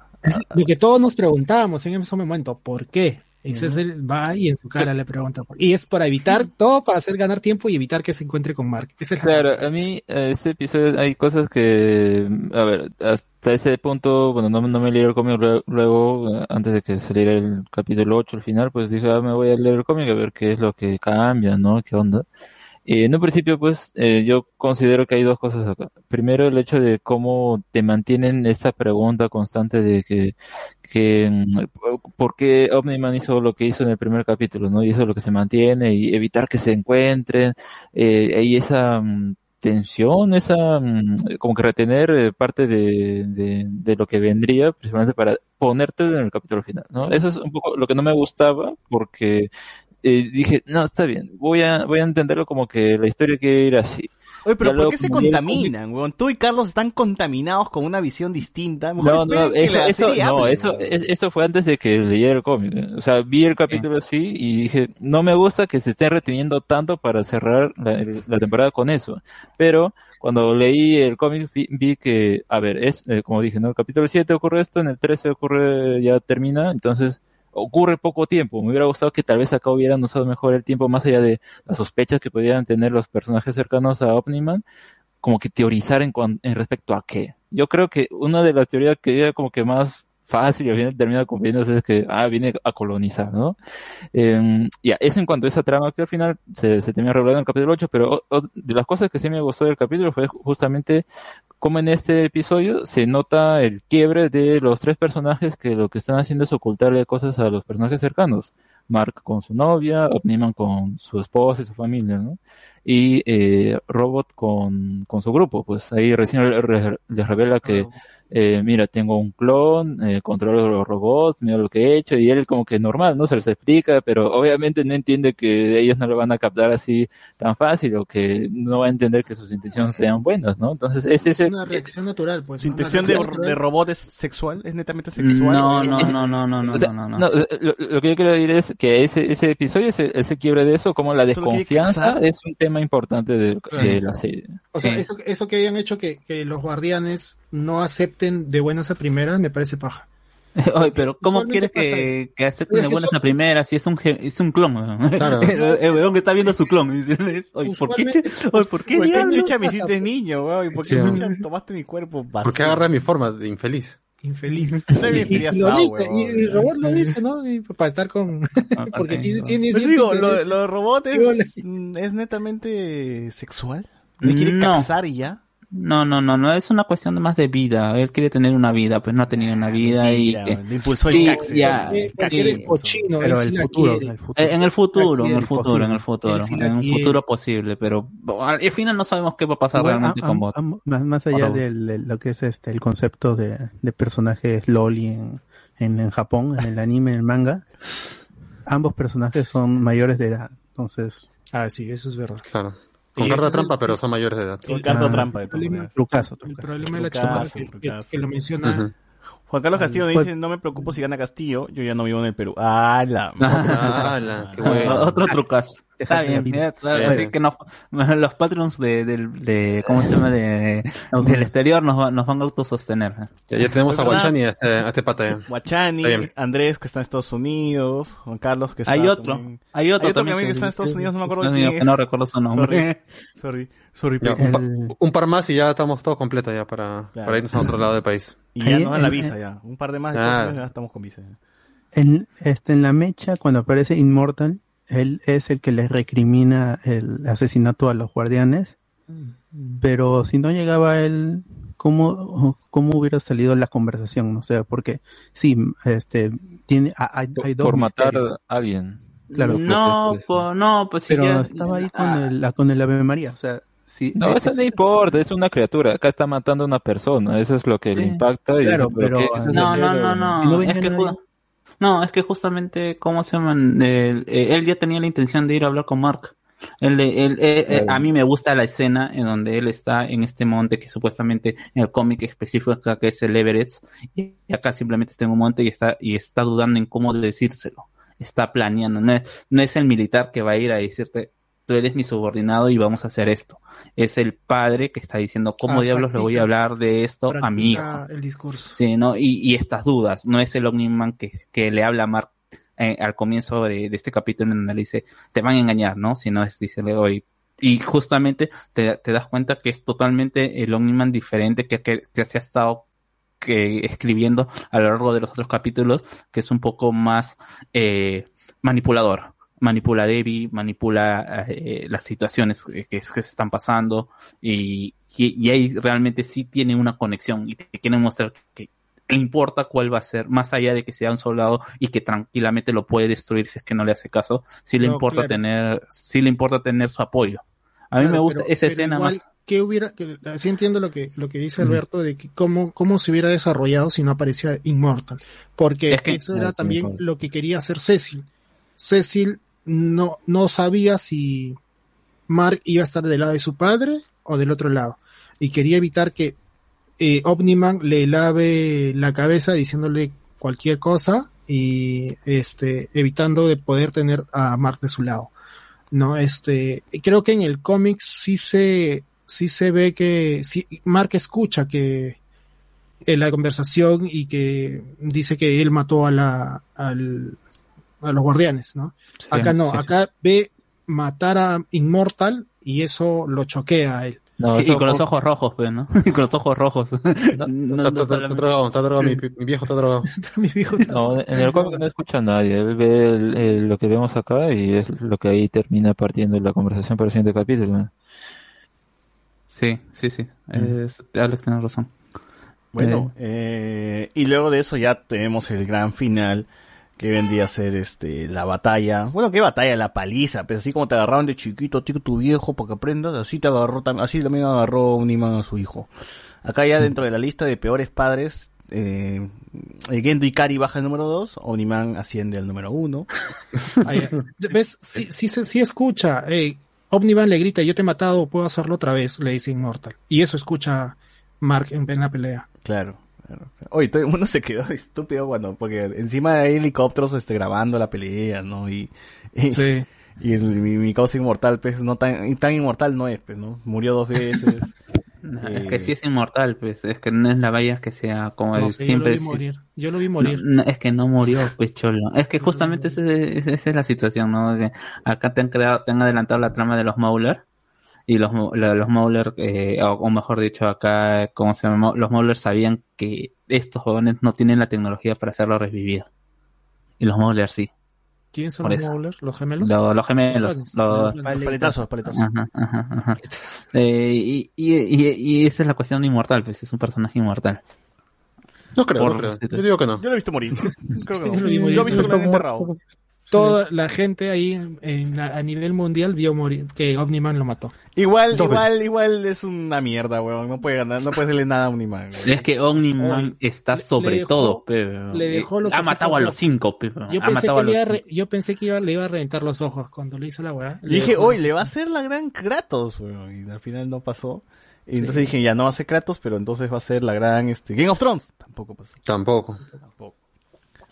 Lo que todos nos preguntábamos en ese momento, ¿por qué? Es el, va y en su cara le pregunta. Y es para evitar, *laughs* todo para hacer ganar tiempo y evitar que se encuentre con Mark. Es
Claro, a mí eh, este episodio hay cosas que, a ver, hasta ese punto, bueno, no, no me leí el cómic lue- luego, eh, antes de que saliera el capítulo 8 al final, pues dije, ah, me voy a leer el cómic a ver qué es lo que cambia, ¿no? ¿Qué onda? Y en un principio, pues, eh, yo considero que hay dos cosas acá. Primero, el hecho de cómo te mantienen esta pregunta constante de que, que, mm, ¿por qué Omniman hizo lo que hizo en el primer capítulo, ¿no? Y eso es lo que se mantiene, y evitar que se encuentren, eh, y esa mm, tensión, esa, mm, como que retener eh, parte de, de, de lo que vendría, principalmente para ponerte en el capítulo final, ¿no? Eso es un poco lo que no me gustaba, porque eh, dije, no, está bien, voy a, voy a entenderlo como que la historia quiere ir así.
Oye, pero
Ya
¿por qué se contaminan, weón? Tú y Carlos están contaminados con una visión distinta. Mejor
No, no, eso, eso, no,
hable,
eso, es- eso fue antes de que leyera el cómic. ¿eh? O sea, vi el capítulo así y dije, no me gusta que se estén reteniendo tanto para cerrar la temporada con eso. Pero cuando leí el cómic vi, vi que, a ver, es, eh, como dije, ¿no? El capítulo 7 ocurre esto, en el 13 ocurre, ya termina, entonces ocurre poco tiempo. Me hubiera gustado que tal vez acá hubieran usado mejor el tiempo, más allá de las sospechas que podían tener los personajes cercanos a Omniman, como que teorizar en, en respecto a qué. Yo creo que una de las teorías que era como que más fácil al final termina conveniéndose es que, ah, viene a colonizar, ¿no? Eh, ya, eso en cuanto a esa trama que al final se, se termina revelando en el capítulo 8, pero de las cosas que sí me gustó del capítulo fue justamente como en este episodio se nota el quiebre de los tres personajes que lo que están haciendo es ocultarle cosas a los personajes cercanos. Mark con su novia, Omniman con su esposa y su familia, ¿no? Y eh, Robot con, con su grupo, pues ahí recién le- re- les revela que, eh, mira, tengo un clon, eh, controlo los robots, mira lo que he hecho, y él como que normal, ¿no? Se los explica, pero obviamente no entiende que ellos no lo van a captar así tan fácil, o que no va a entender que sus intenciones sean buenas, ¿no? Entonces es
Es
ese...
una reacción natural, pues.
¿Su intención de, de robot es sexual? ¿Es netamente sexual?
No, no, no, no, no, no, *laughs*
O sea,
no, no.
no, lo, lo que yo quiero decir es que ese, ese episodio, ese, ese quiebre de eso, como la desconfianza, es un tema importante de, de la serie.
O sea,
Sí.
eso, eso que hayan hecho que, que los guardianes no acepten de buenas a primeras me parece paja. *laughs*
Oye, pero ¿cómo quieres que, que acepten de buenas a primeras si es un, es un clon? *laughs*
Claro.
el, el weón que está viendo su clon. Oye, ¿por qué? Oye, *laughs* ¿por qué
¿Por qué chucha me hiciste niño, weón? ¿Y por qué
Sí.
chucha tomaste mi cuerpo vacío?
¿Por qué agarra mi forma de infeliz?
Infeliz. Y, lo dice, y el robot lo dice, ¿no? Y para estar con...
Ah,
porque
sí,
tiene, tiene
Pues digo, lo, lo de robot es, mm, es netamente sexual. ¿Le quiere
No.
cazar y ya?
No, no, no, no, es una cuestión más de vida. Él quiere tener una vida, pues no ha tenido una vida y...
Mentira,
que-
le impulsó
Sí,
el caxe.
ya,
Eh,
El caxe.
eres cochino,
Pero el futuro,
quiere.
el futuro.
Eh, En el futuro, en el futuro, en el futuro, en el futuro posible, pero al final no sabemos qué va a pasar
Bueno,
realmente con Bot.
más, más allá de lo que es este el concepto de, de personajes loli en, en, en Japón, en el anime, en el manga, ambos personajes son mayores de edad. Entonces,
Ah, sí, eso es verdad.
Claro. Con carta
es
trampa,
el-
pero son mayores de edad.
Con carta
Ah,
trampa de
el
todas maneras.
trucazo,
El
trucazo.
problema de la chomara que, que,
trucazo.
que lo menciona.
Juan Carlos Castillo
Pues-
dice, no me preocupo si gana Castillo, yo ya no vivo en el Perú. ¡Ah, la *laughs*
¡Hala! ¡Qué *laughs* bueno!
Otro trucazo. Está bien, ya, claro, así que nos, los patrons de, del de, ¿cómo se llama? De, del exterior nos, nos van a autosostener.
Ya, ya tenemos a. Guachani, a este, a este pata.
Guachani. Andrés que está en Estados Unidos, Juan Carlos que está
Hay otro,
también-
hay otro
Hay otro
también
que está en Estados Unidos, no me acuerdo quién
que
es.
no recuerdo su nombre.
Sorry, sorry,
Ya, un, pa-
El-
un par más y ya estamos todos completos ya para,
Claro.
para irnos a otro lado del país. *laughs*
Y ya nos dan la visa ya. Un par de más de
Ah.
Unidos, ya estamos con visa.
En, este, en la mecha, cuando aparece Immortal, él es el que le recrimina el asesinato a los guardianes. Pero si no llegaba él, ¿cómo, cómo hubiera salido la conversación? O sea, porque sí, este, tiene, hay, hay dos
Por matar
misterios,
a alguien.
Claro.
no,
Pues,
pues, no, pues
pero
ya-
estaba ahí con
ah,
el, la, con el Ave María. O sea, sí,
No,
eh,
eso
es-
no importa, es una criatura. Acá está matando a una persona, eso es lo que le
Sí.
impacta. Y
Claro, pero-
¿qué- qué estás
No, no, no, no.
Si no
es que
nadie-
No, es que justamente, ¿cómo se llaman? Él, eh, él ya tenía la intención de ir a hablar con Mark. Él, él- él- eh, a mí me gusta la escena en donde él está en este monte que supuestamente en el cómic específico acá que es el Everett y acá simplemente está en un monte y está y está dudando en cómo decírselo. Está planeando. No es, no es el militar que va a ir a decirte tú eres mi subordinado y vamos a hacer esto. Es el padre que está diciendo cómo
Ah,
diablos le voy a hablar de esto a mi hijo.
El discurso.
Sí, ¿no? Y, y estas dudas, no es el Omniman que, que le habla a Mark eh, al comienzo de, de este capítulo en donde le dice, te van a engañar, ¿no? Si no es, dice hoy. Y justamente te, te das cuenta que es totalmente el Omniman diferente que, que, que se ha estado que, escribiendo a lo largo de los otros capítulos, que es un poco más eh, manipulador. Manipula a Debbie, manipula eh, las situaciones que, que se están pasando y, ahí realmente sí tiene una conexión y te quieren mostrar que le importa cuál va a ser, más allá de que sea un soldado y que tranquilamente lo puede destruir si es que no le hace caso, sí le
No,
importa
claro.
tener, sí le importa tener su apoyo. A mí
Claro,
me gusta
pero-
esa
pero
escena
igual,
más.
¿qué hubiera, que, sí entiendo lo que, lo que dice. Alberto de que cómo, cómo se hubiera desarrollado si no aparecía Immortal. Porque
Es que-
eso era también
mejor.
lo que quería hacer Cecil. Cecil no, no sabía si Mark iba a estar del lado de su padre o del otro lado. Y quería evitar que eh, Omniman le lave la cabeza diciéndole cualquier cosa y este evitando de poder tener a Mark de su lado. No, este, creo que en el cómic sí se, sí se ve que, sí, Mark escucha que en la conversación y que dice que él mató a la, al, a los guardianes, ¿no?
Sí,
acá no,
sí, sí.
acá ve matar a Inmortal y eso lo choquea a él.
No,
y con los ojos rojos, pues, ¿no? *laughs* Y con los ojos rojos. No,
Está,
no
está- está- está
solamente-
drogado, está drogado, mi, mi viejo está drogado. *laughs*
Mi viejo
No, en el cómic no escucha a nadie. Él ve el- el- lo que vemos acá y es lo que ahí termina partiendo la conversación para el siguiente capítulo. ¿no?
Sí, sí, sí. Es- Alex tiene razón.
Bueno, eh, y luego de eso ya tenemos el gran final que vendría a ser este la batalla. Bueno, qué batalla, la paliza, pues así como te agarraron de chiquito, tío, tu viejo para que aprendas, así te agarró así también agarró un imán a su hijo. Acá ya dentro de la lista de peores padres, eh, Gendo Ikari baja el número 2, Oniman asciende al número 1. *laughs*
Ahí, ¿Ves? Sí, sí, sí escucha. Hey, Omniman le grita, yo te he matado, puedo hacerlo otra vez, le dice Immortal. Y eso escucha Mark en, en la pelea.
Claro. Oye, todo el mundo se quedó *laughs* estúpido cuando, porque encima hay helicópteros este, grabando la pelea, ¿no? Y, y,
Sí. *laughs*
y el- mi, mi causa inmortal, pues, no tan, tan inmortal no es, pues, ¿no? Murió dos veces. *laughs*
Es que sí es inmortal, pues. Es que no es la valla que sea como
No
el-
sé,
siempre
yo lo vi
es-
morir. Yo lo vi morir.
No, no, es que no murió, pues cholo. Es que justamente esa es, esa es la situación, ¿no? Que acá te han creado, te han adelantado la trama de los Mauler. Y los, los Mauler, eh, o, o mejor dicho, acá, ¿cómo se llama? Los Mauler sabían que estos jóvenes no tienen la tecnología para hacerlo revivir. Y los Mauler sí.
¿Quién son
por
los
eso.
Maulers? ¿Los gemelos?
Lo- los gemelos.
Los
los-
Paletazos, paletazos.
Ajá, ajá, ajá. Eh, y, y, y, y esa es la cuestión de inmortal, pues es un personaje inmortal.
No creo,
Por-
no creo. Yo digo que no.
Yo lo he visto morir. *laughs* Creo que no.
Yo lo
he visto que lo han
Como-
enterrado.
Toda la gente ahí en- a nivel mundial vio morir, que Omniman lo mató.
Igual,
Doble.
igual, igual es una mierda, weón. No puede ganar, no puede hacerle nada a Uniman.
Es que Omniman está sobre
le dejó-
todo, pe.
le dejó los
ha matado a los cinco, pe.
Yo pensé, que
a
le iba a
los
re- yo pensé que iba, le iba a reventar los ojos cuando le hizo la weá.
Y dije, hoy le va a hacer la gran Kratos, weón. Y al final no pasó. Y
Sí.
entonces dije, ya no va a ser Kratos, pero entonces va a ser la gran, este, Game of Thrones. Tampoco pasó.
Tampoco.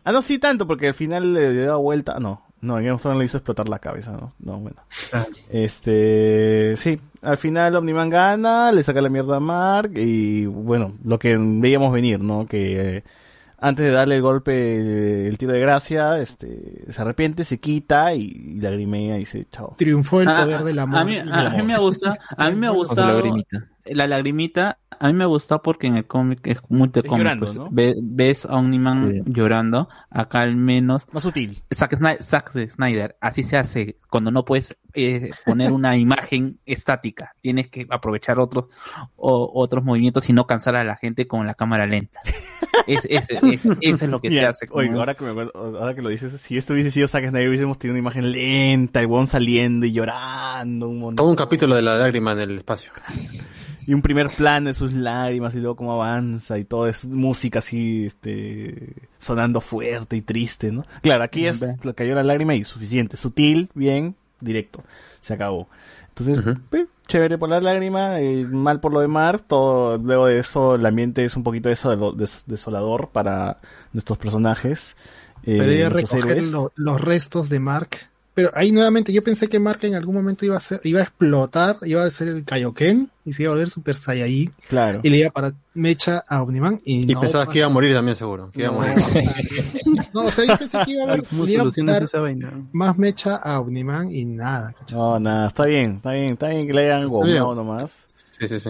Ah, no, sí tanto, porque al final le dio vuelta. No, no, en Game of Thrones le hizo explotar la cabeza, ¿no? No, bueno. Este, sí, al final Omniman gana, le saca la mierda a Mark y bueno, lo que veíamos venir, ¿no? Que eh, antes de darle el golpe, el, el tiro de gracia, este, se arrepiente, se quita y, y lagrimea y dice, chao.
Triunfó el
Ah,
poder del amor.
A mí, a, a me gusta, a mí me ha gustado
lagrimita.
la lagrimita, a mí me gustado porque en el cómic es muy de
Es
cómic,
llorando,
pues,
¿no?
ve- ves a Omniman
Sí.
llorando, acá al menos
Más sutil.
Zack, Sny- Zack Snyder, así se hace cuando no puedes eh, poner una *laughs* imagen estática, tienes que aprovechar otros o, otros movimientos y no cansar a la gente con la cámara lenta. Es, es- *laughs* es- eso es lo que se hace.
Oye,
como-
ahora que, me acuerdo- ahora que lo dices, si esto hubiese sido Zack Snyder, hubiésemos tenido una imagen lenta, el weón saliendo y llorando un montón.
Todo un capítulo de la lágrima en el espacio. *laughs*
y un primer plano de sus lágrimas y luego cómo avanza y todo es música así, este, sonando fuerte y triste, ¿no? Claro, aquí es, le cayó la lágrima y suficiente, sutil, bien, directo, se acabó. Entonces, pues, chévere por la lágrima, eh, mal por lo de Mar, todo, luego de eso el ambiente es un poquito desolo- des- desolador para nuestros personajes. eh,
Pero ella recoger
héroes.
lo- los restos de Mark. Pero ahí nuevamente yo pensé que Mark en algún momento iba a ser, iba a explotar, iba a ser el Kaioken y se iba a volver Super Saiyajin
Claro.
y le iba para mecha a Omniman y,
Y
no
pensabas que iba a morir también, seguro. Que iba a
No,
morir.
No, o sea, yo pensé que iba a haber *laughs*
¿Cómo
le iba a
esa vaina?
más mecha a Omniman y nada. ¿cachas?
No, nada, está bien, está bien, está bien que le hayan
bien.
nomás.
Sí, sí, sí.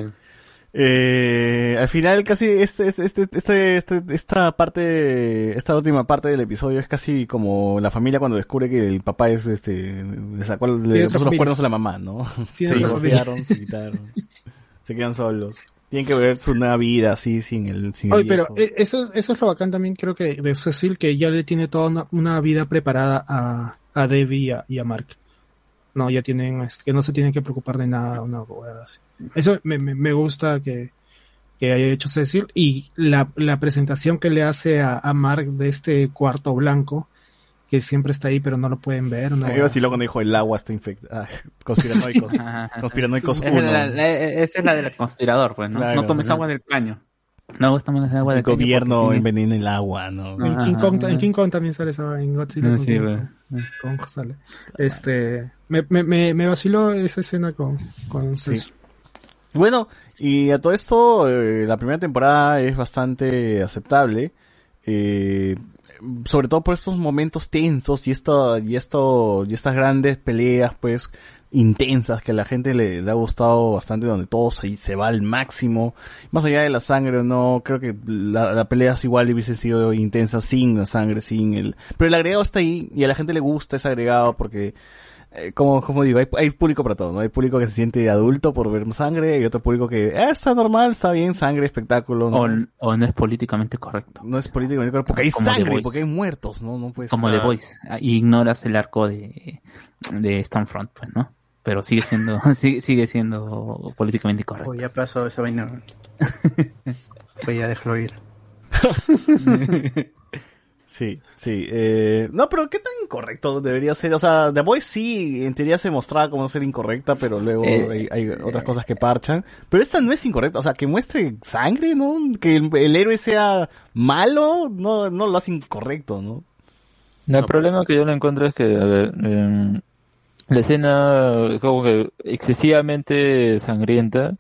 Eh, al final casi este, este, este, este, este- esta parte, esta última parte del episodio es casi como la familia cuando descubre que el papá es este, le sacó, le puso los cuernos a la mamá, ¿no? Se divorciaron, se quitaron, se quedan solos. Tienen que ver su nueva vida así sin el, sin el
Oye, pero eh, eso, eso es lo bacán también, creo que de Cecil, que ya le tiene toda una, una vida preparada a, a Debbie y a, y a Mark. No, ya tienen, que no se tienen que preocupar de nada, una huevada así. Eso me, me, me gusta que, que haya hecho Cecil y la, la presentación que le hace a, a Mark de este cuarto blanco, que siempre está ahí pero no lo pueden ver. huevada
vaciló cuando dijo el agua está infectada. Ah, conspiranoicos. *laughs* conspiranoicos
Es
1.
la- la- esa es la del conspirador, pues, ¿no?
Claro,
no tomes
¿no?
agua del caño. No gusta más agua
El
del caño.
gobierno envenena el agua, ¿no?
En King, Kong, en King Kong también sale esa en Godzilla.
Ah,
con
sí,
King
güey.
Kong sale. Este, me, me, me, me vaciló esa escena con, con Cecil.
Bueno, y a todo esto, eh, la primera temporada es bastante aceptable. eh, sobre todo por estos momentos tensos y esto, y esto, y estas grandes peleas, pues, intensas que a la gente le, le ha gustado bastante, donde todo se, se va al máximo. Más allá de la sangre o no, creo que la, la pelea es igual hubiese sido intensa sin la sangre, sin el, pero el agregado está ahí y a la gente le gusta ese agregado porque, eh, como, como digo, hay, hay público para todo, ¿no? Hay público que se siente adulto por ver sangre y otro público que, eh, está normal, está bien, sangre, espectáculo, ¿no?
O, o no es políticamente correcto.
No es políticamente correcto porque hay
Como
sangre, porque hay muertos, ¿no? No puedes
Como The Voice. Ah, Ignoras el arco de, de Stormfront, pues, ¿no? Pero sigue siendo, *laughs* sigue, sigue siendo políticamente correcto.
Oh, ya pasó esa vaina. *laughs* pues ya déjalo ir. *laughs*
Sí, sí. Eh, no, pero ¿qué tan incorrecto debería ser? O sea, The Voice sí, en teoría se mostraba como ser incorrecta, pero luego
Eh,
hay, hay otras cosas que parchan. Pero esta no es incorrecta, o sea, que muestre sangre, ¿no? Que el, el héroe sea malo, no, no lo hace incorrecto, ¿no?
No, el problema que yo le encuentro es que, a ver, em, la escena como que excesivamente sangrienta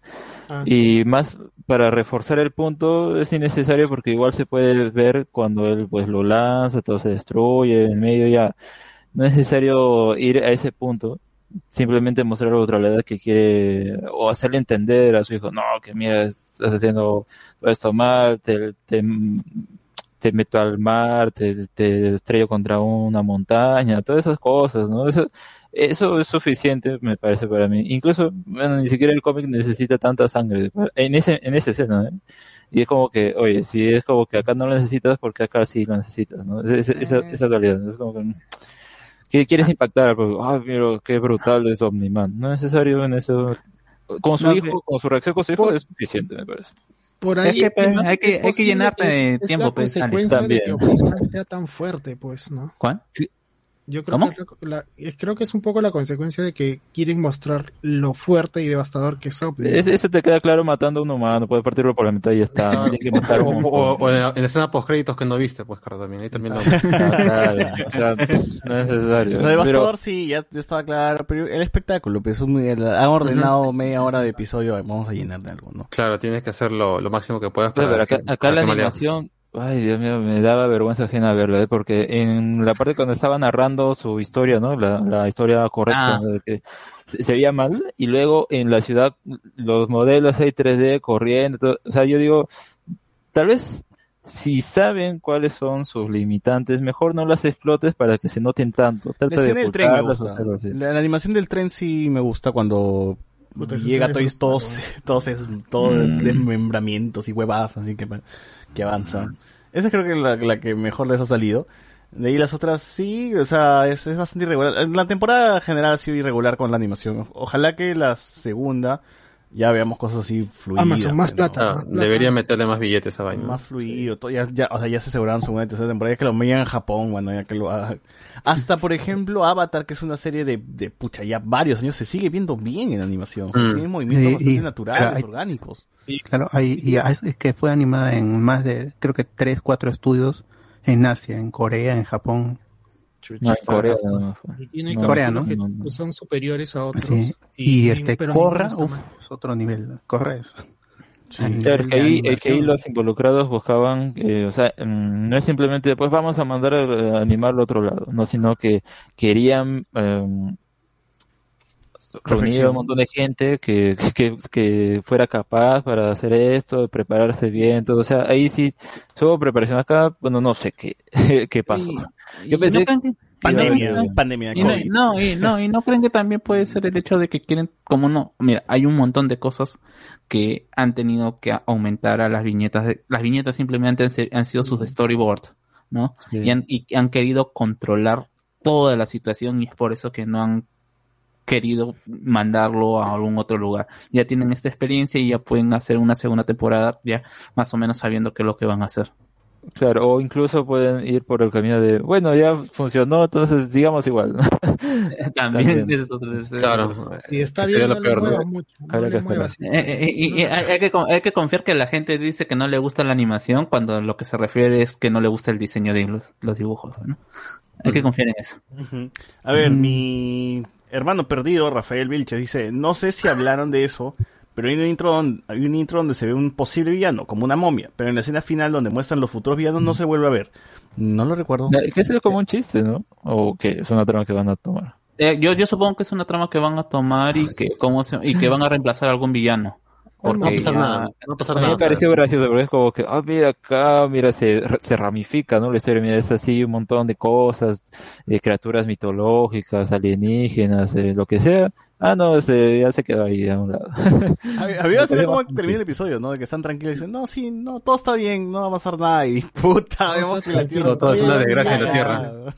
Ah,
y más para reforzar el punto es innecesario porque igual se puede ver cuando él pues lo lanza, todo se destruye, en medio ya no es necesario ir a ese punto, simplemente mostrar a otra edad que quiere o hacerle entender a su hijo, no, que mira, estás haciendo esto mal, te, te, te meto al mar, te, te estrello contra una montaña, todas esas cosas, ¿no? Eso, eso es suficiente, me parece para mí. Incluso, bueno, ni siquiera el cómic necesita tanta sangre en ese, en esa escena, ¿eh? Y es como que, oye, si es como que acá no lo necesitas, porque acá sí lo necesitas, ¿no? Es- es- esa, esa dualidad, es como que, que quieres impactar, ah, pero qué brutal es Omniman. No es necesario en eso. Con su
No,
hijo, con su reacción con su hijo es suficiente, me parece.
Por
Es
ahí
que, pues, hay que- hay que llenarte
es-
tiempo,
la
pues, Alex.
consecuencia de que sea tan fuerte, pues, ¿no?
¿Cuál?
Yo creo
¿Cómo?
que, la- es- creo que es un poco la consecuencia de que quieren mostrar lo fuerte y devastador que es Omniman.
Es- eso te queda claro matando a un humano, puedes partirlo por la mitad y ya está. No tiene que matar a
O, en la en la escena post créditos que no viste, pues, Carlos, también. Ahí también lo...
Ah, *laughs* claro, o sea, pues, no es necesario.
Lo devastador
Pero-
sí, ya, ya estaba claro, pero el espectáculo, pues un- el- han ordenado media hora de episodio, vamos a llenar de algo, ¿no?
Claro, tienes que hacer lo, lo máximo que puedas
Pero,
para
acá,
que-
acá
para
la animación, ay Dios mío, me daba vergüenza ajena verla, ¿eh? porque en la parte cuando estaba narrando su historia, ¿no? La, la historia correcta,
Ah.
de que se, se veía mal, y luego en la ciudad los modelos ahí 3D corriendo, todo- o sea, yo digo, tal vez si saben cuáles son sus limitantes, mejor no las explotes para que se noten tanto.
La
Trata de
tren me gusta. la animación del tren sí me gusta cuando
Puta,
llega
es
todos, *laughs* todos, todos, es- todo
Mm.
desmembramientos y huevadas, así que, que avanzan. Esa creo que es la, la que mejor les ha salido. De ahí las otras sí, o sea, es, es bastante irregular. La temporada general ha sido irregular con la animación. Ojalá que la segunda ya veamos cosas así fluidas.
Amazon, más
pues,
plata,
¿no?
Ah, debería meterle más billetes a vaina.
Más fluido, todo, ya, ya, o sea, ya se aseguraron su tercera temporada, ya que lo vean en Japón, bueno, ya que lo hagan. Hasta, por ejemplo, Avatar, que es una serie de, de pucha, ya varios años, se sigue viendo bien en animación. O sea,
Mm.
Tiene movimientos
Y-
bastante
y-
naturales,
hay-
orgánicos.
Claro, hay, y es que fue animada en más de, creo que tres, cuatro estudios en Asia, en Corea, en Japón.
No, en Corea.
Y tiene
No,
Corea, ¿no?
que, que son superiores a otros.
Sí. Y, este,
pero
Corra,
mal.
es otro nivel. Corra es. nivel
Claro, que ahí, es que ahí los involucrados buscaban, eh, o sea, mm, no es simplemente después vamos a mandar a, a animarlo a otro lado, no, sino que querían em, reunir a un montón de gente que, *laughs* que, que fuera capaz para hacer esto, prepararse bien, todo, o sea, ahí sí, hubo preparación acá, bueno, no sé qué, *laughs* qué pasó.
Y-
Yo pensé
no que-
Pandemia,
no-
pandemia de
y no,
COVID.
no, y no, y no creen que también puede ser el hecho de que quieren, como no, mira, hay un montón de cosas que han tenido que aumentar a las viñetas, de- las viñetas simplemente han, sido sus storyboard, ¿no?
Sí.
Y, han, y han querido controlar toda la situación y es por eso que no han querido mandarlo a algún otro lugar. Ya tienen esta experiencia y ya pueden hacer una segunda temporada ya más o menos sabiendo qué es lo que van a hacer.
Claro, o incluso pueden ir por el camino de, bueno, ya funcionó, entonces sigamos igual. *laughs*
También, es otro- es
Claro.
Y está bien,
lo
no
peor,
le
¿no?
muevas mucho. No
Habrá
le
que
muevas.
Eh, y- y hay, hay que, hay que confiar que la gente dice que no le gusta la animación cuando lo que se refiere es que no le gusta el diseño de los, los dibujos, ¿no? Hay que confiar en eso.
A ver, mi hermano perdido, Rafael Vilches, dice, no sé si hablaron de eso, pero hay un intro donde, hay un intro donde se ve un posible villano, como una momia, pero en la escena final donde muestran los futuros villanos no se vuelve a ver. No lo recuerdo.
Es que es como un chiste, ¿no? O que es una trama que van a tomar.
Eh, yo, yo supongo que es una trama que van a tomar y que, ¿cómo se- y que van a reemplazar a algún villano.
No va a
Porque
pasar
ya-
nada. No va a pasar
A mí me
nada.
pareció gracioso, porque es como que, ah, mira acá, mira, se, se ramifica, ¿no? La historia, mira, es así un montón de cosas, eh, criaturas mitológicas, alienígenas, eh, lo que sea. Ah, no, ese, ya se quedó ahí a un lado.
A mí, a mí me hace
Me
cómo
parece
termina el episodio, ¿no? De que están tranquilos y dicen, no, sí, no, todo está bien, no va a pasar nada. Y *laughs* puta, vemos que la tierra
Todo es una desgracia en la
cagada.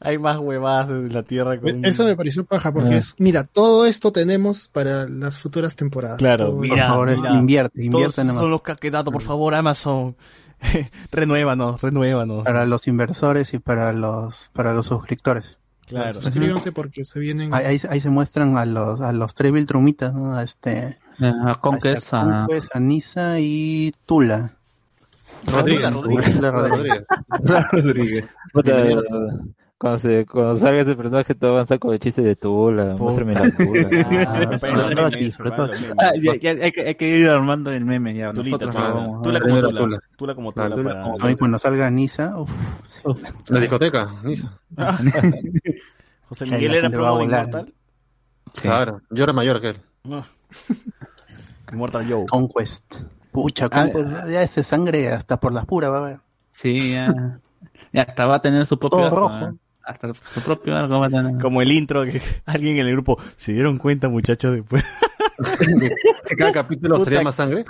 Hay más huevadas en la tierra con...
Eso me pareció paja, porque
Ah.
es, mira, todo esto tenemos para las futuras temporadas.
Claro,
Todo
mira,
Por favor,
mira,
invierte,
todos
invierte en
son
Amazon.
los que ha quedado, por favor, Amazon. *laughs* renuévanos, renuévanos.
Para los inversores y para los, para los suscriptores.
Claro.
Suscríbanse porque se vienen.
Ahí, ahí, ahí se muestran a los, a los tres Viltrumitas, ¿no? A este,
a Conquest,
este,
a-
Conquest, a Nisa y Tula.
Rodríguez,
Rodríguez.
Tula Rodríguez.
Rodríguez. *laughs*
Cuando, se, cuando salga ese personaje, todo avanza con el chiste de Tula, muéstrame la Tula. *laughs*
Ah.
Ah, ya- ya hay, que, ir armando el meme ya. Nosotros
Tula,
lo vamos a-
Tula como
Tula,
Tula. Como Tula.
Cuando salga Nisa, uff,
La discoteca, Nisa. *laughs*
José Miguel era
gente va a
pro de
volar.
Immortal.
Claro, yo era mayor que él. *laughs*
No. Immortal Joe.
Conquest. Pucha, Conquest, ya ese sangre hasta por las puras va a haber.
Sí, ya. Y hasta va a tener su propio
Todo rojo.
Hasta su propio arco va a tener.
Como el intro que *laughs* alguien en el grupo se dieron cuenta, muchachos, después. *laughs*
Que cada capítulo sería más sangre.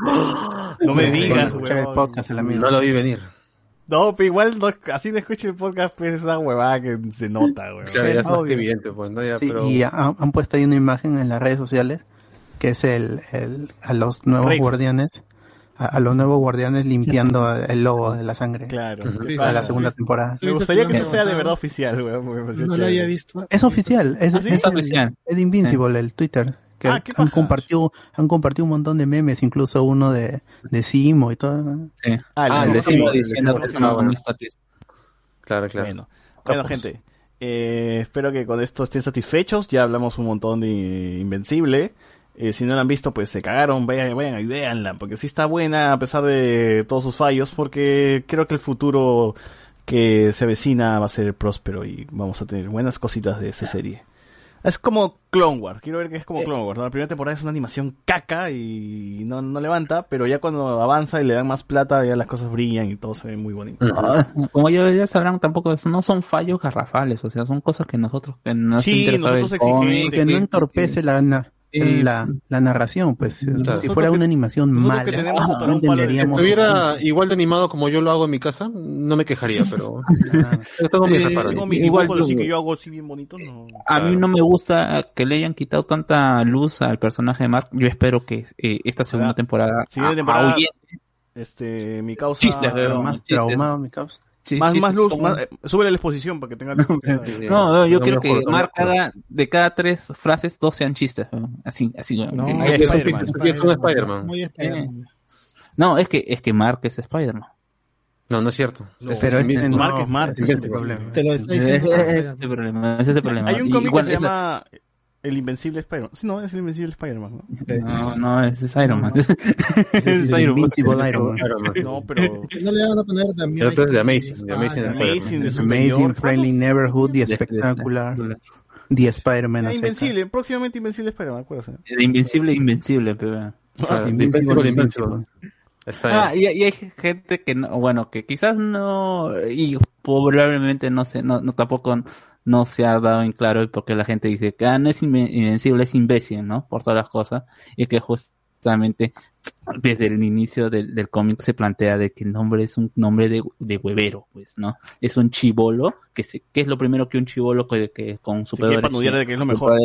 No me digas,
el
huevón.
podcast, el amigo.
No lo vi venir.
No, pero igual no- así no escucho el podcast, pues es una huevada que se nota, huevón.
Claro, ya es más evidente, pues, ¿no? Ya,
Sí,
pero...
y han, han puesto ahí una imagen en las redes sociales que es el, el a los nuevos
Rex.
guardianes a, a los nuevos guardianes limpiando el logo de la sangre
Claro.
Sí,
para
sí,
la
sí.
segunda temporada.
Me gustaría que eso sea de verdad oficial, weón.
No lo había visto.
Es oficial, es,
¿Ah, sí?
es,
Es oficial.
es de Invincible el Twitter. Que
Ah, qué
han compartido, han compartido un montón de memes, incluso uno de, de Simo y todo. ¿no?
Sí.
Ah,
Ah,
el
el
de
Simo, el
diciendo que.
Claro, claro.
Bueno, bueno gente, eh, espero que con esto estén satisfechos. Ya hablamos un montón de Invencible. Eh, si no la han visto, pues se cagaron. Vayan, vayan y véanla, porque sí está buena a pesar de todos sus fallos, porque creo que el futuro que se avecina va a ser próspero y vamos a tener buenas cositas de esa serie. Es como Clone Wars, quiero ver que es como Clone Wars. ¿no? La primera temporada es una animación caca y no, no levanta, pero ya cuando avanza y le dan más plata, ya las cosas brillan y todo se ve muy bonito.
Ah, Como ya, ya sabrán, tampoco no son fallos garrafales, o sea, son cosas que nosotros, que nos
Sí, nosotros exigentes.
Que no entorpece la, na-
Eh,
la, la narración, pues
Claro.
si fuera una animación mala,
tenemos
no
de- Si
entenderíamos.
estuviera igual de animado como yo lo hago en mi casa, no me quejaría, pero *laughs* tengo mis reparos.
Mi
Igual
dibujo, así
yo-
que yo hago así bien bonito, no.
A mí no me gusta que le hayan quitado tanta luz al personaje de Mark. Yo espero que eh, esta segunda temporada,
Siguiente
a-
este, mi causa...
Chistes, pero
más traumado, mi causa.
Sí,
más,
chistes
más luz, más, eh, súbele la exposición para que tenga luz. *laughs*
No, no, yo
No
quiero que haga de cada tres frases, dos sean chistes. Así, así. ¿no?
No,
Que-
Es
Spider-Man.
es un.
No, es que, es que Mark es Spider-Man.
No, no es cierto.
No,
Es
Pero
el mismo.
no,
Mark es Mark,
ese
ese
es
es
el problema.
Te lo
Ese
diciendo.
es ese problema, ese es el problema.
Hay un cómic que se llama El Invencible Spider-Man. Sí, no, es el Invencible Spider-Man, ¿no?
No, no, ese es Iron Man. *laughs*
Es
es Iron Man.
Invincible Iron Man.
No, pero... *laughs*
No le van a poner también.
El otro es de Amazing, Amazing
Amazing de
Amazing. Friendly Neighborhood, The
De- de-
Spectacular, The Spider-Man
Ah. Invencible, próximamente Invencible Spider-Man, acuérdate.
Invencible, Invencible, pero...
Invincible.
Invincible. Está
Ah, y, y hay gente que no, bueno, que quizás no, y probablemente no se, no, no tampoco no se ha dado en claro porque la gente dice que ah, no es inven- invencible, es imbécil, ¿no? Por todas las cosas, y que justamente *tsk* desde el inicio del, del cómic se plantea de que el nombre es un nombre de, de huevero, pues, ¿no? Es un chivolo, que, se, que es lo primero que un chivolo que, que con superpoderes.
panudear de que es lo mejor.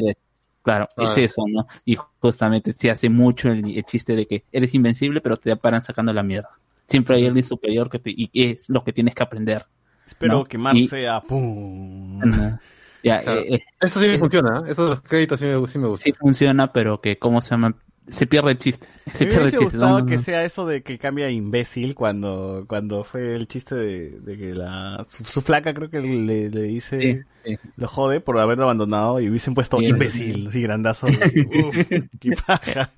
Claro,
Ah.
es eso, ¿no? Y justamente se hace mucho el, el chiste de que eres invencible, pero te paran sacando la mierda. Siempre hay alguien superior que te, y que es lo que tienes que aprender.
Espero
¿no?
que Mark
Y-
sea... ¡Pum!
¿no?
Claro.
eh, eh,
Eso sí me funciona, ¿eh? eso de los créditos sí me, sí me gusta.
sí funciona, pero que, ¿cómo se llama? Se pierde el chiste. *laughs* Se
me
pierde el
hubiese
chiste.
gustado
¿no?
que
No.
sea eso de que cambia a imbécil cuando, cuando fue el chiste de, de que la, su, su flaca creo que le, le dice,
Sí, sí.
lo jode por haberlo abandonado y hubiesen puesto
Sí,
imbécil, así grandazo. Uf, *laughs* qué paja.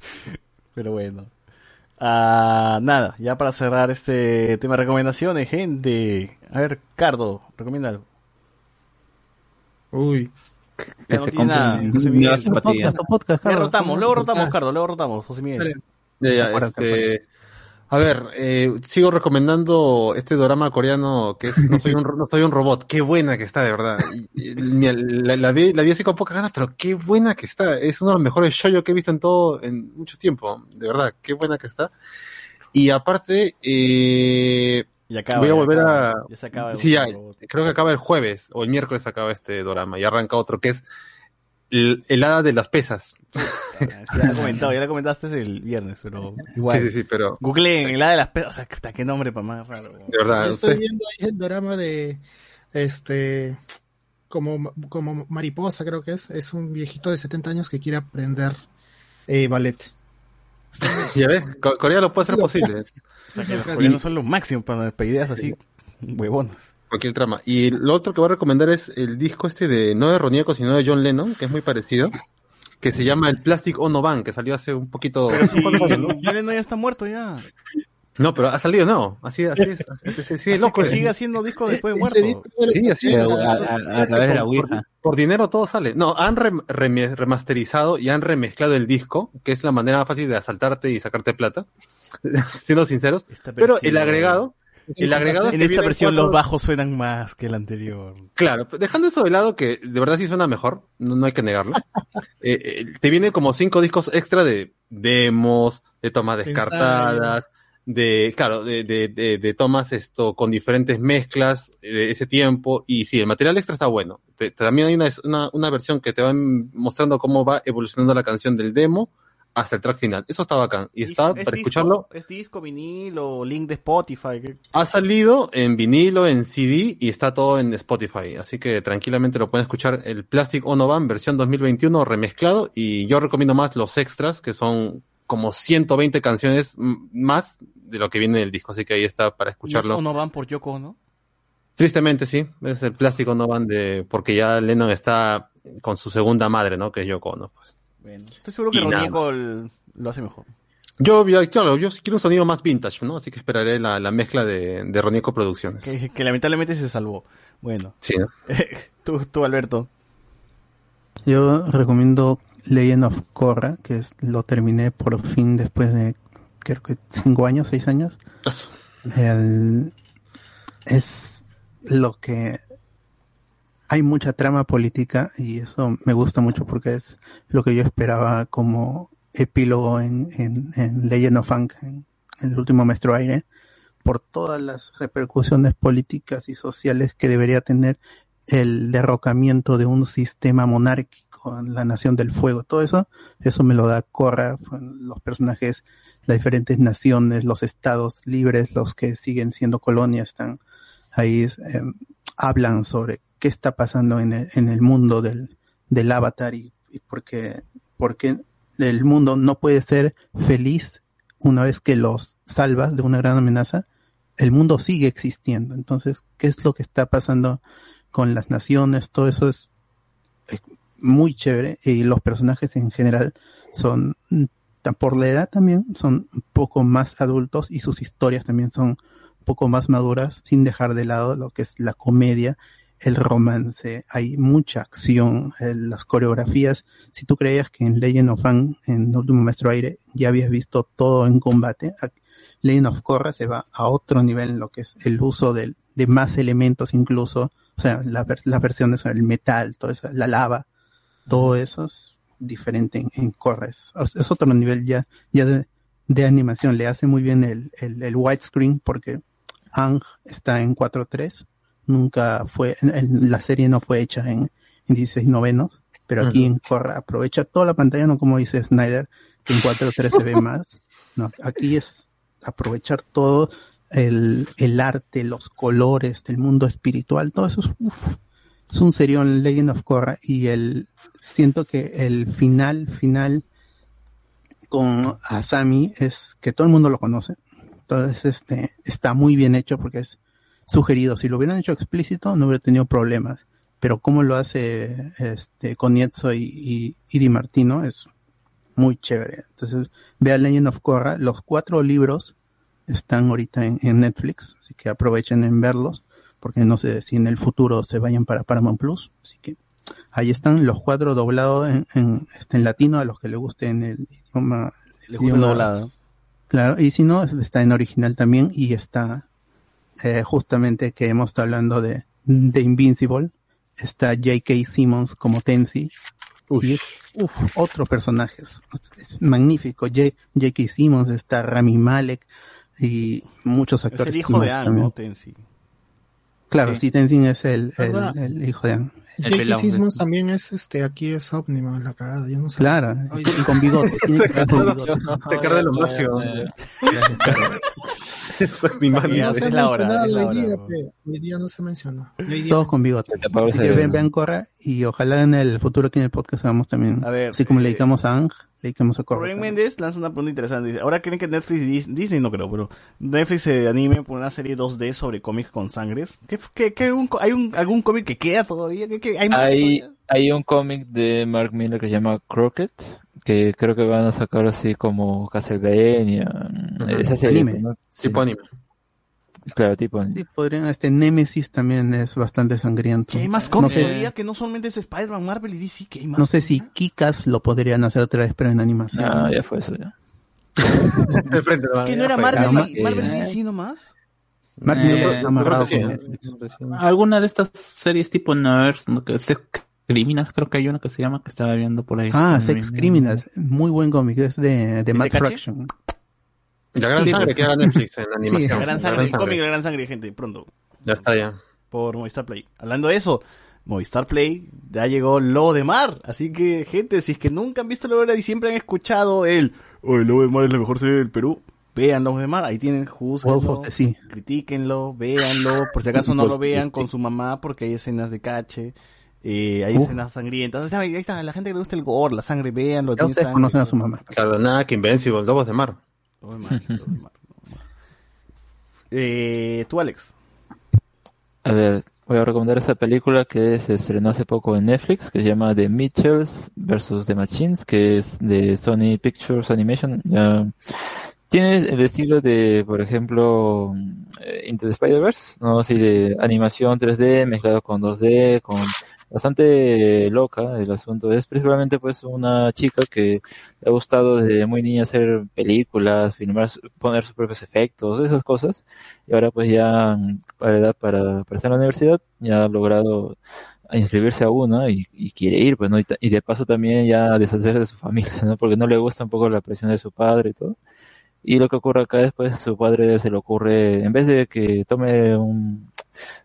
Pero bueno. Ah, nada, ya para cerrar este tema de recomendaciones, gente. A ver, Cardo, recomienda algo.
Uy.
Que
Ya no
se
tiene nada, José Miguel.
Podcast, podcast,
Ya
Carlos.
rotamos, luego rotamos. Cardo, luego rotamos, José Miguel.
Ya, ya,
Acuérdate,
este, a ver, eh, sigo recomendando este drama coreano que es No soy un, no soy un robot. Qué buena que está, de verdad. Mira, la, la vi, la vi así con pocas ganas, pero qué buena que está. Es uno de los mejores shows que he visto en todo, en mucho tiempo. De verdad, qué buena que está. Y aparte, eh,
Y acaba,
voy a volver
acaba,
a...
ya se acaba
Sí, ya, creo que acaba el jueves o el miércoles acaba este drama y arranca otro que es el, el hada de las pesas.
Sí, ya lo he comentado, ya lo comentaste el viernes, pero igual.
Sí, sí, sí, pero
Googleen el lado de las pesas, o sea, hasta qué nombre para más raro.
de verdad,
Yo estoy
usted-
viendo ahí el drama de este como, como mariposa creo que es, es un viejito de 70 años que quiere aprender eh, ballet. *laughs*
ya ves, Co- Corea lo puede hacer posible.
Los coreanos son los máximos para para ideas así, huevonas.
Cualquier trama. Y lo otro que voy a recomendar es el disco este de, no de Ronieco, sino de John Lennon, que es muy parecido, que se llama el Plastic Ono Band, que salió hace un poquito...
John Lennon ya está muerto ya.
No, pero ha salido, no. Así, así es. Así, así- así es
Así
loco.
que
es.
sigue haciendo discos después de
Ese
muerto.
Sí, así es.
80,
A, a- a través de la
Por-
Ouija.
Por, por dinero todo sale. No, han rem- remasterizado y han remezclado el disco, que es la manera más fácil de asaltarte y sacarte plata, *laughs* siendo sinceros. Pero el agregado, el agregado
En esta versión
cuatro-
los bajos suenan más que el anterior.
Claro, dejando eso de lado, que de verdad sí suena mejor, no, no hay que negarlo. *laughs* Eh, eh, te viene como cinco discos extra de demos, de tomas descartadas, de, claro, de, de, de, de tomas esto con diferentes mezclas de ese tiempo. Y sí, el material extra está bueno. Te- también hay una, una, una versión que te va mostrando cómo va evolucionando la canción del demo hasta el track final. Eso está bacán. Y está,
¿Es
para
disco?
escucharlo,
¿Es disco, vinil o link de Spotify? ¿Qué-
ha salido en vinilo, en CD y está todo en Spotify. Así que tranquilamente lo pueden escuchar el Plastic Ono Band versión 2021 remezclado. Y yo recomiendo más los extras, que son como 120 canciones más de lo que viene en el disco. Así que ahí está para escucharlo.
¿No, no van por Yoko, no?
Tristemente sí, es el Plastic Ono Band de, porque ya Lennon está con su segunda madre, ¿no? Que es Yoko Ono. Pues.
Bueno, estoy seguro que. Ronieco lo hace mejor.
Yo, claro, quiero un sonido más vintage, ¿no? Así que esperaré la, la mezcla de, de Ronieco Producciones.
Que, que lamentablemente se salvó. Bueno,
Sí, ¿no? *laughs*
tú, tú Alberto.
Yo recomiendo Legend of Korra, que es, lo terminé por fin después de creo que cinco años, seis años. El- es lo que hay mucha trama política y eso me gusta mucho porque es lo que yo esperaba como epílogo en, en, en Legend of Funk, en, el último Maestro Aire, por todas las repercusiones políticas y sociales que debería tener el derrocamiento de un sistema monárquico en la Nación del Fuego. Todo eso, eso me lo da Korra, los personajes, las diferentes naciones, los estados libres, los que siguen siendo colonias, están ahí, eh, hablan sobre qué está pasando en el, en el mundo del, del avatar y, y por qué, el mundo no puede ser feliz una vez que los salvas de una gran amenaza. El mundo sigue existiendo. Entonces, ¿qué es lo que está pasando con las naciones? Todo eso es, es muy chévere y los personajes en general son mm, por la edad también son un poco más adultos y sus historias también son un poco más maduras sin dejar de lado lo que es la comedia el romance, hay mucha acción, eh, las coreografías. Si tú creías que en Legend of Fang, en Último Maestro Aire, ya habías visto todo en combate, Legend of Korra se va a otro nivel en lo que es el uso del, de más elementos incluso, o sea, la las versiones, el metal, todo eso, la lava, todo eso es diferente en, en Korra. Es, es otro nivel ya, ya de, de animación. Le hace muy bien el, el, el widescreen porque Ang está en 4.3 nunca fue, en- la serie no fue hecha en, en 16 novenos, pero aquí en Korra aprovecha toda la pantalla, no como dice Snyder, que en 4.3 se ve más. No, aquí es aprovechar todo el, el arte, los colores del mundo espiritual, todo eso es, uf, es un serión Legend of Korra y el, siento que el final, final con Asami es que todo el mundo lo conoce. Entonces, este, está muy bien hecho porque es sugerido. Si lo hubieran hecho explícito, no hubiera tenido problemas. Pero como lo hace este Konietzko y, y, y Di Martino es muy chévere. Entonces, vea Legend of Korra. Los cuatro libros están ahorita en, en Netflix, así que aprovechen en verlos, porque no sé si en el futuro se vayan para Paramount Plus. Así que ahí están los cuatro doblados en, en, este, en latino a los que les guste en el idioma.
Gusta
idioma-
doblado.
Claro, y si no, está en original también y está eh, justamente que hemos estado hablando de, de Invincible, está J.K. Simmons como Tensi. Y es uf, otro personaje, es- es magnífico. J- J.K. Simmons, está Rami Malek y muchos
Es
actores.
el hijo de Anne. ¿no? Tensi.
Claro, sí, Tenzin es el, el hijo de Anne.
J.K. Simmons también es este, aquí es Omnima, la cagada, yo no sé.
Claro, y con bigote, *laughs* tiene que ser con bigote.
Ricardo lo más. Eso es mi
No se ha
es la hora,
mencionado
es la
hoy día,
hora.
pe. Hoy día no se día-
Todos con bigote. Así que vean, vean Corra y ojalá en el futuro aquí en el podcast hagamos también.
A ver,
así como le
eh,
dedicamos a Ang, le dedicamos a Corra.
Rubén. Méndez lanza una pregunta interesante. Dice, ahora creen que Netflix, y Dis- Disney no creo, pero Netflix se anime por una serie 2D sobre cómics con sangres. ¿Qué, qué, qué un co- ¿Hay un, algún cómic que queda todavía? ¿Qué, qué- hay más
Hay,
todavía?
hay un cómic de Mark Miller que se llama Crockett, que creo que van a sacar así como Castlevania. Esa serie,
Anime.
¿no? Sí,
Tipo anime.
Claro, tipo
podrían, este Nemesis también es bastante sangriento.
¿Que hay más
no
cómics
sé,
todavía que no solamente es Spider-Man, Marvel y DC? que hay más?
no sé si Kikas lo podrían hacer otra vez, pero en animación.
Ah, ya fue eso ya.
De frente,
¿Que no era. Marvel, y, Marvel y DC nomás?
Netflix.
Alguna de estas series tipo Nerd, ¿no? que Sex Criminals, creo que hay una que se llama que estaba viendo por ahí.
Ah. Sex Criminals, muy buen cómic, es de, de Matt? Fraction.
La gran
Sí,
sangre
pues.
que haga *laughs* Netflix en la
Sí.
animación.
La gran
La
sangre, el cómic de la gran sangre, gente, pronto.
Ya está, ya.
por Movistar Play. Hablando de eso, Movistar Play ya llegó Lobo de Mar. Así que, gente, si es que nunca han visto Lobo de Mar y siempre han escuchado el, oh, el Lobo de Mar es la mejor serie del Perú, vean Lobo de Mar. Ahí tienen, juzguenlo,
Sea.
critíquenlo, véanlo. Por si acaso no lo
the *laughs*
vean con su mamá porque hay escenas de cache. Eh, hay
Uf.
escenas sangrientas. Ahí está, ahí está, la gente que le gusta el gore, la sangre, véanlo.
Ya
tiene
ustedes
sangre,
conocen a su mamá.
Claro, nada que Invencible, Lobos de Mar.
De Mar. Eh, tú, Alex.
A ver, voy a recomendar esta película que se estrenó hace poco en Netflix, que se llama The Mitchells vs. The Machines, que es de Sony Pictures Animation. Ya tiene el estilo de, por ejemplo, eh, Into the Spider-Verse, ¿no? Así de animación 3D mezclado con 2D, con bastante loca el asunto. Es principalmente pues una chica que le ha gustado desde muy niña hacer películas, filmar, poner sus propios efectos, esas cosas. Y ahora pues ya para edad para, para estar en la universidad ya ha logrado inscribirse a uno y, y quiere ir, pues, ¿no? Y, y de paso también ya deshacerse de su familia, ¿no? Porque no le gusta un poco la presión de su padre y todo. Y lo que ocurre acá después, su padre se le ocurre, en vez de que tome un,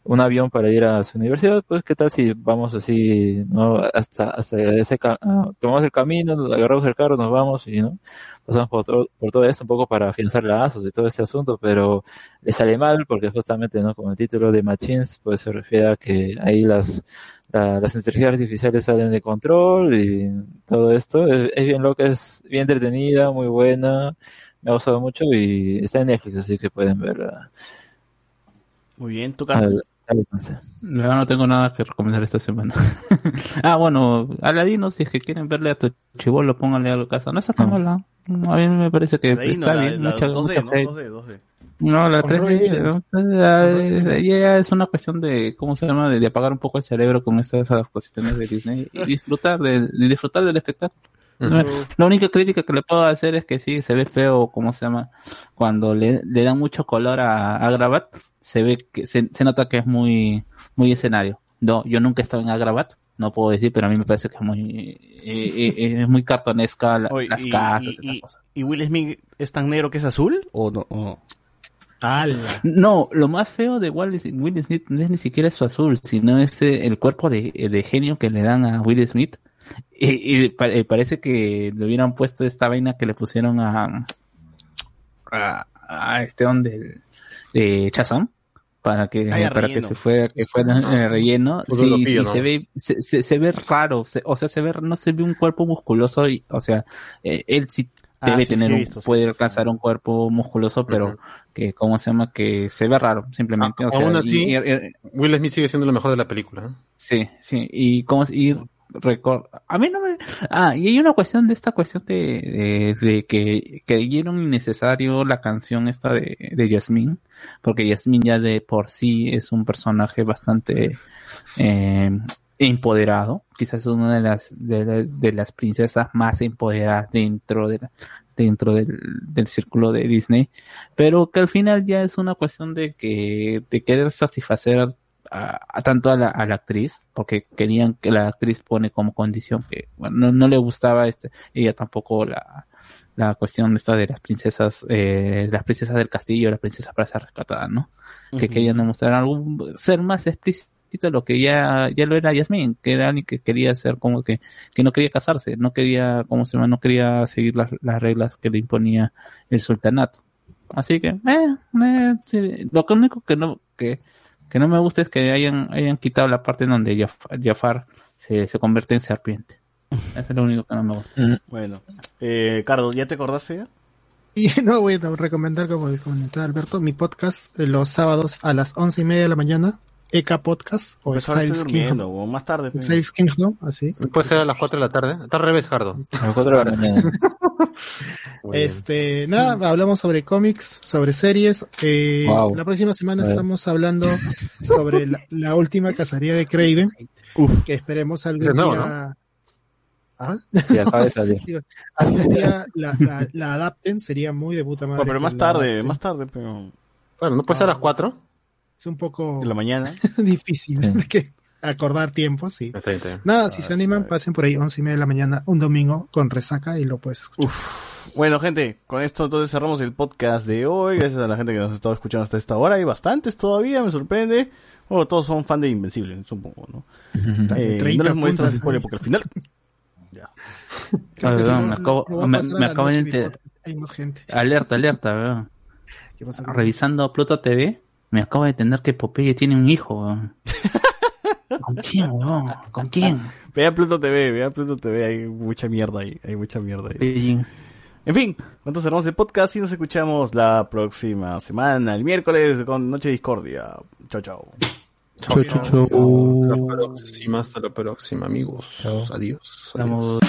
un avión para ir a su universidad, pues qué tal si vamos así, ¿no? Hasta, hasta ese, ah, tomamos el camino, agarramos el carro, nos vamos y, ¿no? Pasamos por todo, por todo esto un poco para afianzar lazos y todo ese asunto, pero le sale mal porque justamente, ¿no? Como el título de Machines, pues se refiere a que ahí las, la- las inteligencias artificiales salen de control y todo esto. Es, es bien loca, es bien entretenida, muy buena, me ha gustado mucho y está en Netflix, así que pueden verla.
Muy bien, tu
alcance.
Yo no tengo nada que recomendar esta semana. *laughs* ah, bueno, Aladino, si es que quieren verle a tu chivolo, pónganle a la casa. No está tan mala. A mí me parece que
Aladino,
está
la-
bien.
la
mucha,
2D,
mucha
¿no?
fe.
2D, 2D.
No, la
Con
3D,
Robbie Williams.
¿no? Ya, ya es una cuestión de, ¿cómo se llama? De, de apagar un poco el cerebro con estas adaptaciones de Disney y disfrutar, de, de disfrutar del espectáculo. La única crítica que le puedo hacer es que sí, se ve feo, ¿cómo se llama? Cuando le, le dan mucho color a, a Grabat, se ve que, se, se nota que es muy, muy escenario. No, yo nunca he estado en Agrabat, no puedo decir, pero a mí me parece que es muy, eh, eh, es muy cartonesca la-
Oye,
las
y,
casas,
y-
estas
y-
cosas.
¿y Will Smith es tan negro que es azul? ¿O no? O-
No, lo más feo de Will Will Smith no es ni siquiera su azul, sino es eh, el cuerpo de, de genio que le dan a Will Smith. Y, y pa- eh, parece que le hubieran puesto esta vaina que le pusieron a, a, a este donde de Chazam para que
Ah,
para que se fuera que fuera eh, relleno sí, sí,
¿no?
se ve se, se, se ve raro se- o sea se ve no se ve un cuerpo musculoso y o sea eh, él sí
Ah,
debe
sí,
tener
sí
un,
visto,
puede
sí, sí.
alcanzar un cuerpo musculoso pero que cómo se llama que se ve raro simplemente o sea,
Aún
y-
así,
y- y-
Will Smith sigue siendo lo mejor de la película. ¿eh?
Sí, sí, y cómo y recor- a mí no me ah y hay una cuestión de esta cuestión de, de, de que creyeron innecesario la canción esta de, de Yasmín porque Yasmín ya de por sí es un personaje bastante eh, empoderado quizás es una de las de, la- de las princesas más empoderadas dentro de la- dentro del, del círculo de Disney pero que al final ya es una cuestión de que de querer satisfacer a, a tanto a la, a la actriz, porque querían que la actriz pone como condición que bueno, no, no le gustaba este, ella tampoco la, la cuestión esta de las princesas, eh, las princesas del castillo, las princesas para ser rescatadas, ¿no? Que querían demostrar algún, ser más explícito lo que ya, ya lo era Yasmin, que era alguien que quería ser como que, que no quería casarse, no quería, como se llama, no quería seguir las, las reglas que le imponía el sultanato. Así que, eh, eh, sí, lo único que no, que, que no me gusta es que hayan, hayan quitado la parte en donde Jaf- Jafar se, se convierte en serpiente. *laughs* Eso es lo único que no me gusta.
Bueno. Eh, Carlos, ¿ya te acordaste ya?
Y *laughs* no voy a recomendar, como comentaba Alberto, mi podcast eh, los sábados a las once y media de la mañana, EK Podcast o
Pues
Exiles
durmiendo,
Kingdom.
o más tarde. pues.
Exiles Kingdom, así.
Puede ser a las 4 de la tarde. Está al revés, Jardo. *laughs*
A las 4 de la mañana.
Este, nada, hablamos sobre cómics, sobre series. Eh,
Wow.
La próxima semana estamos hablando sobre la, la última cacería de Craven. Que esperemos algún
nuevo,
día. ¿Ah?
Sí, acaba de *laughs* salir.
Algún día la, la- la adapten, sería muy de puta madre.
Bueno, pero más tarde, más tarde, pero
Bueno, ¿no puede ser a las 4?
Es un poco
la mañana. *laughs*
difícil
Sí.
acordar tiempo, sí.
Está bien, está bien.
Nada, si
Ah,
se animan, pasen por ahí once y media de la mañana, un domingo con resaca y lo puedes escuchar.
Bueno, gente, con esto entonces cerramos el podcast de hoy. Gracias a la gente que nos ha estado escuchando hasta esta hora. Hay bastantes todavía, me sorprende. Bueno, todos son fan de Invencible, supongo, ¿no? Eh,
30
no les los spoilers
ay.
porque al final... *laughs* Ya.
Ah, me acabo, me, me acabo de.
Hay más gente.
Alerta, alerta, weón.
¿Qué pasa?
Revisando Pluto TV, me acabo de entender que Popeye tiene un hijo, weón. *laughs* ¿Con quién, weón? ¿Con quién?
Vea Pluto TV, vea Pluto TV, hay mucha mierda ahí, hay mucha mierda ahí.
Beijing.
En fin, entonces cerramos el podcast y nos escuchamos la próxima semana, el miércoles, con Noche Discordia. Chao, chao.
Chau, chau,
Hasta la
chau.
próxima, hasta la próxima, amigos. Adiós. adiós.